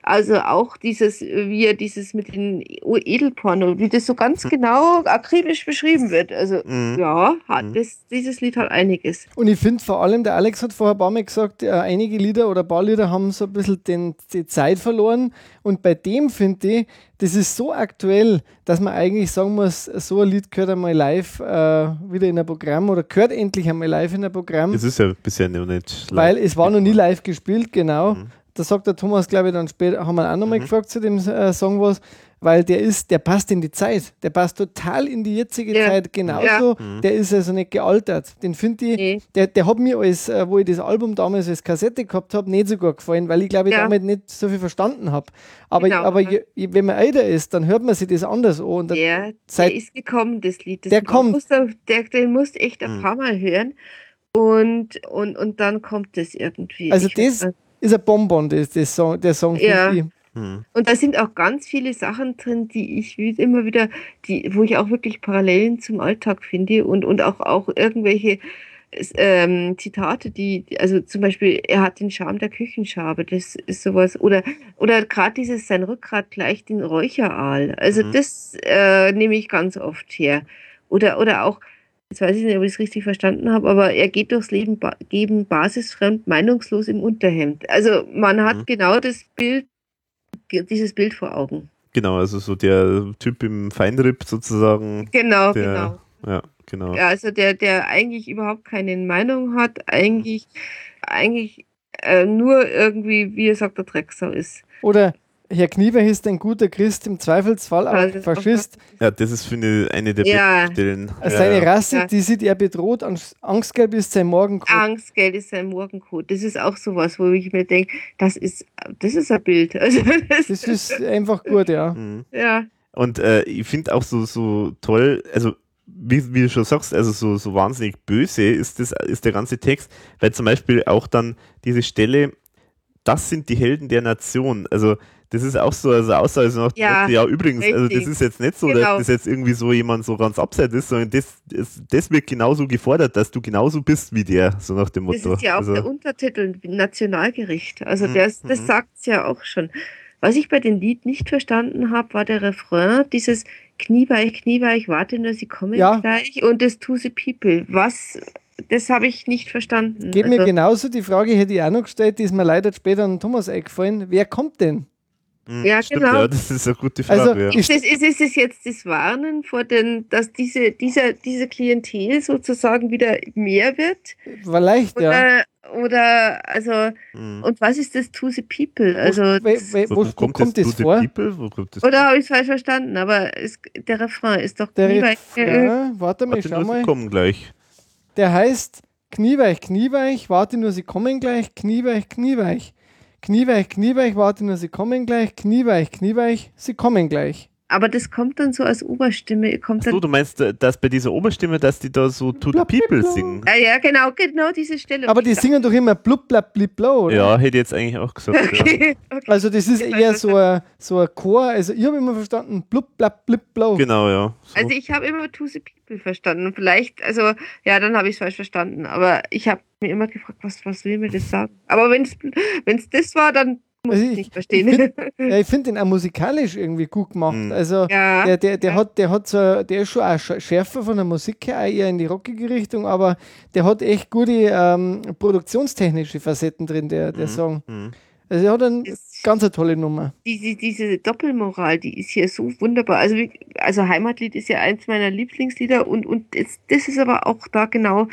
also auch dieses, wie er dieses mit den Edelporno, wie das so ganz genau akribisch beschrieben wird. Also, Mhm. ja, hat Mhm. das, dieses Lied hat einiges. Und ich finde vor allem, der Alex hat vorher ein paar Mal gesagt, äh, einige Lieder oder ein paar Lieder haben so ein bisschen den, die Zeit verloren. Und bei dem finde ich, das ist so aktuell, dass man eigentlich sagen muss, so ein Lied gehört einmal live äh, wieder in ein Programm oder gehört endlich einmal live in ein Programm, Das ist ja bisher noch nicht weil es war noch nie live gespielt, genau. Mhm. Da sagt der Thomas, glaube ich, dann später, haben wir auch nochmal Mhm. gefragt zu dem äh, Song was, weil der ist, der passt in die Zeit. Der passt total in die jetzige Ja. Zeit genauso. Mhm. Der ist also nicht gealtert. Den finde ich, Nee. der, der hat mir als, äh, wo ich das Album damals als Kassette gehabt habe, nicht so gut gefallen, weil ich glaube, ich Ja. damit nicht so viel verstanden habe. Aber, Genau, aber ja. je, je, wenn man älter ist, dann hört man sich das anders an. Und dann- Der, seit- der ist gekommen, das Lied. Das Der kommt. Musst, du- der, den musst du echt ein Mhm. paar Mal hören. Und, und, und dann kommt das irgendwie. Also Ich das- ist ein Bonbon, das, das Song, der Song, Ja. ich. Mhm. Und da sind auch ganz viele Sachen drin, die ich immer wieder, die, wo ich auch wirklich Parallelen zum Alltag finde und, und auch, auch irgendwelche ähm, Zitate, die, also zum Beispiel, er hat den Charme der Küchenschabe, das ist sowas, oder, oder gerade dieses, sein Rückgrat gleich den Räucheraal, also Mhm. das äh, nehme ich ganz oft her. Oder, oder auch, jetzt weiß ich nicht, ob ich es richtig verstanden habe, aber er geht durchs Leben ba geben basisfremd, meinungslos im Unterhemd. Also man hat Mhm. genau das Bild, dieses Bild vor Augen. Genau, also so der Typ im Feinripp sozusagen. Genau, Der- genau. Ja, genau. Ja, also der, der eigentlich überhaupt keine Meinung hat, eigentlich, eigentlich äh, nur irgendwie, wie er sagt, der Drecksau ist. Oder Herr Knieweich ist ein guter Christ, im Zweifelsfall auch Faschist. Ja, das ist, finde ich, eine der Ja. Stellen. Ja, Seine ja. Rasse, Ja. die sieht er bedroht, Angst- Angstgelb ist sein Morgenkot. Angstgeld ist sein Morgencode. Das ist auch sowas, wo ich mir denke, das ist, das ist ein Bild. Also das, Das ist einfach gut, ja. Mhm. ja, Und äh, ich finde auch so, so toll, also wie, wie du schon sagst, also so, so wahnsinnig böse ist, das, ist der ganze Text, weil zum Beispiel auch dann diese Stelle, das sind die Helden der Nation, also das ist auch so also Aussage so nach dem Ja, ja übrigens, also das richtig. ist jetzt nicht so, Genau. dass das jetzt irgendwie so jemand so ganz abseits ist, sondern das, das, das wird genauso gefordert, dass du genauso bist wie der, so nach dem das Motto. ist ja auch also, der Untertitel Nationalgericht. Also Mhm, das, das mhm. sagt es ja auch schon. Was ich bei dem Lied nicht verstanden habe, war der Refrain, dieses Knieweich, Knieweich, warte nur, sie kommen Ja. gleich und das To the People. Was, das habe ich nicht verstanden. Geht mir Also- genauso, die Frage hätte ich auch noch gestellt, die ist mir leider später an Thomas eingefallen. Wer kommt denn? mh, Ja, stimmt, genau. ja, das ist eine gute Frage. Also, ja. ich- Ist es, ist, es- ist es jetzt das Warnen vor den, dass diese, dieser, diese Klientel sozusagen wieder mehr wird? Vielleicht, ja. Oder, oder also, Mhm. und was ist das to the people? Also, wo, das- we, wo, wo kommt, to das the vor? People? Wo kommt das oder habe ich es falsch verstanden? Aber es, der Refrain ist doch Der äh, Refrain, warte mal, Warte schau mal. kommen gleich. Der heißt Knieweich, Knieweich, warte nur, sie kommen gleich, Knieweich, Knieweich. Knieweich, Knieweich, warte nur, sie kommen gleich, Knieweich, Knieweich, sie kommen gleich. Aber das kommt dann so als Oberstimme. Kommt Achso, dann, du meinst, äh, dass bei dieser Oberstimme, dass die da so To the Blub, blub, People blub. singen? ah, ja, genau, genau diese Stelle. Aber die singen doch immer blub, blab, blib, blau, oder? Ja, hätte ich jetzt eigentlich auch gesagt. Ja. Okay, okay. Also das ist eher so ein, so ein Chor, also ich habe immer verstanden, blub, blab, blib, blau. Genau, ja. So. Also ich habe immer To the People verstanden. Vielleicht, also ja, dann habe ich es falsch verstanden. Aber ich habe mir immer gefragt, was, was will mir das sagen? Aber wenn es das war, dann also ich, nicht verstehen. Ich finde ja, find den auch musikalisch irgendwie gut gemacht. Mhm. Also ja, der, der, der ja. hat, der hat so, der ist schon auch schärfer von der Musik her, eher in die rockige Richtung, aber der hat echt gute ähm, produktionstechnische Facetten drin, der, der mhm. Song. Mhm. Also er hat eine das, ganz eine tolle Nummer. Diese, diese Doppelmoral, die ist hier so wunderbar. Also, also Heimatlied ist ja eins meiner Lieblingslieder und, und das, das ist aber auch da genau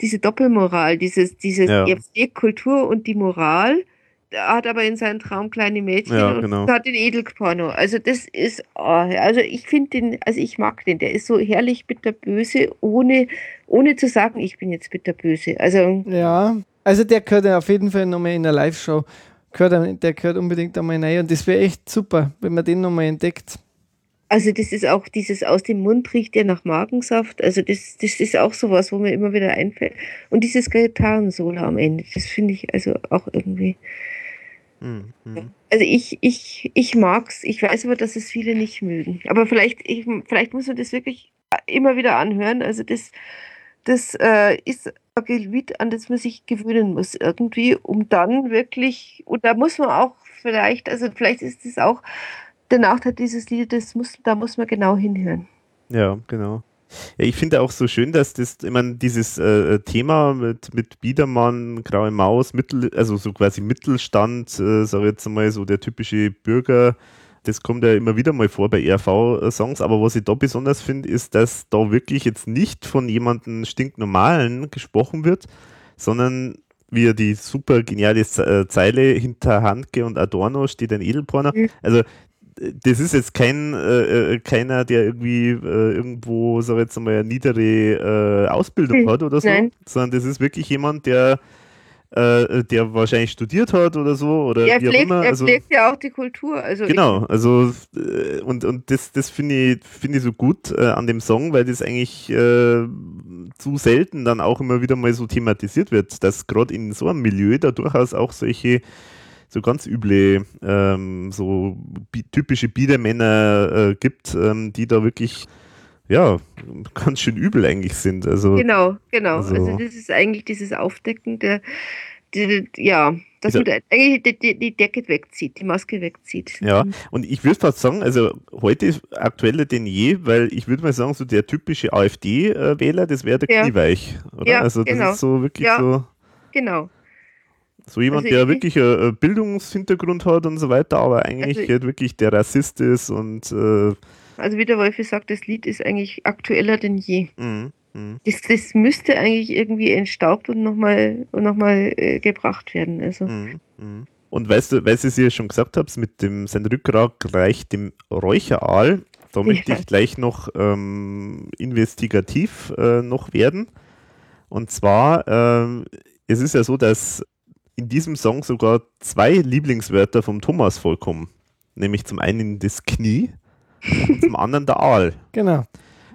diese Doppelmoral, dieses, dieses ja. Kultur und die Moral hat aber in seinem Traum kleine Mädchen ja, genau. und hat den Edelporno. Also das ist, oh, also ich finde den, also ich mag den, der ist so herrlich bitterböse, ohne, ohne zu sagen, ich bin jetzt bitterböse. Also ja, also der gehört auf jeden Fall nochmal in der Live-Show, gehört, der gehört unbedingt einmal rein und das wäre echt super, wenn man den nochmal entdeckt. Also das ist auch dieses aus dem Mund riecht ja nach Magensaft. Also das, das ist auch sowas, wo mir immer wieder einfällt. Und dieses Gitarrensolo am Ende, das finde ich also auch irgendwie. Mhm. Also ich, ich, ich mag's. Ich weiß aber, dass es viele nicht mögen. Aber vielleicht, ich, vielleicht muss man das wirklich immer wieder anhören. Also das, das äh, ist ein Gebiet, an das man sich gewöhnen muss irgendwie, um dann wirklich, und da muss man auch vielleicht, also vielleicht ist es auch der Nachteil dieses Liedes, muss, da muss man genau hinhören. Ja, genau. Ja, ich finde auch so schön, dass das, ich meine, dieses äh, Thema mit, mit Biedermann, Graue Maus, Mittel, also so quasi Mittelstand, äh, sage ich jetzt mal so der typische Bürger, das kommt ja immer wieder mal vor bei RV-Songs, aber was ich da besonders finde, ist, dass da wirklich jetzt nicht von jemandem stinknormalen gesprochen wird, sondern wie die super geniale äh, Zeile hinter Handke und Adorno steht ein Edelporner. Mhm. Also das ist jetzt kein äh, äh, keiner, der irgendwie äh, irgendwo, sag ich jetzt mal, eine niedere äh, Ausbildung hm, hat oder so, Nein. sondern das ist wirklich jemand, der äh, der wahrscheinlich studiert hat oder so oder ja, wie pflegt. Also, er pflegt ja auch die Kultur. Also genau, also äh, und, und das, das finde ich, find ich so gut an dem Song, weil das eigentlich zu selten dann auch immer wieder mal so thematisiert wird, dass gerade in so einem Milieu da durchaus auch solche so ganz üble, ähm, so typische Biedermänner äh, gibt, ähm, die da wirklich ja, ganz schön übel eigentlich sind. Also, genau, genau. Also, also das ist eigentlich dieses Aufdecken der, die, ja, dass man eigentlich die, die, die, Decke wegzieht, die Maske wegzieht. Ja, und ich würde fast sagen, also heute ist aktueller denn je, weil ich würde mal sagen, so der typische AfD-Wähler, das wäre der ja. Knieweich, oder? Ja, also das genau. ist so wirklich ja, so. Genau. So jemand, also der wirklich einen Bildungshintergrund hat und so weiter, aber eigentlich also halt wirklich der Rassist ist und. Äh, also, wie der Wolfi sagt, das Lied ist eigentlich aktueller denn je. Mhm. Mhm. Das, das müsste eigentlich irgendwie entstaubt und nochmal noch mal, äh, gebracht werden. Also. Mhm. mhm. Und weißt du, weil ich es ja schon gesagt habe, mit dem sein Rückgrat reicht dem Räucheraal. Da ja. möchte ich gleich noch ähm, investigativ äh, noch werden. Und zwar, ähm, es ist ja so, dass in diesem Song sogar zwei Lieblingswörter vom Thomas vorkommen. Nämlich zum einen das Knie und zum anderen der Aal. Genau.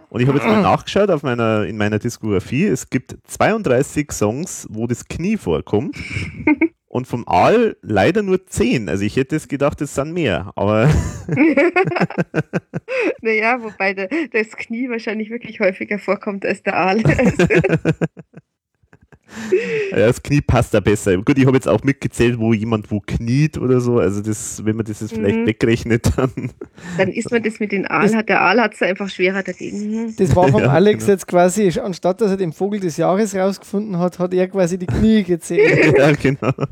Und ich habe jetzt mal nachgeschaut auf meiner, in meiner Diskografie. Es gibt 32 Songs, wo das Knie vorkommt. und vom Aal leider nur 10. Also ich hätte es gedacht, es sind mehr. Aber. naja, wobei der, das Knie wahrscheinlich wirklich häufiger vorkommt als der Aal. ja, das Knie passt da besser. Gut, ich habe jetzt auch mitgezählt, wo jemand wo kniet oder so. Also das, wenn man das jetzt vielleicht mhm. wegrechnet, dann. Dann ist man das mit den Aal hat. Der Aal hat es einfach schwerer dagegen. Das war vom ja, Alex genau. jetzt quasi, anstatt dass er den Vogel des Jahres rausgefunden hat, hat er quasi die Knie gezählt. ja, genau.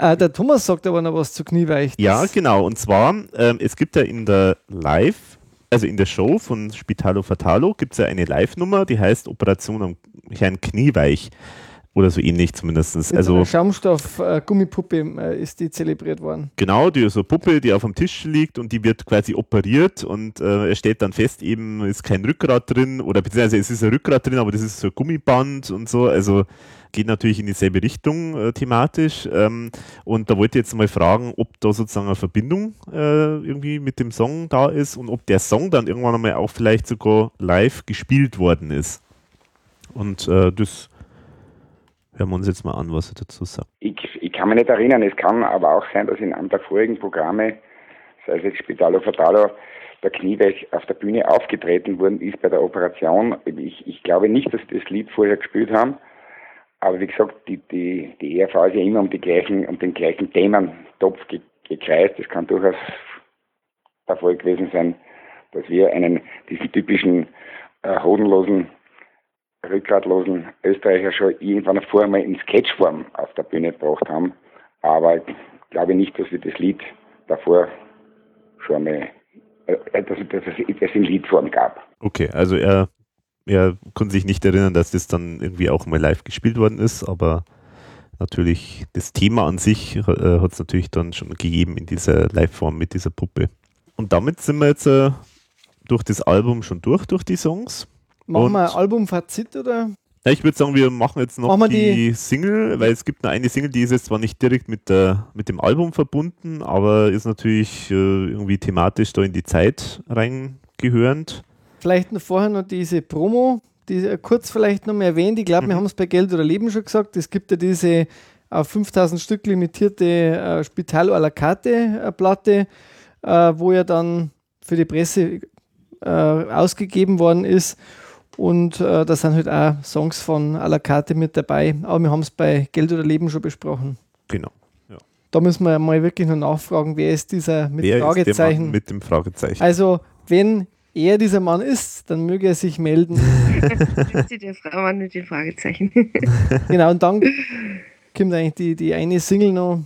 Äh, der Thomas sagt aber noch was zu Knieweich. Ja, genau. Und zwar, ähm, es gibt ja in der Live also in der Show von Spitalo Fatalo gibt es ja eine Live-Nummer, die heißt Operation am Herrn Knieweich. Oder so ähnlich zumindest. Also Schaumstoff-Gummipuppe äh, äh, ist die zelebriert worden. Genau, die so Puppe, die auf dem Tisch liegt und die wird quasi operiert und äh, er stellt dann fest, eben ist kein Rückgrat drin oder beziehungsweise es ist ein Rückgrat drin, aber das ist so ein Gummiband und so. Also geht natürlich in dieselbe Richtung äh, thematisch. Ähm, und da wollte ich jetzt mal fragen, ob da sozusagen eine Verbindung äh, irgendwie mit dem Song da ist und ob der Song dann irgendwann einmal auch vielleicht sogar live gespielt worden ist. Und äh, das hören wir uns jetzt mal an, was er dazu sagt. Ich, ich kann mich nicht erinnern, es kann aber auch sein, dass in einem der vorigen Programme, sei es jetzt Spitalo Fatalo, der Knieweich auf der Bühne aufgetreten worden ist bei der Operation. Ich, ich glaube nicht, dass sie das Lied vorher gespielt haben. Aber wie gesagt, die, die, die ERV ist ja immer um, die gleichen, um den gleichen Thementopf ge gekreist. Es kann durchaus der Fall gewesen sein, dass wir einen, diesen typischen äh, hodenlosen, rückgratlosen Österreicher schon irgendwann vorher mal in Sketchform auf der Bühne gebracht haben. Aber ich glaube nicht, dass wir das Lied davor schon mal, äh, dass, dass, dass es in Liedform gab. Okay, also er, er konnte sich nicht erinnern, dass das dann irgendwie auch mal live gespielt worden ist, aber natürlich das Thema an sich äh, hat es natürlich dann schon gegeben in dieser Live-Form mit dieser Puppe. Und damit sind wir jetzt äh, durch das Album schon durch, durch die Songs. Machen Und- wir ein Albumfazit oder? Ja, ich würde sagen, wir machen jetzt noch Machen wir die, Single, weil es gibt noch eine Single, die ist jetzt zwar nicht direkt mit, der, mit dem Album verbunden, aber ist natürlich äh, irgendwie thematisch da in die Zeit reingehörend. Vielleicht noch vorher noch diese Promo, die äh, kurz vielleicht noch mal erwähnt. Ich glaube, wir haben es bei Geld oder Leben schon gesagt. Es gibt ja diese auf 5000 Stück limitierte äh, Spital à la carte äh, Platte, äh, wo ja dann für die Presse äh, ausgegeben worden ist. Und äh, da sind halt auch Songs von à la carte mit dabei. Aber wir haben es bei Geld oder Leben schon besprochen. Genau. Da müssen wir mal wirklich noch nachfragen, wer ist dieser mit Wer ist der Fragezeichen. Mann mit dem Fragezeichen? Also, wenn er dieser Mann ist, dann möge er sich melden. Der Frau Mann mit den Fragezeichen. genau, und dann kommt eigentlich die, die eine Single noch.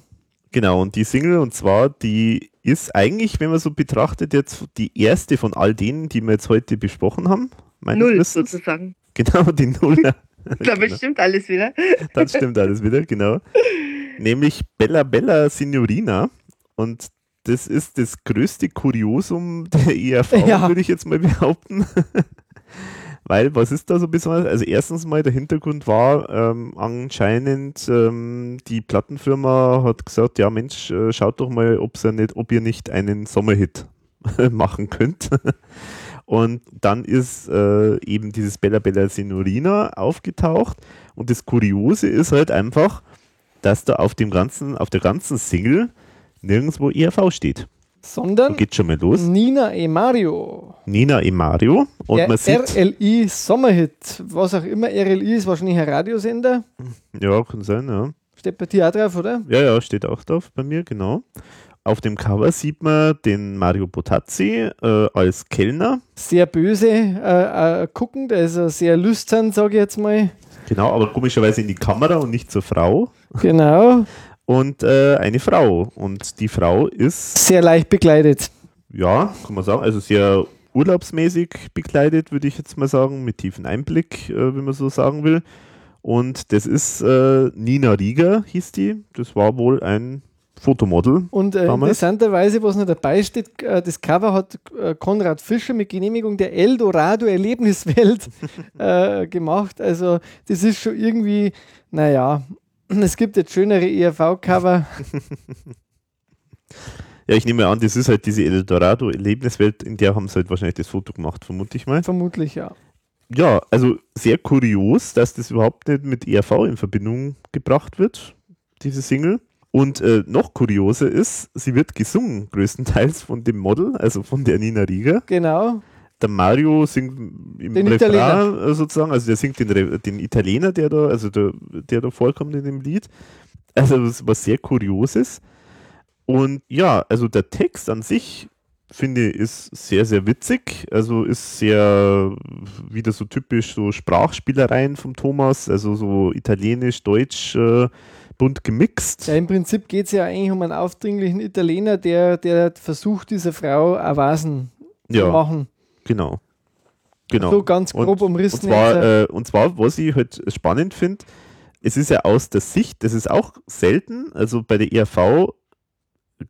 Genau, und die Single, und zwar, die ist eigentlich, wenn man so betrachtet, jetzt die erste von all denen, die wir jetzt heute besprochen haben. Null Wissens. sozusagen. Genau, die Nuller. Damit Genau. stimmt alles wieder. Dann stimmt alles wieder, genau. Nämlich Bella Bella Signorina. Und das ist das größte Kuriosum der ERV, Ja. würde ich jetzt mal behaupten. Weil, was ist da so besonders? Also erstens mal, der Hintergrund war ähm, anscheinend, ähm, die Plattenfirma hat gesagt, ja Mensch, äh, schaut doch mal, ob's ja nicht, ob ihr nicht einen Sommerhit machen könnt. Und dann ist äh, eben dieses Bella Bella Signorina aufgetaucht. Und das Kuriose ist halt einfach, dass da auf dem ganzen, auf der ganzen Single nirgendwo ERV steht. Sondern geht schon mal los. Nina E. Mario. Nina E. Mario. Und der man sieht, RLI Sommerhit. Was auch immer RLI ist, wahrscheinlich ein Radiosender. ja, kann sein, ja. Steht bei dir auch drauf, oder? Ja, ja, steht auch drauf bei mir, genau. Auf dem Cover sieht man den Mario Botazzi äh, als Kellner. Sehr böse äh, äh, guckend, also sehr lüstern, sage ich jetzt mal. Genau, aber komischerweise in die Kamera und nicht zur Frau. Genau. Und äh, eine Frau. Und die Frau ist, Sehr leicht bekleidet. ja, kann man sagen, also sehr urlaubsmäßig bekleidet, würde ich jetzt mal sagen, mit tiefen Einblick, äh, wenn man so sagen will. Und das ist äh, Nina Rieger, hieß die. Das war wohl ein Fotomodel. Und äh, interessanterweise, was noch dabei steht, äh, das Cover hat äh, Konrad Fischer mit Genehmigung der Eldorado Erlebniswelt äh, gemacht. Also das ist schon irgendwie, naja, es gibt jetzt schönere ERV-Cover. Ja, ich nehme an, das ist halt diese Eldorado-Erlebniswelt, in der haben sie halt wahrscheinlich das Foto gemacht, vermute ich mal. Vermutlich, ja. Ja, also sehr kurios, dass das überhaupt nicht mit ERV in Verbindung gebracht wird, diese Single. Und äh, noch kurioser ist, sie wird gesungen, größtenteils von dem Model, also von der Nina Rieger. Genau. Der Mario singt im Den Refrain Italiener. sozusagen, also der singt den, Re- den Italiener, der da, also der, der da vorkommt in dem Lied. Also das ist was sehr Kurioses. Und ja, also der Text an sich, finde ich, ist sehr, sehr witzig. Also ist sehr wieder so typisch so Sprachspielereien vom Thomas, also so italienisch, deutsch, äh, bunt gemixt. Ja, im Prinzip geht es ja eigentlich um einen aufdringlichen Italiener, der, der versucht, dieser Frau Avasen zu Ja, machen. Genau. Genau. So ganz grob Und umrissen. zwar, jetzt, äh, äh, und zwar, was ich halt spannend finde, es ist ja aus der Sicht, das ist auch selten, also bei der ERV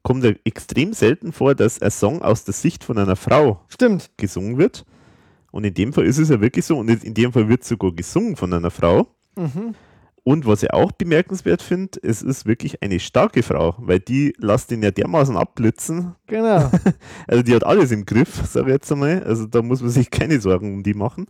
kommt ja extrem selten vor, dass ein Song aus der Sicht von einer Frau stimmt. gesungen wird. Und in dem Fall ist es ja wirklich so, und in dem Fall wird sogar gesungen von einer Frau. Mhm. Und was ich auch bemerkenswert finde, es ist wirklich eine starke Frau, weil die lässt ihn ja dermaßen abblitzen. Genau. Also die hat alles im Griff, sage ich jetzt einmal. Also da muss man sich keine Sorgen um die machen.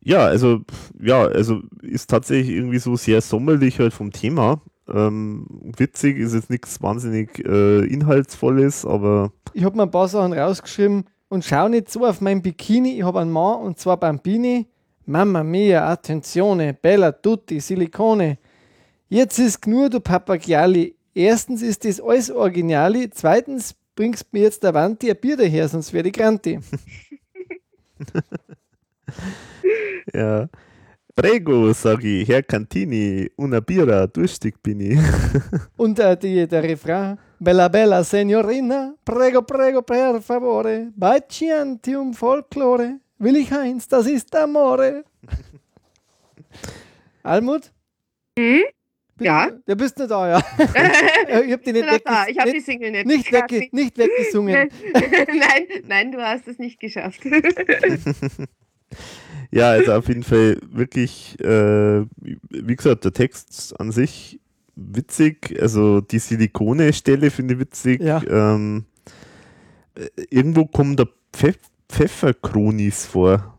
Ja, also ja, also ist tatsächlich irgendwie so sehr sommerlich halt vom Thema. Ähm, witzig ist jetzt nichts wahnsinnig äh, inhaltsvolles, aber Ich habe mir ein paar Sachen rausgeschrieben und schau nicht so auf mein Bikini. Ich habe einen Mann und zwar Bambini. Mamma mia, attenzione, bella tutti, Silikone. Jetzt ist nur du Papagiali. Erstens ist das alles Originali. Zweitens bringst mir jetzt Avanti ein Bier daher, sonst wäre ich Granti. Ja. Prego, sag ich, Herr Cantini, una birra, durstig bin ich. Und äh, die, der Refrain. Bella bella signorina, prego prego per favore, baciantium folklore, will ich eins, das ist Amore. Almut? Hm? Bist Ja. Du, bist nicht da, ja. ich hab die nicht, Bin noch da. Ich habe die nicht, Single nicht, nicht, wegge nicht weggesungen. nein, nein, du hast es nicht geschafft. Ja, also auf jeden Fall wirklich, äh, wie gesagt, der Text an sich witzig. Also die Silikone-Stelle finde ich witzig. Ja. Ähm, äh, irgendwo kommt der Pfeff Pfefferkronis vor.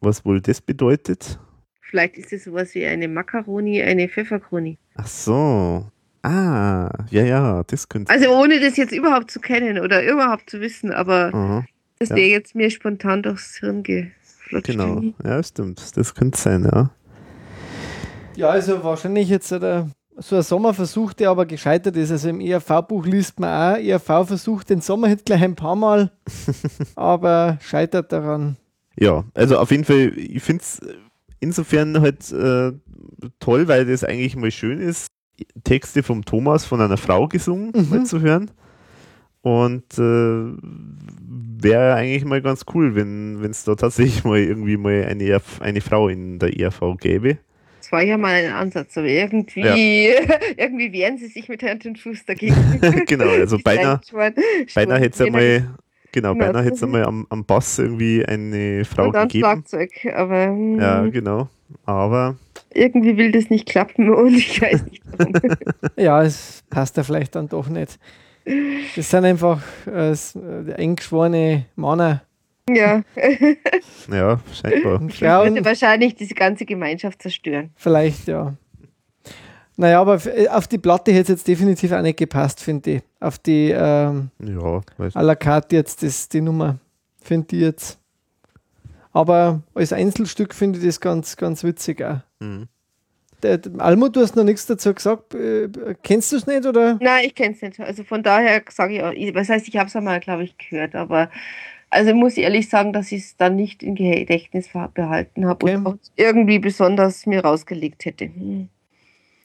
Was wohl das bedeutet? Vielleicht ist es sowas wie eine Makaroni, eine Pfefferkroni. Ach so. Ah, ja, ja, das könnte. Also ohne das jetzt überhaupt zu kennen oder überhaupt zu wissen, aber Aha, dass Ja. der jetzt mir spontan durchs Hirn geflutscht. genau. Ja, stimmt. Das könnte sein, ja. Ja, also wahrscheinlich jetzt oder so ein Sommerversuch, der aber gescheitert ist. Also im ERV-Buch liest man auch, ERV versucht den Sommer jetzt gleich ein paar Mal, aber scheitert daran. Ja, also auf jeden Fall, ich finde es insofern halt äh, toll, weil das eigentlich mal schön ist, Texte vom Thomas von einer Frau gesungen Mhm. mal zu hören. Und äh, wäre eigentlich mal ganz cool, wenn es da tatsächlich mal irgendwie mal eine, ERF eine Frau in der ERV gäbe. War ja mal ein Ansatz, aber irgendwie, irgendwie wehren sie sich mit Hand und Fuß dagegen. genau, also beinahe, beinahe hätte es einmal, genau, Genau. beinahe hätte es einmal am, am Bass irgendwie eine Frau und dann gegeben. Schlagzeug, aber hm, Ja, genau. Aber irgendwie will das nicht klappen und ich weiß nicht warum. Ja, es passt ja vielleicht dann doch nicht. Das sind einfach äh, äh, eng geschworene Männer ja, ja, scheinbar. und würde wahrscheinlich diese ganze Gemeinschaft zerstören. Vielleicht, ja. Naja, aber äh, auf die Platte hätte es jetzt definitiv auch nicht gepasst, finde ich. Auf die ähm, Ja, weiß à la carte jetzt, das, die Nummer, finde ich jetzt. Aber als Einzelstück finde ich das ganz, ganz witzig auch. Mhm. Der, der Almut, du hast noch nichts dazu gesagt. Äh, kennst du es nicht, oder? Nein, ich kenne es nicht. Also von daher sage ich, auch- was heißt, ich habe es einmal, glaube ich, gehört, aber also muss ich ehrlich sagen, dass ich es dann nicht im Gedächtnis behalten habe Okay. und auch irgendwie besonders mir rausgelegt hätte. Hm.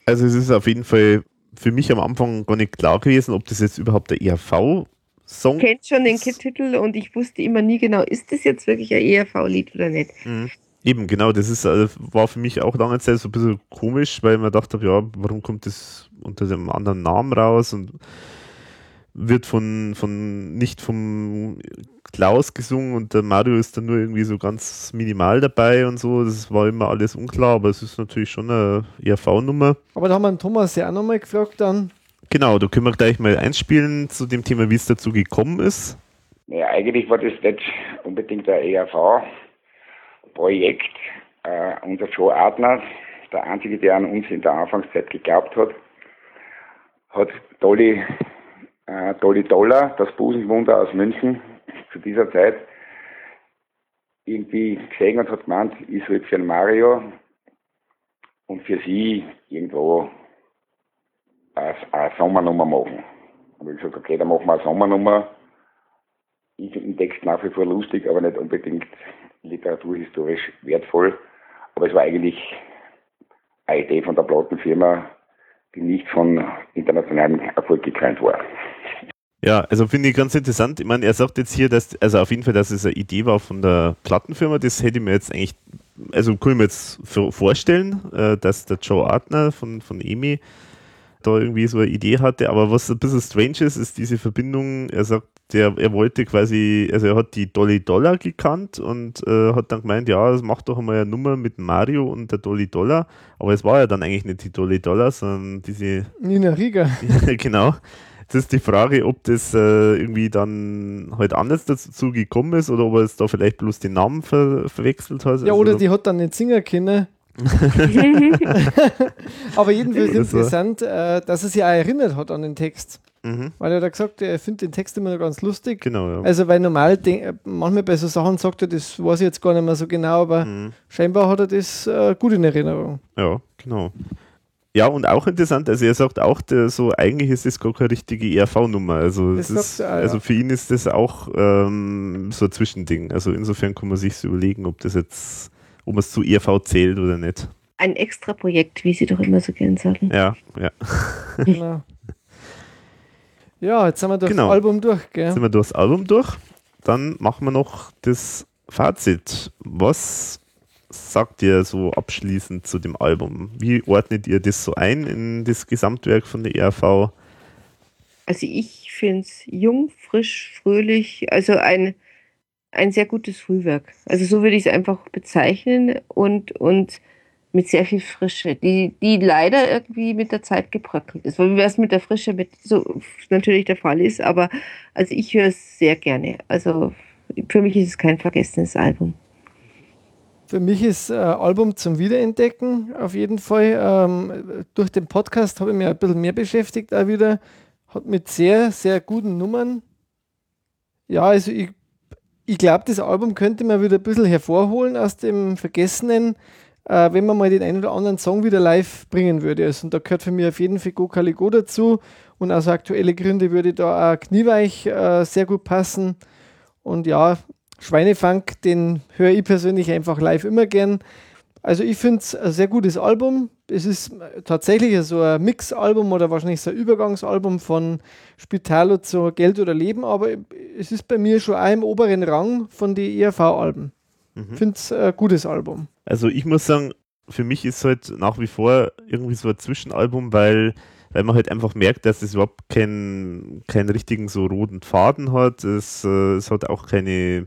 Also es ist auf jeden Fall für mich am Anfang gar nicht klar gewesen, ob das jetzt überhaupt der ERV-Song Ich kenne schon den Titel und ich wusste immer nie genau, ist das jetzt wirklich ein ERV-Lied oder nicht. Mhm. Eben, genau, das ist, äh, war für mich auch lange Zeit so ein bisschen komisch, weil ich mir gedacht habe, ja, warum kommt das unter dem anderen Namen raus und wird von, von nicht vom Klaus gesungen und der Mario ist dann nur irgendwie so ganz minimal dabei und so. Das war immer alles unklar, aber es ist natürlich schon eine ERV-Nummer. Aber da haben wir den Thomas ja auch nochmal gefragt dann. Genau, da können wir gleich mal einspielen zu dem Thema, wie es dazu gekommen ist. Naja, eigentlich war das nicht unbedingt ein ERV-Projekt. Äh, unser Joe Adner, der Einzige, der an uns in der Anfangszeit geglaubt hat, hat Dolly, äh, Dolly Dollar, das Busenwunder aus München, zu dieser Zeit irgendwie gesehen und hat gemeint, ich soll für den Mario und für sie irgendwo eine, eine Sommernummer machen. Und ich gesagt, okay, dann machen wir eine Sommernummer. Ich finde den Text nach wie vor lustig, aber nicht unbedingt literaturhistorisch wertvoll. Aber es war eigentlich eine Idee von der Plattenfirma, die nicht von internationalem Erfolg gekrönt war. Ja, also finde ich ganz interessant. Ich meine, er sagt jetzt hier, dass, also auf jeden Fall, dass es eine Idee war von der Plattenfirma. Das hätte ich mir jetzt eigentlich, also kann ich mir jetzt vorstellen, äh, dass der Joe Artner von, von EMI da irgendwie so eine Idee hatte. Aber was ein bisschen strange ist, ist diese Verbindung. Er sagt, der, er wollte quasi, also er hat die Dolly Dollar gekannt und äh, hat dann gemeint, ja, das macht doch einmal eine Nummer mit Mario und der Dolly Dollar. Aber es war ja dann eigentlich nicht die Dolly Dollar, sondern diese Nina Rieger. genau. Jetzt ist die Frage, ob das äh, irgendwie dann halt anders dazu gekommen ist oder ob er jetzt da vielleicht bloß den Namen ver verwechselt hat. Ja, Also, oder die hat dann nicht singen können. Aber jedenfalls Oder so. interessant, äh, dass er sich auch erinnert hat an den Text. Mhm. Weil er da gesagt, er findet den Text immer noch ganz lustig. Genau, ja. Also, weil normal, denk, manchmal bei so Sachen sagt er, das weiß ich jetzt gar nicht mehr so genau, aber Mhm. scheinbar hat er das äh, gut in Erinnerung. Ja, genau. Ja, und auch interessant, also er sagt auch, der, so eigentlich ist das gar keine richtige ERV-Nummer. Also, Das es ist, sagt er, ja. also für ihn ist das auch ähm, so ein Zwischending. Also insofern kann man sich überlegen, ob das jetzt, ob man es zu ERV zählt oder nicht. Ein extra Projekt, wie sie doch immer so gern sagen. Ja, ja. genau. Ja, jetzt sind wir durch Genau. das Album durch, gell? Sind wir durch das Album durch. Dann machen wir noch das Fazit. Was sagt ihr so abschließend zu dem Album? Wie ordnet ihr das so ein in das Gesamtwerk von der ERV? Also ich finde es jung, frisch, fröhlich, also ein, ein sehr gutes Frühwerk. Also so würde ich es einfach bezeichnen und, und mit sehr viel Frische, die, die leider irgendwie mit der Zeit gebröckelt ist. Weil es mit der Frische mit so natürlich der Fall ist, aber also ich höre es sehr gerne. Also für mich ist es kein vergessenes Album. Für mich ist äh, Album zum Wiederentdecken auf jeden Fall. Ähm, durch den Podcast habe ich mich ein bisschen mehr beschäftigt auch wieder. Hat mit sehr, sehr guten Nummern. Ja, also ich, ich glaube, das Album könnte man wieder ein bisschen hervorholen aus dem Vergessenen, äh, wenn man mal den einen oder anderen Song wieder live bringen würde. Also, und da gehört für mich auf jeden Fall Go Caligo dazu. Und aus aktuelle Gründe würde da auch Knieweich äh, sehr gut passen. Und ja, Schweinefunk, den höre ich persönlich einfach live immer gern. Also ich finde es ein sehr gutes Album. Es ist tatsächlich so ein Mix-Album oder wahrscheinlich so ein Übergangsalbum von Spitalo zu Geld oder Leben, aber es ist bei mir schon auch im oberen Rang von den ERV-Alben. Ich finde es ein gutes Album. Also ich muss sagen, für mich ist halt nach wie vor irgendwie so ein Zwischenalbum, weil, weil man halt einfach merkt, dass es überhaupt keinen, keinen richtigen so roten Faden hat. Es, äh, es hat auch keine,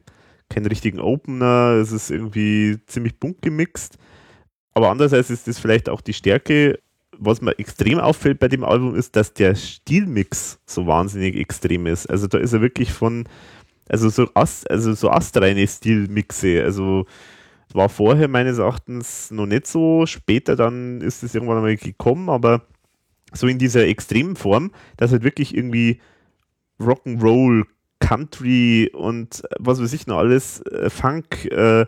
keinen richtigen Opener. Es ist irgendwie ziemlich bunt gemixt. Aber andererseits ist das vielleicht auch die Stärke. Was mir extrem auffällt bei dem Album ist, dass der Stilmix so wahnsinnig extrem ist. Also da ist er wirklich von, also so, also so astreine Stilmixe. Also war vorher meines Erachtens noch nicht so. Später dann ist es irgendwann einmal gekommen, aber so in dieser extremen Form, dass halt wirklich irgendwie Rock'n'Roll, Country und äh, was weiß ich noch alles, äh, Funk, äh,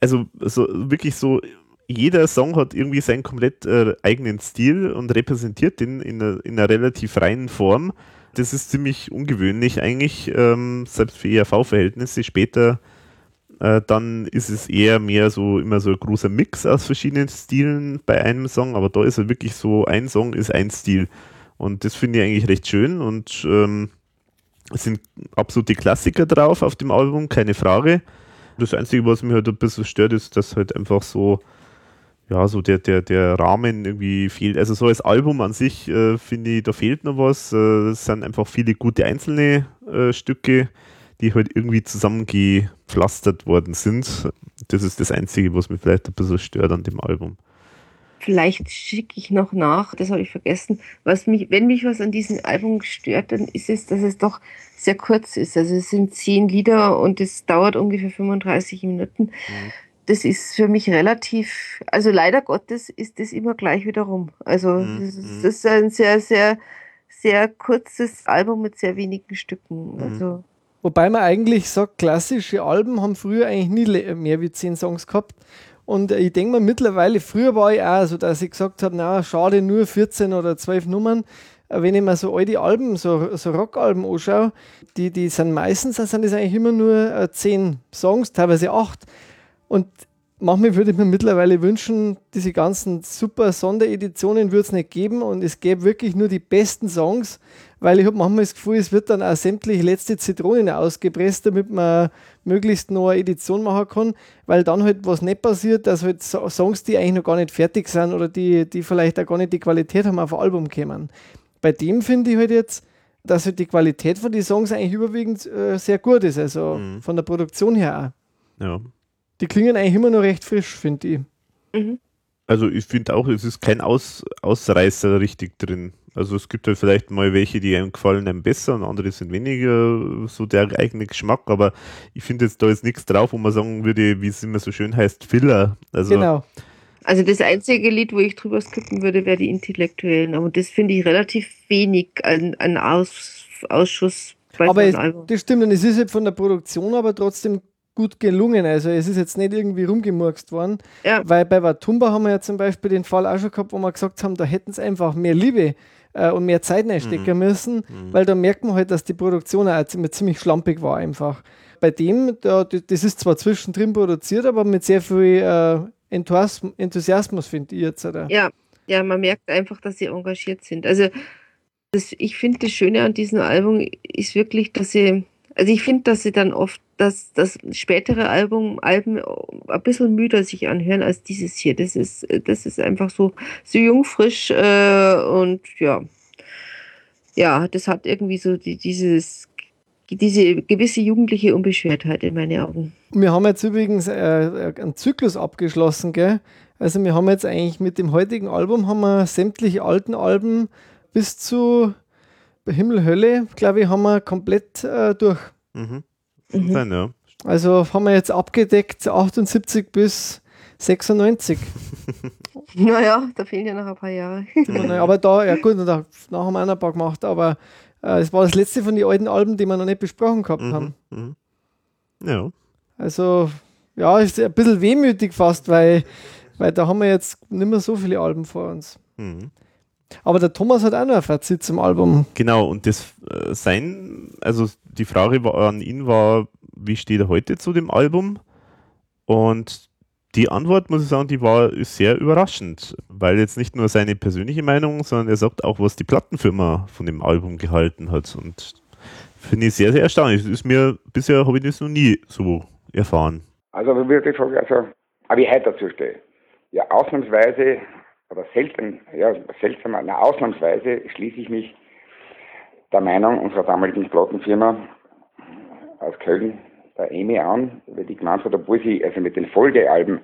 also so wirklich so, jeder Song hat irgendwie seinen komplett äh, eigenen Stil und repräsentiert den in in einer relativ reinen Form. Das ist ziemlich ungewöhnlich eigentlich, ähm, selbst für ERV-Verhältnisse. Später äh, dann ist es eher mehr so immer so ein großer Mix aus verschiedenen Stilen bei einem Song, aber da ist er wirklich so, ein Song ist ein Stil. Und das finde ich eigentlich recht schön und ähm, es sind absolute Klassiker drauf auf dem Album, keine Frage. Das Einzige, was mich halt ein bisschen stört, ist, dass halt einfach so, ja, so der, der, der Rahmen irgendwie fehlt. Also so als Album an sich äh, finde ich, da fehlt noch was. Äh, es sind einfach viele gute einzelne äh, Stücke, die halt irgendwie zusammengepflastert worden sind. Das ist das Einzige, was mich vielleicht ein bisschen stört an dem Album. Vielleicht schicke ich noch nach, das habe ich vergessen. Was mich, wenn mich was an diesem Album stört, dann ist es, dass es doch sehr kurz ist. Also es sind zehn Lieder und es dauert ungefähr 35 Minuten. Das ist für mich relativ, also leider Gottes ist das immer gleich wieder rum. Also Mhm, das, mhm. ist, das ist ein sehr, sehr, sehr kurzes Album mit sehr wenigen Stücken. Also Wobei man eigentlich sagt, klassische Alben haben früher eigentlich nie mehr wie zehn Songs gehabt. Und äh, ich denke mal, mittlerweile, früher war ich auch so, dass ich gesagt habe, na, schade, nur 14 oder 12 Nummern. Äh, Wenn ich mir so alte Alben, so, so Rockalben anschaue, die, die sind meistens, dann sind das eigentlich immer nur äh, 10 Songs, teilweise 8. Und manchmal würde ich mir mittlerweile wünschen, diese ganzen super Sondereditionen würde es nicht geben und es gäbe wirklich nur die besten Songs, weil ich habe manchmal das Gefühl, es wird dann auch sämtliche letzte Zitronen ausgepresst, damit man möglichst noch eine Edition machen kann, weil dann halt was nicht passiert, dass halt So- Songs, die eigentlich noch gar nicht fertig sind oder die, die vielleicht auch gar nicht die Qualität haben, auf ein Album kommen. Bei dem finde ich halt jetzt, dass halt die Qualität von den Songs eigentlich überwiegend äh, sehr gut ist, also Mhm. von der Produktion her auch. Ja. Die klingen eigentlich immer noch recht frisch, finde ich. mhm. Also ich finde auch, es ist kein Aus, Ausreißer richtig drin. Also es gibt halt vielleicht mal welche, die einem gefallen einem besser und andere sind weniger so der eigene Geschmack, aber ich finde jetzt da ist nichts drauf, wo man sagen würde, wie es immer so schön heißt, Filler. Also genau. Also das einzige Lied, wo ich drüber skippen würde, wäre die Intellektuellen. Aber das finde ich relativ wenig ein, ein Aus, Ausschuss aber es, das stimmt, und es ist halt von der Produktion aber trotzdem gut gelungen. Also es ist jetzt nicht irgendwie rumgemurkst worden. Ja. Weil bei Watumba haben wir ja zum Beispiel den Fall auch schon gehabt, wo wir gesagt haben, da hätten es einfach mehr Liebe äh, und mehr Zeit reinstecken mhm. müssen, mhm. weil da merkt man halt, dass die Produktion auch ziemlich schlampig war einfach. Bei dem, da, das ist zwar zwischendrin produziert, aber mit sehr viel äh, Enthusiasmus, Enthusiasmus finde ich jetzt. Oder? Ja, ja, man merkt einfach, dass sie engagiert sind. Also das, ich finde, das Schöne an diesem Album ist wirklich, dass sie, also ich finde, dass sie dann oft, dass das spätere Album, Alben ein bisschen müder sich anhören als dieses hier. Das ist, das ist einfach so, so jung, frisch äh, und ja. Ja, das hat irgendwie so die, dieses diese gewisse jugendliche Unbeschwertheit in meinen Augen. Wir haben jetzt übrigens äh, einen Zyklus abgeschlossen, gell? Also wir haben jetzt eigentlich mit dem heutigen Album haben wir sämtliche alten Alben bis zu Himmel, Hölle, glaube ich, haben wir komplett äh, durch. Mhm. Mhm. Sein, ja. Also haben wir jetzt abgedeckt 78 bis 96. naja, da fehlen ja noch ein paar Jahre. aber da, ja gut, da, da haben wir auch ein paar gemacht, aber äh, es war das letzte von den alten Alben, die wir noch nicht besprochen gehabt mhm, haben. Mhm. Ja. Also, ja, ist ein bisschen wehmütig fast, weil, weil da haben wir jetzt nicht mehr so viele Alben vor uns. Mhm. Aber der Thomas hat auch noch ein Fazit zum Album. Genau, und das äh, sein, also die Frage war, an ihn war, wie steht er heute zu dem Album? Und die Antwort, muss ich sagen, die war sehr überraschend, weil jetzt nicht nur seine persönliche Meinung, sondern er sagt auch, was die Plattenfirma von dem Album gehalten hat. Und finde ich sehr, sehr erstaunlich. Das ist mir, bisher habe ich das noch nie so erfahren. Also, würde ich sagen, also, aber ich heute dazu stehe. Ja, ausnahmsweise, oder selten, ja, seltsam, na, ausnahmsweise schließe ich mich der Meinung unserer damaligen Plattenfirma aus Köln, der Amy an, weil die gemeint hat, obwohl sie also mit den Folgealben,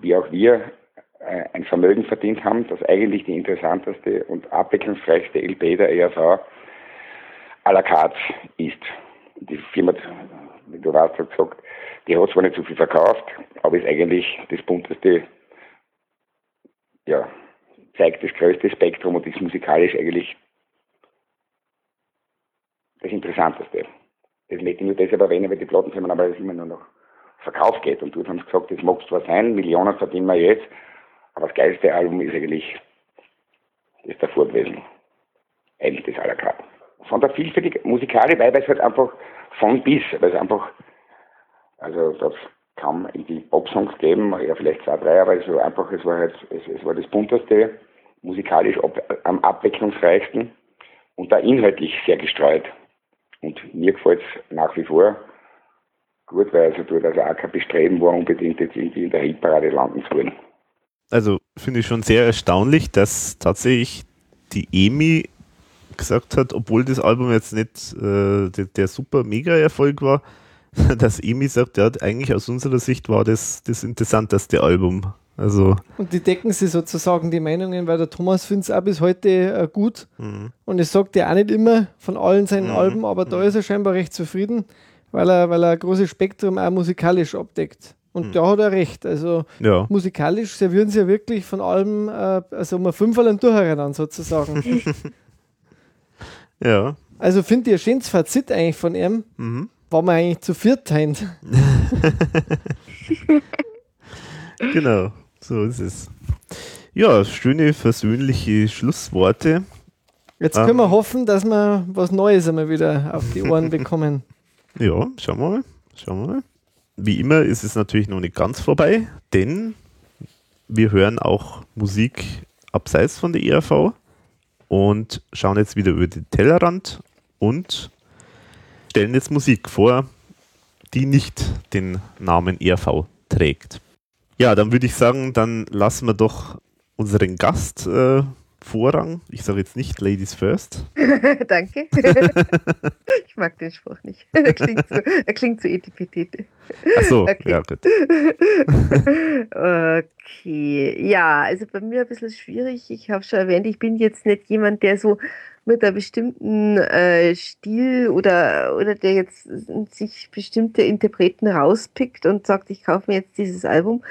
wie auch wir, äh, ein Vermögen verdient haben, das eigentlich die interessanteste und abwechslungsreichste LP der ERV à la carte ist. Die Firma, wie du weißt, hat gesagt, die hat zwar nicht so viel verkauft, aber ist eigentlich das bunteste, ja, zeigt das größte Spektrum und ist musikalisch eigentlich das Interessanteste. Das möchte ich nur deshalb erwähnen, weil die Plattenfirmen aber immer nur noch Verkauf geht. Und haben sie gesagt, das mag zwar sein, Millionen verdienen wir jetzt, aber das geilste Album ist eigentlich das davor gewesen. Eigentlich das aller Karte. Von der vielfältigen Musikalität, weil es halt einfach von bis, weil es einfach, also das kaum Pop-Songs geben, ja vielleicht zwei, drei, aber es war einfach, es war halt, es, es war das bunteste, musikalisch ab, am abwechslungsreichsten und da inhaltlich sehr gestreut. Und mir gefällt es nach wie vor gut, weil also dort also auch kein Bestreben war, unbedingt jetzt irgendwie in der Hitparade landen zu wollen. Also finde ich schon sehr erstaunlich, dass tatsächlich die EMI gesagt hat, obwohl das Album jetzt nicht äh, der, der, super Mega-Erfolg war, dass EMI sagt, ja, eigentlich aus unserer Sicht war das das interessanteste Album. Also und die decken sie sozusagen die Meinungen, weil der Thomas findet es auch bis heute äh, gut. Mhm. Und es sagt ja auch nicht immer von allen seinen mhm. Alben, aber da mhm. ist er scheinbar recht zufrieden, weil er, weil er ein großes Spektrum auch musikalisch abdeckt. Und mhm. da hat er recht. Also ja. musikalisch servieren sie ja wirklich von allem, äh, also um ein Fünferl durcheinander sozusagen. ja. Also finde ich ein schönes Fazit eigentlich von ihm. Mhm. War man eigentlich zu viert heint. genau. So ist es. Ja, schöne versöhnliche Schlussworte. Jetzt können ähm, wir hoffen, dass wir was Neues einmal wieder auf die Ohren bekommen. Ja, schauen wir mal. Schauen wir mal. Wie immer ist es natürlich noch nicht ganz vorbei, denn wir hören auch Musik abseits von der ERV und schauen jetzt wieder über den Tellerrand und stellen jetzt Musik vor, die nicht den Namen ERV trägt. Ja, dann würde ich sagen, dann lassen wir doch unseren Gast äh, Vorrang. Ich sage jetzt nicht Ladies First. Danke. ich mag den Spruch nicht. Er klingt so, er klingt so etipetete. Ach so, okay. ja gut. okay, ja, also bei mir ein bisschen schwierig. Ich habe schon erwähnt, ich bin jetzt nicht jemand, der so mit einem bestimmten äh, Stil oder, oder der jetzt sich bestimmte Interpreten rauspickt und sagt, ich kaufe mir jetzt dieses Album.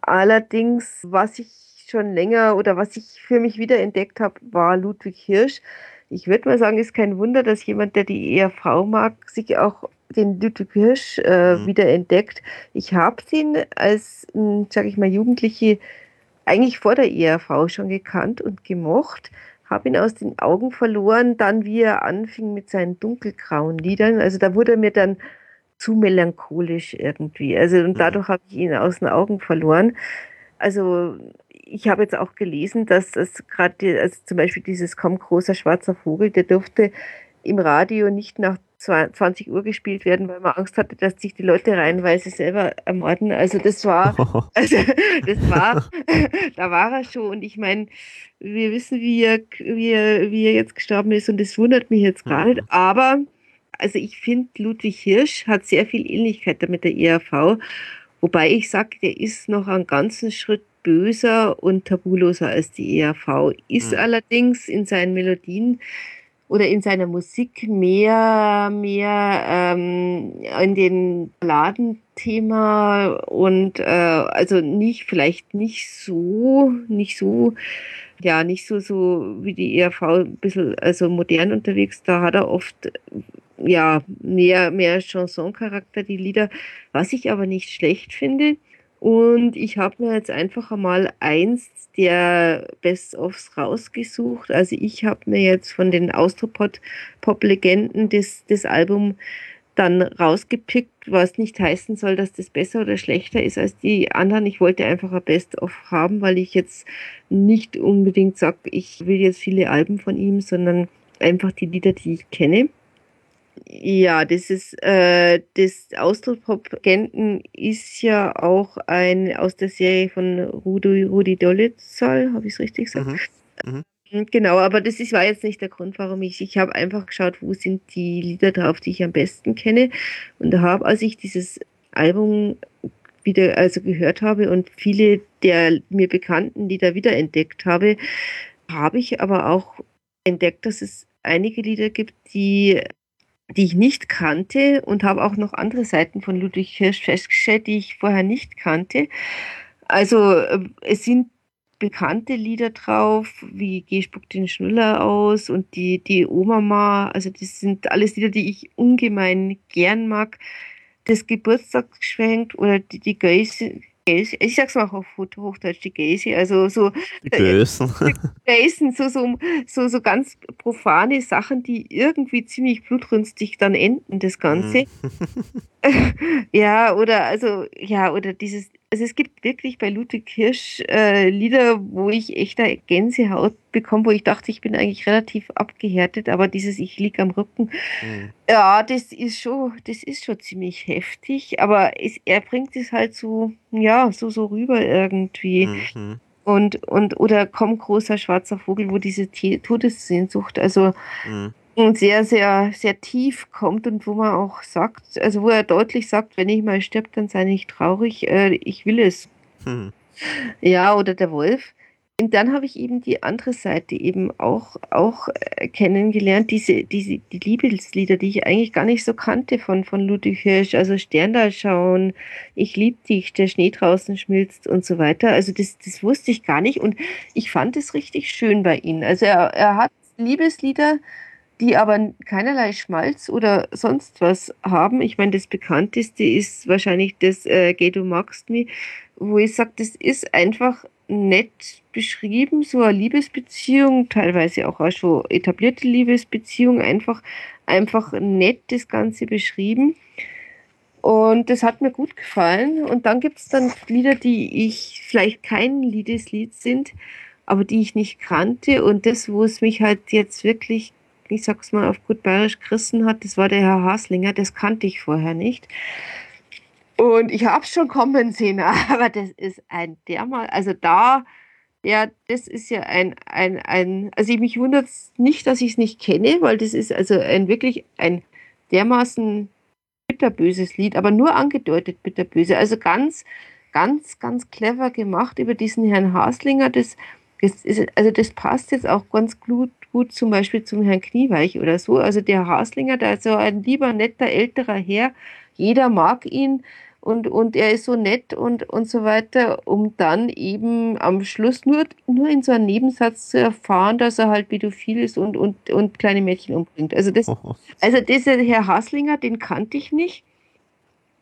Allerdings, was ich schon länger oder was ich für mich wieder entdeckt habe, war Ludwig Hirsch. Ich würde mal sagen, ist kein Wunder, dass jemand, der die ERV mag, sich auch den Ludwig Hirsch äh, mhm. wieder entdeckt. Ich habe ihn als, hm, sage ich mal, Jugendliche eigentlich vor der ERV schon gekannt und gemocht, habe ihn aus den Augen verloren, dann wie er anfing mit seinen dunkelgrauen Liedern. Also da wurde er mir dann zu melancholisch irgendwie. Also und mhm. dadurch habe ich ihn aus den Augen verloren. Also ich habe jetzt auch gelesen, dass das gerade, also zum Beispiel dieses Komm großer schwarzer Vogel, der durfte im Radio nicht nach 20 Uhr gespielt werden, weil man Angst hatte, dass sich die Leute reihenweise selber ermorden. Also das war, also das war, da war er schon. Und ich meine, wir wissen, wie er, wie er, wie er jetzt gestorben ist und das wundert mich jetzt gar nicht. Aber also ich finde, Ludwig Hirsch hat sehr viel Ähnlichkeit mit der ERV, wobei ich sage, der ist noch einen ganzen Schritt böser und tabuloser als die ERV, ist mhm. allerdings in seinen Melodien oder in seiner Musik mehr, mehr ähm, in den Balladenthema und äh, also nicht, vielleicht nicht so, nicht so, ja, nicht so, so wie die ERV ein bisschen also modern unterwegs. Da hat er oft ja mehr, mehr Chanson-Charakter, die Lieder, was ich aber nicht schlecht finde. Und ich habe mir jetzt einfach einmal eins der Best-ofs rausgesucht. Also ich habe mir jetzt von den Austropop-Legenden das, das Album dann rausgepickt, was nicht heißen soll, dass das besser oder schlechter ist als die anderen. Ich wollte einfach ein Best-of haben, weil ich jetzt nicht unbedingt sage, ich will jetzt viele Alben von ihm, sondern einfach die Lieder, die ich kenne. Ja, das ist äh, das Austropop-Genten ist ja auch ein aus der Serie von Rudi, Rudi Dolezal, habe ich es richtig gesagt? Mhm. Mhm. Genau, aber das ist, war jetzt nicht der Grund, warum ich. Ich habe einfach geschaut, wo sind die Lieder drauf, die ich am besten kenne. Und habe, als ich dieses Album wieder also gehört habe und viele der mir bekannten Lieder wiederentdeckt habe, habe ich aber auch entdeckt, dass es einige Lieder gibt, die die ich nicht kannte und habe auch noch andere Seiten von Ludwig Hirsch festgestellt, die ich vorher nicht kannte. Also äh, es sind bekannte Lieder drauf, wie Geh spuckt den Schnuller aus und die, die Oma, also das sind alles Lieder, die ich ungemein gern mag. Das Geburtstagsgeschenk oder die, die Göse, Gäse, ich sag's mal auf Hochdeutsch, die Gäse, also so die Gösen. Gäsen, so, so, so, so ganz profane Sachen, die irgendwie ziemlich blutrünstig dann enden, das Ganze. Mhm. ja, oder also, ja, oder dieses, also es gibt wirklich bei Ludwig Hirsch äh, Lieder, wo ich echt eine Gänsehaut bekomme, wo ich dachte, ich bin eigentlich relativ abgehärtet, aber dieses Ich lieg am Rücken, mhm. ja, das ist schon, das ist schon ziemlich heftig, aber es, er bringt es halt so, ja, so, so rüber irgendwie. Mhm. Und, und, oder komm, großer schwarzer Vogel, wo diese Todessehnsucht, also mhm sehr, sehr, sehr tief kommt und wo man auch sagt, also wo er deutlich sagt, wenn ich mal stirb, dann sei nicht traurig, äh, ich will es. Hm. Ja, oder der Wolf. Und dann habe ich eben die andere Seite eben auch, auch äh, kennengelernt, diese, diese, die Liebeslieder, die ich eigentlich gar nicht so kannte von, von Ludwig Hirsch, also Sterndal schauen, ich lieb dich, der Schnee draußen schmilzt und so weiter. Also das, das wusste ich gar nicht und ich fand es richtig schön bei ihm. Also er, er hat Liebeslieder, die aber keinerlei Schmalz oder sonst was haben. Ich meine, das bekannteste ist wahrscheinlich das äh, Geh, du magst mich, wo ich sage, das ist einfach nett beschrieben, so eine Liebesbeziehung, teilweise auch, auch schon etablierte Liebesbeziehung, einfach, einfach nett das Ganze beschrieben. Und das hat mir gut gefallen. Und dann gibt es dann Lieder, die ich vielleicht kein Liedeslied sind, aber die ich nicht kannte. Und das, wo es mich halt jetzt wirklich ich sag's mal auf gut bayerisch, gerissen hat, das war der Herr Haslinger, das kannte ich vorher nicht. Und ich habe schon kommen sehen, aber das ist ein dermal, also da, ja, das ist ja ein, ein, ein, also ich mich wundert nicht, dass ich es nicht kenne, weil das ist also ein wirklich ein dermaßen bitterböses Lied, aber nur angedeutet bitterböse. Also ganz, ganz, ganz clever gemacht über diesen Herrn Haslinger. Das, das ist, also das passt jetzt auch ganz gut, gut zum Beispiel zum Herrn Knieweich oder so. Also der Haslinger, der ist so ein lieber, netter, älterer Herr. Jeder mag ihn. und, und er ist so nett und, und so weiter, um dann eben am Schluss nur, nur in so einem Nebensatz zu erfahren, dass er halt pädophil ist und, und, und kleine Mädchen umbringt. Also das, also dieser Herr Haslinger, den kannte ich nicht.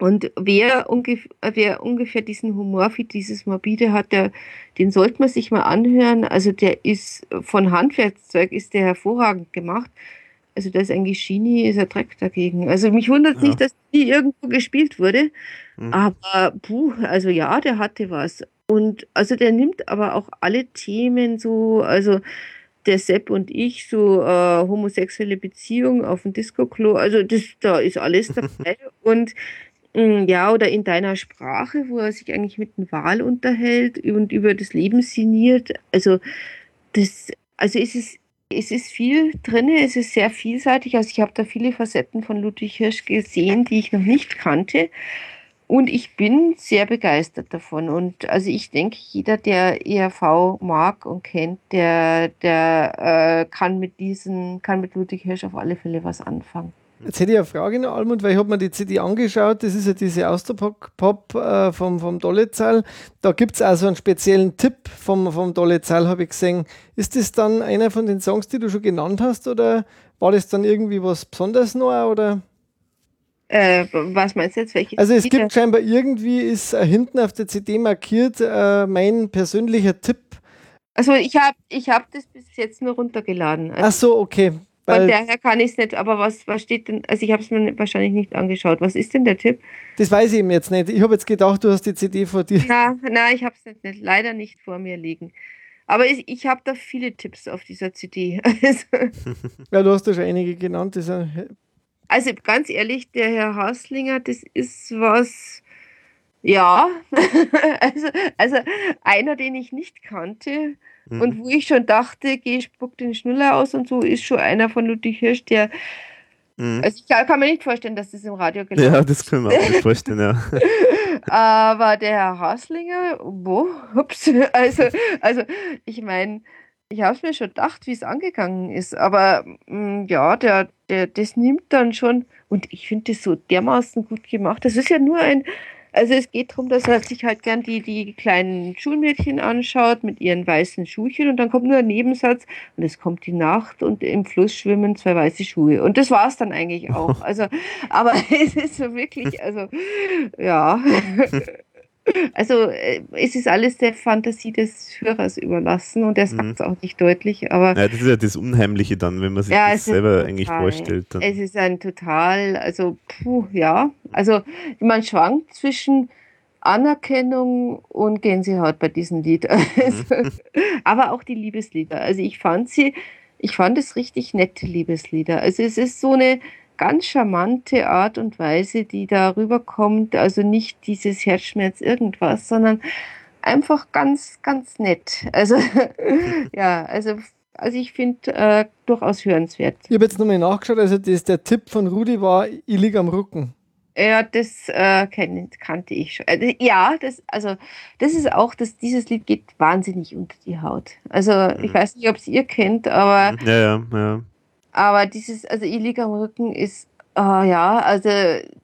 Und wer, ungef wer ungefähr diesen Humor für dieses Morbide hat, der, den sollte man sich mal anhören. Also der ist von Handwerkszeug ist der hervorragend gemacht. Also da ist eigentlich Genie, ist er Dreck dagegen. Also mich wundert ja. nicht, dass die irgendwo gespielt wurde. Mhm. Aber puh, also ja, der hatte was. Und also der nimmt aber auch alle Themen so, also der Sepp und ich, so äh, homosexuelle Beziehung auf dem Disco-Klo, also das, da ist alles dabei. und ja, oder in deiner Sprache, wo er sich eigentlich mit dem Wahl unterhält und über das Leben sinniert. Also das, also ist es es ist viel drin, es ist sehr vielseitig. Also ich habe da viele Facetten von Ludwig Hirsch gesehen, die ich noch nicht kannte. Und ich bin sehr begeistert davon. Und also ich denke, jeder, der ERV mag und kennt, der, der äh, kann mit diesen, kann mit Ludwig Hirsch auf alle Fälle was anfangen. Jetzt hätte ich eine Frage noch, Almund, weil ich habe mir die CD angeschaut. Das ist ja diese Austropop äh, vom, vom Dollezahl. Da gibt es also einen speziellen Tipp vom, vom Dollezahl, habe ich gesehen. Ist das dann einer von den Songs, die du schon genannt hast, oder war das dann irgendwie was Besonderes noch? Oder? Äh, was meinst du jetzt? Welches also es gibt scheinbar irgendwie, ist äh, hinten auf der CD markiert, äh, mein persönlicher Tipp. Also ich habe ich hab das bis jetzt nur runtergeladen. Also Ach so, okay. Von daher kann ich es nicht, aber was, was steht denn, also ich habe es mir wahrscheinlich nicht angeschaut. Was ist denn der Tipp? Das weiß ich eben jetzt nicht. Ich habe jetzt gedacht, du hast die CD vor dir. Na, na ich habe es nicht, nicht, leider nicht vor mir liegen. Aber ich, ich habe da viele Tipps auf dieser CD. Also, ja, du hast ja schon einige genannt. also ganz ehrlich, der Herr Haslinger, das ist was, ja, also, also einer, den ich nicht kannte Mhm. Und wo ich schon dachte, geh, spuck den Schnuller aus und so, ist schon einer von Ludwig Hirsch, der. Mhm. Also ich kann, mir nicht vorstellen, dass das im Radio gelaufen ist. Ja, das können wir auch nicht vorstellen, ja. Aber der Herr Haslinger, wo? Ups. Also, also ich meine, ich habe es mir schon gedacht, wie es angegangen ist. Aber mh, mm, ja, der, der, das nimmt dann schon, und ich finde das so dermaßen gut gemacht. Das ist ja nur ein, also es geht darum, dass er sich halt gern die, die kleinen Schulmädchen anschaut mit ihren weißen Schuhchen und dann kommt nur ein Nebensatz und es kommt die Nacht und im Fluss schwimmen zwei weiße Schuhe. Und das war es dann eigentlich auch. Also, aber es ist so wirklich, also ja. Also äh, es ist alles der Fantasie des Hörers überlassen und er sagt es mhm. auch nicht deutlich, aber. Ja, das ist ja das Unheimliche dann, wenn man sich ja, das selber total, eigentlich vorstellt. Dann. Es ist ein total, also puh, ja, also man schwankt zwischen Anerkennung und Gänsehaut bei diesem Lied. Also, mhm. aber auch die Liebeslieder. Also ich fand sie, ich fand es richtig nette Liebeslieder. Also es ist so eine ganz charmante Art und Weise, die da rüberkommt. Also nicht dieses Herzschmerz irgendwas, sondern einfach ganz, ganz nett. Also ja, also also ich finde äh, durchaus hörenswert. Ich habe jetzt nochmal nachgeschaut, also das, der Tipp von Rudi war, ich liege am Rücken. Ja, das äh, kenn, kannte ich schon. Also, ja, das, also das ist auch, dass dieses Lied geht wahnsinnig unter die Haut. Also ich mhm. weiß nicht, ob es ihr kennt, aber ja, ja, ja. Aber dieses, also ich liege am Rücken ist, uh, ja, also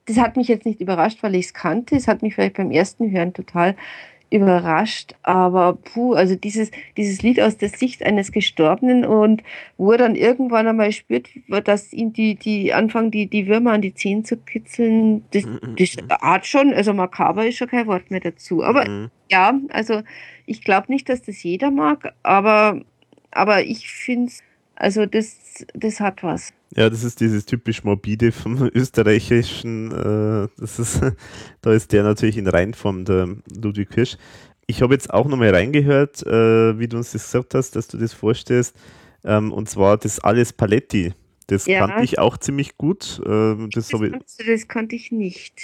das hat mich jetzt nicht überrascht, weil ich es kannte. Es hat mich vielleicht beim ersten Hören total überrascht, aber puh, also dieses, dieses Lied aus der Sicht eines Gestorbenen und wo er dann irgendwann einmal spürt, dass ihn die, die anfangen, die, die Würmer an die Zehen zu kitzeln, das, mhm, das mhm. Art schon, also makaber ist schon kein Wort mehr dazu. Aber mhm. ja, also ich glaube nicht, dass das jeder mag, aber, aber ich finde es also das, das hat was. Ja, das ist dieses typisch morbide vom österreichischen, äh, das ist, da ist der natürlich in Reinform, der Ludwig Hirsch. Ich habe jetzt auch nochmal reingehört, äh, wie du uns das gesagt hast, dass du das vorstellst, ähm, und zwar das Alles Paletti. Das ja. kannte ich auch ziemlich gut. Äh, das, das, ich, das kannte ich nicht.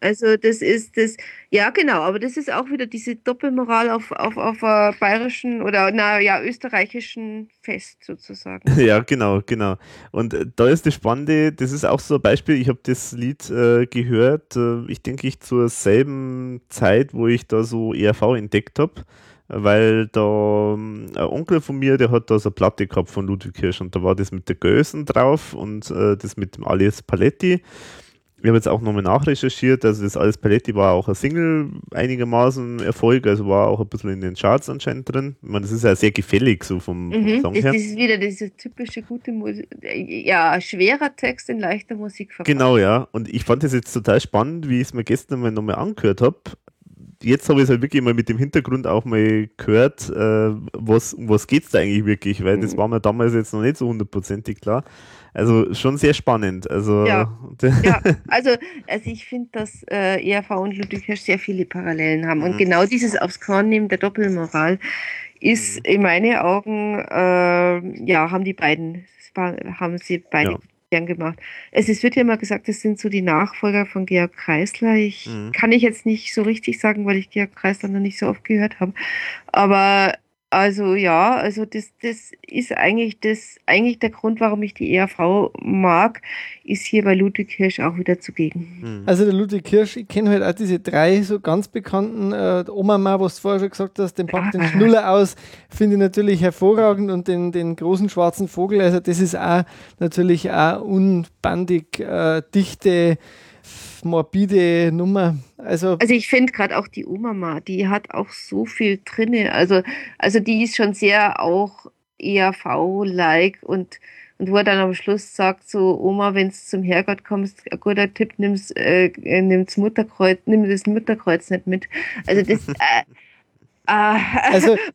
Also das ist das, ja genau, aber das ist auch wieder diese Doppelmoral auf, auf, auf uh, bayerischen oder na ja, österreichischen Fest sozusagen. Ja, genau, genau. Und äh, da ist das Spannende, das ist auch so ein Beispiel, ich habe das Lied äh, gehört, äh, ich denke ich zur selben Zeit, wo ich da so ERV entdeckt habe weil da ähm, ein Onkel von mir, der hat da so eine Platte gehabt von Ludwig Hirsch und da war das mit der Gösen drauf und äh, das mit dem Alias Paletti ich habe jetzt auch nochmal nachrecherchiert, also das Alles Paletti war auch ein Single einigermaßen Erfolg, also war auch ein bisschen in den Charts anscheinend drin. Ich meine, das ist ja sehr gefällig so vom, Mhm, Song das her. ist wieder diese typische gute Musik. Ja, schwerer Text in leichter Musik verpackt. Genau, ja. Und ich fand das jetzt total spannend, wie ich es mir gestern mal nochmal angehört habe. Jetzt habe ich es halt wirklich mal mit dem Hintergrund auch mal gehört, äh, was, um was geht es da eigentlich wirklich, weil das war mir damals jetzt noch nicht so hundertprozentig klar. Also schon sehr spannend. Also Ja. Ja, also, also ich finde, dass äh, ERV und Ludwig Hirsch sehr viele Parallelen haben. Und Mhm. genau dieses aufs Korn nehmen der Doppelmoral ist in meinen Augen, äh, ja, haben die beiden, haben sie beide Ja. gern gemacht. Es ist, wird ja immer gesagt, das sind so die Nachfolger von Georg Kreisler. Ich Mhm. kann ich jetzt nicht so richtig sagen, weil ich Georg Kreisler noch nicht so oft gehört habe. Aber also ja, also das, das ist eigentlich das, eigentlich der Grund, warum ich die ERV mag, ist hier bei Ludwig Hirsch auch wieder zugegen. Mhm. Also der Ludwig Kirsch, ich kenne halt auch diese drei so ganz bekannten, äh, Oma Ma, was du vorher schon gesagt hast, den packt den Schnuller aus, finde ich natürlich hervorragend und den, den großen schwarzen Vogel, also das ist auch natürlich auch unbandig äh, dichte, morbide Nummer. Also Also ich finde gerade auch die Oma, die hat auch so viel drinne. Also, also die ist schon sehr auch ERV-like und, und wo er dann am Schluss sagt, so Oma, wenn du zum Herrgott kommst, ein guter Tipp, nimm's, äh, nimm's Mutterkreuz, nimm das Mutterkreuz nicht mit. Also das äh, äh, Also,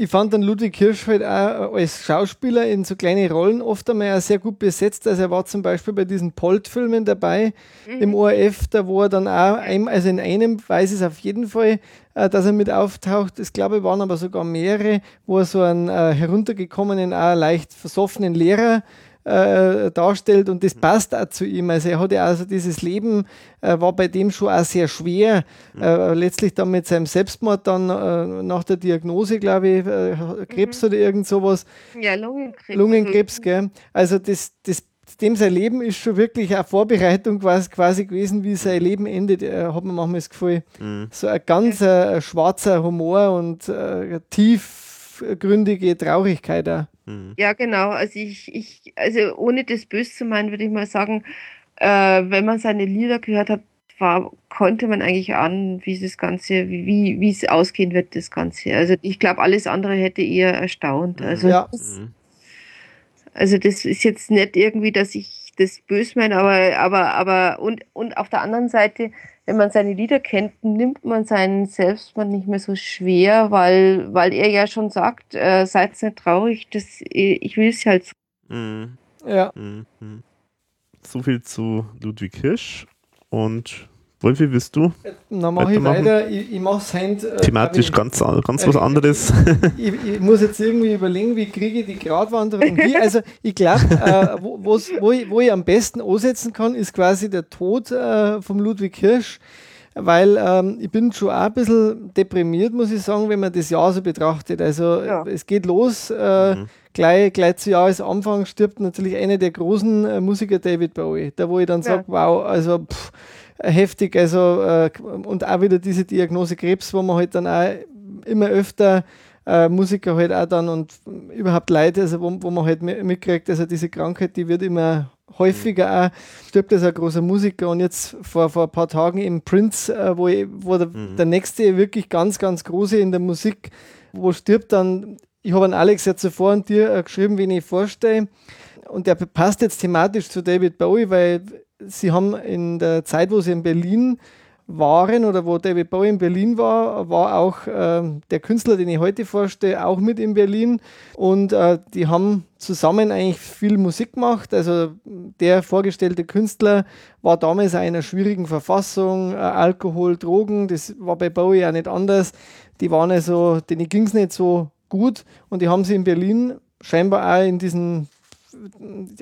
ich fand dann Ludwig Hirsch halt auch als Schauspieler in so kleine Rollen oft einmal auch sehr gut besetzt. Also er war zum Beispiel bei diesen Polt-Filmen dabei im ORF, da wo er dann auch, ein, also in einem weiß ich es auf jeden Fall, äh, dass er mit auftaucht. Ich glaube, waren aber sogar mehrere, wo er so einen äh, heruntergekommenen, auch leicht versoffenen Lehrer äh, darstellt und das passt auch zu ihm. Also er hat ja also dieses Leben, äh, war bei dem schon auch sehr schwer. Äh, letztlich dann mit seinem Selbstmord dann äh, nach der Diagnose, glaube ich, äh, Krebs oder irgend sowas, ja, Lungenkrebs. Lungenkrebs, gell? Also das, das dem sein Leben ist schon wirklich eine Vorbereitung quasi, quasi gewesen, wie sein Leben endet, äh, hat man manchmal das Gefühl. Mhm. So ein ganz äh, schwarzer Humor und äh, tiefgründige Traurigkeit auch. Mhm. Ja, genau. Also ich, ich, also ohne das böse zu meinen, würde ich mal sagen, äh, wenn man seine Lieder gehört hat, war, konnte man eigentlich ahnen, wie das Ganze, wie, wie es ausgehen wird, das Ganze. Also ich glaube, alles andere hätte eher erstaunt. Also, Ja. das, Mhm. also das ist jetzt nicht irgendwie, dass ich das böse meine, aber, aber, aber, und, und auf der anderen Seite, wenn man seine Lieder kennt, nimmt man seinen Selbstmord nicht mehr so schwer, weil, weil er ja schon sagt, äh, seid nicht traurig, das, ich will es halt Mhm. Ja. Mhm. Mhm. So viel zu Ludwig Hirsch. Und Wolfi, willst du Dann mache ich weiter. Ich, ich mache es Hand. Äh, thematisch ganz, ganz äh, was anderes? ich, ich muss jetzt irgendwie überlegen, wie kriege ich die Gratwanderung hin. Also ich glaube, äh, wo, wo, ich, wo ich am besten ansetzen kann, ist quasi der Tod äh, vom Ludwig Hirsch. Weil ähm, ich bin schon auch ein bisschen deprimiert, muss ich sagen, wenn man das Jahr so betrachtet. Also Ja. äh, es geht los, äh, Mhm. gleich, gleich zu Jahresanfang stirbt natürlich einer der großen äh, Musiker, David Bowie. Da wo ich dann Ja. sage, wow, also pff, heftig, also äh, und auch wieder diese Diagnose Krebs, wo man halt dann auch immer öfter äh, Musiker halt auch dann und überhaupt Leute, also wo, wo man halt mi- mitkriegt, also diese Krankheit, die wird immer häufiger auch, stirbt als ein großer Musiker und jetzt vor, vor ein paar Tagen im Prince, äh, wo, ich, wo der, Mhm. der nächste wirklich ganz, ganz große in der Musik, wo stirbt dann, ich habe an Alex ja zuvor und dir äh, geschrieben, wen ich vorstelle. Und der passt jetzt thematisch zu David Bowie, weil sie haben in der Zeit, wo sie in Berlin waren oder wo David Bowie in Berlin war, war auch ähm, der Künstler, den ich heute vorstelle, auch mit in Berlin. Und äh, die haben zusammen eigentlich viel Musik gemacht. Also der vorgestellte Künstler war damals in einer schwierigen Verfassung, äh, Alkohol, Drogen, das war bei Bowie auch nicht anders. Die waren also, denen ging es nicht so gut und die haben sie in Berlin scheinbar auch in diesen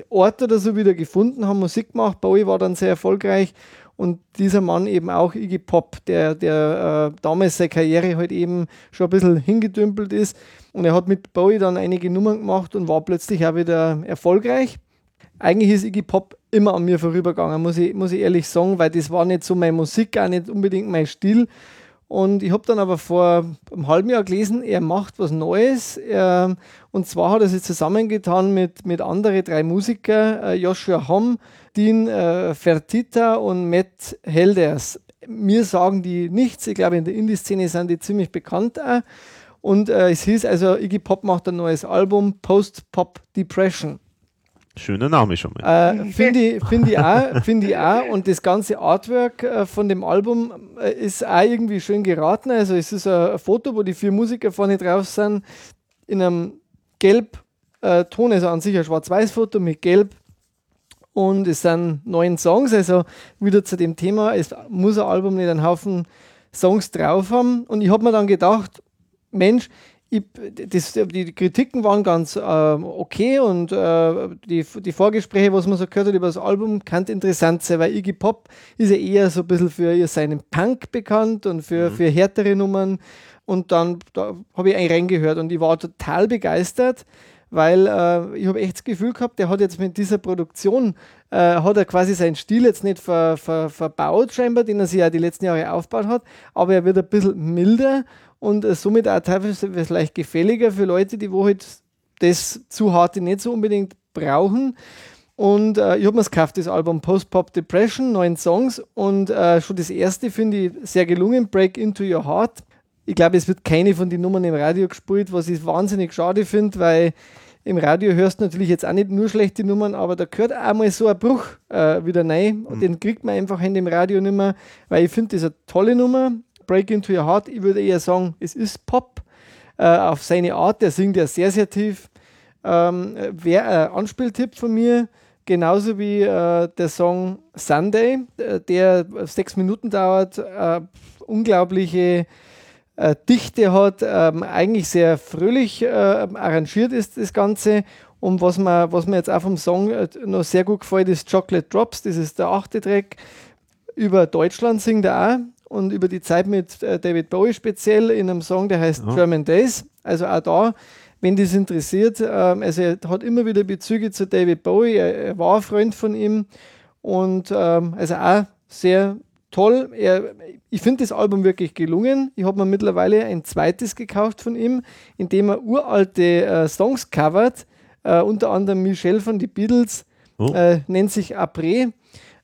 Ort oder so wieder gefunden, haben Musik gemacht. Bowie war dann sehr erfolgreich und dieser Mann eben auch Iggy Pop, der, der äh, damals seine Karriere halt eben schon ein bisschen hingedümpelt ist. Und er hat mit Bowie dann einige Nummern gemacht und war plötzlich auch wieder erfolgreich. Eigentlich ist Iggy Pop immer an mir vorübergegangen, muss ich, muss ich ehrlich sagen, weil das war nicht so meine Musik, auch nicht unbedingt mein Stil. Und ich habe dann aber vor einem halben Jahr gelesen, er macht was Neues. Er, und zwar hat er sich zusammengetan mit, mit anderen drei Musikern, äh, Joshua Homm, Dean äh, Fertita und Matt Helders. Mir sagen die nichts. Ich glaube, in der Indie-Szene sind die ziemlich bekannt auch. Und äh, es hieß also, Iggy Pop macht ein neues Album, Post-Pop Depression. Schöner Name schon mal. Äh, Finde ich, find ich, auch, find ich auch. Und das ganze Artwork äh, von dem Album äh, ist auch irgendwie schön geraten. Also es ist ein Foto, wo die vier Musiker vorne drauf sind, in einem gelb äh, Ton, also an sich ein Schwarz-Weiß-Foto mit Gelb. Und es sind neun Songs, also wieder zu dem Thema, es muss ein Album nicht einen Haufen Songs drauf haben. Und ich habe mir dann gedacht, Mensch, ich, das, die Kritiken waren ganz äh, okay und äh, die, die Vorgespräche, was man so gehört hat über das Album, kann interessant sein, weil Iggy Pop ist ja eher so ein bisschen für seinen Punk bekannt und für, mhm. für härtere Nummern. Und dann da habe ich eigentlich reingehört und ich war total begeistert, weil äh, ich habe echt das Gefühl gehabt, der hat jetzt mit dieser Produktion, äh, hat er quasi seinen Stil jetzt nicht ver, ver, verbaut scheinbar, den er sich ja die letzten Jahre aufgebaut hat, aber er wird ein bisschen milder und äh, somit auch teilweise vielleicht gefälliger für Leute, die wo halt das zu harte nicht so unbedingt brauchen. Und äh, ich habe mir es gekauft, das Album Post Pop Depression, neun Songs. Und äh, schon das erste finde ich sehr gelungen, Break Into Your Heart. Ich glaube, es wird keine von den Nummern im Radio gespielt, was ich wahnsinnig schade finde, weil im Radio hörst du natürlich jetzt auch nicht nur schlechte Nummern, aber da gehört auch mal so ein Bruch äh, wieder rein. Und mhm. den kriegt man einfach in dem Radio nicht mehr, weil ich finde, das ist eine tolle Nummer. Break Into Your Heart, ich würde eher sagen, es ist Pop. Äh, auf seine Art, der singt ja sehr, sehr tief. Ähm, Wäre ein Anspieltipp von mir, genauso wie äh, der Song Sunday, äh, der sechs Minuten dauert, äh, unglaubliche äh, Dichte hat, ähm, eigentlich sehr fröhlich äh, arrangiert ist das Ganze. Und was mir, was mir jetzt auch vom Song noch sehr gut gefällt, ist Chocolate Drops, das ist der achte Track. Über Deutschland singt er auch und über die Zeit mit äh, David Bowie speziell in einem Song, der heißt ja. German Days. Also auch da, wenn das interessiert, ähm, also er hat immer wieder Bezüge zu David Bowie, er, war ein Freund von ihm und ähm, also auch sehr toll. Er, ich finde das Album wirklich gelungen. Ich habe mir mittlerweile ein zweites gekauft von ihm, in dem er uralte äh, Songs covert, äh, unter anderem Michelle von den Beatles, oh. nennt sich Après.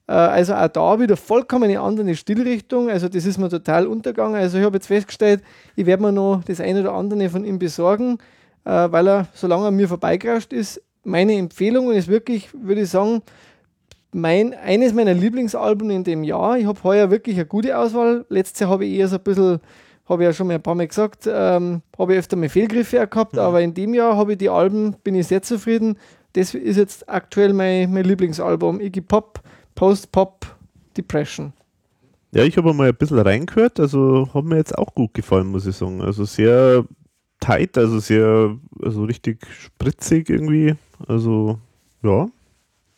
Äh, also auch da wieder vollkommen eine andere Stilrichtung. Also das ist mir total untergegangen. Also ich habe jetzt festgestellt, ich werde mir noch das eine oder andere von ihm besorgen, äh, weil er, solange er mir vorbeigerascht ist, meine Empfehlung ist wirklich, würde ich sagen, mein, eines meiner Lieblingsalben in dem Jahr. Ich habe heuer wirklich eine gute Auswahl. Letztes Jahr habe ich eher so ein bisschen, habe ich ja schon mal ein paar Mal gesagt, ähm, habe ich öfter mal Fehlgriffe gehabt, ja. aber in dem Jahr habe ich die Alben, bin ich sehr zufrieden. Das ist jetzt aktuell mein, mein Lieblingsalbum. Iggy Pop Post-Pop-Depression. Ja, ich habe mal ein bisschen reingehört, also hat mir jetzt auch gut gefallen, muss ich sagen. Also sehr tight, also sehr, also richtig spritzig irgendwie. Also ja,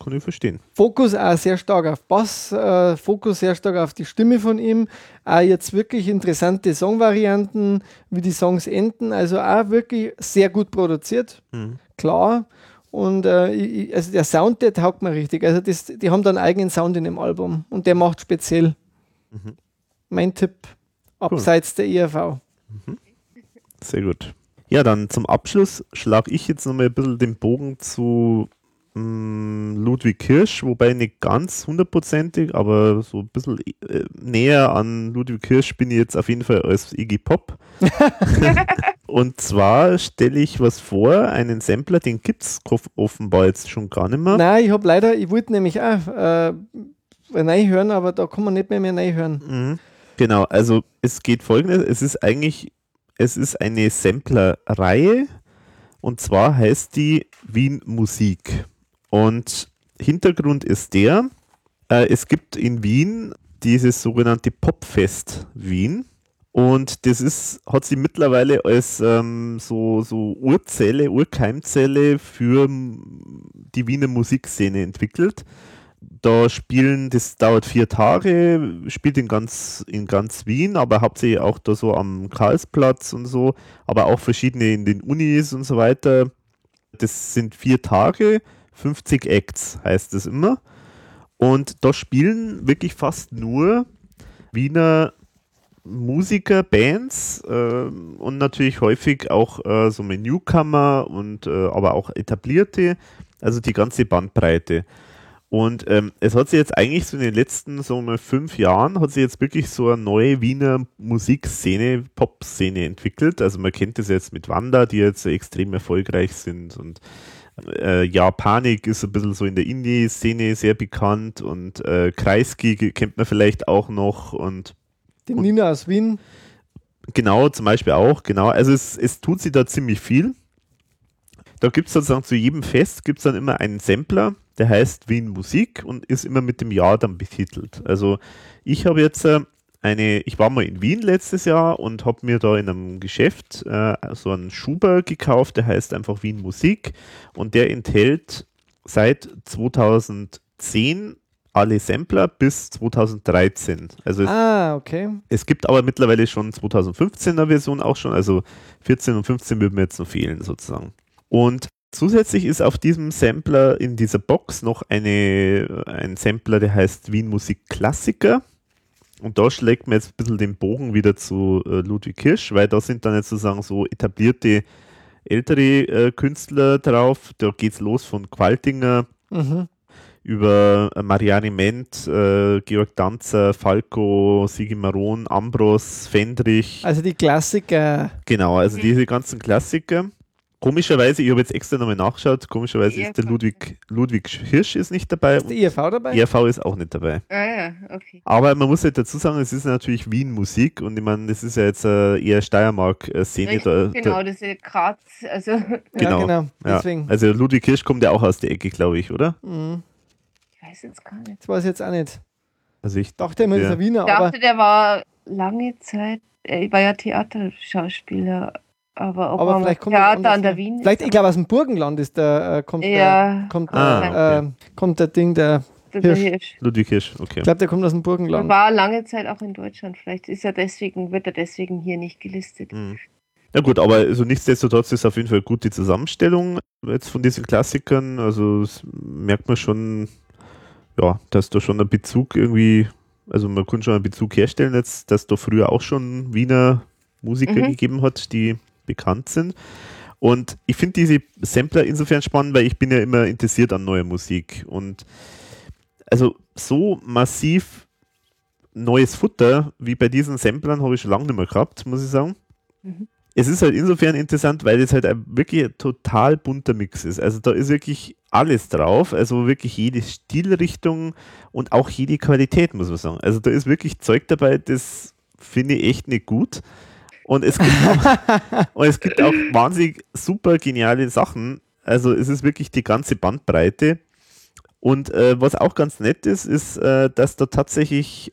kann ich verstehen. Fokus auch sehr stark auf Bass, äh, Fokus sehr stark auf die Stimme von ihm. Auch jetzt wirklich interessante Songvarianten, wie die Songs enden. Also auch wirklich sehr gut produziert. Mhm. Klar. Und äh, ich, also der Sound, der taugt mir richtig. Also das, die haben da einen eigenen Sound in dem Album und der macht speziell. Mhm. Mein Tipp, abseits cool. der ERV. Mhm. Sehr gut. Ja, dann zum Abschluss schlage ich jetzt nochmal ein bisschen den Bogen zu Mm, Ludwig Kirsch, wobei nicht ganz hundertprozentig, aber so ein bisschen äh, näher an Ludwig Kirsch bin ich jetzt auf jeden Fall als Iggy Pop. und zwar stelle ich was vor, einen Sampler, den gibt es offenbar jetzt schon gar nicht mehr. Nein, ich habe leider, ich wollte nämlich auch äh, hören, aber da kann man nicht mehr mehr hören. Mhm. Genau, also es geht folgendes, es ist eigentlich, es ist eine Sampler-Reihe und zwar heißt die Wien Musik. Und Hintergrund ist der, äh, es gibt in Wien dieses sogenannte Popfest Wien. Und das ist, hat sich mittlerweile als ähm, so, so Urzelle, Urkeimzelle für die Wiener Musikszene entwickelt. Da spielen, das dauert vier Tage, spielt in ganz, in ganz Wien, aber hauptsächlich auch da so am Karlsplatz und so, aber auch verschiedene in den Unis und so weiter. Das sind vier Tage 50 Acts heißt es immer. Und da spielen wirklich fast nur Wiener Musiker, Bands äh, und natürlich häufig auch äh, so mit Newcomer und äh, aber auch etablierte, also die ganze Bandbreite. Und ähm, es hat sich jetzt eigentlich so in den letzten so mal fünf Jahren hat sich jetzt wirklich so eine neue Wiener Musikszene, Pop-Szene entwickelt. Also man kennt das jetzt mit Wanda, die jetzt extrem erfolgreich sind und äh, ja, Panik ist ein bisschen so in der Indie-Szene sehr bekannt und äh, Kreisky kennt man vielleicht auch noch und Die Nina aus Wien. Genau, zum Beispiel auch, genau. Also es, es tut sich da ziemlich viel. Da gibt es sozusagen zu jedem Fest gibt es dann immer einen Sampler, der heißt Wien Musik und ist immer mit dem Jahr dann betitelt. Also ich habe jetzt äh, eine, ich war mal in Wien letztes Jahr und habe mir da in einem Geschäft äh, so einen Schuber gekauft, der heißt einfach Wien Musik und der enthält seit 2010 alle Sampler bis 2013. Also es Ah, okay. es gibt aber mittlerweile schon 2015er Version auch schon, also 14 und 15 würden mir jetzt noch fehlen sozusagen. Und zusätzlich ist auf diesem Sampler in dieser Box noch eine, ein Sampler, der heißt Wien Musik Klassiker. Und da schlägt man jetzt ein bisschen den Bogen wieder zu äh, Ludwig Kirsch, weil da sind dann jetzt sozusagen so etablierte ältere äh, Künstler drauf. Da geht's los von Qualtinger Mhm. Über äh, Marianne Ment, äh, Georg Danzer, Falco, Sigi Maron, Ambros, Fendrich. Also die Klassiker. Genau, also diese ganzen Klassiker. Komischerweise, ich habe jetzt extra nochmal nachgeschaut, komischerweise ist der ERV. Ludwig, Ludwig Hirsch ist nicht dabei Ist der IRV dabei? ERV ist auch nicht dabei. Ah ja, okay. Aber man muss halt dazu sagen, es ist natürlich Wien-Musik und ich meine, das ist ja jetzt äh, eher Steiermark-Szene. Da, genau, da, diese Graz, also genau. Ja, genau. ja. Deswegen. Also Ludwig Hirsch kommt ja auch aus der Ecke, glaube ich, oder? Mhm. Ich weiß jetzt gar nicht. Das weiß ich jetzt auch nicht. Also ich Dachte immer, das ist Ja. ein Wiener, Ich aber dachte, der war lange Zeit, er war ja Theaterschauspieler, aber ob Aber er vielleicht kommt er Theater an der. Wien vielleicht, ich glaube, aus dem Burgenland ist der, äh, kommt, Ja. der, kommt, Ah, der, okay. äh, kommt der Ding, der, der Hirsch. Hirsch. Ludwig Hirsch, okay. ich glaube, der kommt aus dem Er Burgenland. war lange Zeit auch in Deutschland. Vielleicht ist er deswegen, wird er deswegen hier nicht gelistet. Mhm. Na gut, aber also nichtsdestotrotz ist auf jeden Fall gut die Zusammenstellung jetzt von diesen Klassikern. Also das merkt man schon, ja, dass da schon ein Bezug irgendwie, also man kann schon einen Bezug herstellen jetzt, dass da früher auch schon Wiener Musiker Mhm. gegeben hat, die bekannt sind. Und ich finde diese Sampler insofern spannend, weil ich bin ja immer interessiert an neuer Musik. Und also so massiv neues Futter wie bei diesen Samplern habe ich schon lange nicht mehr gehabt, muss ich sagen. Mhm. Es ist halt insofern interessant, weil es halt ein wirklich total bunter Mix ist. Also da ist wirklich alles drauf, also wirklich jede Stilrichtung und auch jede Qualität, muss man sagen. Also da ist wirklich Zeug dabei, das finde ich echt nicht gut. Und es gibt auch, und es gibt auch wahnsinnig super geniale Sachen. Also es ist wirklich die ganze Bandbreite. Und äh, was auch ganz nett ist, ist, äh, dass da tatsächlich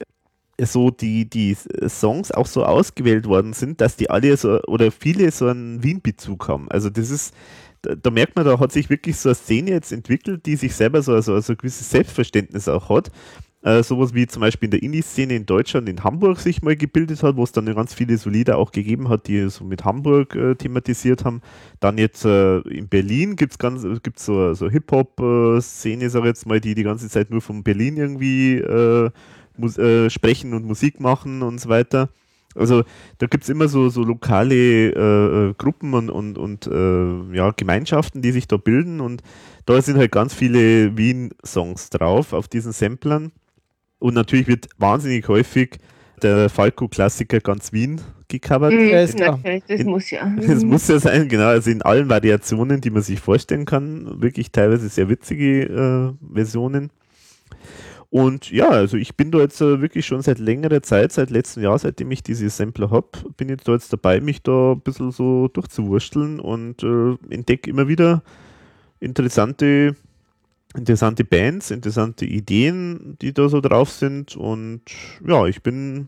so die, die Songs auch so ausgewählt worden sind, dass die alle so oder viele so einen Wien-Bezug haben. Also das ist, da, da merkt man, da hat sich wirklich so eine Szene jetzt entwickelt, die sich selber so, so, so ein gewisses Selbstverständnis auch hat. Äh, sowas wie zum Beispiel in der Indie-Szene in Deutschland, in Hamburg sich mal gebildet hat, wo es dann ganz viele Solider auch gegeben hat, die so mit Hamburg äh, thematisiert haben. Dann jetzt äh, in Berlin gibt es ganz gibt's so, so Hip-Hop-Szene, sag ich jetzt mal, die die ganze Zeit nur von Berlin irgendwie äh, Mus äh, sprechen und Musik machen und so weiter. Also da gibt es immer so, so lokale äh, äh, Gruppen und, und, und äh, ja, Gemeinschaften, die sich da bilden und da sind halt ganz viele Wien-Songs drauf auf diesen Samplern. Und natürlich wird wahnsinnig häufig der Falco-Klassiker ganz Wien gecovert. Mhm, das In- muss ja. Das muss ja sein, genau. Also in allen Variationen, die man sich vorstellen kann. Wirklich teilweise sehr witzige äh, Versionen. Und ja, also ich bin da jetzt äh, wirklich schon seit längerer Zeit, seit letztem Jahr, seitdem ich diese Sampler habe, bin ich da jetzt dabei, mich da ein bisschen so durchzuwursteln und äh, entdecke immer wieder interessante, interessante Bands, interessante Ideen, die da so drauf sind. Und ja, ich bin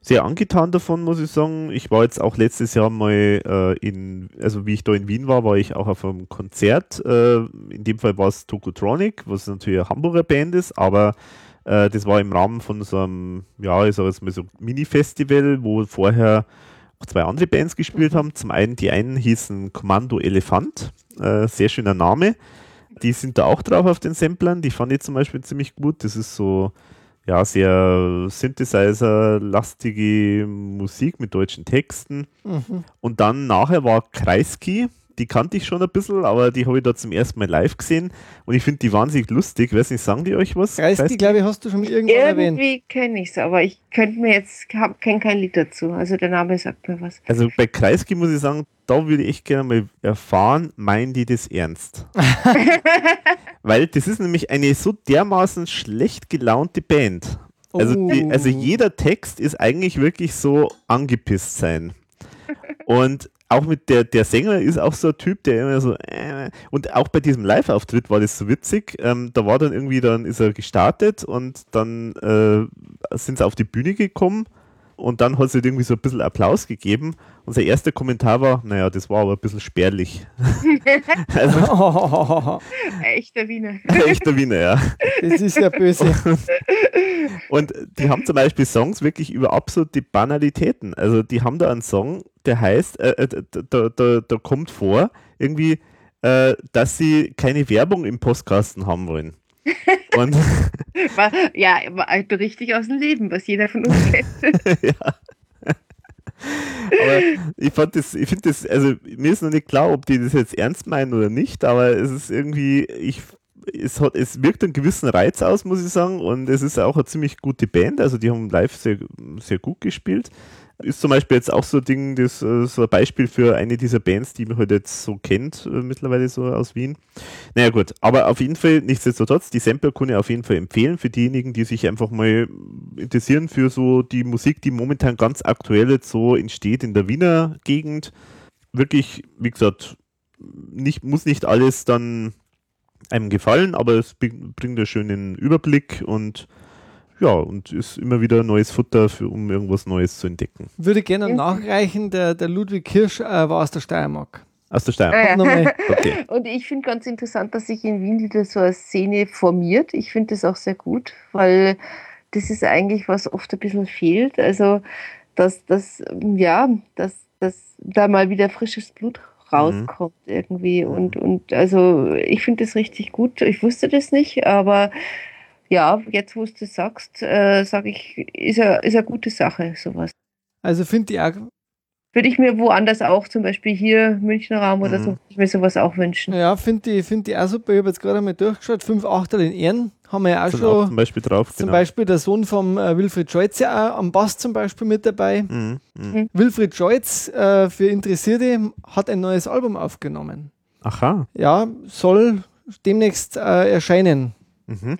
sehr angetan davon, muss ich sagen. Ich war jetzt auch letztes Jahr mal äh, in, also wie ich da in Wien war, war ich auch auf einem Konzert. Äh, in dem Fall war es Tokotronic, was natürlich eine Hamburger Band ist, aber äh, das war im Rahmen von so einem, ja, ich sage jetzt mal so Mini-Festival, wo vorher auch zwei andere Bands gespielt haben. Zum einen, die einen hießen Kommando Elefant, äh, sehr schöner Name. Die sind da auch drauf auf den Samplern, die fand ich zum Beispiel ziemlich gut. Das ist so ja, sehr Synthesizer-lastige Musik mit deutschen Texten. Mhm. Und dann nachher war Kreisky, die kannte ich schon ein bisschen, aber die habe ich da zum ersten Mal live gesehen und ich finde die wahnsinnig lustig. Weiß nicht, sagen die euch was? Kreisky, glaube ich, hast du schon irgendwann erwähnt. Irgendwie kenne ich es, aber ich könnte mir jetzt, kenne kein Lied dazu. Also der Name sagt mir was. Also bei Kreisky muss ich sagen, da würde ich echt gerne mal erfahren, meinen die das ernst? Weil das ist nämlich eine so dermaßen schlecht gelaunte Band. Also, die, also Oh. jeder Text ist eigentlich wirklich so angepisst sein. Und auch mit der, der Sänger ist auch so ein Typ, der immer so, äh, und auch bei diesem Live-Auftritt war das so witzig. Ähm, da war dann irgendwie, dann ist er gestartet und dann äh, sind sie auf die Bühne gekommen und dann hat es halt irgendwie so ein bisschen Applaus gegeben. Und sein erster Kommentar war, naja, das war aber ein bisschen spärlich. also Echter Wiener. echter Wiener, ja. das ist ja böse. Und die haben zum Beispiel Songs wirklich über absolute Banalitäten. Also die haben da einen Song, der heißt, äh, äh, da, da, da kommt vor, irgendwie, äh, dass sie keine Werbung im Postkasten haben wollen. Und War, ja, war halt richtig aus dem Leben, was jeder von uns kennt. ja. Aber ich fand das, ich finde das, also mir ist noch nicht klar, ob die das jetzt ernst meinen oder nicht, aber es ist irgendwie, ich, es hat, es wirkt einen gewissen Reiz aus, muss ich sagen, und es ist auch eine ziemlich gute Band, also die haben live sehr, sehr gut gespielt. Ist zum Beispiel jetzt auch so ein Ding, das äh, so ein Beispiel für eine dieser Bands, die man halt jetzt so kennt, äh, mittlerweile so aus Wien. Naja gut, aber auf jeden Fall, nichtsdestotrotz, die Sampler kann ich auf jeden Fall empfehlen für diejenigen, die sich einfach mal interessieren für so die Musik, die momentan ganz aktuell jetzt so entsteht in der Wiener Gegend. Wirklich, wie gesagt, nicht, muss nicht alles dann einem gefallen, aber es bring- bringt einen schönen Überblick und ja, und ist immer wieder neues Futter, für, um irgendwas Neues zu entdecken. Würde gerne nachreichen, der, der Ludwig Kirsch äh, war aus der Steiermark. Aus der Steiermark. Ja. Nochmal. Okay. Und ich finde ganz interessant, dass sich in Wien wieder so eine Szene formiert. Ich finde das auch sehr gut, weil das ist eigentlich, was oft ein bisschen fehlt. Also, dass, dass ja, dass, dass da mal wieder frisches Blut rauskommt irgendwie. Und, und also ich finde das richtig gut. Ich wusste das nicht, aber ja, jetzt wo du das sagst, äh, sage ich, ist ja ist eine gute Sache, sowas. Also finde ich auch, Würde ich mir woanders auch, zum Beispiel hier Münchner Raum oder Mhm. so, würde ich mir sowas auch wünschen. ja, finde ich, find ich auch super. Ich habe jetzt gerade einmal durchgeschaut. Fünf Achtel in Ehren haben wir ja auch Sind auch schon. zum Beispiel drauf. Zum genau. Beispiel der Sohn vom äh, Wilfried Scholz ja auch am Bass zum Beispiel mit dabei. Mhm. Mhm. Wilfried Scholz, äh, für Interessierte, hat ein neues Album aufgenommen. Aha. Ja, soll demnächst äh, erscheinen. Mhm.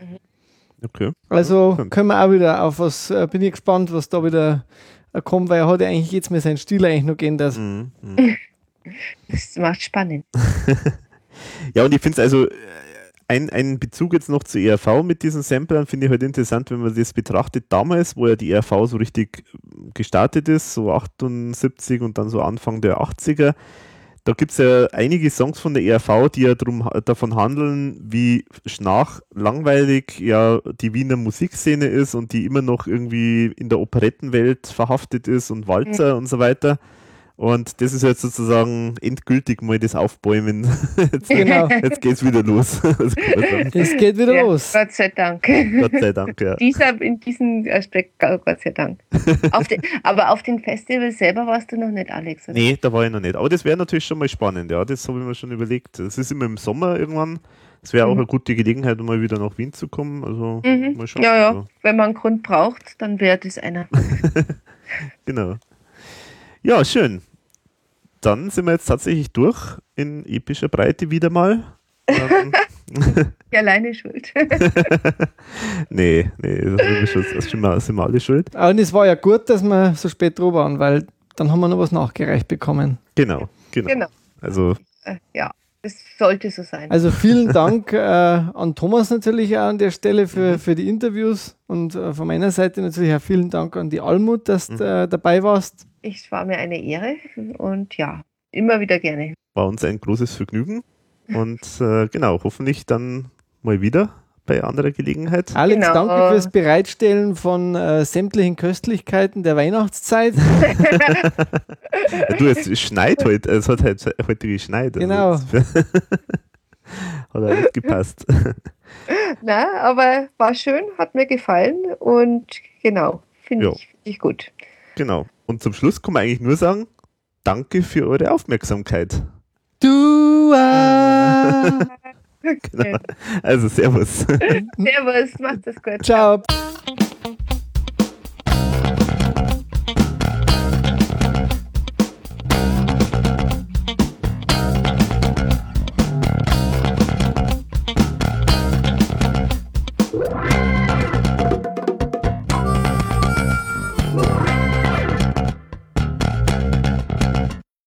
Okay. Also Ja, können wir auch wieder auf was, äh, bin ich gespannt, was da wieder äh, kommt, weil er hat ja eigentlich jetzt mal seinen Stil eigentlich noch geändert. Mhm. Mhm. Das macht spannend. Ja, und ich finde es also, äh, ein, ein Bezug jetzt noch zu ERV mit diesen Samplern finde ich halt interessant, wenn man das betrachtet damals, wo ja die ERV so richtig gestartet ist, so 78 und dann so Anfang der 80er. Da gibt es ja einige Songs von der ERV, die ja drum, davon handeln, wie schnach langweilig ja die Wiener Musikszene ist und die immer noch irgendwie in der Operettenwelt verhaftet ist und Walzer und so weiter. Und das ist jetzt sozusagen endgültig mal das Aufbäumen. Jetzt, Genau. jetzt geht's wieder los. Es geht wieder Ja, los. Gott sei Dank. Gott sei Dank, ja. Dieser, in diesem Aspekt, Gott sei Dank. Auf den, aber auf den Festivals selber warst du noch nicht, Alex. oder? Nee, da war ich noch nicht. Aber das wäre natürlich schon mal spannend, ja. Das habe ich mir schon überlegt. Das ist immer im Sommer irgendwann. Das wäre auch Mhm. eine gute Gelegenheit, um mal wieder nach Wien zu kommen. Also Mhm. mal schauen. Ja, ja. Also, Wenn man einen Grund braucht, dann wäre das einer. genau. Ja, schön. Dann sind wir jetzt tatsächlich durch in epischer Breite wieder mal. ähm, Die alleine schuld. nee, nee, das sind wir, schon, das sind wir, sind wir alle schuld. Und es war ja gut, dass wir so spät drüber waren, weil dann haben wir noch was nachgereicht bekommen. Genau, genau. genau. Also, Äh, Ja, das sollte so sein. Also vielen Dank äh, an Thomas natürlich auch an der Stelle für, für die Interviews und äh, von meiner Seite natürlich auch vielen Dank an die Almut, dass du äh, dabei warst. Es war mir eine Ehre und ja, immer wieder gerne. war uns ein großes Vergnügen. Und äh, genau, hoffentlich dann mal wieder bei anderer Gelegenheit. Alex, Genau. danke fürs Bereitstellen von äh, sämtlichen Köstlichkeiten der Weihnachtszeit. Ja, du, es schneit heute, es hat heute, heute geschneit. also Genau. jetzt- Hat alles gepasst. Na, aber war schön, hat mir gefallen und genau, finde ich, find ich gut. Genau. Und zum Schluss kann man eigentlich nur sagen, danke für eure Aufmerksamkeit. Dua. Genau. Also Servus. Servus, macht es gut. Ciao.